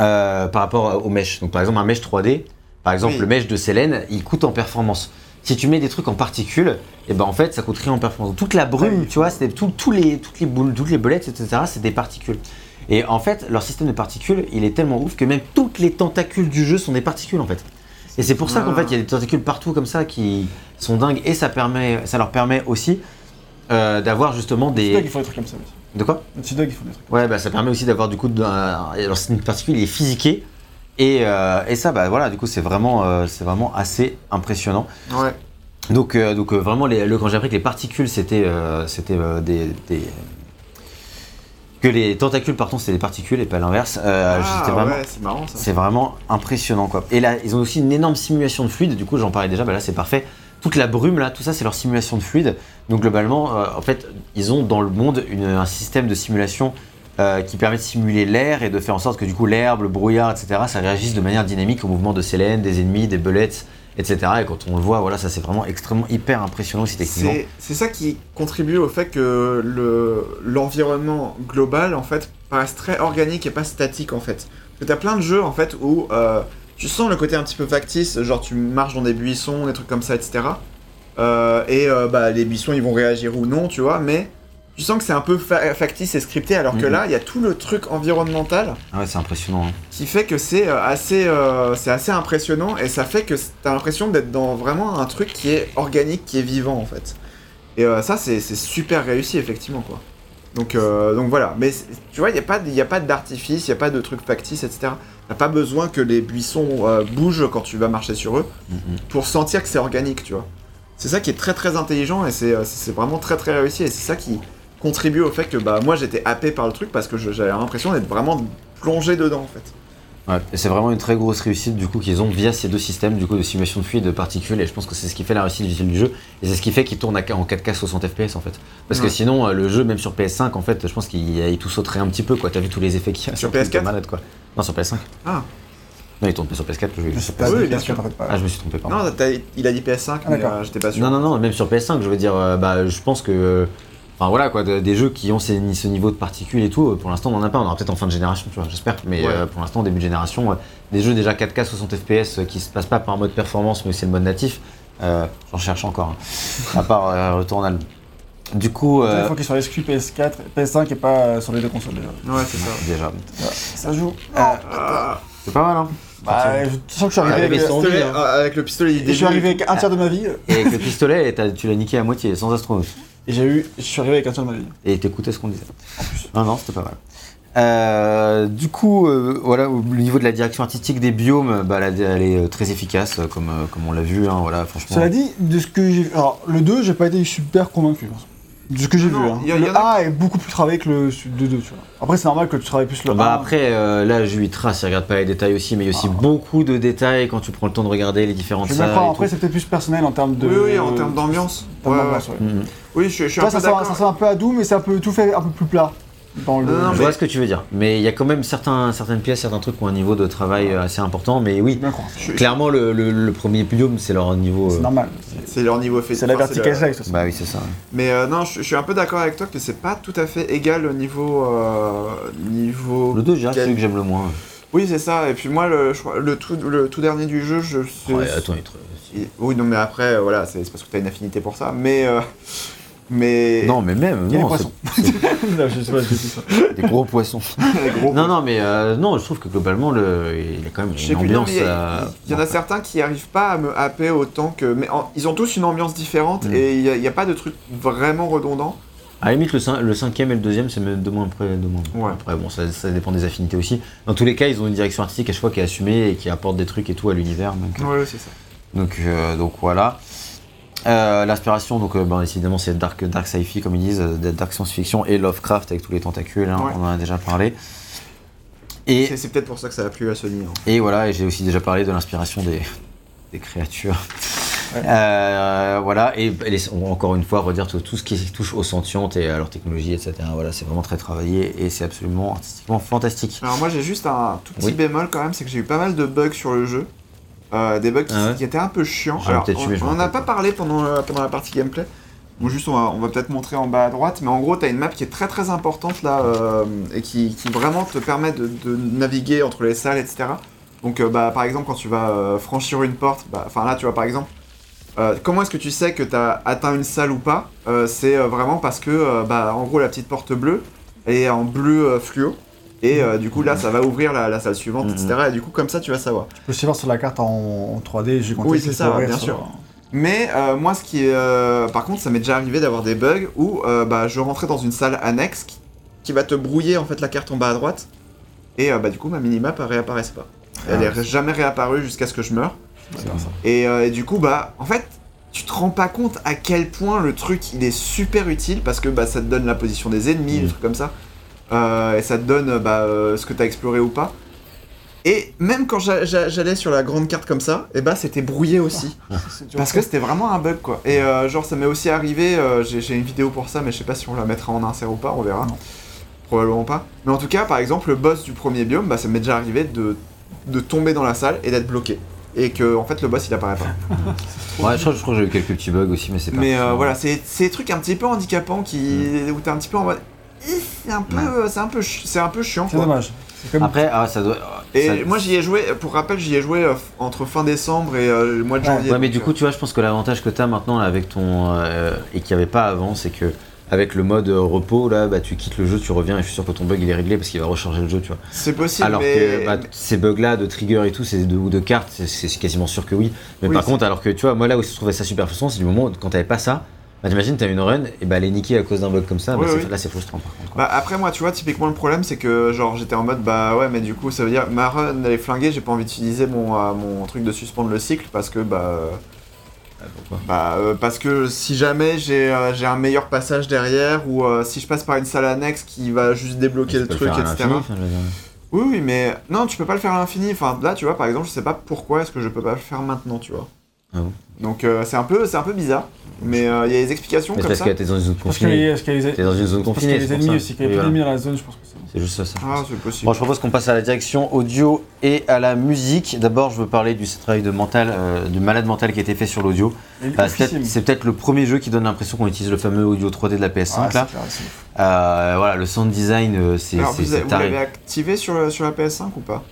euh, par rapport au mesh, donc par exemple un mesh 3D, par exemple Oui. le mesh de Selene, il coûte en performance. Si tu mets des trucs en particules, et ben en fait ça coûte rien en performance. Toute la brume, tu vois, c'est tout- les, toutes les boules, toutes les bolettes, etc. C'est des particules. Et en fait, leur système de particules, il est tellement ouf que même toutes les tentacules du jeu sont des particules en fait. Et c'est pour ça qu'en Ah. fait, il y a des tentacules partout comme ça qui sont dingues et ça, permet, ça leur permet aussi euh, d'avoir justement des. ils font des trucs comme ça aussi. De quoi Naughty Dog, ils font des trucs. Ouais, bah ça permet aussi d'avoir du coup. de- alors, c'est une particule, il est physiqué. Et, euh, et ça, bah voilà, du coup, c'est vraiment, euh, c'est vraiment assez impressionnant. Ouais. Donc, euh, donc euh, vraiment, les- le, quand j'ai appris que les particules, c'était euh, c'était euh, des, des- Que les tentacules, pardon, c'était des particules et pas l'inverse. euh, Ah, vraiment. ouais, c'est marrant ça. C'est vraiment impressionnant quoi. Et là, ils ont aussi une énorme simulation de fluide. Du coup, j'en parlais déjà. Bah là, c'est parfait. Toute la brume là, tout ça, c'est leur simulation de fluide. Donc globalement, euh, en fait, ils ont dans le monde un système de simulation euh, qui permet de simuler l'air et de faire en sorte que du coup l'herbe, le brouillard, etc., ça réagisse de manière dynamique au mouvement de Sélène, des ennemis, des bullets, etc. Et quand on le voit, voilà, ça c'est vraiment extrêmement hyper impressionnant aussi techniquement. C'est ça qui contribue au fait que le- l'environnement global en fait paraisse très organique et pas statique en fait. Parce que t'as plein de jeux en fait où euh, tu sens le côté un petit peu factice, genre tu marches dans des buissons, des trucs comme ça, etc. Euh, et euh, bah, les buissons ils vont réagir ou non, tu vois, mais tu sens que c'est un peu fa- factice et scripté alors que Mhm. là il y a tout le truc environnemental Ah ouais, c'est impressionnant. hein. qui fait que c'est euh, assez, euh, c'est assez impressionnant et ça fait que t'as l'impression d'être dans vraiment un truc qui est organique, qui est vivant en fait. Et euh, ça, c'est super réussi effectivement quoi. Donc, euh, donc voilà, mais tu vois, il n'y a pas, y a pas d'artifice, il n'y a pas de truc factice, etc. T'as pas besoin que les buissons euh, bougent quand tu vas marcher sur eux Mhm. pour sentir que c'est organique, tu vois. C'est ça qui est très très intelligent et c'est euh, c'est vraiment très très réussi et c'est ça qui contribue au fait que bah moi j'étais happé par le truc parce que j'avais l'impression d'être vraiment plongé dedans en fait. Ouais, et c'est vraiment une très grosse réussite du coup qu'ils ont via ces deux systèmes du coup de simulation de fluide et de particules et je pense que c'est ce qui fait la réussite visuelle du jeu et c'est ce qui fait qu'il tourne à- en 4K 60 FPS en fait parce que sinon euh, le jeu même sur PS5 en fait je pense qu'il il tout sauterait un petit peu quoi t'as vu tous les effets qu'il y a Sur le truc de PS4? malade, quoi non sur PS5 Ah. non il tourne pas sur PS4 le jeu Je Ah oui, bien sûr, t'en fais pas. ah je me suis trompé pardon Non, il a dit PS5, mais d'accord. euh, j'étais pas sûr. non non non même sur PS5 je veux dire euh, bah je pense que euh, Enfin voilà quoi, de- des jeux qui ont ces- ce niveau de particules et tout, euh, pour l'instant on en a pas, on aura peut-être en fin de génération, tu vois, j'espère. Mais Ouais. euh, pour l'instant, début de génération, euh, des jeux déjà 4K 60 FPS euh, qui se passent pas par un mode performance mais c'est le mode natif, euh, j'en cherche encore. hein. À part euh, Returnal. Du coup, Il faut qu'il soit exclu PS4, PS5 et pas euh, sur les deux consoles déjà. Ouais, c'est ça. déjà. Ça joue. C'est pas mal hein. Bah, je sens que je suis arrivé avec, pistolet, avec le pistolet, et je suis arrivé avec un tiers de ma vie Et avec le pistolet, tu l'as niqué à moitié, sans astronaute. Et j'ai eu, je suis arrivé avec un tiers de ma vie. Et t'écoutais ce qu'on disait. Non, non, c'était pas mal. Euh, du coup, euh, voilà, au niveau de la direction artistique des biomes, bah, elle, elle est euh, très efficace, euh, comme, euh, comme on l'a vu. Hein, voilà, franchement. Cela dit, de ce que j'ai vu. Alors, le 2, j'ai pas été super convaincu. hein. De ce que j'ai vu. Hein. y a- y Le en a- 1 est beaucoup plus travaillé que le 2, tu vois. Après, c'est normal que tu travailles plus le Bah 1. après, euh, là, j'ai eu trace, il regarde pas les détails aussi, mais il y a aussi Ah. beaucoup de détails quand tu prends le temps de regarder les différentes Je salles. après, peut-être plus personnel en termes de. Oui, oui, en termes d'ambiance. en Ouais, ouais. ouais. Mhm. Oui, je, je suis un peu ça sent, d'accord. ça sent un peu à doux, mais c'est un peu tout fait un peu plus plat. Dans le... Non, non, Je mais- vois ce que tu veux dire, mais il y a quand même certains, certaines pièces, certains trucs qui ont un niveau de travail euh, assez important, mais oui, bien. Je- clairement, le, le- le premier biome, c'est leur niveau. C'est euh, normal. C'est leur niveau fait. C'est la enfin, verticale le- slice, de toute façon. Bah oui, c'est ça. Mais euh, non, je, je suis un peu d'accord avec toi que c'est pas tout à fait égal au niveau. euh, niveau. Le 2, je dirais que c'est celui que j'aime le moins. Oui, c'est ça. Et puis moi, le, je crois- le, tout, le tout dernier du jeu, je. Ouais, attends, il est très- Et- Oui, non, mais après, euh, voilà, c'est c'est parce que t'as une affinité pour ça. Mais. euh, mais. Non, mais même, Il y a non, poissons. Non, je sais pas, je des gros poissons. gros. Non, non, mais euh, non, je trouve que globalement, le, il a quand même une ambiance. il y, euh, en a certains qui arrivent pas à me happer autant que. Mais en- ils ont tous une ambiance différente Mm. et il n'y a, pas de truc vraiment redondant. À la limite, le, cin- le cinquième et le deuxième, c'est même de moins près. De moins. Ouais. Après, bon, ça, ça dépend des affinités aussi. Dans tous les cas, ils ont une direction artistique à chaque fois qui est assumée et qui apporte des trucs et tout à l'univers. Donc, Ouais, c'est ça. donc, euh, donc voilà. Euh, L'inspiration, donc, euh, ben, évidemment, c'est dark, dark sci-fi, comme ils disent, euh, dark science-fiction et Lovecraft avec tous les tentacules, hein, Ouais. on en a déjà parlé. Et, C'est peut-être pour ça que ça a plu à Sony. hein. et voilà, et j'ai aussi déjà parlé de l'inspiration des, des créatures. Euh, voilà, et, et les- on va encore une fois redire tout, tout ce qui touche aux sentientes et à leur technologie, etc. Voilà, c'est vraiment très travaillé et c'est absolument artistiquement fantastique. Alors moi j'ai juste un tout petit Oui. bémol quand même, c'est que j'ai eu pas mal de bugs sur le jeu. Euh, des bugs qui, Ah ouais qui étaient un peu chiants. Alors, on eu, mais je on m'en en a rappelle pas pas. parlé pendant, euh, pendant la partie gameplay. Bon, juste on va, on va peut-être montrer en bas à droite, mais en gros t'as une map qui est très très importante là euh, et qui, qui vraiment te permet de, de naviguer entre les salles, etc. Donc bah, par exemple quand tu vas franchir une porte, bah, enfin là tu vois par exemple, comment est-ce que tu sais que tu as atteint une salle ou pas? C'est vraiment parce que bah, en gros la petite porte bleue est en bleu fluo. Et euh, du coup là ça va ouvrir la, la salle suivante, Mhm. etc. Et du coup comme ça tu vas savoir. Je peux aussi voir sur la carte en, en 3D, j'ai compté Oui, c'est ça, bien sur- sûr. Mais euh, moi, ce qui est. euh, par contre, ça m'est déjà arrivé d'avoir des bugs où bah, je rentrais dans une salle annexe qui, qui va te brouiller en fait la carte en bas à droite. Et bah, du coup, ma minimap réapparaissait pas. Elle est jamais réapparue jusqu'à ce que je meure. Et, et du coup, bah, en fait, tu te rends pas compte à quel point le truc il est super utile parce que bah, ça te donne la position des ennemis, des trucs comme ça. Euh, et ça te donne bah, euh, ce que t'as exploré ou pas. Et même quand j'a- j'a- j'allais sur la grande carte comme ça, et bah c'était brouillé aussi. Parce que c'était vraiment un bug quoi. Et euh, genre ça m'est aussi arrivé, euh, j'ai j'ai une vidéo pour ça, mais je sais pas si on la mettra en insert ou pas, on verra. Non. Probablement pas. Mais en tout cas, par exemple, le boss du premier biome, bah ça m'est déjà arrivé de, de tomber dans la salle et d'être bloqué. Et que en fait le boss il apparaît pas. Ouais, je crois, je crois que j'ai eu quelques petits bugs aussi, mais c'est pas. Mais euh, voilà, c'est c'est des trucs un petit peu handicapants qui, où t'es un petit peu en mode. C'est un peu, Ouais. c'est un peu, c'est un peu chiant. C'est dommage. Comme Après, ah, ça doit. Et ça- moi j'y ai joué, pour rappel, j'y ai joué euh, entre fin décembre et euh, le mois de Ouais. janvier. Ouais, mais du coup, tu vois, je pense que l'avantage que tu as maintenant là, avec ton. euh, et qu'il n'y avait pas avant, c'est que. Avec le mode repos, là, bah, tu quittes le jeu, tu reviens et je suis sûr que ton bug il est réglé parce qu'il va recharger le jeu, tu vois. c'est possible. alors mais... que bah, ces bugs-là de trigger et tout, c'est de, ou de cartes, c'est- quasiment sûr que oui. Mais Oui, par contre, alors que tu vois, moi là où je trouvais ça super frustrant, c'est du moment où quand t'avais pas ça, bah t'imagines, t'as une run et bah elle est niquée à cause d'un bug comme ça, bah, Oui, c'est- oui. là c'est frustrant par contre. quoi. Bah après moi tu vois typiquement le problème c'est que genre j'étais en mode bah ouais mais du coup ça veut dire ma run elle est flinguée j'ai pas envie d'utiliser mon, euh, mon truc de suspendre le cycle parce que bah euh, pourquoi? bah euh, parce que si jamais j'ai euh, j'ai un meilleur passage derrière ou si je passe par une salle annexe qui va juste débloquer le truc etc. Oui oui mais non tu peux pas le faire à l'infini enfin là tu vois par exemple je sais pas pourquoi est-ce que je peux pas le faire maintenant tu vois. Ah bon? Donc euh, c'est un peu c'est un peu bizarre mais euh, il y a des explications Mais c'est comme parce ça. que t'es dans une zone Parce confinée. parce qu'il y a les- T'es dans une zone parce qu'il y confinée, a pour ennemis aussi, qu'il y a voilà. d'ennemis dans la zone, je pense que c'est. C'est juste ça. ça. Ah c'est possible. Bon, je propose qu'on passe à la direction audio et à la musique. D'abord, je veux parler du travail de mental, euh, du malade mental qui a été fait sur l'audio. Bah, c'est peut-être- officiel. c'est peut-être le premier jeu qui donne l'impression qu'on utilise le fameux audio 3D de la PS5 Ah, là. c'est clair, c'est ouf. Euh, voilà, le sound design, euh, c'est Alors c'est- vous, c'est vous l'avez activé sur, le- sur la PS5 ou pas?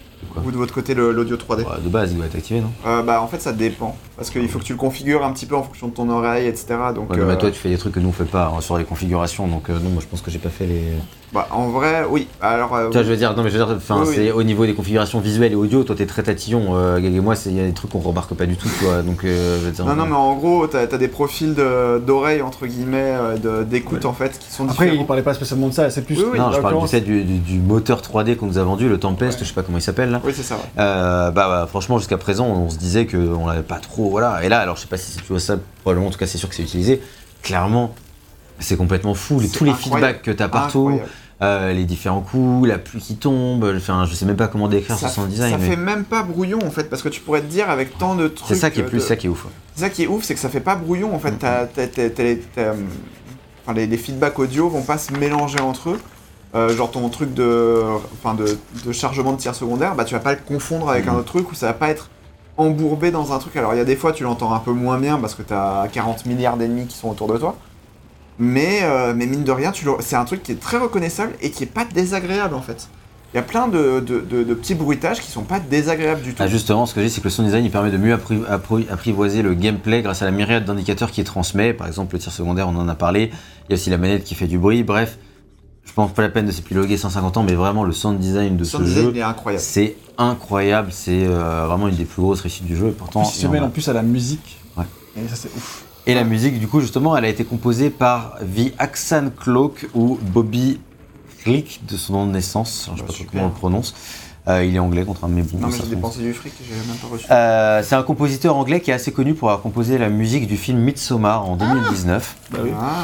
Ou de votre côté l'audio 3D Ouais, de base, il doit être activé, non Euh, bah en fait ça dépend parce qu'il faut que tu le configures un petit peu en fonction de ton oreille etc donc Ouais, mais euh, toi, tu fais des trucs que nous on fait pas hein, sur les configurations, donc euh, non, moi je pense que j'ai pas fait les. Bah, en vrai oui alors euh, Tu vois, je veux dire, non, mais je veux dire, enfin, Oui, oui. c'est au niveau des configurations visuelles et audio, toi t'es très tatillon. Euh, Gag et moi, c'est- il y a des trucs qu'on remarque pas du tout, tu vois. Donc, euh, je veux dire. non non mais en gros t'as as des profils de- d'oreilles entre guillemets euh, d'écoute en fait qui sont Après, il différents parlait pas spécialement de ça, c'est plus. Oui, oui. Non, je parle du du, moteur 3D qu'on nous a vendu, le Tempest, Ouais. je sais pas comment il s'appelle là. oui c'est ça ouais. Euh, bah, bah, franchement jusqu'à présent on se disait qu'on l'avait pas trop voilà et là alors je sais pas si c'est tu vois ça probablement en tout cas c'est sûr que c'est utilisé clairement c'est complètement fou tous les feedbacks que t'as partout Incroyable. euh, les différents coups la pluie qui tombe enfin je sais même pas comment décrire ça, ce sound ça design mais fait même pas brouillon en fait parce que tu pourrais te dire avec tant de trucs c'est ça qui est euh, plus de- ça qui est ouf C'est ça qui est ouf, c'est que ça fait pas brouillon en fait. T'as les, t'as, enfin, les, les feedbacks audio vont pas se mélanger entre eux. Euh, genre ton truc de, enfin de, de chargement de tir secondaire, bah tu vas pas le confondre avec un autre truc où ça va pas être embourbé dans un truc. Alors il y a des fois tu l'entends un peu moins bien parce que t'as 40 milliards d'ennemis qui sont autour de toi. Mais, euh, mais mine de rien, le- c'est un truc qui est très reconnaissable et qui est pas désagréable en fait. Il y a plein de, de- de- de petits bruitages qui sont pas désagréables du tout. Ah, justement, ce que j'ai, c'est que le sound design il permet de mieux appri- appri- apprivoiser le gameplay grâce à la myriade d'indicateurs qu'il transmet. Par exemple, le tir secondaire, on en a parlé. Il y a aussi la manette qui fait du bruit. Bref, je pense pas la peine de s'épiloguer 150 ans, mais vraiment le sound design de Le ce sound design jeu, il est incroyable. c'est incroyable. C'est euh, vraiment une des plus grosses réussites du jeu. Et pourtant, Plus, il se en mêle a- en plus à la musique. Ouais. Et ça, c'est ouf. Et la musique, du coup, justement, elle a été composée par The Axan Cloak ou Bobby Flick, de son nom de naissance. Alors, je sais Bah, pas trop comment on le prononce. Euh, il est anglais, contre un mais bon. Non mais j'ai dépensé du fric, j'ai même pas reçu. Euh, c'est un compositeur anglais qui est assez connu pour avoir composé la musique du film Midsommar en 2019. Bah oui. Ah.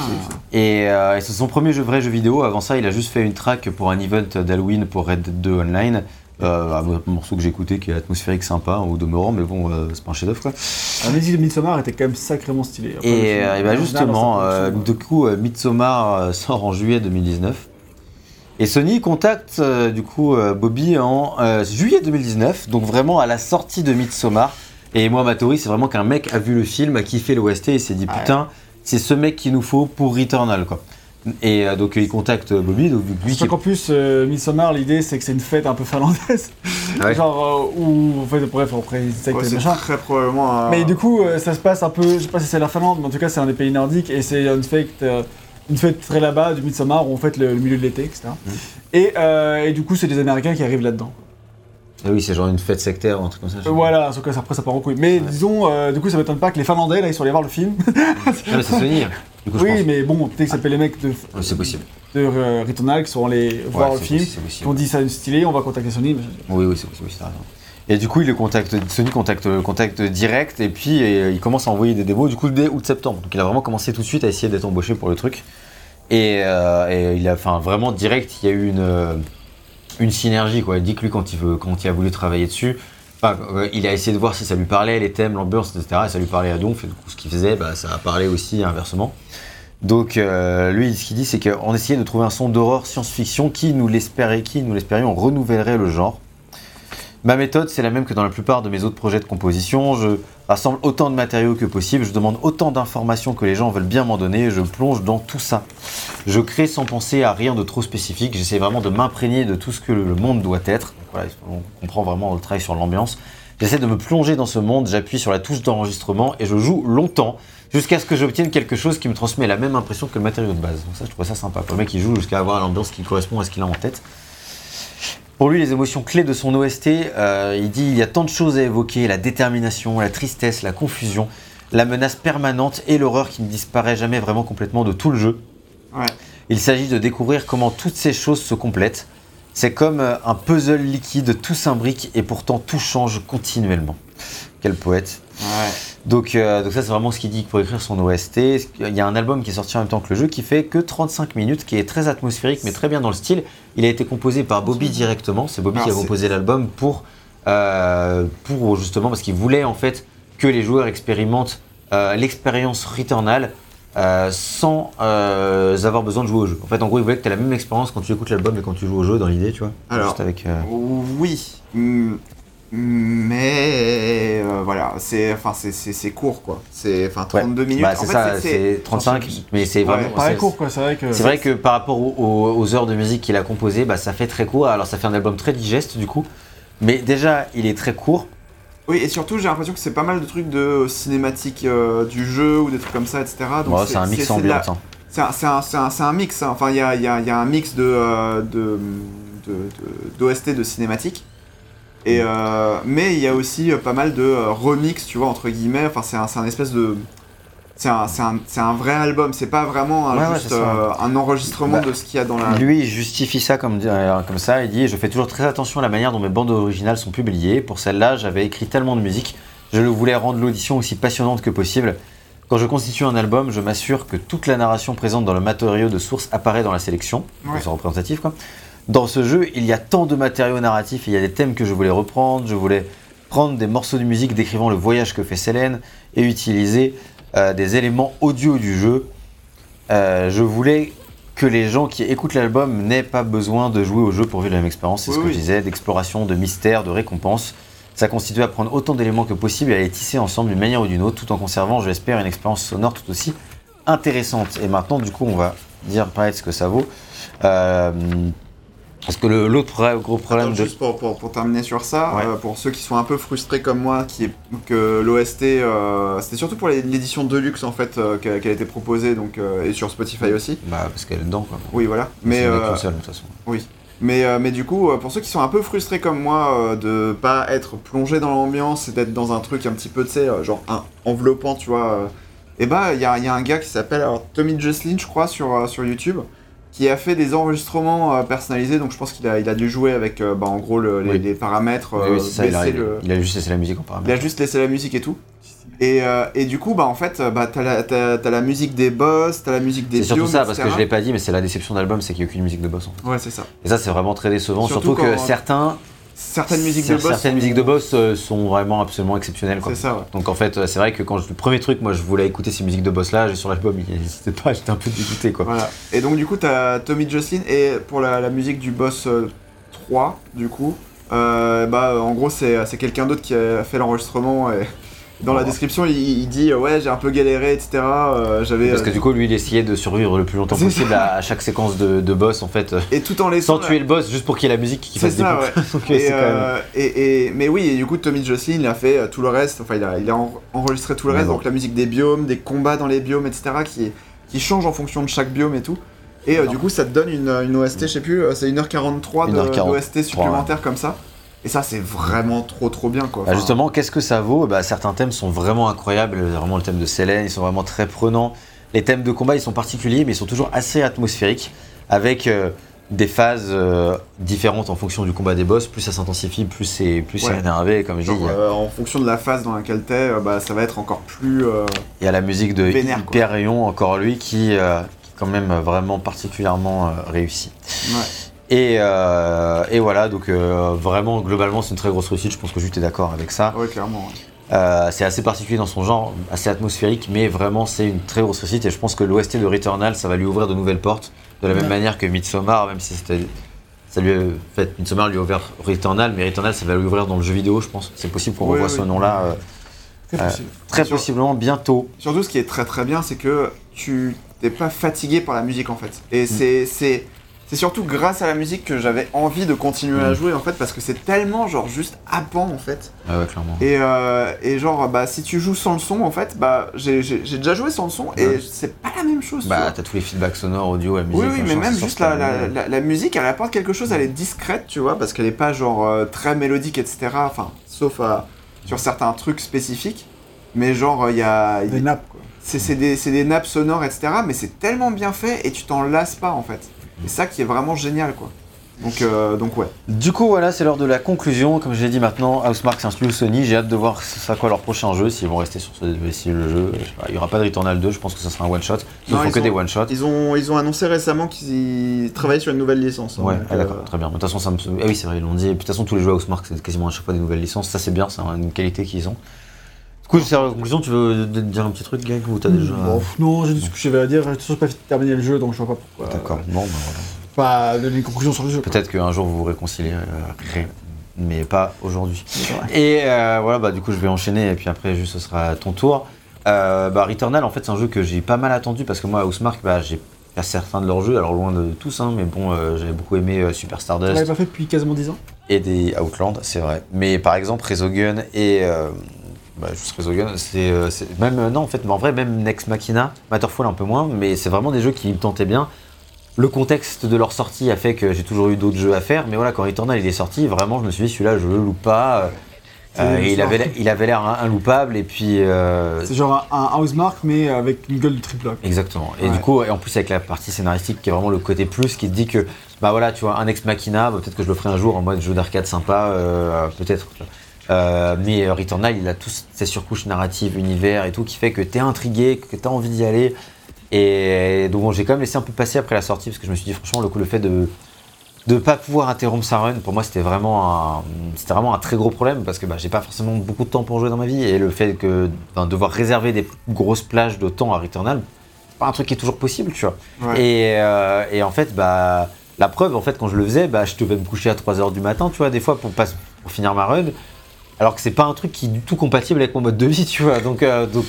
Et, euh, et c'est son premier jeu, vrai jeu vidéo. Avant ça, il a juste fait une track pour un event d'Halloween pour Red Dead 2 Online. Euh, un morceau que j'ai écouté qui est atmosphérique, sympa, au demeurant, mais bon, euh, c'est pas un chef-d'œuvre quoi. La musique de Midsommar était quand même sacrément stylée. Après, le Et, euh, et bah justement, du coup, Midsommar sort en juillet 2019. Et Sony contacte euh, du coup euh, Bobby en euh, juillet 2019, donc vraiment à la sortie de Midsommar. Et moi, ma théorie, c'est vraiment qu'un mec a vu le film, a kiffé l'OST et s'est dit putain, c'est ce mec qu'il nous faut pour Returnal quoi. Et euh, donc il contacte Bobby, donc lui Surtout qui qu'en plus, euh, Midsommar, l'idée c'est que c'est une fête un peu finlandaise. Ah ouais. Genre, euh, où, en fait, bref, après, secte Ouais, et c'est machin. très probablement un. Mais du coup, euh, ça se passe un peu, je sais pas si c'est la Finlande, mais en tout cas, c'est un des pays nordiques et c'est une fête, euh, une fête très là-bas du Midsommar où on fête le, le milieu de l'été, etc. Et, euh, et du coup, c'est des Américains qui arrivent là-dedans. Ah oui, c'est genre une fête sectaire ou un truc comme ça. Euh, voilà, sauf que après, ça part en couille. Mais disons, euh, du coup, ça m'étonne pas que les Finlandais, là, ils sont allés voir le film. Ah, mais c'est Sony. Du coup, je oui, pense. mais bon, peut-être que ça s'appelle les mecs de, Ouais, C'est possible. de euh, Returnal qui sont allés voir Ouais, le c'est film, possible, c'est qui ont dit ça stylé, on va contacter Sony. mais- Oui, oui, c'est possible, raison. Et du coup, il le contacte, Sony contacte, contacte direct et puis euh, il commence à envoyer des démos du coup dès août-septembre. Donc il a vraiment commencé tout de suite à essayer d'être embauché pour le truc. Et, et il a, enfin vraiment direct, il y a eu une, une synergie quoi. Que lui quand il quand il a voulu travailler dessus, euh, il a essayé de voir si ça lui parlait, les thèmes, l'ambiance, etc. Et ça lui parlait à donf. Et ce qu'il faisait, bah, ça a parlé aussi inversement. Donc euh, lui, ce qu'il dit, c'est qu'on essayait de trouver un son d'horreur science-fiction qui nous l'espérait, qui nous l'espérions renouvellerait le genre. Ma méthode, c'est la même que dans la plupart de mes autres projets de composition. Je rassemble autant de matériaux que possible, je demande autant d'informations que les gens veulent bien m'en donner, je plonge dans tout ça. Je crée sans penser à rien de trop spécifique, j'essaie vraiment de m'imprégner de tout ce que le monde doit être. On comprend vraiment le travail sur l'ambiance. J'essaie de me plonger dans ce monde, j'appuie sur la touche d'enregistrement et je joue longtemps jusqu'à ce que j'obtienne quelque chose qui me transmet la même impression que le matériau de base. Ça, je trouve ça sympa. Le mec, il joue jusqu'à avoir l'ambiance qui correspond à ce qu'il a en tête. Pour lui, les émotions clés de son OST, euh, il dit il y a tant de choses à évoquer la détermination, la tristesse, la confusion, la menace permanente et l'horreur qui ne disparaît jamais vraiment complètement de tout le jeu. Ouais. Il s'agit de découvrir comment toutes ces choses se complètent. C'est comme euh, un puzzle liquide, tout s'imbrique et pourtant tout change continuellement. Quel poète. Ouais. Donc, euh, donc ça c'est vraiment ce qu'il dit pour écrire son OST. Il y a un album qui est sorti en même temps que le jeu qui fait que 35 minutes, qui est très atmosphérique mais très bien dans le style. Il a été composé par Bobby directement. C'est Bobby Ah, qui a composé l'album pour, euh, pour justement parce qu'il voulait en fait que les joueurs expérimentent euh, l'expérience Returnal sans avoir besoin de jouer au jeu. En fait, en gros, il voulait que tu aies la même expérience quand tu écoutes l'album et quand tu joues au jeu dans l'idée, tu vois. Alors, Juste avec. Oui, mm, mais euh, voilà, c'est enfin c'est- court quoi. C'est enfin 32 minutes. Bah, c'est ça, c'est 35, mais c'est Ouais, vraiment. C'est- court, quoi, c'est vrai que. C'est vrai que par rapport aux, heures de musique qu'il a composées, bah, ça fait très court. Alors ça fait un album très digeste du coup. Mais déjà, il est très court. Oui, et surtout j'ai l'impression que c'est pas mal de trucs de cinématique euh, du jeu ou des trucs comme ça, etc. Donc Ouais, c'est un mix de la- hein. C'est un, c'est un- c'est un- mix, hein. enfin il y a, il y a- il y a un mix de, euh, de, de- de- d'OST de cinématique. Et, euh, mais il y a aussi euh, pas mal de euh, remix, tu vois, entre guillemets. Enfin, c'est un, espèce de. C'est un, vrai album, c'est pas vraiment un, Ouais, juste euh, un enregistrement Bah, de ce qu'il y a dans la. Lui, il justifie ça comme, euh, comme ça. Il dit Je fais toujours très attention à la manière dont mes bandes originales sont publiées. Pour celle-là, j'avais écrit tellement de musique. Je voulais rendre l'audition aussi passionnante que possible. Quand je constitue un album, je m'assure que toute la narration présente dans le matériau de source apparaît dans la sélection. Ouais. C'est représentatif, quoi. Dans ce jeu, il y a tant de matériaux narratifs, il y a des thèmes que je voulais reprendre, je voulais prendre des morceaux de musique décrivant le voyage que fait Selene et utiliser euh, des éléments audio du jeu. Euh, je voulais que les gens qui écoutent l'album n'aient pas besoin de jouer au jeu pour vivre la même expérience, c'est Oui, ce que oui. je disais, d'exploration, de mystère, de récompense. Ça constitue à prendre autant d'éléments que possible et à les tisser ensemble d'une manière ou d'une autre, tout en conservant, je l'espère, une expérience sonore tout aussi intéressante. Et maintenant, du coup, on va dire pareil ce que ça vaut. Euh, parce que l'autre gros problème Attends, de... Juste pour, pour, pour terminer sur ça, Ouais. euh, pour ceux qui sont un peu frustrés comme moi, qui est, que l'OST, euh, c'était surtout pour l'édition Deluxe en fait, euh, qu'elle été proposée, donc, euh, et sur Spotify aussi. Bah, parce qu'elle est dedans, quoi. Oui, voilà. Mais, C'est de toute façon. Mais, euh, mais du coup, pour ceux qui sont un peu frustrés comme moi euh, de pas être plongé dans l'ambiance et d'être dans un truc un petit peu, tu sais, genre un, enveloppant, tu vois, euh, et bah, il y a, il y a un gars qui s'appelle alors, Tommy Jocelyn, je crois, sur, sur YouTube, qui a fait des enregistrements euh, personnalisés, donc je pense qu'il a, il a dû jouer avec, euh, bah, en gros, le- les, Oui. les paramètres, Oui, euh, oui, c'est ça, il a, baisser le... il a juste laissé la musique en Il paramètre. a juste laissé la musique et tout. Et, et du coup, bah, en fait, bah, t'as la, t'as- t'as la musique des boss, t'as la musique des C'est surtout biomes, ça, parce que je l'ai pas dit, mais c'est la déception d'album, c'est qu'il n'y a aucune musique de boss en fait. Ouais, c'est ça. Et ça, c'est vraiment très décevant. Surtout Surtout, que certains certaines musiques de boss. Certaines musiques de boss euh, sont vraiment absolument exceptionnelles. C'est ça, ouais. Donc en fait, euh, c'est vrai que quand je- le premier truc, moi je voulais écouter ces musiques de boss là, j'ai sur l'album, il n'existait pas, j'étais un peu dégoûté quoi. Voilà. Et donc du coup t'as Tommy Jocelyn et pour la, la musique du boss euh, 3 du coup, euh, bah en gros c'est c'est quelqu'un d'autre qui a fait l'enregistrement et dans la description il, il dit euh, ouais j'ai un peu galéré etc. euh, J'avais Parce que euh, du coup, lui, il essayait de survivre le plus longtemps possible à, à chaque séquence de, de boss en fait, et tout en laissant sans tuer le boss, juste pour qu'il y ait la musique qui fasse des ça, ouais. Donc, Et, c'est quand même- et- et- mais oui, et du coup, Tommy Jocelyn, il a fait tout le reste, enfin, il a, il a en- enregistré tout le reste, donc la musique des biomes, des combats dans les biomes, etc., qui, qui change en fonction de chaque biome et tout. Et euh, du coup, ça te donne une, une OST, je sais plus, c'est 1h43 de- 1h43, d'OST supplémentaire comme ça. Et ça, c'est vraiment trop trop bien, quoi. Bah, justement, qu'est-ce que ça vaut? Bah, Certains thèmes sont vraiment incroyables, vraiment le thème de Selene, ils sont vraiment très prenants. Les thèmes de combat, ils sont particuliers, mais ils sont toujours assez atmosphériques, avec euh, des phases euh, différentes en fonction du combat des boss. Plus ça s'intensifie, plus c'est plus Ouais. énervé, comme je dis. euh, en fonction de la phase dans laquelle t'es, bah, ça va être encore plus. Il y a la musique de Vénère. Hyperion, encore lui, qui, qui est quand même vraiment particulièrement euh, réussi. ouais. Et, euh, et voilà, donc euh, vraiment, globalement, c'est une très grosse réussite. Je pense que Jut est d'accord avec ça. ouais, clairement. ouais. Euh, c'est assez particulier dans son genre, assez atmosphérique, mais vraiment, c'est une très grosse réussite. Et je pense que l'OST de Returnal, ça va lui ouvrir de nouvelles portes, de la même Ouais. manière que Midsommar, même si c'était. Ça lui a fait, Midsommar lui a ouvert Returnal, mais Returnal, ça va lui ouvrir dans le jeu vidéo, je pense. C'est possible qu'on Oui, revoie oui. ce nom-là euh, Très Euh, possible. très Sur- possiblement bientôt. Surtout, ce qui est très très bien, c'est que tu t'es pas fatigué par la musique en fait. Mm. Et c'est c'est c'est surtout grâce à la musique que j'avais envie de continuer à Mm. jouer en fait, parce que c'est tellement genre juste happant en fait. Ah ouais, clairement. Et, euh, et genre bah si tu joues sans le son en fait, bah j'ai déjà joué sans le son et Ouais. c'est pas la même chose. Bah, t'as tous les feedbacks sonores, audio, la musique. oui, oui, mais même juste la, la, la- la musique, elle apporte quelque chose, elle est discrète, tu vois, parce qu'elle est pas genre euh, très mélodique, etc. Enfin, sauf euh, sur certains trucs spécifiques. Mais genre, il y a. Des nappes, quoi. C'est c'est des, c'est des nappes sonores, etc. Mais c'est tellement bien fait et tu t'en lasses pas en fait. C'est ça qui est vraiment génial quoi. Donc, euh, donc ouais. Du coup, voilà, c'est l'heure de la conclusion. Comme je l'ai dit maintenant, un studio Sony. J'ai hâte de voir sera quoi leur prochain jeu, s'ils vont rester sur ce, si le jeu. je sais pas, il n'y aura pas de Returnal 2, je pense que ça sera un one shot. Ils ne font que ont- des one shots. Ils ont, ils ont annoncé récemment qu'ils travaillaient sur une nouvelle licence. hein, Ouais, ah, d'accord, euh, très bien. De toute façon, ça me. Ah oui, c'est vrai, ils l'ont dit. Et puis, de toute façon, tous les jeux Housemarque, c'est quasiment à chaque fois des nouvelles licences. Ça, c'est bien, c'est une qualité qu'ils ont. Coup, c'est la conclusion, tu veux dire un petit truc, Gag, ou t'as déjà. Bon, pff, non, j'ai dit ce que j'avais à dire. J'ai toujours pas terminé le jeu, donc je vois pas pourquoi. D'accord, non, bah voilà. Pas donner une conclusion sur le jeu. Peut-être qu'un jour vous vous réconcilierez, euh, mais pas aujourd'hui. Et euh, voilà, bah, du coup, je vais enchaîner et puis après, juste, ce sera ton tour. Euh, bah, Returnal, en fait, c'est un jeu que j'ai pas mal attendu parce que moi, Housemarque, bah, j'ai pas certains de leurs jeux, alors loin de tous, hein, mais bon, euh, j'avais beaucoup aimé euh, Super Tu l'avais Stardust pas fait depuis quasiment 10 ans? Et des Outland, c'est vrai. Mais par exemple, Resogun et. euh, bah, juste Resogun, euh, c'est- même. euh, non, en fait, en vrai, même Next Machina, Matterfall un peu moins, mais c'est vraiment des jeux qui me tentaient bien. Le contexte de leur sortie a fait que j'ai toujours eu d'autres jeux à faire, mais voilà, quand Returnal il est sorti, vraiment, je me suis dit, celui-là, je le loupe pas. Euh, et il avait, l'air- il avait l'air inloupable, et puis. euh, C'est genre un, un Housemark, mais avec une gueule de triple lock. Exactement. Et Ouais. du coup, et en plus avec la partie scénaristique qui est vraiment le côté plus, qui te dit que, bah voilà, tu vois, un ex machina, bah, peut-être que je le ferai un jour en mode jeu d'arcade sympa, euh, peut-être. Euh, mais euh, Returnal, il a toutes ces surcouches narratives, univers et tout, qui fait que t'es intrigué, que t'as envie d'y aller. Et donc bon, j'ai quand même laissé un peu passer après la sortie parce que je me suis dit franchement le coup le fait de de pas pouvoir interrompre sa run pour moi c'était vraiment un c'était vraiment un très gros problème parce que bah, j'ai pas forcément beaucoup de temps pour jouer dans ma vie et le fait que ben, devoir réserver des grosses plages de temps à Returnal c'est pas un truc qui est toujours possible tu vois Ouais. et, euh, et en fait bah la preuve en fait quand je le faisais bah je devais me coucher à 3h du matin tu vois des fois pour pas pour finir ma run alors que c'est pas un truc qui est du tout compatible avec mon mode de vie tu vois donc euh, donc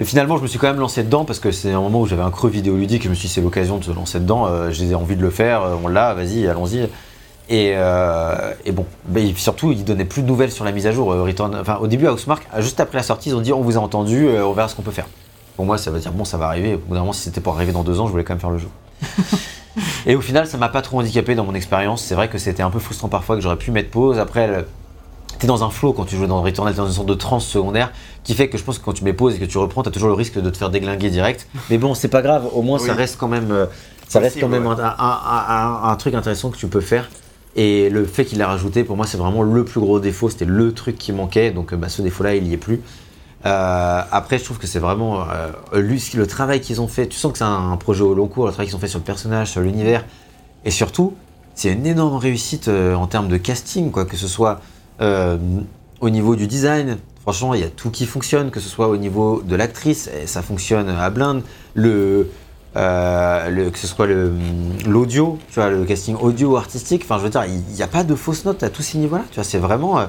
et finalement, je me suis quand même lancé dedans parce que c'est un moment où j'avais un creux vidéoludique et je me suis dit c'est l'occasion de se lancer dedans. Euh, j'ai envie de le faire, euh, on l'a, vas-y, allons-y. Et, euh, et bon, mais surtout, ils donnaient plus de nouvelles sur la mise à jour. Euh, Return, enfin, au début, Housemark, juste après la sortie, ils ont dit on vous a entendu, on verra ce qu'on peut faire. Pour moi, ça veut dire bon, ça va arriver. Au bout d'un moment, si c'était pour arriver dans deux ans, je voulais quand même faire le jeu. et au final, ça m'a pas trop handicapé dans mon expérience. C'est vrai que c'était un peu frustrant parfois que j'aurais pu mettre pause. Après, le- t'es dans un flow quand tu joues dans Returnal, t'es dans une sorte de transe secondaire qui fait que je pense que quand tu mets pause et que tu reprends, t'as toujours le risque de te faire déglinguer direct. Mais bon, c'est pas grave, au moins ça reste quand même, euh, ça reste quand même un, un- un- un- un truc intéressant que tu peux faire. Et le fait qu'il l'a rajouté, pour moi, c'est vraiment le plus gros défaut. C'était le truc qui manquait. Donc, euh, bah, ce défaut-là, il y est plus. Euh, après, je trouve que c'est vraiment euh, lui, le travail qu'ils ont fait. Tu sens que c'est un, un projet au long cours, le travail qu'ils ont fait sur le personnage, sur l'univers, et surtout c'est une énorme réussite euh, en termes de casting, quoi, que ce soit euh, au niveau du design. Franchement, il y a tout qui fonctionne, que ce soit au niveau de l'actrice, ça fonctionne à blinde. Le, euh, que ce soit l'audio, tu vois, le casting audio artistique. Enfin, je veux dire, il n'y a pas de fausses notes à tous ces niveaux-là. Tu vois, c'est vraiment, euh,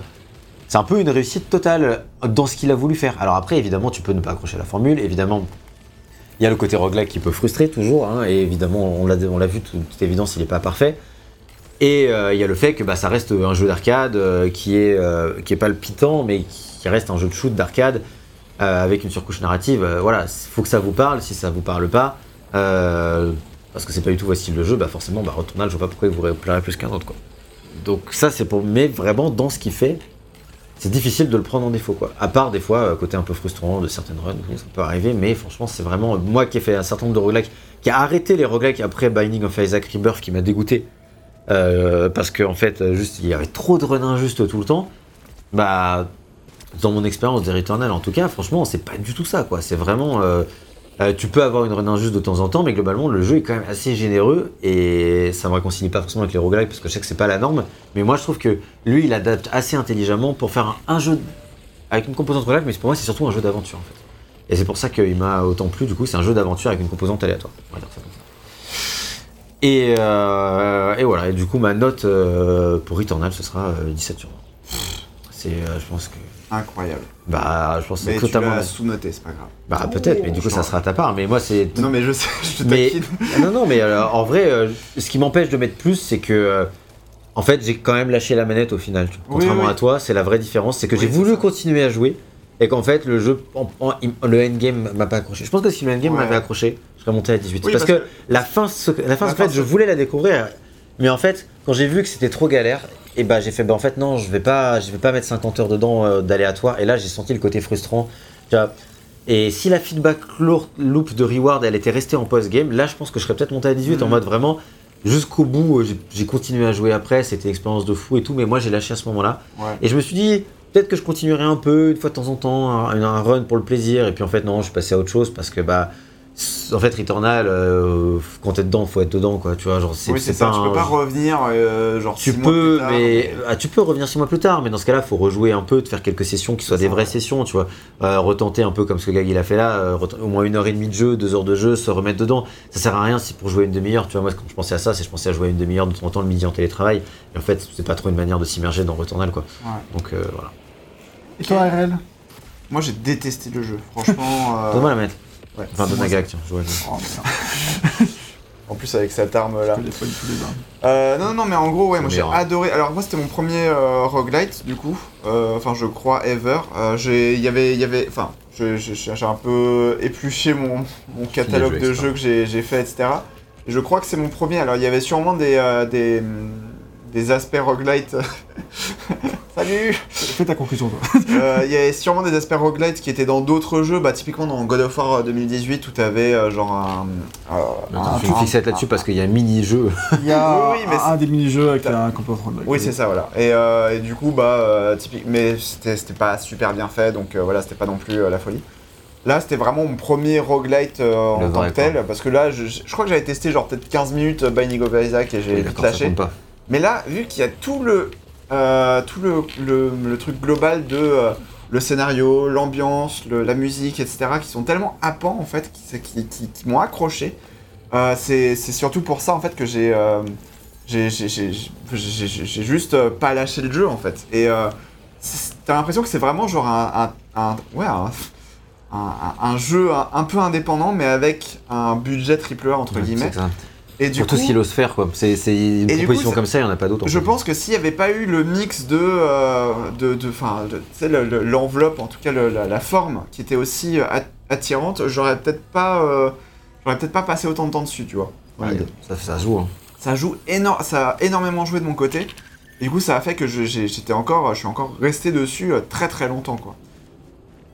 c'est un peu une réussite totale dans ce qu'il a voulu faire. Alors après, évidemment, tu peux ne pas accrocher à la formule. Évidemment, il y a le côté roguelike qui peut frustrer toujours. hein, et évidemment, on l'a, vu, tout- toute évidence, il n'est pas parfait. Et euh, il y a le fait que bah, ça reste un jeu d'arcade euh, qui est euh, qui est palpitant, mais qui reste un jeu de shoot d'arcade euh, avec une surcouche narrative. Voilà, il faut que ça vous parle. Si ça vous parle pas, parce que c'est pas du tout votre de jeu, bah forcément, bah, Returnal, je vois pas pourquoi il vous plairait plus qu'un autre. Quoi. Donc ça, c'est pour. Mais vraiment, dans ce qu'il fait, c'est difficile de le prendre en défaut. Quoi. À part des fois, côté un peu frustrant de certaines runs, ça peut arriver, mais franchement, c'est vraiment. Moi qui ai fait un certain nombre de roguelikes, qui a arrêté les roguelikes après Binding of Isaac Rebirth, qui m'a dégoûté. Euh, parce qu'en en fait, juste, il y avait trop de runs injustes tout le temps. Bah, dans mon expérience des Returnal, en tout cas, franchement, c'est pas du tout ça, quoi. C'est vraiment. euh, euh, tu peux avoir une run injuste de temps en temps, mais globalement, le jeu est quand même assez généreux et ça me réconcilie pas forcément avec les roguelikes parce que je sais que c'est pas la norme. Mais moi, je trouve que lui, il adapte assez intelligemment pour faire un, un jeu avec une composante roguelike, mais pour moi, c'est surtout un jeu d'aventure en fait. Et c'est pour ça qu'il m'a autant plu, du coup, c'est un jeu d'aventure avec une composante aléatoire. On va dire ça comme ça. Et, euh, et voilà, et du coup, ma note euh, pour Returnal, ce sera euh, 17 sur 20. C'est, euh, je pense que. Incroyable. Bah, je pense que c'est totalement. sous-noté, c'est pas grave. Bah, peut-être, mais du coup, ça sera à ta part. Mais moi, c'est. Non, mais je sais, je te Mais taquine. Ah non, non, mais en vrai, euh, ce qui m'empêche de mettre plus, c'est que. euh, en fait, j'ai quand même lâché la manette au final. Oui, Contrairement oui. à toi, c'est la vraie différence. C'est que Oui, j'ai voulu ça. continuer à jouer et qu'en fait, le jeu, en- en- le endgame m'a pas accroché. Je pense que si le endgame Ouais. m'avait accroché, je serais monté à 18. Oui, parce, parce que, la fin, la fin secrète, fin je voulais la découvrir. Mais en fait, quand j'ai vu que c'était trop galère, et bah j'ai fait, bah en fait, non, je vais pas, je vais pas mettre 50 heures dedans euh, d'aléatoire. Et là, j'ai senti le côté frustrant. Et si la feedback loop de reward elle était restée en post-game, là je pense que je serais peut-être monté à 18 en Mhm. mode vraiment jusqu'au bout. euh, j'ai- J'ai continué à jouer après, c'était une expérience de fou et tout, mais moi j'ai lâché à ce moment-là. Ouais. Et je me suis dit, peut-être que je continuerai un peu, une fois de temps en temps, un, un run pour le plaisir. Et puis en fait, non, je suis passé à autre chose parce que bah. En fait, Returnal, euh, quand t'es dedans, faut être dedans, quoi. Tu vois, genre, c'est Oui, c'est ça, pas tu un- peux pas revenir euh, genre tu six mois peux, plus tard, mais ah, tu peux revenir six mois plus tard, mais dans ce cas-là, faut rejouer un peu, de faire quelques sessions qui soient des vraies sessions, tu vois, Euh, retenter un peu comme ce que Gag il a fait là, euh, au moins une heure et demie de jeu, deux heures de jeu, se remettre dedans. Ça sert à rien si pour jouer une demi-heure, tu vois. Moi, quand je pensais à ça, c'est je pensais à jouer une demi-heure de temps en temps le midi en télétravail, et en fait, c'est pas trop une manière de s'immerger dans Returnal, quoi. Ouais. Donc euh, voilà. Et toi, RL Moi j'ai détesté le jeu, franchement. euh, Donne-moi la mettre. ouais, Enfin, donne Gag, tiens. je vois. Oh, merde, En plus avec cette arme là. je connais pas du tout les armes. Euh, non, non, mais en gros, ouais, moi j'ai Meilleur. adoré. Alors, moi c'était mon premier euh, roguelite, du coup. Euh, Enfin, je crois, ever. Euh, j'ai- Il y avait. il y avait Enfin, j'ai un peu épluché mon, mon catalogue de jeux que j'ai j'ai fait, etc. Et je crois que c'est mon premier. Alors, il y avait sûrement des. euh, des des aspects roguelite. Salut Fais ta conclusion, toi. Euh, Il y avait sûrement des aspects roguelite qui étaient dans d'autres jeux, bah typiquement dans God of War euh, 2018 où t'avais euh, genre un. euh, Attends, un- je suis fixé là-dessus parce qu'il y a un mini-jeu. Il y a Oui, oui, mais un, des mini-jeux avec un composant roguelike. Oui, c'est ça, voilà. Et, euh, et du coup, bah, euh, typique, mais c'était c'était pas super bien fait, donc euh, voilà, c'était pas non plus euh, la folie. Là, c'était vraiment mon premier roguelite euh, en tant que tel, parce que là, je, je crois que j'avais testé genre peut-être 15 minutes euh, Binding of Isaac et j'ai Oui, vite ça lâché. compte pas. Mais là, vu qu'il y a tout le, euh, tout le, le, le truc global de euh, le scénario, l'ambiance, la musique, etc., qui sont tellement happants en fait, qui, qui, qui- qui m'ont accroché. euh, c'est surtout pour ça en fait que j'ai euh, j'ai juste pas lâché le jeu en fait. Et t'as l'impression que c'est vraiment genre un, un, un- ouais, un, un- un- un jeu un, un peu indépendant, mais avec un budget triple A entre Ouais, guillemets. Et du Pour tout ce qu'il ose faire, quoi. C'est une Et proposition coup, comme ça, il n'y en a pas d'autres. en je fait. pense que s'il n'y avait pas eu le mix de, euh, de, de, le- le- l'enveloppe, en tout cas le- la, la forme, qui était aussi euh, at- attirante, j'aurais peut-être pas, euh, j'aurais peut-être pas passé autant de temps dessus, tu vois. Ouais, ça, joue. hein. Ça joue énorme, ça a énormément joué de mon côté. Et du coup, ça a fait que j'étais encore, je suis encore resté dessus très très longtemps, quoi.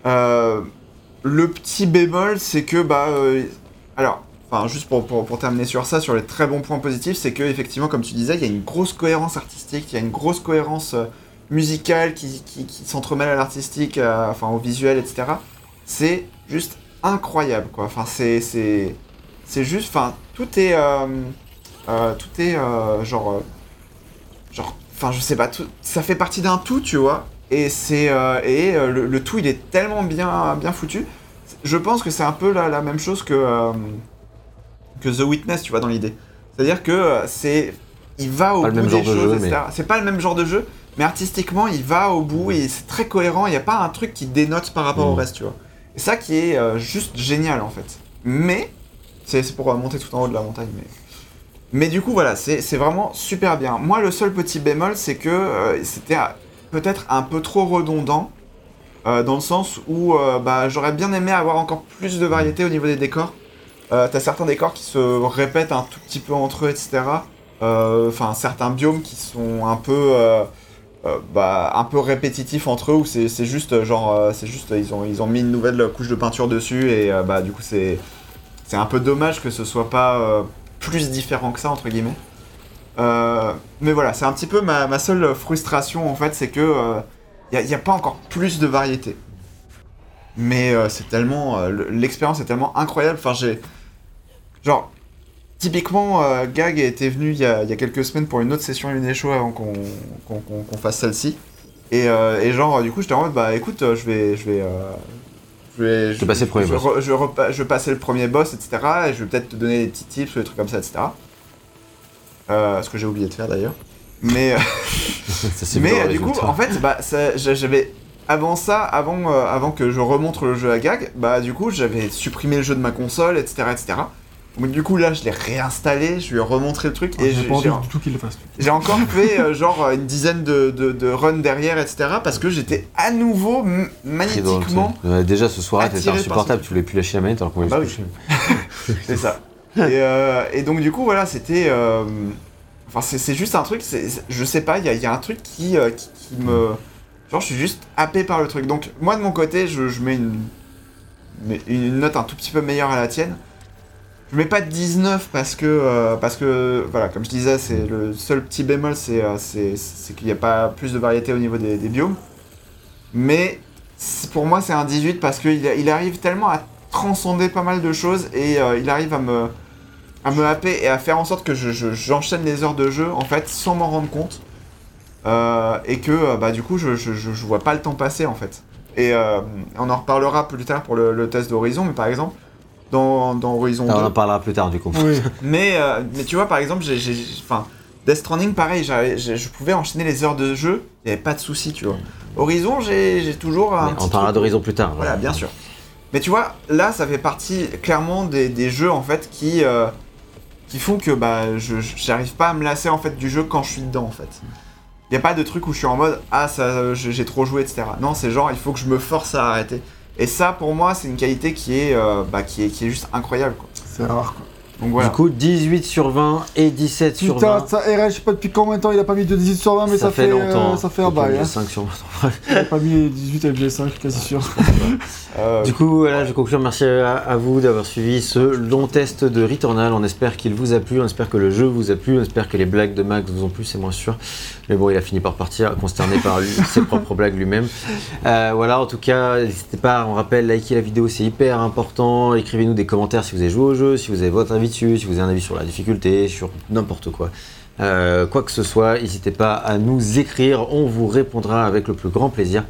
Euh, le petit bémol, c'est que bah, alors, enfin, juste pour, pour, terminer sur ça, sur les très bons points positifs, c'est que effectivement, comme tu disais, il y a une grosse cohérence artistique, il y a une grosse cohérence euh, musicale qui, qui, s'entremêle à l'artistique, à- enfin au visuel, etc. C'est juste incroyable, quoi. Enfin, c'est c'est c'est juste, enfin, tout est euh, euh, tout est euh, genre euh, genre, enfin, je sais pas, tout, ça fait partie d'un tout, tu vois. Et c'est euh, et euh, le, tout, il est tellement bien, bien foutu. Je pense que c'est un peu la, même chose que euh, que The Witness, tu vois, dans l'idée. C'est-à-dire que euh, c'est, il va au Pas bout des de choses, jeu, etc. C'est pas le même genre de jeu, mais artistiquement, il va au bout et c'est très cohérent. Il n'y a pas un truc qui dénote par rapport au Mhm. reste, tu vois. Et ça qui est euh, juste génial en fait. Mais c'est pour euh, monter tout en haut de la montagne, mais. Mais du coup, voilà, c'est vraiment super bien. Moi, le seul petit bémol, c'est que euh, c'était peut-être un peu trop redondant, euh, dans le sens où euh, bah, j'aurais bien aimé avoir encore plus de variété au niveau des décors. Euh, T'as certains décors qui se répètent un tout petit peu entre eux, etc. Euh, Enfin, certains biomes qui sont un peu, euh, bah, un peu répétitifs entre eux, où c'est juste genre, c'est juste, ils ont, ils ont mis une nouvelle couche de peinture dessus et bah du coup c'est, c'est un peu dommage que ce soit pas plus différent que ça entre guillemets. Mais voilà, c'est un petit peu ma, ma seule frustration en fait, c'est que il n'y a, pas encore plus de variété. Mais c'est tellement, le- l'expérience est tellement incroyable. Enfin, j'ai, genre, typiquement, euh, Gag était venu il y, a, il y a quelques semaines pour une autre session Uneshow avant qu'on qu'on- qu'on- qu'on fasse celle-ci. Et, euh, et genre, du coup, j'étais en mode, bah écoute, euh, je vais, je vais, je vais, vais passer le premier je, boss. je, repa- je vais passer le premier boss, etc. Et je vais peut-être te donner des petits tips ou des trucs comme ça, etc. Euh, ce que j'ai oublié de faire d'ailleurs. Mais, Ça, c'est mais du coup, en fait, bah, j'avais avant ça, avant, euh, avant que je remontre le jeu à Gag, bah du coup, j'avais supprimé le jeu de ma console, etc., etc. Donc du coup, là, je l'ai réinstallé, je lui ai remontré le truc et J'ai pas envie du tout qu'il le fasse. j'ai encore fait euh, genre une dizaine de, de, de runs derrière, etc. Parce que j'étais à nouveau magnétiquement déjà ce soir, t'étais insupportable, tu voulais plus lâcher la manette alors qu'on voulait Ah bah se oui. coucher. C'est ça. et, euh, et donc du coup voilà c'était euh, enfin c'est c'est juste un truc je sais pas il y a, il y a un truc qui, euh, qui qui me genre je suis juste happé par le truc donc moi de mon côté je, je mets une une note un tout petit peu meilleure à la tienne je mets pas 19 parce que euh, parce que voilà comme je disais c'est le seul petit bémol c'est euh, qu'il n'y a pas plus de variété au niveau des, des biomes. Mais pour moi c'est un 18 parce qu'il il arrive tellement à transcender pas mal de choses et euh, il arrive à me à me happer et à faire en sorte que je- je- j'enchaîne les heures de jeu en fait sans m'en rendre compte. Et que bah du coup je, je, vois pas le temps passer en fait. Et on en reparlera plus tard pour le test d'Horizon mais par exemple dans, dans Horizon Ah, on 2 en parlera plus tard du coup. Oui. mais, euh, mais tu vois, par exemple, j'ai, j'ai- j'ai- enfin, Death Stranding, pareil, je pouvais enchaîner les heures de jeu, il n'y avait pas de souci, tu vois. Horizon, j'ai, j'ai toujours un on parlera d'Horizon plus tard. Voilà, bien sûr. Mais tu vois, là, ça fait partie clairement des, des jeux, en fait, qui, euh, qui font que bah, je, j'arrive pas à me lasser, en fait, du jeu quand je suis dedans, en fait. Il n'y a pas de truc où je suis en mode « Ah, ça, j'ai j'ai trop joué, etc. » Non, c'est genre, il faut que je me force à arrêter. Et ça, pour moi, c'est une qualité qui est, euh, bah, qui est, juste incroyable. C'est rare quoi. Donc voilà. Du coup, 18 sur 20 et 17 sur 20. Putain, ça, RL, je sais pas depuis combien de temps il a pas mis de 18 sur 20, mais ça, fait, longtemps. euh, ça fait un bail. Hein. 5 sur 20. Il a pas mis 18 avec 5 quasi sûr. Euh, Du coup, voilà, je conclure. Merci à, à vous d'avoir suivi ce long test de Returnal. On espère qu'il vous a plu, on espère que le jeu vous a plu, on espère que les blagues de Max vous ont plu, c'est moins sûr. Mais bon, il a fini par partir consterné par lui, ses propres blagues lui-même. Euh, voilà, en tout cas, n'hésitez pas, on rappelle, liker la vidéo, c'est hyper important. Écrivez-nous des commentaires si vous avez joué au jeu, si vous avez votre avis dessus, si vous avez un avis sur la difficulté, sur n'importe quoi. Euh, quoi que ce soit, n'hésitez pas à nous écrire, on vous répondra avec le plus grand plaisir.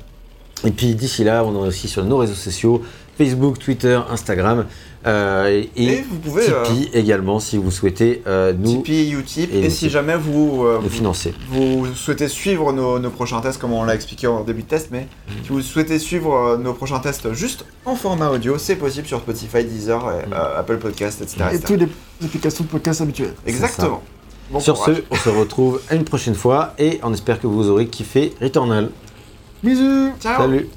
Et puis d'ici là, on est aussi sur nos réseaux sociaux, Facebook, Twitter, Instagram, euh, et, Et vous pouvez, euh, Tipeee également si vous souhaitez euh, nous, Tipeee, Utip, et et, si jamais vous, euh, nous financer. vous souhaitez suivre nos, nos prochains tests, comme on l'a expliqué en début de test, mais si vous souhaitez suivre euh, nos prochains tests juste en format audio, c'est possible sur Spotify, Deezer, et, euh, Apple Podcast, etc. Et toutes les applications de podcast habituelles. Exactement. Bon Sur courage. ce, on se retrouve une prochaine fois et on espère que vous aurez kiffé Returnal. Bisous Ciao Salut